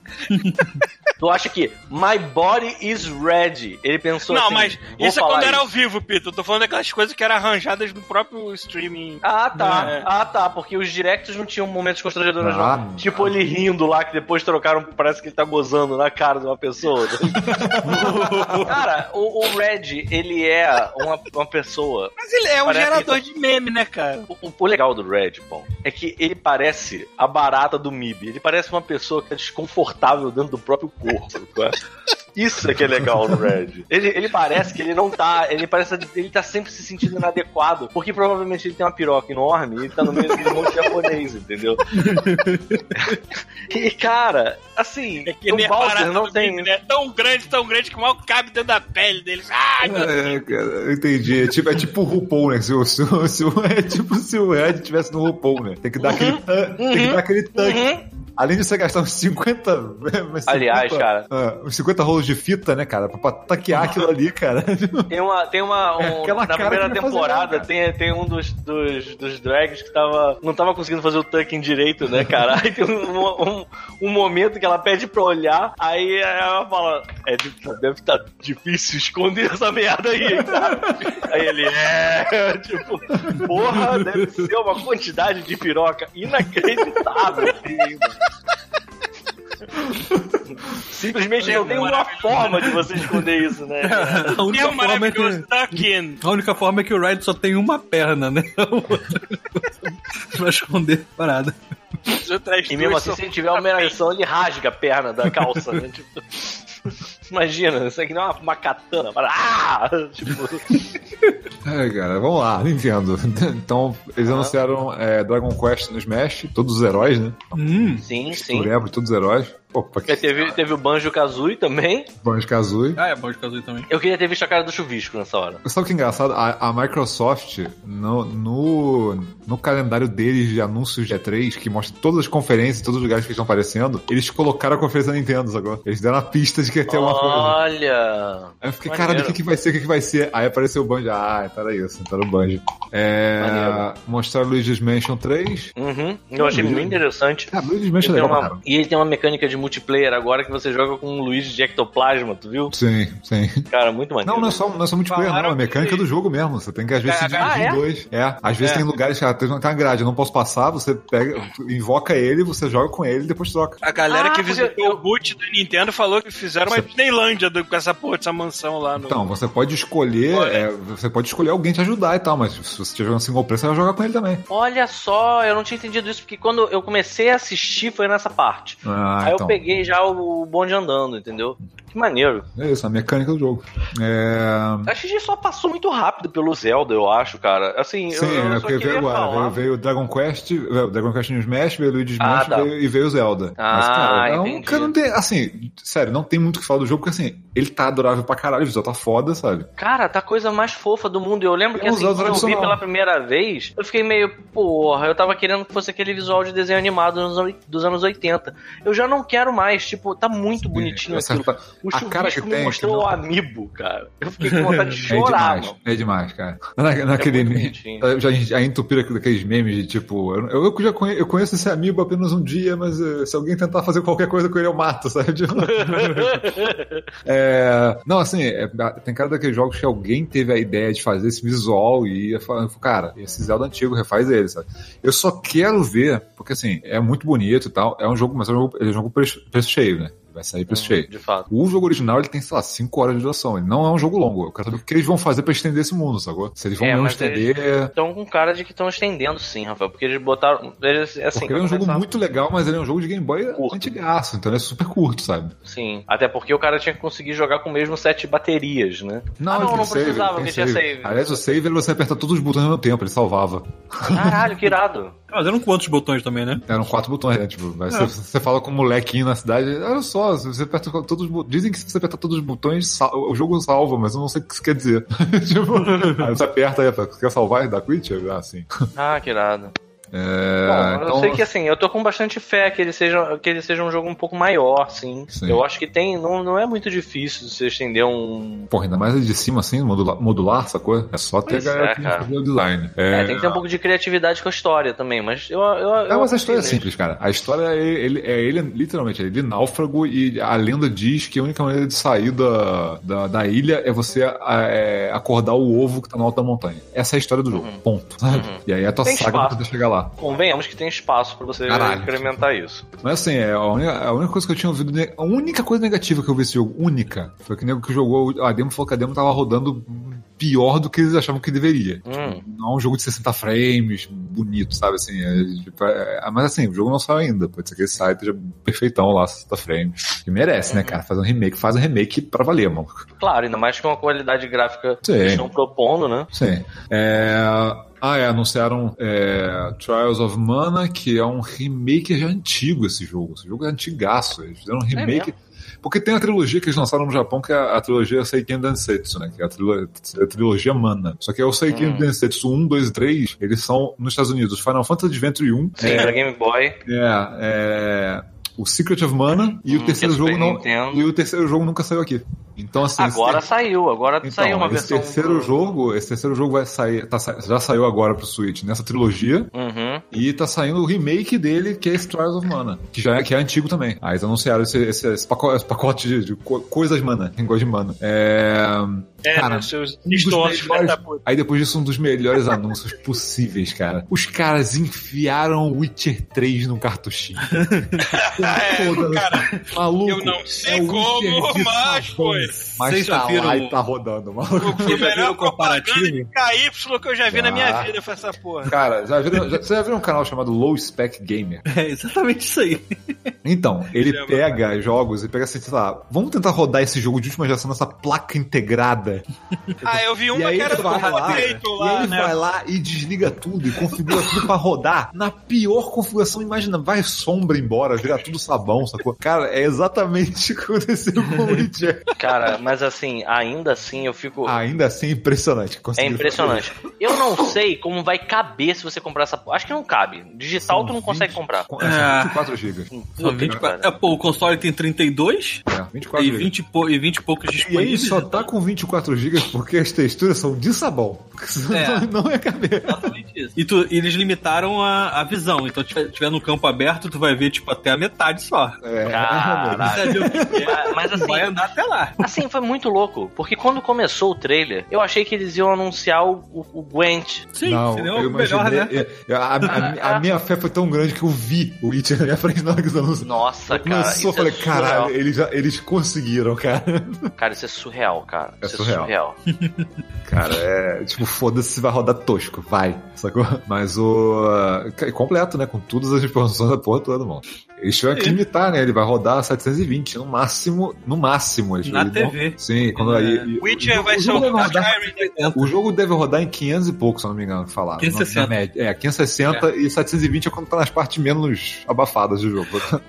Tu acha que My Body is Ready? Ele pensou Não, assim, mas vou isso é quando era isso. ao vivo, Pito. Eu tô falando daquelas coisas que eram arranjadas no próprio streaming. Ah, tá. É. Ah, tá. Porque os directs não tinham momentos constrangedores, Ah, não. Tipo ele rindo lá, que depois trocaram, parece que ele tá gozando na cara de uma pessoa. cara, o, o Red, ele é uma, uma pessoa. Mas ele é um Parece gerador de meme, né, cara? O, o- o legal do Red, bom, é que ele parece a barata do MIB. Ele parece uma pessoa que tá desconfortável dentro do próprio corpo. tá? Isso é que é legal no Red. Ele, ele parece que ele não tá. Ele parece. Ele tá sempre se sentindo inadequado. Porque provavelmente ele tem uma piroca enorme e tá no meio de um monte de japonês, entendeu? E, cara, assim, É que o a Bowser não tem. né? Tão grande, tão grande que mal cabe dentro da pele deles. Ai, meu Deus. É, cara, eu entendi. É tipo, é tipo o RuPaul, né? Se o, se o, se o- é tipo se o Red tivesse no RuPaul, né? Tem que dar aquele, tan- tem que dar aquele tanque. Uhum. Além de você gastar uns 50. uns 50 Aliás, cara. ah, uns 50 rolos de fita, né, cara? Pra, taquear aquilo ali, cara. Tem uma. Tem uma um- É na primeira temporada nada, tem, tem um dos, dos, dos drags que tava. Não tava conseguindo fazer o tucking direito, né, cara? Aí tem um, um, um momento que ela pede pra olhar, aí ela fala. É, deve estar difícil esconder essa merda aí, cara. Aí ele é. Tipo, porra, deve ser uma quantidade de piroca inacreditável. mano. Simplesmente não tem uma forma de você esconder isso, né? cara? A única, É forma é maravilhoso. que, in. a única forma é que o Ride só tem uma perna, né? pra esconder a parada. E mesmo assim, se ele tiver uma ereção, ele rasga a perna da calça, né? Tipo, imagina, isso aqui não é uma, uma katana. Para... Ah! Tipo, É, cara, vamos lá, Nintendo. Então, eles anunciaram é, Dragon Quest no Smash, todos os heróis, né? Hum, sim, sim. lembro, todos os heróis. Opa, que Teve, teve o Banjo Kazooie também. Banjo Kazooie. ah, é de Kazooie também. Eu queria ter visto a cara do chuvisco nessa hora. Sabe o que é engraçado? A, a Microsoft, no, no, no calendário deles de anúncios de E3, que mostra todas as conferências, todos os lugares que estão aparecendo, eles colocaram a conferência da Nintendo agora. Eles deram a pista de que ia ter uma coisa. Olha! Aí eu fiquei, Maneiro. caralho, o que, que vai ser, o que, que vai ser? Aí apareceu o Banjo. Ah, então era isso, então era o Banjo. É, Maneiro. mostraram Luigi's Mansion 3. Uhum. Eu achei muito interessante. Ah, Luigi's Mansion é Ele tem legal uma- e ele tem uma mecânica de multiplayer agora que você joga com um Luigi de ectoplasma, tu viu? Sim, sim. Cara, muito maneiro. Não, não é só, não é só multiplayer, não. Falaram É mecânica que- do jogo mesmo. Você tem que, às vezes, se Ah, dividir é? em dois. É. Às vezes É. tem lugares que ah, tem uma grade, eu não posso passar, você pega, invoca ele, você joga com ele e depois troca. A galera Ah, que visitou eu- o boot da Nintendo falou que fizeram uma Disneylândia do- com essa porra dessa mansão lá no. Então, você pode escolher, é, você pode escolher alguém te ajudar e tal, mas se você estiver jogando single player, você vai jogar com ele também. Olha só, eu não tinha entendido isso, porque quando eu comecei a assistir foi nessa parte. Ah, Aí então. eu peguei já o bonde andando, entendeu? Que maneiro. É isso, a mecânica do jogo. É... A XG só passou muito rápido pelo Zelda, eu acho, cara. Assim, Sim, eu, eu é porque veio agora. Veio, veio o Dragon Quest, veio o Dragon Quest no Smash, veio o Luigi Ah, Smash tá. veio- e veio o Zelda. Ah, é um- entendi. cara, não tem, assim, sério, não tem muito o que falar do jogo, porque assim, ele tá adorável pra caralho, o visual tá foda, sabe? Cara, tá a coisa mais fofa do mundo. Eu lembro que É um assim, quando eu vi pela primeira vez, eu fiquei meio, porra, eu tava querendo que fosse aquele visual de desenho animado dos anos- dos anos 80. Eu já não quero mais. Tipo, tá muito bonitinho Essa- aquilo. O a cara que me tem, mostrou que o amiibo, cara. Eu fiquei com vontade de É chorar, demais, mano. é demais, cara. Na, naquele eu já, já entupiram aqueles memes de tipo, eu, eu já conhe- eu conheço esse amigo apenas um dia, mas eh, se alguém tentar fazer qualquer coisa com ele, eu mato, sabe? É, não, assim, é, tem cara daqueles jogos que alguém teve a ideia de fazer esse visual e ia falando, cara, esse Zelda antigo refaz ele, sabe? Eu só quero ver, porque assim, é muito bonito e tal, é um jogo, mas é um jogo, é um jogo preço, preço cheio, né? Vai sair preço cheio. De fato. O jogo original ele tem, sei lá, 5 horas de duração. Ele não é um jogo longo. Eu quero saber o que eles vão fazer pra estender esse mundo, sacou? Se eles vão É, mesmo estender. Estão com cara de que estão estendendo sim, Rafael. Porque eles botaram. Eles, assim, Porque ele é um pra jogo muito legal, mas ele é um jogo de Game Boy Curto. antigaço, então ele é super curto, sabe? Sim. Até porque o cara tinha que conseguir jogar com o mesmo set de baterias, né? Não, ah, não, não save, precisava, porque tinha save. save. Aliás, o save você aperta todos os botões ao mesmo tempo, ele salvava. Caralho, que irado. Mas eram quantos botões também, né? Eram quatro botões, né? Tipo, vai- você, você fala com um molequinho na cidade, olha só, você aperta todos os botões. Dizem que se você apertar todos os botões, sal- o jogo salva, mas eu não sei o que isso quer dizer. tipo, aí você aperta aí, você quer salvar e dar quit? Ah, sim. Ah, que irado. É, Bom, eu então- sei que assim, eu tô com bastante fé que ele seja, que ele seja um jogo um pouco maior, sim. Sim. Eu acho que tem. Não, não é muito difícil você estender um. Porra, ainda mais de cima assim, modular, modular sacou? É só ter Pois a galera é, que fazer o design. É, tem que ter um pouco de criatividade com a história também, mas eu. eu, eu É, mas a história é simples, cara. A história é ele, é ele literalmente, é ele náufrago e a lenda diz que a única maneira de sair da, da, da ilha é você é, acordar o ovo que tá no alto da montanha. Essa é a história do jogo. Ponto. sabe? E aí é a tua Uhum. Tem saga pra poder chegar lá. Convenhamos que tem espaço pra você Caralho. incrementar isso. Mas assim, é, a, única, a única coisa que eu tinha ouvido. A única coisa negativa que eu vi esse jogo, única, foi que o nego que jogou a demo falou que a demo tava rodando pior do que eles achavam que deveria. Hum. Não é um jogo de 60 frames, bonito, sabe? Assim, é, tipo, é- mas assim, o jogo não saiu ainda. Pode ser que ele saia e esteja perfeitão lá, 60 frames. Que merece, né, cara? Fazer um remake, faz um remake pra valer, mano. Claro, ainda mais com a qualidade gráfica que Sim. eles estão propondo, né? Sim. É... Ah, é, anunciaram é, Trials of Mana, que é um remake já antigo esse jogo. Esse jogo é antigaço. Eles fizeram um remake. mesmo? porque tem a trilogia que eles lançaram no Japão, que é a, a trilogia Seiken Densetsu, né? Que é a, trilo- a trilogia Mana. Só que é o Seiken Hum. Densetsu 1, 2 e 3, eles são nos Estados Unidos. Final Fantasy Adventure 1. Sim, é, pra Game Boy. é, é, o Secret of Mana e Hum, o terceiro que é jogo não. Nintendo. E o terceiro jogo nunca saiu aqui. Então, assim. esse Agora ter- saiu, agora então, saiu uma esse versão. terceiro do- jogo, esse terceiro jogo vai sair, tá já saiu agora pro Switch nessa trilogia Uhum. e tá saindo o remake dele, que é esse Trials of Mana, que já é, que é antigo também. Aí eles anunciaram esse, esse, esse pacote, esse pacote de, de co- coisas mana, quem gosta de mana. É, É, Cara, né, seus um melhores- da. Aí depois disso, um dos melhores anúncios possíveis, cara. Os caras enfiaram Witcher 3 num cartuchinho. É, cara, Maluco, eu não sei é como, mas foi. Mas Vocês tá viram lá e tá rodando, maluco. O melhor o comparativo? propaganda de KY que eu já vi na minha Ah. vida, foi essa porra. Cara, já viram, já, você já viu um canal chamado Low Spec Gamer? É exatamente isso aí. Então, ele Chama. pega jogos e pega assim, sei lá, vamos tentar rodar esse jogo de última geração nessa placa integrada. Ah, eu vi e uma aí que era do lá, direito e lá, ele né? vai lá e desliga tudo e configura tudo pra rodar na pior configuração. Imagina, vai sombra embora, vira tudo sabão, sacou? Cara, é exatamente o que aconteceu com o Witcher. Cara, mas assim, ainda assim eu fico. Ainda assim, impressionante. É impressionante. Eu não sei como vai caber se você comprar essa. Acho que não cabe. Digital tu não consegue comprar. fazer. É, são 24 GB. São que 24. pariu. É, pô, o console tem 32 É, 24 e GB. 20, e pou- e 20 e poucos E aí disponíveis. só tá com 24 GB porque as texturas são de sabão. É. Não é caber. Exatamente isso. E tu- eles limitaram a, a visão. Então, se tiver, tiver no campo aberto, tu vai ver, tipo, até a metade só. É, Caralho. É. Mas, assim, vai andar até lá. assim, foi muito louco. Porque quando começou o trailer, eu achei que eles iam anunciar o, o, o Gwent. Sim, não, seria eu o melhor, imaginei- né? eu- a, a- a minha fé foi tão grande que eu vi o Witcher na minha frente na hora que eles anunciaram. Nossa, cara. Começou, eu falei, é caralho, eles, já, eles conseguiram, cara. Cara, isso é surreal, cara. É isso surreal. é surreal. Cara, é tipo, foda-se se vai rodar tosco, vai, sacou? Mas o. completo, né? Com todas as informações da porra toda, mano. Eles tiveram que limitar, né? Ele vai rodar 720, no máximo, no máximo. Eles, Na TV. Sim, quando É. aí. Witcher o vai jogo ser o rodar- Skyrim. O jogo deve rodar em 500 e pouco, se eu não me engano, que falaram. 560. Na média. É, 560 e 720 é quando tá nas partes menos abafadas do jogo.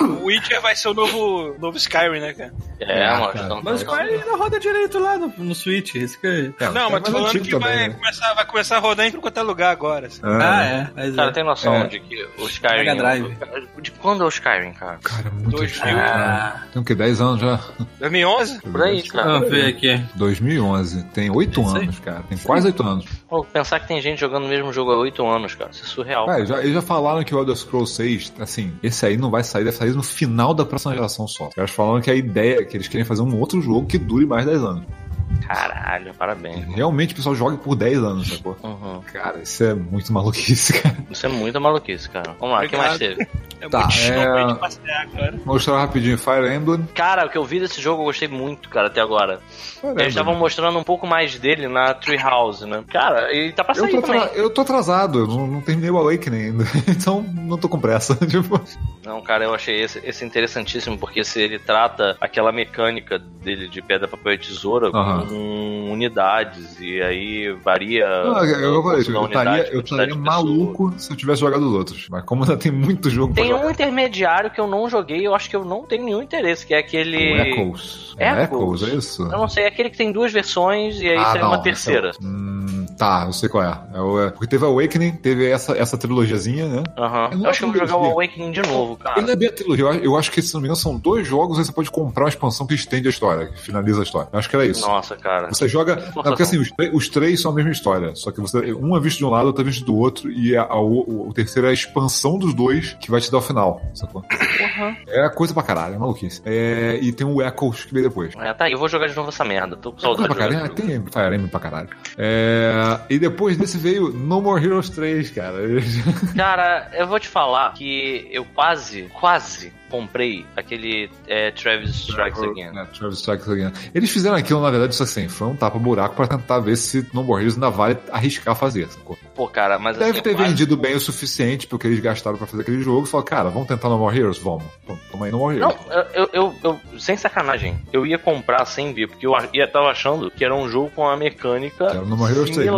O Witcher vai ser o novo, novo Skyrim, né, cara? É, É, mano. cara. então- Mas o Square ainda roda direito lá no, no Switch. Esse que... É, não, mas tô é falando que também, vai, né? começar, vai começar a rodar em é lugar agora. assim. Ah, é. Mas Cara, é. tem noção É. de que o Skyrim. Mega Drive. De quando quando é o Skyrim, cara? Cara, muito 2000. antigo, né? Tem o quê? 10 anos já? 2011? Por aí, cara. Vamos ver aqui. 2011. Tem 8 Isso aí. anos, cara. Tem quase 8 anos. Pô, pensar que tem gente jogando o mesmo jogo há 8 anos, cara. Isso é surreal. Cara, já, eles já falaram que o Elder Scrolls 6, assim, esse aí não vai sair, deve sair no final da próxima geração só. Os caras falaram que a ideia é que eles querem fazer um outro jogo que dure mais 10 anos. Caralho, parabéns. Realmente o pessoal joga por 10 anos, sacou? Uhum. Cara, isso é muito maluquice, cara. Isso é muita maluquice, cara. Vamos lá, o que mais teve? É Tá, muito é- de passear, cara. Mostrar rapidinho Fire Emblem. Cara, o que eu vi desse jogo eu gostei muito, cara, até agora. Eles estavam mostrando um pouco mais dele na Treehouse, né? Cara, ele tá pra Eu sair tô, também. atra- eu tô atrasado, eu não, não terminei o Awakening ainda, então não tô com pressa. tipo, Não, cara, eu achei esse, esse interessantíssimo, porque se ele trata aquela mecânica dele de pedra, papel e tesoura Aham. Com unidades, e aí varia. não, eu, falei, eu unidade, eu estaria maluco se eu tivesse jogado os outros. Mas como ainda tem muito jogo Tem pra um jogar. intermediário que eu não joguei, eu acho que eu não tenho nenhum interesse, que é aquele. O Echoes. É Echoes? Echoes, é isso? Eu não sei, é aquele que tem duas versões e aí Ah, não, uma terceira. esse é o- Hum, tá, eu sei qual é. é, o- é- porque teve Awakening, teve essa, essa trilogiazinha, né? Aham. Eu não Eu acho que eu vou jogar o. Awakening de novo, cara. Ele não é bem a trilogia. Eu, eu acho que, se não me engano, são dois jogos, aí você pode comprar uma expansão que estende a história, que finaliza a história. Eu acho que era isso. Nossa, cara. Você joga. Não, porque assim, os, três- os três são a mesma história. Só que você. Um é visto de um lado, outro é visto do outro. E a, a- o, o terceiro é a expansão dos dois que vai te dar o final. Sacou? É coisa pra caralho, é maluquice. É, e tem o Echoes que veio depois. É, tá, eu vou jogar de novo essa merda. Tô com Coisa saudade pra de caralho, jogar. tem Fire Emblem pra caralho. É, e depois desse veio No More Heroes 3, cara. Cara, eu vou te falar que eu quase, quase comprei aquele é, Travis Strikes Again. É, Travis Strikes Again. Eles fizeram aquilo, na verdade, isso assim, foi um tapa-buraco pra tentar ver se No More Heroes ainda vale arriscar fazer, sacou? Pô, cara, mas Deve assim, ter vendido bem o suficiente porque eles gastaram pra fazer aquele jogo e falaram, cara, vamos tentar No More Heroes? Vamos. Toma aí No More Não, Heroes. eu, eu, eu, sem sacanagem, eu ia comprar sem ver, porque eu ia tava achando que era um jogo com uma mecânica Era No More Heroes 3.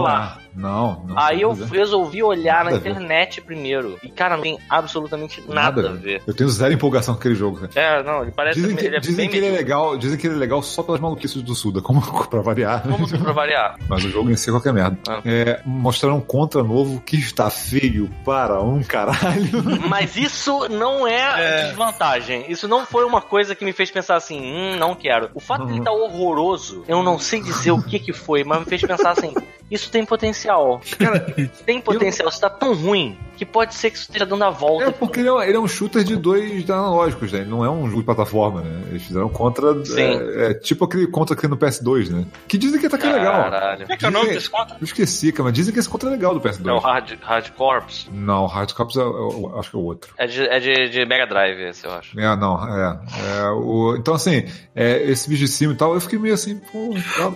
Não, é. não. Aí eu nada resolvi olhar na Nada a ver. internet primeiro. E, cara, não tem absolutamente nada, a ver. Eu tenho zero empolgação com aquele jogo, cara. É, não, ele parece Dizem que, ele é dizem bem que ele é legal, dizem que ele é legal só pelas maluquices do Suda, como pra variar. Como pra variar? Mas o jogo em si é qualquer merda. Ah. É, mostraram um contra novo que está feio para um caralho. Mas isso não é, desvantagem. Isso não foi uma coisa que me fez pensar assim, hum, não quero. O fato de ele estar horroroso, eu não sei dizer o que que foi, mas me fez pensar assim, isso tem potencial. tem potencial, isso tá tão ruim que pode ser que isso esteja dando a volta. É porque ele é, um- ele é um shooter de dois analógicos, né? Ele não é um jogo de plataforma, né? Eles fizeram contra. Sim. É, é tipo aquele contra que tem no PS2, né? Que dizem que tá que é legal. Caralho. Como é que é o nome Dizem- desse contra? Eu esqueci, cara, mas dizem que esse contra é legal do PS2. É o Hard, Hard Corps. Não, Hard Cops é, eu acho que é o outro. É de, é de, de Mega Drive esse, eu acho. É, não, é. é, o, então, assim, é, esse vídeo de cima e tal, eu fiquei meio assim, pô. tá.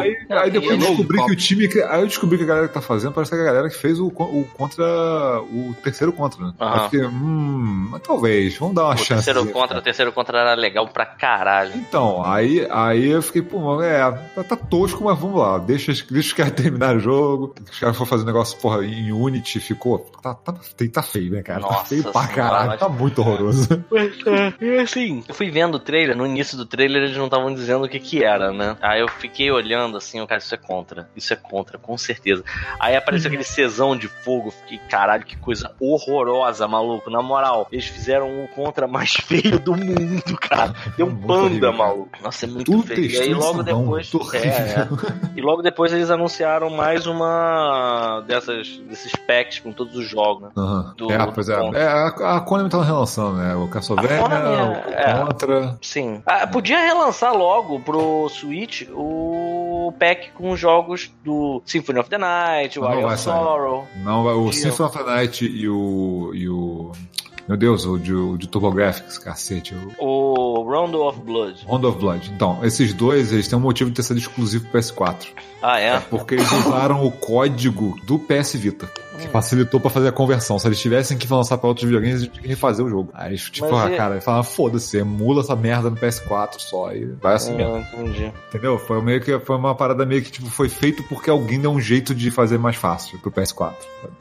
Aí, aí depois eu descobri que o time. Que- Aí eu descobri que a galera que tá fazendo parece que é a galera que fez o, o contra. O terceiro contra, né? Fiquei, hum, mas talvez, vamos dar uma O chance. terceiro contra, o terceiro contra era legal pra caralho. Então, aí, aí eu fiquei, pô, mano, é, tá, tá tosco, mas vamos lá, deixa, os- deixa os caras terminar o jogo. Os caras foram fazer um negócio, porra, em Unity, ficou. Tá, tá, tá feio, né, cara? tá Nossa feio pra caralho, mas- tá muito horroroso. E assim, eu fui vendo o trailer, no início do trailer eles não estavam dizendo o que que era, né? Aí eu fiquei olhando assim, o cara, isso é contra, isso é contra, com certeza. Aí apareceu aquele cesão de fogo, fiquei, caralho, que coisa horrorosa, maluco. Na moral, eles fizeram o contra mais feio do mundo, cara. Deu um panda, maluco. Nossa, é muito Tudo feio. E aí logo depois. É, é. E logo depois eles anunciaram mais uma dessas, desses packs com todos os jogos, né? Aham. Do- é, pois é. Contra. é a, a Konami tá relançando, né? O Castlevania, A Konami, o é. Contra. Sim. Ah, podia relançar logo pro Switch o pack com jogos do Symphony of the Night, o sair. Sorrow. Não, o Symphony of the Night e o. E o meu Deus, o de, o de TurboGrafx, cacete. O O Round of Blood. Round of Blood. Então, esses dois, eles têm um motivo de ter sido exclusivo pro PS4. Ah, é? Porque eles usaram o código do PS Vita. Que facilitou pra fazer a conversão. Se eles tivessem que lançar pra outros videogames, eles tinham que refazer o jogo. Aí eles, tipo, Mas ah, e- cara, falaram, foda-se, emula essa merda no PS4 só. E vai assim mesmo. Ah, entendi. Entendeu? Foi meio que foi uma parada meio que tipo, foi feito porque alguém deu um jeito de fazer mais fácil pro PS4.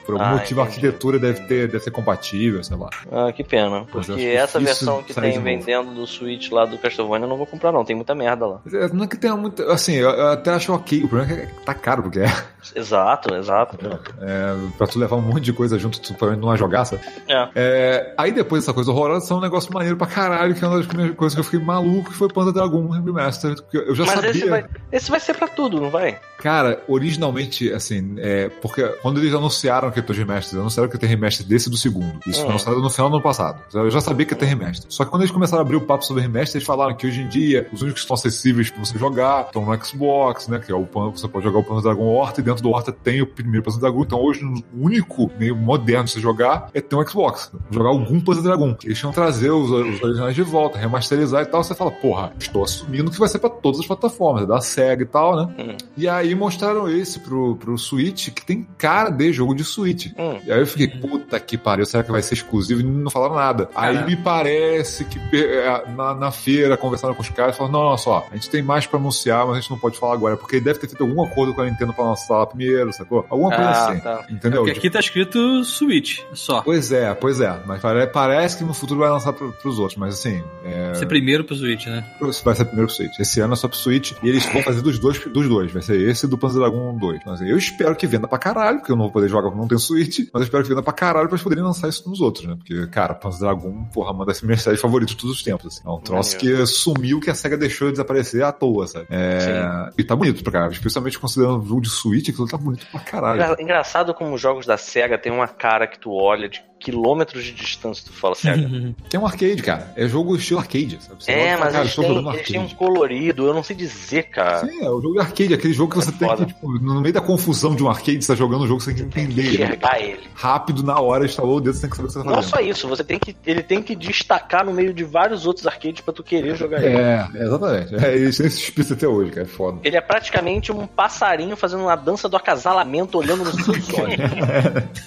Por algum Ah, motivo a entendi. arquitetura deve ter deve ser compatível, sei lá. Ah, que pena. Porque essa versão que tem vendendo do Switch lá do Castlevania eu não vou comprar, não. Tem muita merda lá. É, Não é que tenha muito. Assim, eu, eu até acho ok. O problema é que tá caro, porque é. Exato, exato. É, pra tu levar um monte de coisa junto, tu provavelmente não vai jogar, sabe? É. É, aí depois dessa coisa horrorosa, são um negócio maneiro pra caralho, que é uma das primeiras coisas que eu fiquei maluco, que foi Panda Dragon Remastered. Porque eu já Mas sabia. esse vai, esse vai ser pra tudo, não vai? Cara, originalmente, assim, é, porque quando eles anunciaram que ia ter remaster, anunciaram que ia ter remaster desse do segundo. Isso foi Hum. anunciado no final do ano passado. Eu já sabia que ia ter remaster. Só que quando eles começaram a abrir o papo sobre remaster, eles falaram que hoje em dia os únicos que estão acessíveis pra você jogar estão no Xbox, né? Que é o Pan, você pode jogar o Panzer Dragon Horta e dentro do Horta tem o primeiro Panzer Dragon. Então hoje o único meio moderno de você jogar é ter um Xbox. Jogar algum Panzer Dragon. Eles tinham trazer os, os originais de volta, remasterizar e tal. Você fala, porra, estou assumindo que vai ser pra todas as plataformas, da SEGA e tal, né? Hum. E aí mostraram esse pro, pro Switch, que tem cara de jogo de Switch. Hum. E aí eu fiquei, puta que pariu, será que vai ser exclusivo? E não falaram nada. Aí Caramba. me parece que é, na, na feira, conversando com os caras, falaram, não, só, a gente tem mais pra anunciar, mas a gente não pode falar agora, porque deve ter feito algum acordo com a Nintendo pra lançar primeiro, sacou? Alguma coisa Ah, assim. tá. Entendeu? Porque aqui tá escrito Switch, só. Pois é, pois é. Mas pare- parece que no futuro vai lançar pro, pros outros, mas assim, é, Ser primeiro pro Switch, né? vai ser primeiro pro Switch. Esse ano é só pro Switch e eles vão fazer dos dois, dos dois. Vai ser esse e do Panzer Dragon 2. Mas assim, eu espero que venda pra caralho, porque eu não vou poder jogar porque não tenho Switch, mas eu espero que venda pra caralho pra eles poderem lançar isso nos outros, né? Porque, cara, Panzer Dragon, porra, manda esse minha série favorita de todos os tempos, assim. É um troço que sumiu que a SEGA deixou de desaparecer à toa, sabe? É... E tá bonito pra caralho, especialmente considerando o jogo de Switch, aquilo tá bonito pra caralho. Engra- Engraçado como os jogos da SEGA tem uma cara que tu olha de quilômetros de distância, tu fala, SEGA. Tem um arcade, cara. É jogo estilo arcade, sabe? Você É, mas cara, eles têm, eles têm um colorido, eu não sei dizer, cara. Sim, é o jogo de arcade, aquele jogo que você tem foda. que, tipo, no meio da confusão de um arcade, você tá jogando um jogo, você tem que entender. ele. Enxergar ele. Rápido, na hora, instalou o dedo, você tem que saber o que você tá Não fazendo. só isso, você tem que, ele tem que destacar no meio de vários outros arcades pra tu querer jogar ele. É, exatamente. É, eles têm esse espírito até hoje, cara. É foda. Ele é praticamente um passarinho fazendo uma dança do acasalamento olhando nos seus olhos.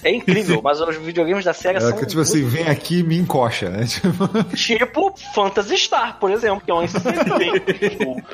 É incrível, mas os videogames da SEGA É são que, tipo assim, muito- vem aqui e me encoxa, né? Tipo, tipo Phantasy Star, por exemplo, que é um jogo.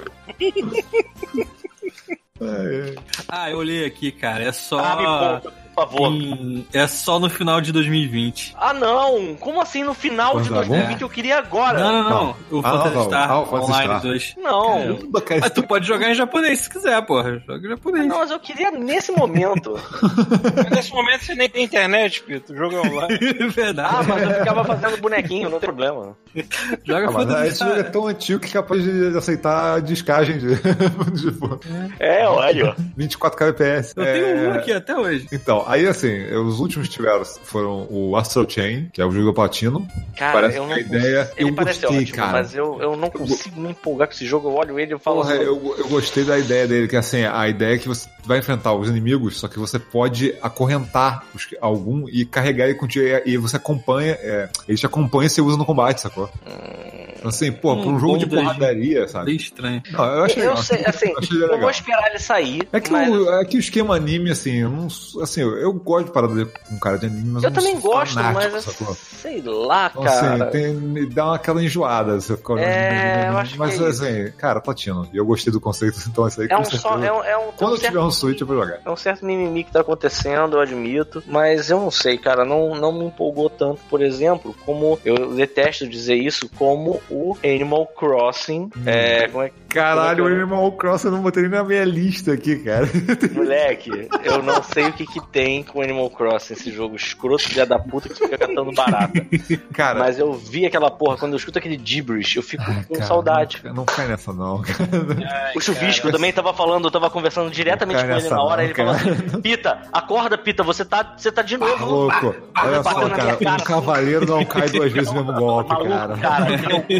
é, Ah, eu olhei aqui, cara. É só. Ah, por favor. em- É só no final de 2020. Ah, não! Como assim no final de Phantasy 2020 eu queria agora? Não, não, não. Não. O Ah, Phantasy Star ah, Online Star. 2. Não. Mas tu pode jogar em japonês se quiser, porra. Joga em japonês. Não, mas eu queria nesse momento. Nesse momento você nem tem internet, Pito. O jogo é online. Verdade. Ah, mas eu ficava fazendo bonequinho, não tem problema. Joga Ah, Phantasy esse jogo é Star. tão antigo que é capaz de aceitar a descagem de tipo, É, olha, ó. 24 kbps. Eu tenho É, um aqui até hoje. Então, aí assim, os últimos que tiveram foram o Astral Chain, que é o jogo do Platino. Cara, Parece eu não ideia- Ele eu parece gostei, ótimo, cara. mas eu, eu não consigo me empolgar com esse jogo. Eu olho ele e falo Porra, assim, eu, eu gostei da ideia dele, que assim, a ideia é que você vai enfrentar os inimigos, só que você pode acorrentar os- algum e carregar ele contigo, e e você acompanha, é, ele te acompanha e você usa no combate, sacou? Então, assim, pô, pra um Hum, jogo de porradaria, Bem sabe? estranho. Não, eu achei Eu legal. sei, assim, achei eu legal. vou esperar ele sair. É que, mas o, é que o esquema anime, assim, eu não. Assim, eu, eu gosto de parada com cara de anime, mas eu, eu não também sou gosto, fanático, mas sacou? sei lá, Então, cara. assim, tem, me dá uma, aquela enjoada você olhando. É, eu acho Mas que é assim, cara, platino. E eu gostei do conceito, então isso aí É um só, é um, é um, Quando um eu certo tiver um Switch, eu vou jogar. É um certo mimimi que tá acontecendo, eu admito. Mas eu não sei, cara. Não, não me empolgou tanto, por exemplo, como. Eu detesto dizer isso, como o Animal Crossing. É. Como é. Caralho, o Como é que Animal Crossing eu não botei nem na minha lista aqui, cara. Moleque, eu não sei o que que tem com Animal Crossing, esse jogo escroto, filha da puta que fica cantando barata. Cara, Mas eu vi aquela porra, quando eu escuto aquele gibberish, eu fico com cara, saudade. Não, não cai nessa, não. cara. O Chuvisco também tava falando, eu tava conversando diretamente com ele nessa na hora, não, ele falou cara. assim: Pita, acorda, Pita, você tá, você tá de Tá novo. louco. Olha só, cara, cara, um cavaleiro não cai duas vezes no mesmo golpe, Maluco, cara. cara,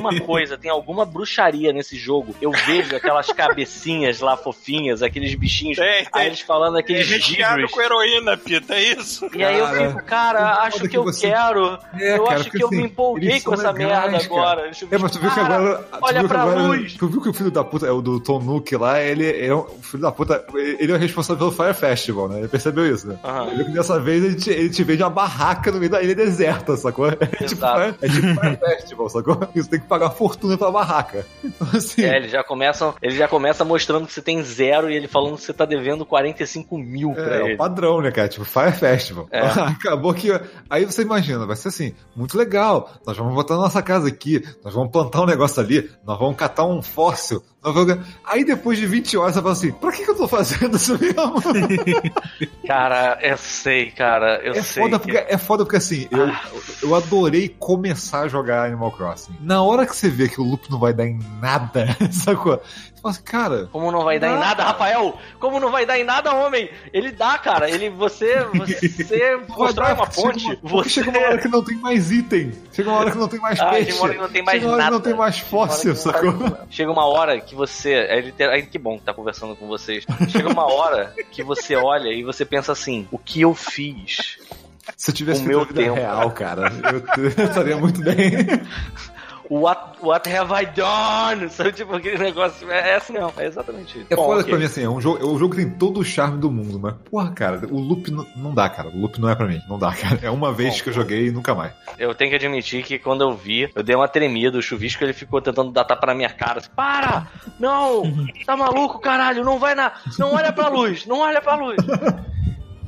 alguma coisa, tem alguma bruxaria nesse jogo. Eu vejo aquelas cabecinhas lá fofinhas, aqueles bichinhos, Tem, aí tem. eles falando É aqueles gibberish. com heroína, Pita, é isso? E aí eu fico, cara, acho que eu você- quero. É, eu cara, acho que eu assim, me empolguei com essa legais, merda cara. agora. Deixa eu ver, É, mas tu viu que cara, agora. olha viu pra agora- luz. Tu viu que o filho da puta, é o do Tom Nook lá, ele é um, o filho da puta, ele é o responsável pelo Fire Festival, né? Ele percebeu isso, né? Aham. Ele viu que dessa vez ele te, ele te vende uma barraca no meio da ilha deserta, sacou? É tipo, é, é tipo Fire Festival, sacou? Você tem que pagar fortuna pela barraca. Então, assim. É, ele já começa, ele já começa mostrando que você tem zero e ele falando que você tá devendo 45 mil pra É, é ele. o padrão, né, cara? Tipo, Fire Festival. É. Acabou que. Aí você imagina, vai ser assim, muito legal. Nós vamos botar na nossa casa aqui, nós vamos plantar um negócio ali, nós vamos catar um fóssil Ganhar. Aí depois de 20 horas você fala assim, pra que, que eu tô fazendo isso mesmo? Cara, eu sei, cara. Eu É sei. foda, que- porque, é foda porque assim, eu, eu adorei começar a jogar Animal Crossing. Na hora que você vê que o loop não vai dar em nada, sacou? Fala assim, cara, Como não vai dar em nada, Rafael? Como não vai dar em nada, homem? Ele dá, cara. Ele, você, você constrói uma ponte. Chega uma, Você chega uma hora que não tem mais item. Chega uma hora que não tem mais Ah, peixe. chega uma hora que não tem mais chega uma hora que não nada. tem mais fóssil, Chega sacou? Chega uma hora que você. É que bom que tá conversando com vocês. Chega uma hora que você olha e você pensa assim: o que eu fiz? Se eu tivesse O meu tempo. real, cara, eu, eu estaria muito bem. What, what have I done? Sabe, tipo, aquele negócio. É, assim mesmo, é exatamente isso. É Bom, foda ok. pra mim assim, é um jogo, é um jogo que tem todo o charme do mundo, mas, porra, cara, o loop não, não dá, cara. O loop não é pra mim, não dá, cara. É uma vez Bom, que eu joguei e nunca mais. Eu tenho que admitir que quando eu vi, eu dei uma tremida. O chuvisco ele ficou tentando dar tapa na minha cara. Assim, Para! Não! Tá maluco, caralho? Não vai na. Não olha pra luz! Não olha pra luz!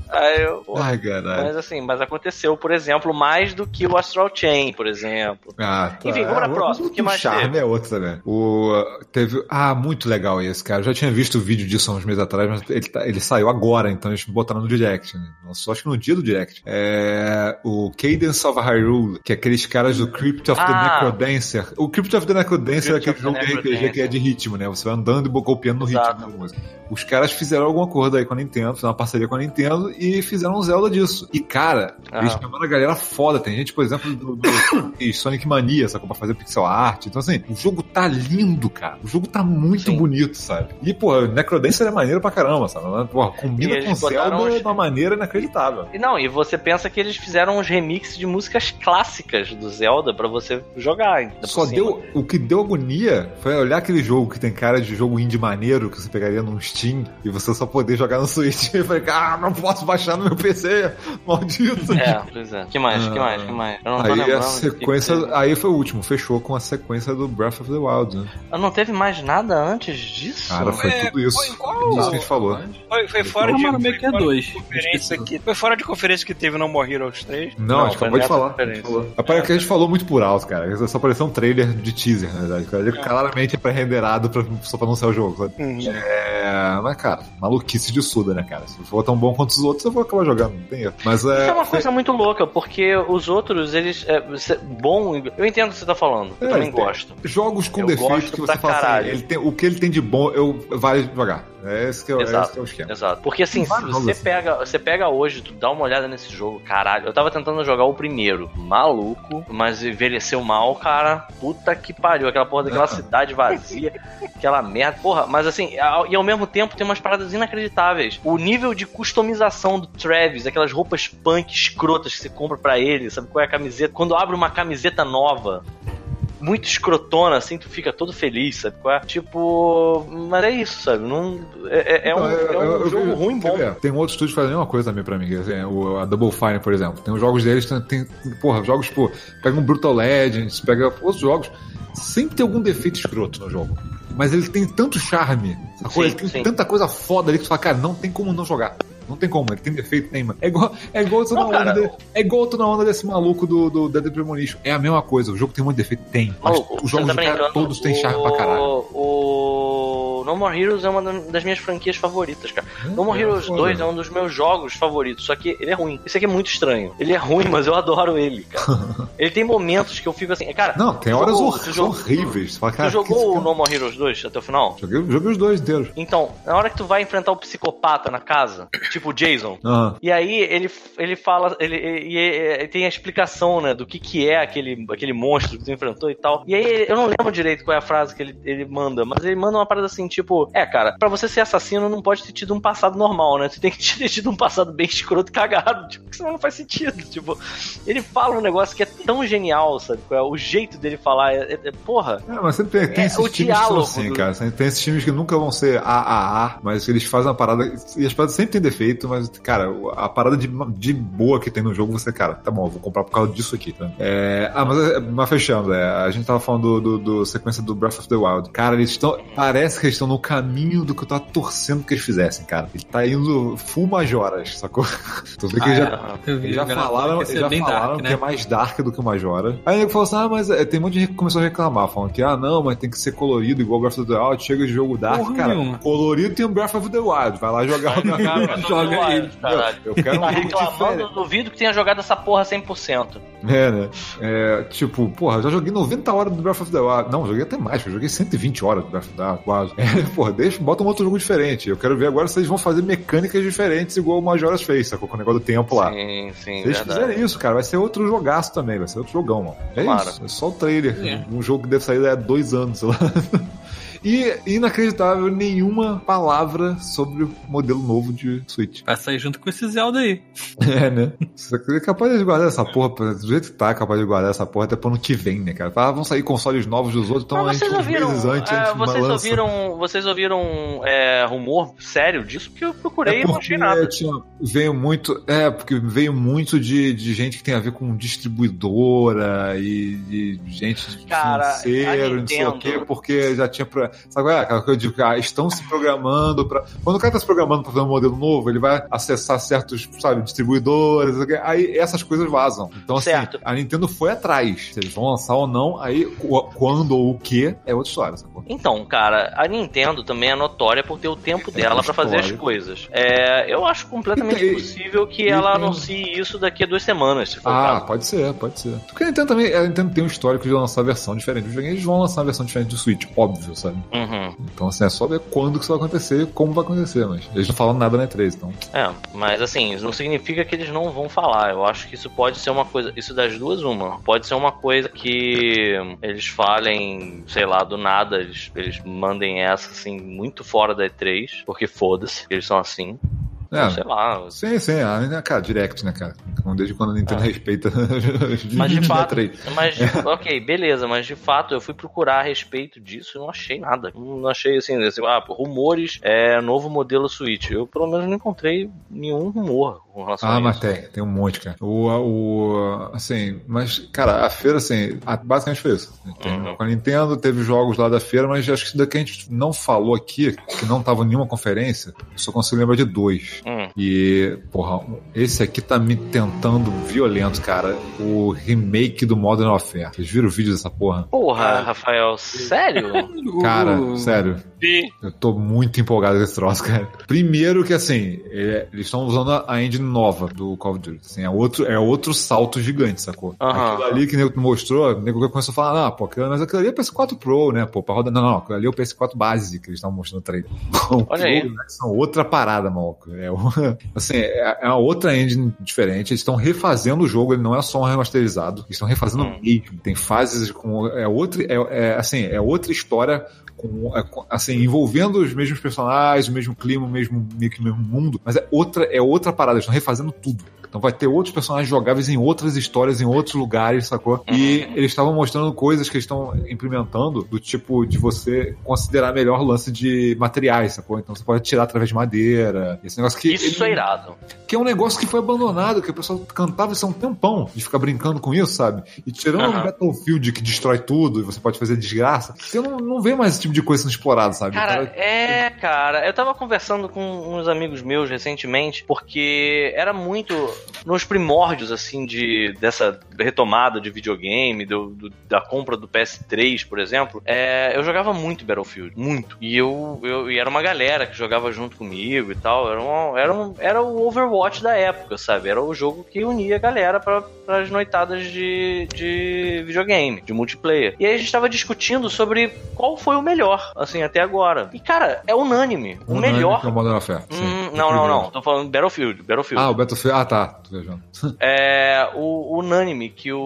Aí eu. pô, Ai, caralho. Mas assim, mas aconteceu, por exemplo, mais do que o Astral Chain, por exemplo. Ah, tá. Enfim, vamos pra É, próxima. O, que o mais charme teve? é outro, né? O, teve. Ah, muito legal esse, cara. Eu já tinha visto o vídeo disso há uns meses atrás, mas ele, tá- ele saiu agora, então eles botaram no Direct, né? Nossa, acho que no dia do Direct. É. O Cadence of Hyrule, que é aqueles caras do Crypt of the Ah. Necrodancer. O Crypt of the Necrodancer é aquele jogo the de RPG que é de ritmo, né? Você vai andando e golpeando no Exato. ritmo da música. Os caras fizeram algum acordo aí com a Nintendo, fizeram uma parceria com a Nintendo e fizeram um Zelda disso. E, cara, eles Aham. chamaram a galera foda. Tem gente, por exemplo, do, do Sonic Mania, sacou? Pra fazer pixel art. Então, assim, o jogo tá lindo, cara. O jogo tá muito Sim. bonito, sabe? E, pô, Necrodancer é maneiro pra caramba, sabe? Porra, combina eles com Zelda os- de uma maneira inacreditável. E não, e você pensa que eles fizeram uns remixes de músicas clássicas do Zelda pra você jogar. Só deu. O que deu agonia foi olhar aquele jogo que tem cara de jogo indie maneiro que você pegaria num Steam e você só poder jogar no Switch. E falei, ah, não posso baixar no meu PC, maldito. É, pois é. Que mais? Que mais? Que mais? Eu não tô Aí a que que sequência. teve. Aí foi o último, fechou com a sequência do Breath of the Wild, né? Ah, Não teve mais nada antes disso? Cara, foi É, tudo isso. foi em qual- Isso que a gente falou. Foi, foi fora Não, de, mano, meio foi que é fora de dois. conferência que, foi fora de conferência que teve No More Heroes 3. Não, Não, a gente foi acabou de falar. conferência. A gente falou. Rapaz, que a gente falou muito por alto, cara. Só pareceu um trailer de teaser, na verdade. cara. Ele claramente é pré-renderado pra, só pra anunciar o jogo. sabe? Uhum. É, mas, cara, maluquice de suda, né, cara? Se for tão bom quanto os outros, eu vou acabar jogando. Não tem erro. Mas Isso é. é uma coisa muito louca, porque os outros, eles. É, bom, eu entendo o que você tá falando. Eu É, também gosto. Jogos com Eu defeito gosto que você fala assim, caralho. ele tem, o que ele tem de bom, eu vale jogar. É esse que é, o- é Exato. esse que é o esquema. Exato. Porque assim, se você assim. pega, você pega hoje, tu dá uma olhada nesse jogo, caralho. Eu tava tentando jogar o primeiro, maluco, mas envelheceu mal, cara. Puta que pariu, aquela porra daquela cidade vazia, aquela merda. Porra, mas assim, ao- e ao mesmo tempo tem umas paradas inacreditáveis. O nível de customização do Travis, aquelas roupas punk escrotas que você compra pra ele, sabe qual é a camiseta? Quando abre uma camiseta nova, muito escrotona, assim, tu fica todo feliz, sabe? qual é? Tipo, mas é isso, sabe? Não, é, é- é um, eu- é um eu- eu jogo vi- ruim bom. Tem um outro estúdio que faz a mesma coisa também pra mim, assim, o, a Double Fine, por exemplo. Tem os jogos deles, tem, tem porra, jogos, tipo, pega um Brutal Legends, pega outros jogos, sempre tem algum defeito escroto no jogo. Mas ele tem tanto charme? Sim, ele tem sim. tanta coisa foda ali que tu fala, cara, não tem como não jogar. Não tem como, ele tem defeito, tem, mano. É igual, é igual eu tô Não, na cara. onda de- é igual tô na onda desse maluco do, do Dead Premonition. É a mesma coisa, o jogo tem muito defeito, tem. Mas Maluco, os jogos tá cara todos têm charme pra caralho. O, o No More Heroes é uma das minhas franquias favoritas, cara. No More é Heroes foda. 2 é um dos meus jogos favoritos, só que ele é ruim. Isso aqui é muito estranho. Ele é ruim, mas eu adoro ele, cara. ele tem momentos que eu fico assim, cara. Não, tem tu horas jogou- hor- tu jogou- horríveis. Fala, Tu cara, que esse jogou o cara- No More Heroes 2 até o final? Joguei, joguei os dois inteiros. Então, na hora que tu vai enfrentar o psicopata na casa, tipo Jason, Aham. e aí ele, ele fala, ele, e- e- e tem a explicação, né, do que que é aquele, aquele monstro que tu enfrentou e tal. E aí eu não lembro direito qual é a frase que ele, ele manda, mas ele manda uma parada assim, tipo, é, cara, pra você ser assassino não pode ter tido um passado normal, né? Tu tem que ter tido um passado bem escroto e cagado, tipo, que senão não faz sentido, tipo. Ele fala um negócio que é tão genial, sabe? qual é? O jeito dele falar é, é- é- porra, É, mas sempre tem, tem É, esses times que são assim, do- cara. Tem esses times que nunca vão ser AAA, mas eles fazem uma parada. E as paradas sempre têm defeito. Feito, mas, cara, a parada de, de boa que tem no jogo, você, cara, tá bom, eu vou comprar por causa disso aqui, tá? É, ah, mas, é, mas fechando, é, a gente tava falando do, do, do sequência do Breath of the Wild. Cara, eles estão. Parece que eles estão no caminho do que eu tava torcendo que eles fizessem, cara. Ele tá indo full majoras, sacou? Tu vê que eles já, vi, eles já a galera falaram, que já falaram dark, que né? é mais dark do que o Majora. Aí ele falou assim: ah, mas é, tem um monte de gente que começou a reclamar, falando que, ah, não, mas tem que ser colorido igual Breath of the Wild, chega de jogo dark. Porra cara, nenhuma. colorido tem o Breath of the Wild, vai lá jogar o Cara, Joga aí. Caralho. Eu quero um Tá jogo reclamando, diferente. duvido que tenha jogado essa porra 100%. É, né? É, tipo, porra, já joguei 90 horas do Breath of the Wild. Não, joguei até mais, eu joguei 120 horas do Breath of the Wild, quase. É, porra, deixa, bota um outro jogo diferente. Eu quero ver agora se eles vão fazer mecânicas diferentes, igual o Majora's fez, sacou? Com o negócio do tempo lá. Sim, sim, Se eles verdade. fizerem isso, cara, vai ser outro jogaço também, vai ser outro jogão, mano. É Tomara. isso, é só o trailer. É. Um jogo que deve sair há dois anos, sei lá. E inacreditável, nenhuma palavra sobre o modelo novo de Switch. Vai sair junto com esse Zelda aí. É, né? Você é capaz de guardar essa porra, do jeito que tá, é capaz de guardar essa porra até pro ano que vem, né, cara? Ah, vão sair consoles novos dos outros, então a Mas gente vocês ouviram, meses antes, é, a vocês lança. ouviram, vocês ouviram é, rumor sério disso? Porque eu procurei É e não achei nada. tinha, veio muito, é, porque veio muito de, de gente que tem a ver com distribuidora e de gente de Cara, a financeiro, não sei o quê, porque já tinha pra, sabe qual é? Aquela coisa de, ah, estão se programando pra, quando o cara tá se programando pra fazer um modelo novo, ele vai acessar certos, sabe, distribuidores, aí essas coisas vazam. Então, assim, Certo. a Nintendo foi atrás, se eles vão lançar ou não, aí qu- quando ou o que é outra história, sacou? Então, cara, a Nintendo também é notória por ter o tempo dela pra fazer as coisas. É, eu acho completamente E tem- possível que ela tem- anuncie isso daqui a duas semanas, se for Ah, pode ser, pode ser. Porque a Nintendo também, a Nintendo tem um histórico de lançar versão diferente. Eles vão lançar uma versão diferente do Switch, óbvio, sabe? Uhum. Então, assim, é só ver quando que isso vai acontecer e como vai acontecer, mas eles não falam nada na E3, então. É, mas assim, isso não significa que eles não vão falar. Eu acho que isso pode ser uma coisa. Isso das duas, uma. Pode ser uma coisa que eles falem, sei lá, do nada, eles, eles mandem essa assim, muito fora da E3, porque foda-se, eles são assim. É, Sei lá. sim, sim, cara, Direct, né, cara? Então, Desde quando a Nintendo É. respeita Mas de fato, E3. mas de- ok, beleza, mas de fato eu fui procurar a respeito disso e não achei nada. Não achei assim, assim ah, rumores, é novo modelo Switch. Eu pelo menos não encontrei nenhum rumor com relação Ah, a mas isso. tem, tem um monte, cara. O, o, assim, mas, cara, a feira, assim, basicamente foi isso. Uhum. Com a Nintendo, teve jogos lá da feira, mas acho que daqui a gente não falou aqui, que não tava em nenhuma conferência, eu só consigo lembrar de dois. Hum. E, porra, esse aqui tá me tentando violento, cara. O remake do Modern Warfare. Vocês viram o vídeo dessa porra? Porra, Rafael, sério? Cara, Uh, sério. Vi. Eu tô muito empolgado com esse troço, cara. Primeiro que, assim, é, eles estão usando a engine nova do Call of Duty. Assim, é, outro, é outro salto gigante, sacou? Aham. Aquilo ali que o nego mostrou, o nego começou a falar, ah, pô, aquilo, mas aquilo ali é PS4 Pro, né, pô, pra rodar... Não, não, aquilo ali é o PS4 base que eles estavam mostrando no trailer. O Olha aí. Pro, né, são outra parada, maluco. É, assim, é, é uma outra engine diferente. Eles estão refazendo o jogo, ele não é só um remasterizado. Eles estão refazendo Hum. mesmo. Tem fases com... É outra, é, é, assim, é outra história é, com- assim, envolvendo os mesmos personagens, o mesmo clima, o mesmo, meio que o mesmo mundo, mas é outra, é outra parada, eles estão refazendo tudo. Então vai ter outros personagens jogáveis em outras histórias, em outros lugares, sacou? E eles estavam mostrando coisas que eles estão implementando, do tipo de você considerar melhor o lance de materiais, sacou? Então você pode tirar através de madeira. Esse negócio que. Isso é irado. Que é um negócio que foi abandonado, que o pessoal cantava isso há um tempão, de ficar brincando com isso, sabe? E tirando Aham. o Battlefield que destrói tudo e você pode fazer desgraça, você não, não vê mais esse tipo de coisa sendo explorado, sabe? Cara, cara- é, cara, eu tava conversando com uns amigos meus recentemente, porque era muito nos primórdios, assim, de dessa retomada de videogame, do, do- da compra do PS3, por exemplo, é, eu jogava muito Battlefield, muito. E eu, eu e era uma galera que jogava junto comigo e tal, era, um, era, um, era o Overwatch da época, sabe? Era o jogo que unia a galera para as noitadas de, de videogame, de multiplayer. E aí a gente tava discutindo sobre qual foi o melhor, assim, até agora. E, cara, é unânime. O Unânime melhor. é o Modern Warfare. Hum, não, não, não. Tô falando Battlefield. Battlefield. Ah, o Battlefield. Ah, tá. Tô viajando. É o, unânime que o,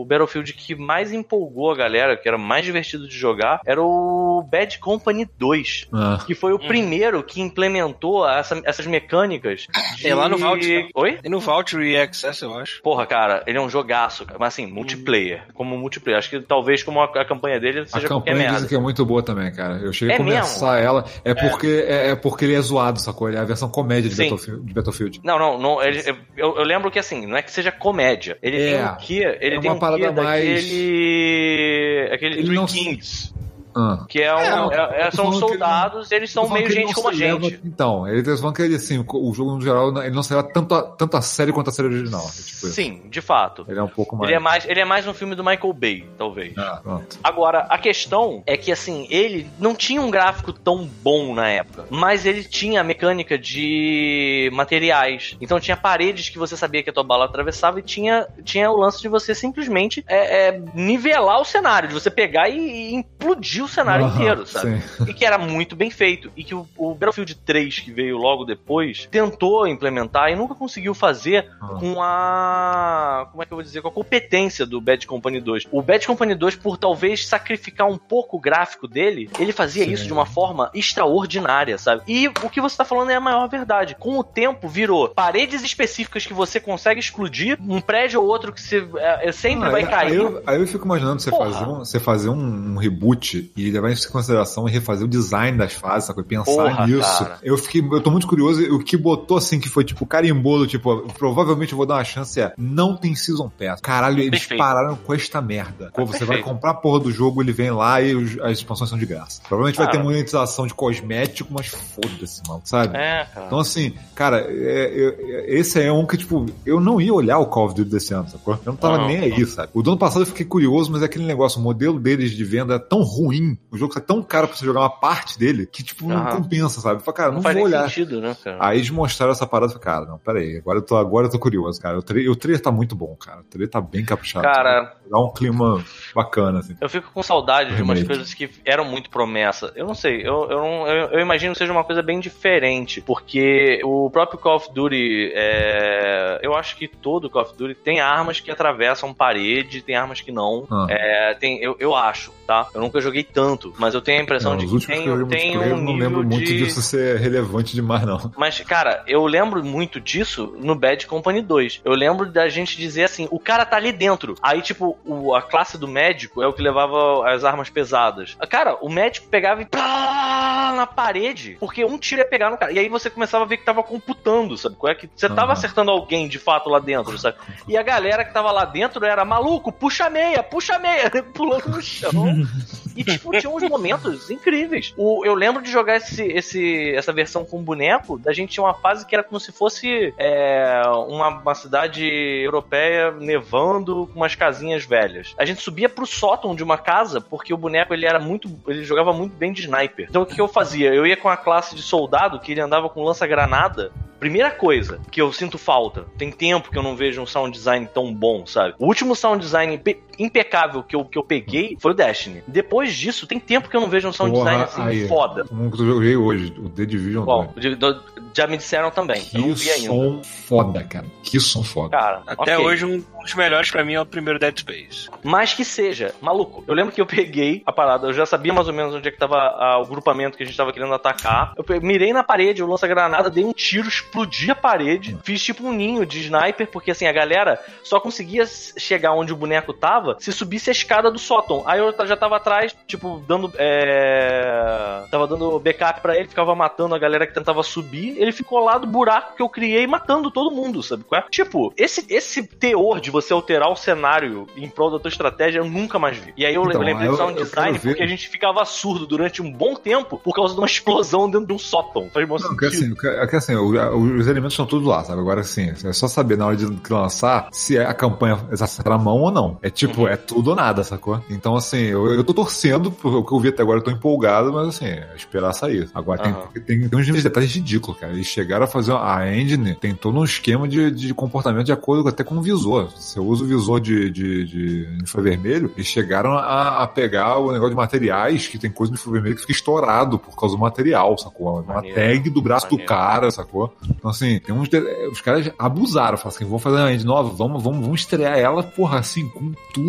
o Battlefield que mais empolgou a galera, que era mais divertido de jogar, era o Bad Company 2. Ah, Que foi o primeiro que implementou essa- essas mecânicas. De... É lá no Vault? Oi? E no Vault e Access, eu acho. Porra, cara, ele é um jogaço, cara. mas assim, multiplayer. Como multiplayer. Acho que talvez como a, a campanha dele a seja qualquer campanha merda. dizem que é muito boa também, cara. Eu cheguei É a começar ela. É porque é, é porque ele é zoado, sacou? ele é a versão comédia de. Battlefield. de Battlefield. Não, não, não ele- eu, eu lembro que assim, não é que seja comédia. Ele É. tem um quê? Ele É tem uma um parada mais- daquele. aquele Ele Three não- Kings. Ah. Que é, um, É, é- é- são que ele soldados, eles são meio gente como a se leva- gente. Então, ele tá falando que ele, assim, o jogo no geral, ele não se leva tanto a, tanto a série quanto a série original. é tipo isso. Sim, de fato. Ele é um pouco mais. Ele é mais, ele é mais um filme do Michael Bay, talvez. Ah, pronto. Agora, a questão é que, assim, ele não tinha um gráfico tão bom na época, mas ele tinha a mecânica de materiais. Então tinha paredes que você sabia que a tua bala atravessava e tinha, tinha o lance de você simplesmente é, é, nivelar o cenário, de você pegar e, e implodir o cenário Aham, inteiro, sabe? sim. E que era muito bem feito. E que o, o Battlefield 3, que veio logo depois, tentou implementar e nunca conseguiu fazer Ah. com a. Como é que eu vou dizer? Com a competência do Bad Company 2. O Bad Company 2, por talvez sacrificar um pouco o gráfico dele, ele fazia Sim. isso de uma forma extraordinária, sabe? E o que você tá falando é a maior verdade. Com o tempo, virou paredes específicas que você consegue explodir, um prédio ou outro que você, é, é, sempre Ah, vai aí- cair. Aí eu, aí eu fico imaginando você Porra. fazer, um, você fazer um, um reboot e levar isso em consideração e refazer o design das fases, sabe? pensar Porra, nisso. cara. Eu fiquei, eu tô muito curioso. O que botou assim, que foi tipo carimbou, do tipo, provavelmente eu vou dar uma chance é não tem Season Pass. Caralho, eles Perfeito. pararam com esta merda. Pô, você vai Perfeito. comprar a porra do jogo, ele vem lá e os- as expansões são de graça. Provavelmente vai Cara. ter monetização de cosmético, mas foda-se, mano, sabe? É, cara. Então, assim, cara, é- é- esse é um que, tipo, eu não ia olhar o Call of Duty desse ano, sacou? Eu não tava Não, nem aí, sabe? O do ano passado eu fiquei curioso, mas é aquele negócio, o modelo deles de venda é tão ruim, o jogo tá tão caro pra você jogar uma parte dele, que, tipo, não compensa, sabe? Falei, cara, não, faz vou olhar. sentido, né, cara? Aí eles mostraram essa parada e cara, não, peraí, agora eu tô, agora eu tô curioso, cara. O, tra o trailer tá muito bom, cara. O trailer tá bem caprichado. Cara- sabe? Dá um clima bacana, assim. Eu fico com saudade de umas coisas que eram muito promessa. Eu não sei, eu, eu, não- eu, eu imagino que seja uma coisa bem diferente, porque o próprio Call of Duty, é, eu acho que todo Call of Duty tem armas que atravessam parede, tem armas que não. Ah. É, tem, eu, eu acho, tá? Eu nunca joguei tanto, mas eu tenho a impressão Não, de que tem, que tem um eu não nível lembro muito de... disso ser relevante demais, não. Mas, cara, eu lembro muito disso no Bad Company 2. Eu lembro da gente dizer assim, o cara tá ali dentro. Aí, tipo, o- a classe do médico é o que levava as armas pesadas. Cara, o médico pegava e pá, na parede, porque um tiro ia pegar no cara. E aí você começava a ver que tava computando, sabe? Qual é que você tava Aham. acertando alguém de fato lá dentro, sabe? E a galera que tava lá dentro era maluco, puxa a meia, puxa a meia, pulando no chão. E, tinha uns momentos incríveis. O, eu lembro de jogar esse, esse, essa versão com boneco, da gente tinha uma fase que era como se fosse é, uma, uma cidade europeia nevando com umas casinhas velhas. A gente subia pro sótão de uma casa, porque o boneco ele era muito. ele jogava muito bem de sniper. Então o que eu fazia? Eu ia com a classe de soldado, que ele andava com lança-granada. Primeira coisa que eu sinto falta, tem tempo que eu não vejo um sound design tão bom, sabe? O último sound design impecável que eu, que eu peguei foi o Destiny. Depois disso, tem tempo que eu não vejo um sound Porra, design assim aí. foda. Um que eu joguei hoje, o The Division Bom, 2. de- do- já me disseram também. eu não Que vi ainda. som foda, cara. Que som foda. Cara, Até ok. hoje, um dos melhores pra mim é o primeiro Dead Space. Mas que seja, maluco. Eu lembro que eu peguei a parada, eu já sabia mais ou menos onde é que tava ah, o grupamento que a gente tava querendo atacar. Eu pe- mirei na parede, eu lança-granada, dei um tiro, explodi a parede, fiz tipo um ninho de sniper, porque assim, a galera só conseguia chegar onde o boneco tava se subisse a escada do sótão. Aí eu já tava atrás, tipo, dando. É... Tava dando backup pra ele, ficava matando a galera que tentava subir. Ele ficou lá do buraco que eu criei, matando todo mundo, sabe qual é? Tipo, esse, esse teor de você alterar o cenário em prol da tua estratégia eu nunca mais vi. E aí eu Então, lembrei eu- do sound eu design porque a gente ficava surdo durante um bom tempo por causa de uma explosão dentro de um sótão. Faz bom Não, que assim, que, que assim o- os elementos estão todos lá, sabe? Agora assim, é só saber na hora de lançar se a campanha está na mão ou não. É tipo, Uhum. é tudo ou nada, sacou? Então, assim, eu, eu tô torcendo, o que eu vi até agora eu tô empolgado, mas assim, é esperar sair. Agora tem, Aham. tem, tem uns detalhes ridículos, cara. Eles chegaram a fazer a engine, tem todo um esquema de, de comportamento de acordo até com o visor. Você usa o visor de, de, de infravermelho, eles chegaram a, a pegar o negócio de materiais, que tem coisa de infravermelho que fica estourado por causa do material, sacou? Uma Maneiro. tag do braço do Maneiro. cara, sacou? Então, assim, tem uns. Os caras abusaram, falaram assim: vamos fazer uma engine nova, vamos, vamos, vamos estrear ela, porra, assim, com tudo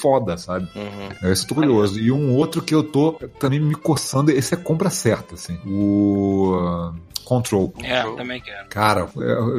foda, sabe? Uhum. Esse eu tô curioso. E um outro que eu tô também me coçando, esse é compra certa, assim. O. uh, Control. É, também quero. Cara,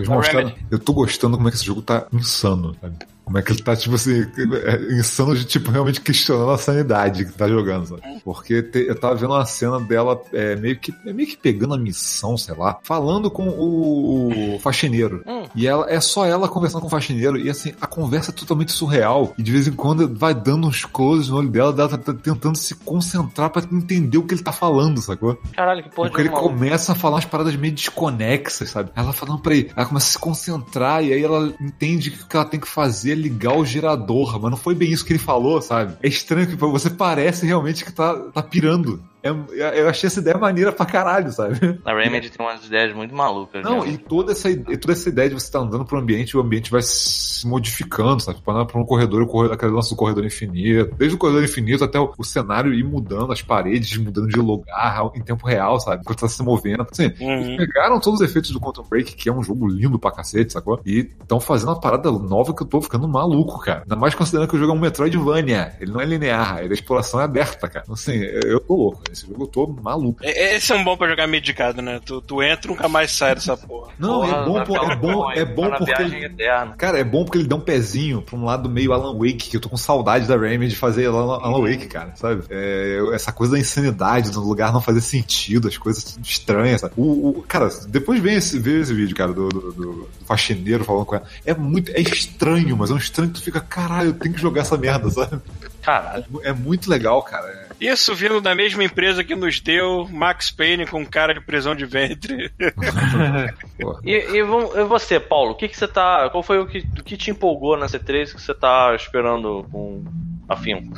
mostraram. Remedy. Eu tô gostando como é que esse jogo tá insano, sabe? Como é que ele tá, tipo assim, é, insano de, tipo, realmente questionando a sanidade que tá jogando, sabe? Porque te- eu tava vendo uma cena dela é, meio, que, é meio que pegando a missão, sei lá, falando com o, o faxineiro. Hum. E ela é só ela conversando com o faxineiro, e assim, a conversa é totalmente surreal. E de vez em quando vai dando uns closes no olho dela, dela tá, tá tentando se concentrar pra entender o que ele tá falando, sacou? Caralho, que porra Porque ele maluco. começa a falar umas paradas meio desconexas, sabe? Ela falando pra ele, ela começa a se concentrar e aí ela entende o que ela tem que fazer ligar o gerador, mas não foi bem isso que ele falou, sabe? É estranho que você parece realmente que tá, tá pirando. É- eu achei essa ideia maneira pra caralho, sabe? A Remedy tem umas ideias muito malucas. Não, né? e toda essa, e toda essa ideia de você estar andando pro ambiente e o ambiente vai se modificando, sabe? Para pra um corredor, o corredor, aquele lance do corredor infinito. Desde o corredor infinito até o, o cenário ir mudando, as paredes mudando de lugar em tempo real, sabe? Enquanto tá se movendo. Assim, Uhum. eles pegaram todos os efeitos do Quantum Break, que é um jogo lindo pra cacete, sacou? E estão fazendo uma parada nova que eu tô ficando maluco, cara. Ainda mais considerando que o jogo é um Metroidvania. Ele não é linear, ele, a exploração é aberta, cara. Então, assim, eu tô louco. Esse jogo eu tô maluco. É- Esse é um bom pra jogar medicado, né? Tu, tu entra e nunca mais sai dessa porra. Não, Porra, é bom, por- é bom, é bom porque ele, eterna. Cara, é bom porque ele dá um pezinho pra um lado meio Alan Wake, que eu tô com saudade da Remy de fazer Alan, Alan Wake, cara, sabe? É, essa coisa da insanidade, do lugar não fazer sentido, as coisas estranhas, sabe? O, o- cara, depois vem esse, vê esse vídeo, cara, do, do, do faxineiro falando com ela. É muito, é estranho, mas é um estranho que tu fica, caralho, eu tenho que jogar essa merda, sabe? Caralho. É muito legal, cara. Isso vindo da mesma empresa que nos deu Max Payne com cara de prisão de ventre. E, e e você, Paulo, o que, que você tá. Qual foi o que, o que te empolgou na C3 que você tá esperando com afinco?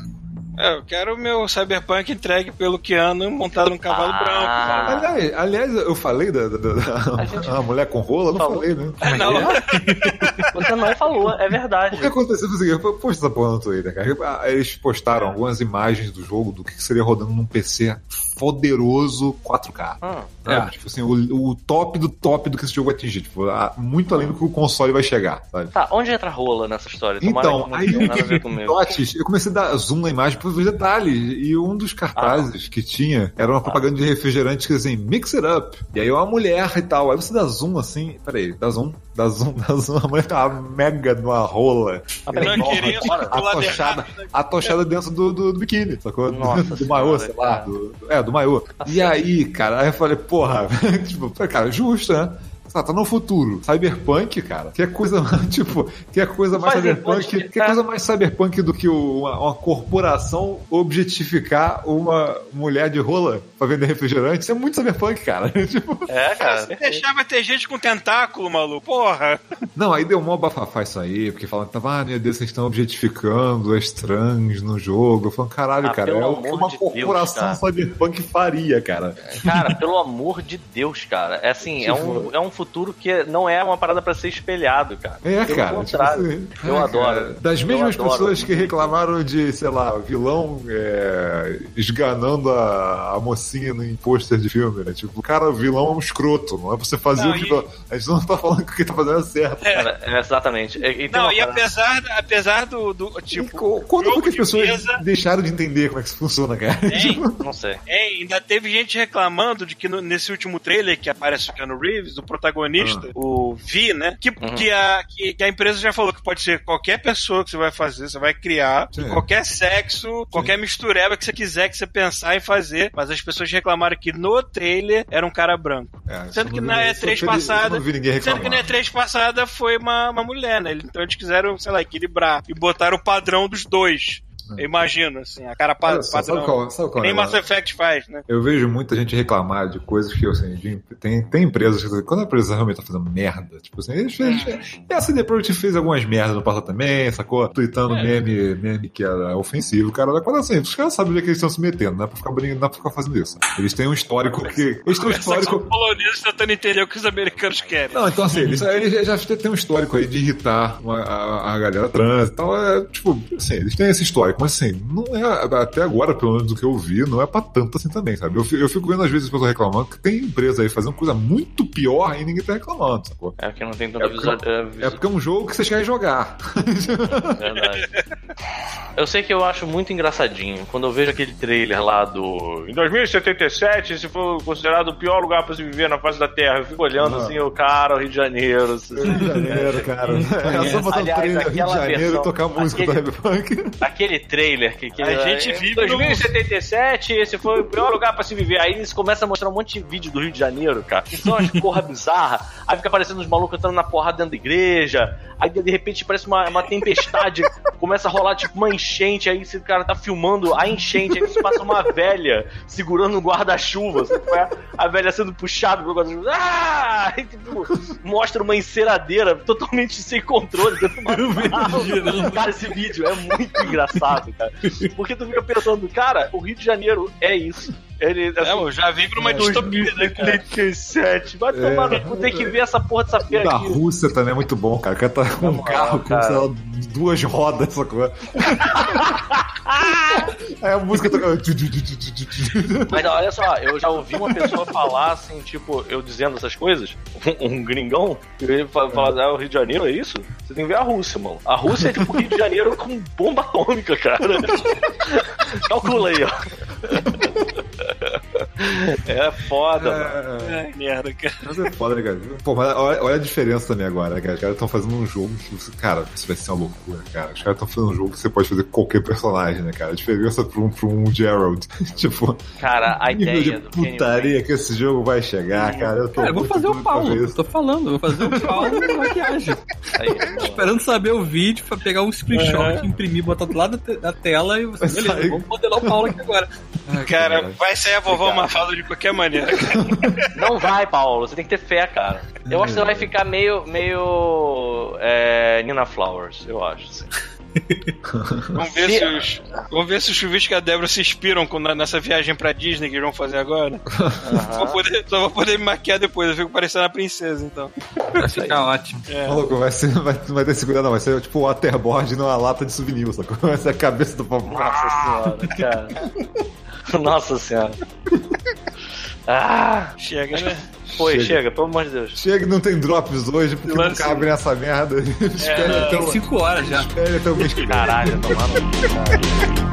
É, eu quero o meu Cyberpunk entregue pelo Keanu montado num cavalo Ah. branco. Aliás, aliás, eu falei da, da, da- A gente- a mulher com rola, eu não Falou. falei, né? É, não. Você não falou, é verdade. O que aconteceu foi o seguinte, eu postei essa porra no Twitter, cara. Eles postaram algumas imagens do jogo, do que seria rodando num PC poderoso 4K. Ah, sabe? Tipo assim, o, o top do top do que esse jogo vai atingir. Tipo, ah, muito além do que o console vai chegar, sabe? tá, onde entra a rola nessa história? Tomara Então, aí tenha nada a ver comigo. Dotes, eu comecei a dar zoom na imagem pra ver detalhes. E um dos cartazes que tinha era uma propaganda de refrigerante que assim, mix it up. E aí uma mulher e tal. Aí você dá zoom assim, peraí, dá zoom, dá zoom, dá zoom. A mulher tá uma mega de uma rola. Do lado atochada, dentro do, do, do biquíni, sacou? Nossa do maiô, sei lá. do- é, do maiô. E aí, cara, aí eu falei, porra, tipo, cara, justo, né? Tá, tá no futuro. Cyberpunk, cara. Que é coisa, tipo, que é coisa mais cyberpunk. imposto, Que é coisa mais cyberpunk do que uma, uma corporação objetificar uma mulher de rola pra vender refrigerante. Isso é muito cyberpunk, cara. tipo, É, cara. Se deixar, vai ter gente com tentáculo, maluco. Porra. Não, aí deu mó bafafá isso aí, porque falam que tava, ah, meu Deus, vocês estão objetificando as trans no jogo. Eu falo, caralho, Ah, cara, é o que uma de Deus, corporação cara. cyberpunk faria, cara. Cara, pelo amor de Deus, cara. É assim, é um, é um futuro que não é uma parada pra ser espelhado, cara. É, Pelo cara. contrário. tipo assim, eu é, adoro. cara. Das Eu mesmas adoro. pessoas que reclamaram de, sei lá, vilão é, esganando a, a mocinha em pôster de filme, né? Tipo, cara, o vilão é um escroto, não é pra você fazer Não, o que. e- A gente não tá falando que o que tá fazendo é certo. Cara, é, exatamente. E, e Não, e parada- apesar, apesar do, do E tipo. co- quando foi que as pessoas mesa- deixaram de entender como é que isso funciona, cara? Hein? Não sei. É, ainda teve gente reclamando de que no- nesse último trailer que aparece o Keanu Reeves, o protagonista, o Vi, né? Que, Uhum. que, a, que, que a empresa já falou que pode ser qualquer pessoa que você vai fazer, você vai criar, Sim. qualquer sexo, qualquer mistureba que você quiser que você pensar em fazer, mas as pessoas reclamaram que no trailer era um cara branco. É, Sendo que na não vi- isso eu E3 não vi- passada. Sendo que na reclamar. E3 passada foi uma, uma mulher, né? Então eles quiseram, sei lá, equilibrar e botaram o padrão dos dois. Eu imagino, assim, a cara pa É. Olha só, padrão. sabe qual, sabe qual é nem o Mass? Effect faz, né? Eu vejo muita gente reclamar de coisas que, assim, de- tem, tem empresas que, quando a empresa realmente tá fazendo merda, tipo assim, eles, eles, e a CD Projekt fez algumas merdas no passado também, sacou? Tweetando É. meme, meme que era ofensivo, cara, quando assim, os caras sabem onde é que eles estão se metendo, não é pra ficar, brincando, não é pra ficar fazendo isso. Eles têm um histórico que, eles têm um histórico, poloneses tentando entender o que os americanos querem. não, então assim, eles, eles já têm um histórico aí de irritar uma- a, a galera trans e tal. É, tipo, assim, eles têm esse histórico. Mas assim, não é, até agora, pelo menos do que eu vi, não é pra tanto assim também, sabe? Eu, eu fico vendo às vezes as pessoas reclamando que tem empresa aí fazendo coisa muito pior e ninguém tá reclamando, sacou? É que não tem tanta É visual. porque, é, é visu- porque é um jogo que vocês querem jogar. Verdade. Eu sei que eu acho muito engraçadinho quando eu vejo aquele trailer lá do. Em 2077, esse foi considerado o pior lugar pra se viver na face da Terra. Eu fico olhando assim, o cara, o Rio de Janeiro. assim. Rio de Janeiro, cara. É só botar Aliás, o trailer Rio de aquela Janeiro versão- e tocar a música aquele- do Cyberpunk. Aquele trailer que, que A gente em vive 2077, esse foi o pior lugar pra se viver. Aí eles começam a mostrar um monte de vídeo do Rio de Janeiro, cara. Que são umas porra bizarra. Aí fica aparecendo os malucos entrando na porrada dentro da igreja. Aí de repente parece uma, uma tempestade. começa a rolar tipo uma enchente. Aí esse cara tá filmando a enchente. Aí você passa uma velha segurando um guarda-chuva. é? A velha sendo puxada pelo guarda-chuva. Ah! Aí, tipo, mostra uma enceradeira totalmente sem controle dentro de uma sala. Cara, esse vídeo é muito engraçado, cara. Porque tu fica pensando, cara, o Rio de Janeiro é isso. Ele, É, assim, eu já vive numa distopia, né, cara? 87. Vai tomar no cu, tem que ver essa porra dessa O feira da aqui. Rússia também é muito bom, cara. O cara tá com um moral, carro com, sei lá, duas rodas, sacou? Aí a música toca. Mas olha só, eu já ouvi uma pessoa falar assim, tipo, eu dizendo essas coisas, um, um gringão, ele fa- fala, ah, o Rio de Janeiro é isso? Você tem que ver a Rússia, mano. A Rússia é tipo o Rio de Janeiro com bomba atômica, cara. Calcula aí, ó. É foda, mano. Ai, merda, cara. Mas é foda, né, cara? Pô, mas olha, olha a diferença também agora, né, cara? Os caras estão fazendo um jogo que, você- cara, isso vai ser uma loucura, cara. Os caras estão fazendo um jogo que você pode fazer com qualquer personagem, né, cara? A diferença pra um, pra um Gerald. tipo, Cara, a ideia de putaria que esse jogo vai chegar, cara. Eu tô Cara, eu vou fazer o Paulo. isso. tô falando, eu vou fazer o Paulo na maquiagem. Aí. Esperando saber o vídeo pra pegar um screenshot, imprimir, botar do lado da te- da tela e você, beleza, vamos modelar o Paulo aqui agora. Ai, Cara, vai sair a vovó Mafalda de qualquer maneira, cara. Não vai, Paulo. Você tem que ter fé, cara. Eu acho que você vai ficar meio. meio. É, Nina Flowers, eu acho. assim. Vamos ver Se- se os, vamos ver se os chuviscos e a Débora se inspiram com- nessa viagem pra Disney que eles vão fazer agora. Vou poder- só vou poder me maquiar depois, eu fico parecendo a princesa, então. Vai ficar ótimo. É. Maluco, vai ser, vai, não vai ter segurança, não. Vai ser tipo o waterboard numa lata de souvenir? Vai ser a cabeça do papai. Nossa senhora, cara. Nossa senhora. Ah! Chega, né? Foi, Chega. chega, pelo amor de Deus. Chega, não tem drops hoje porque não Lance- cabe nessa merda. Espera até Tem o- 5 horas já. espera até o mês que vem. Caralho, tomar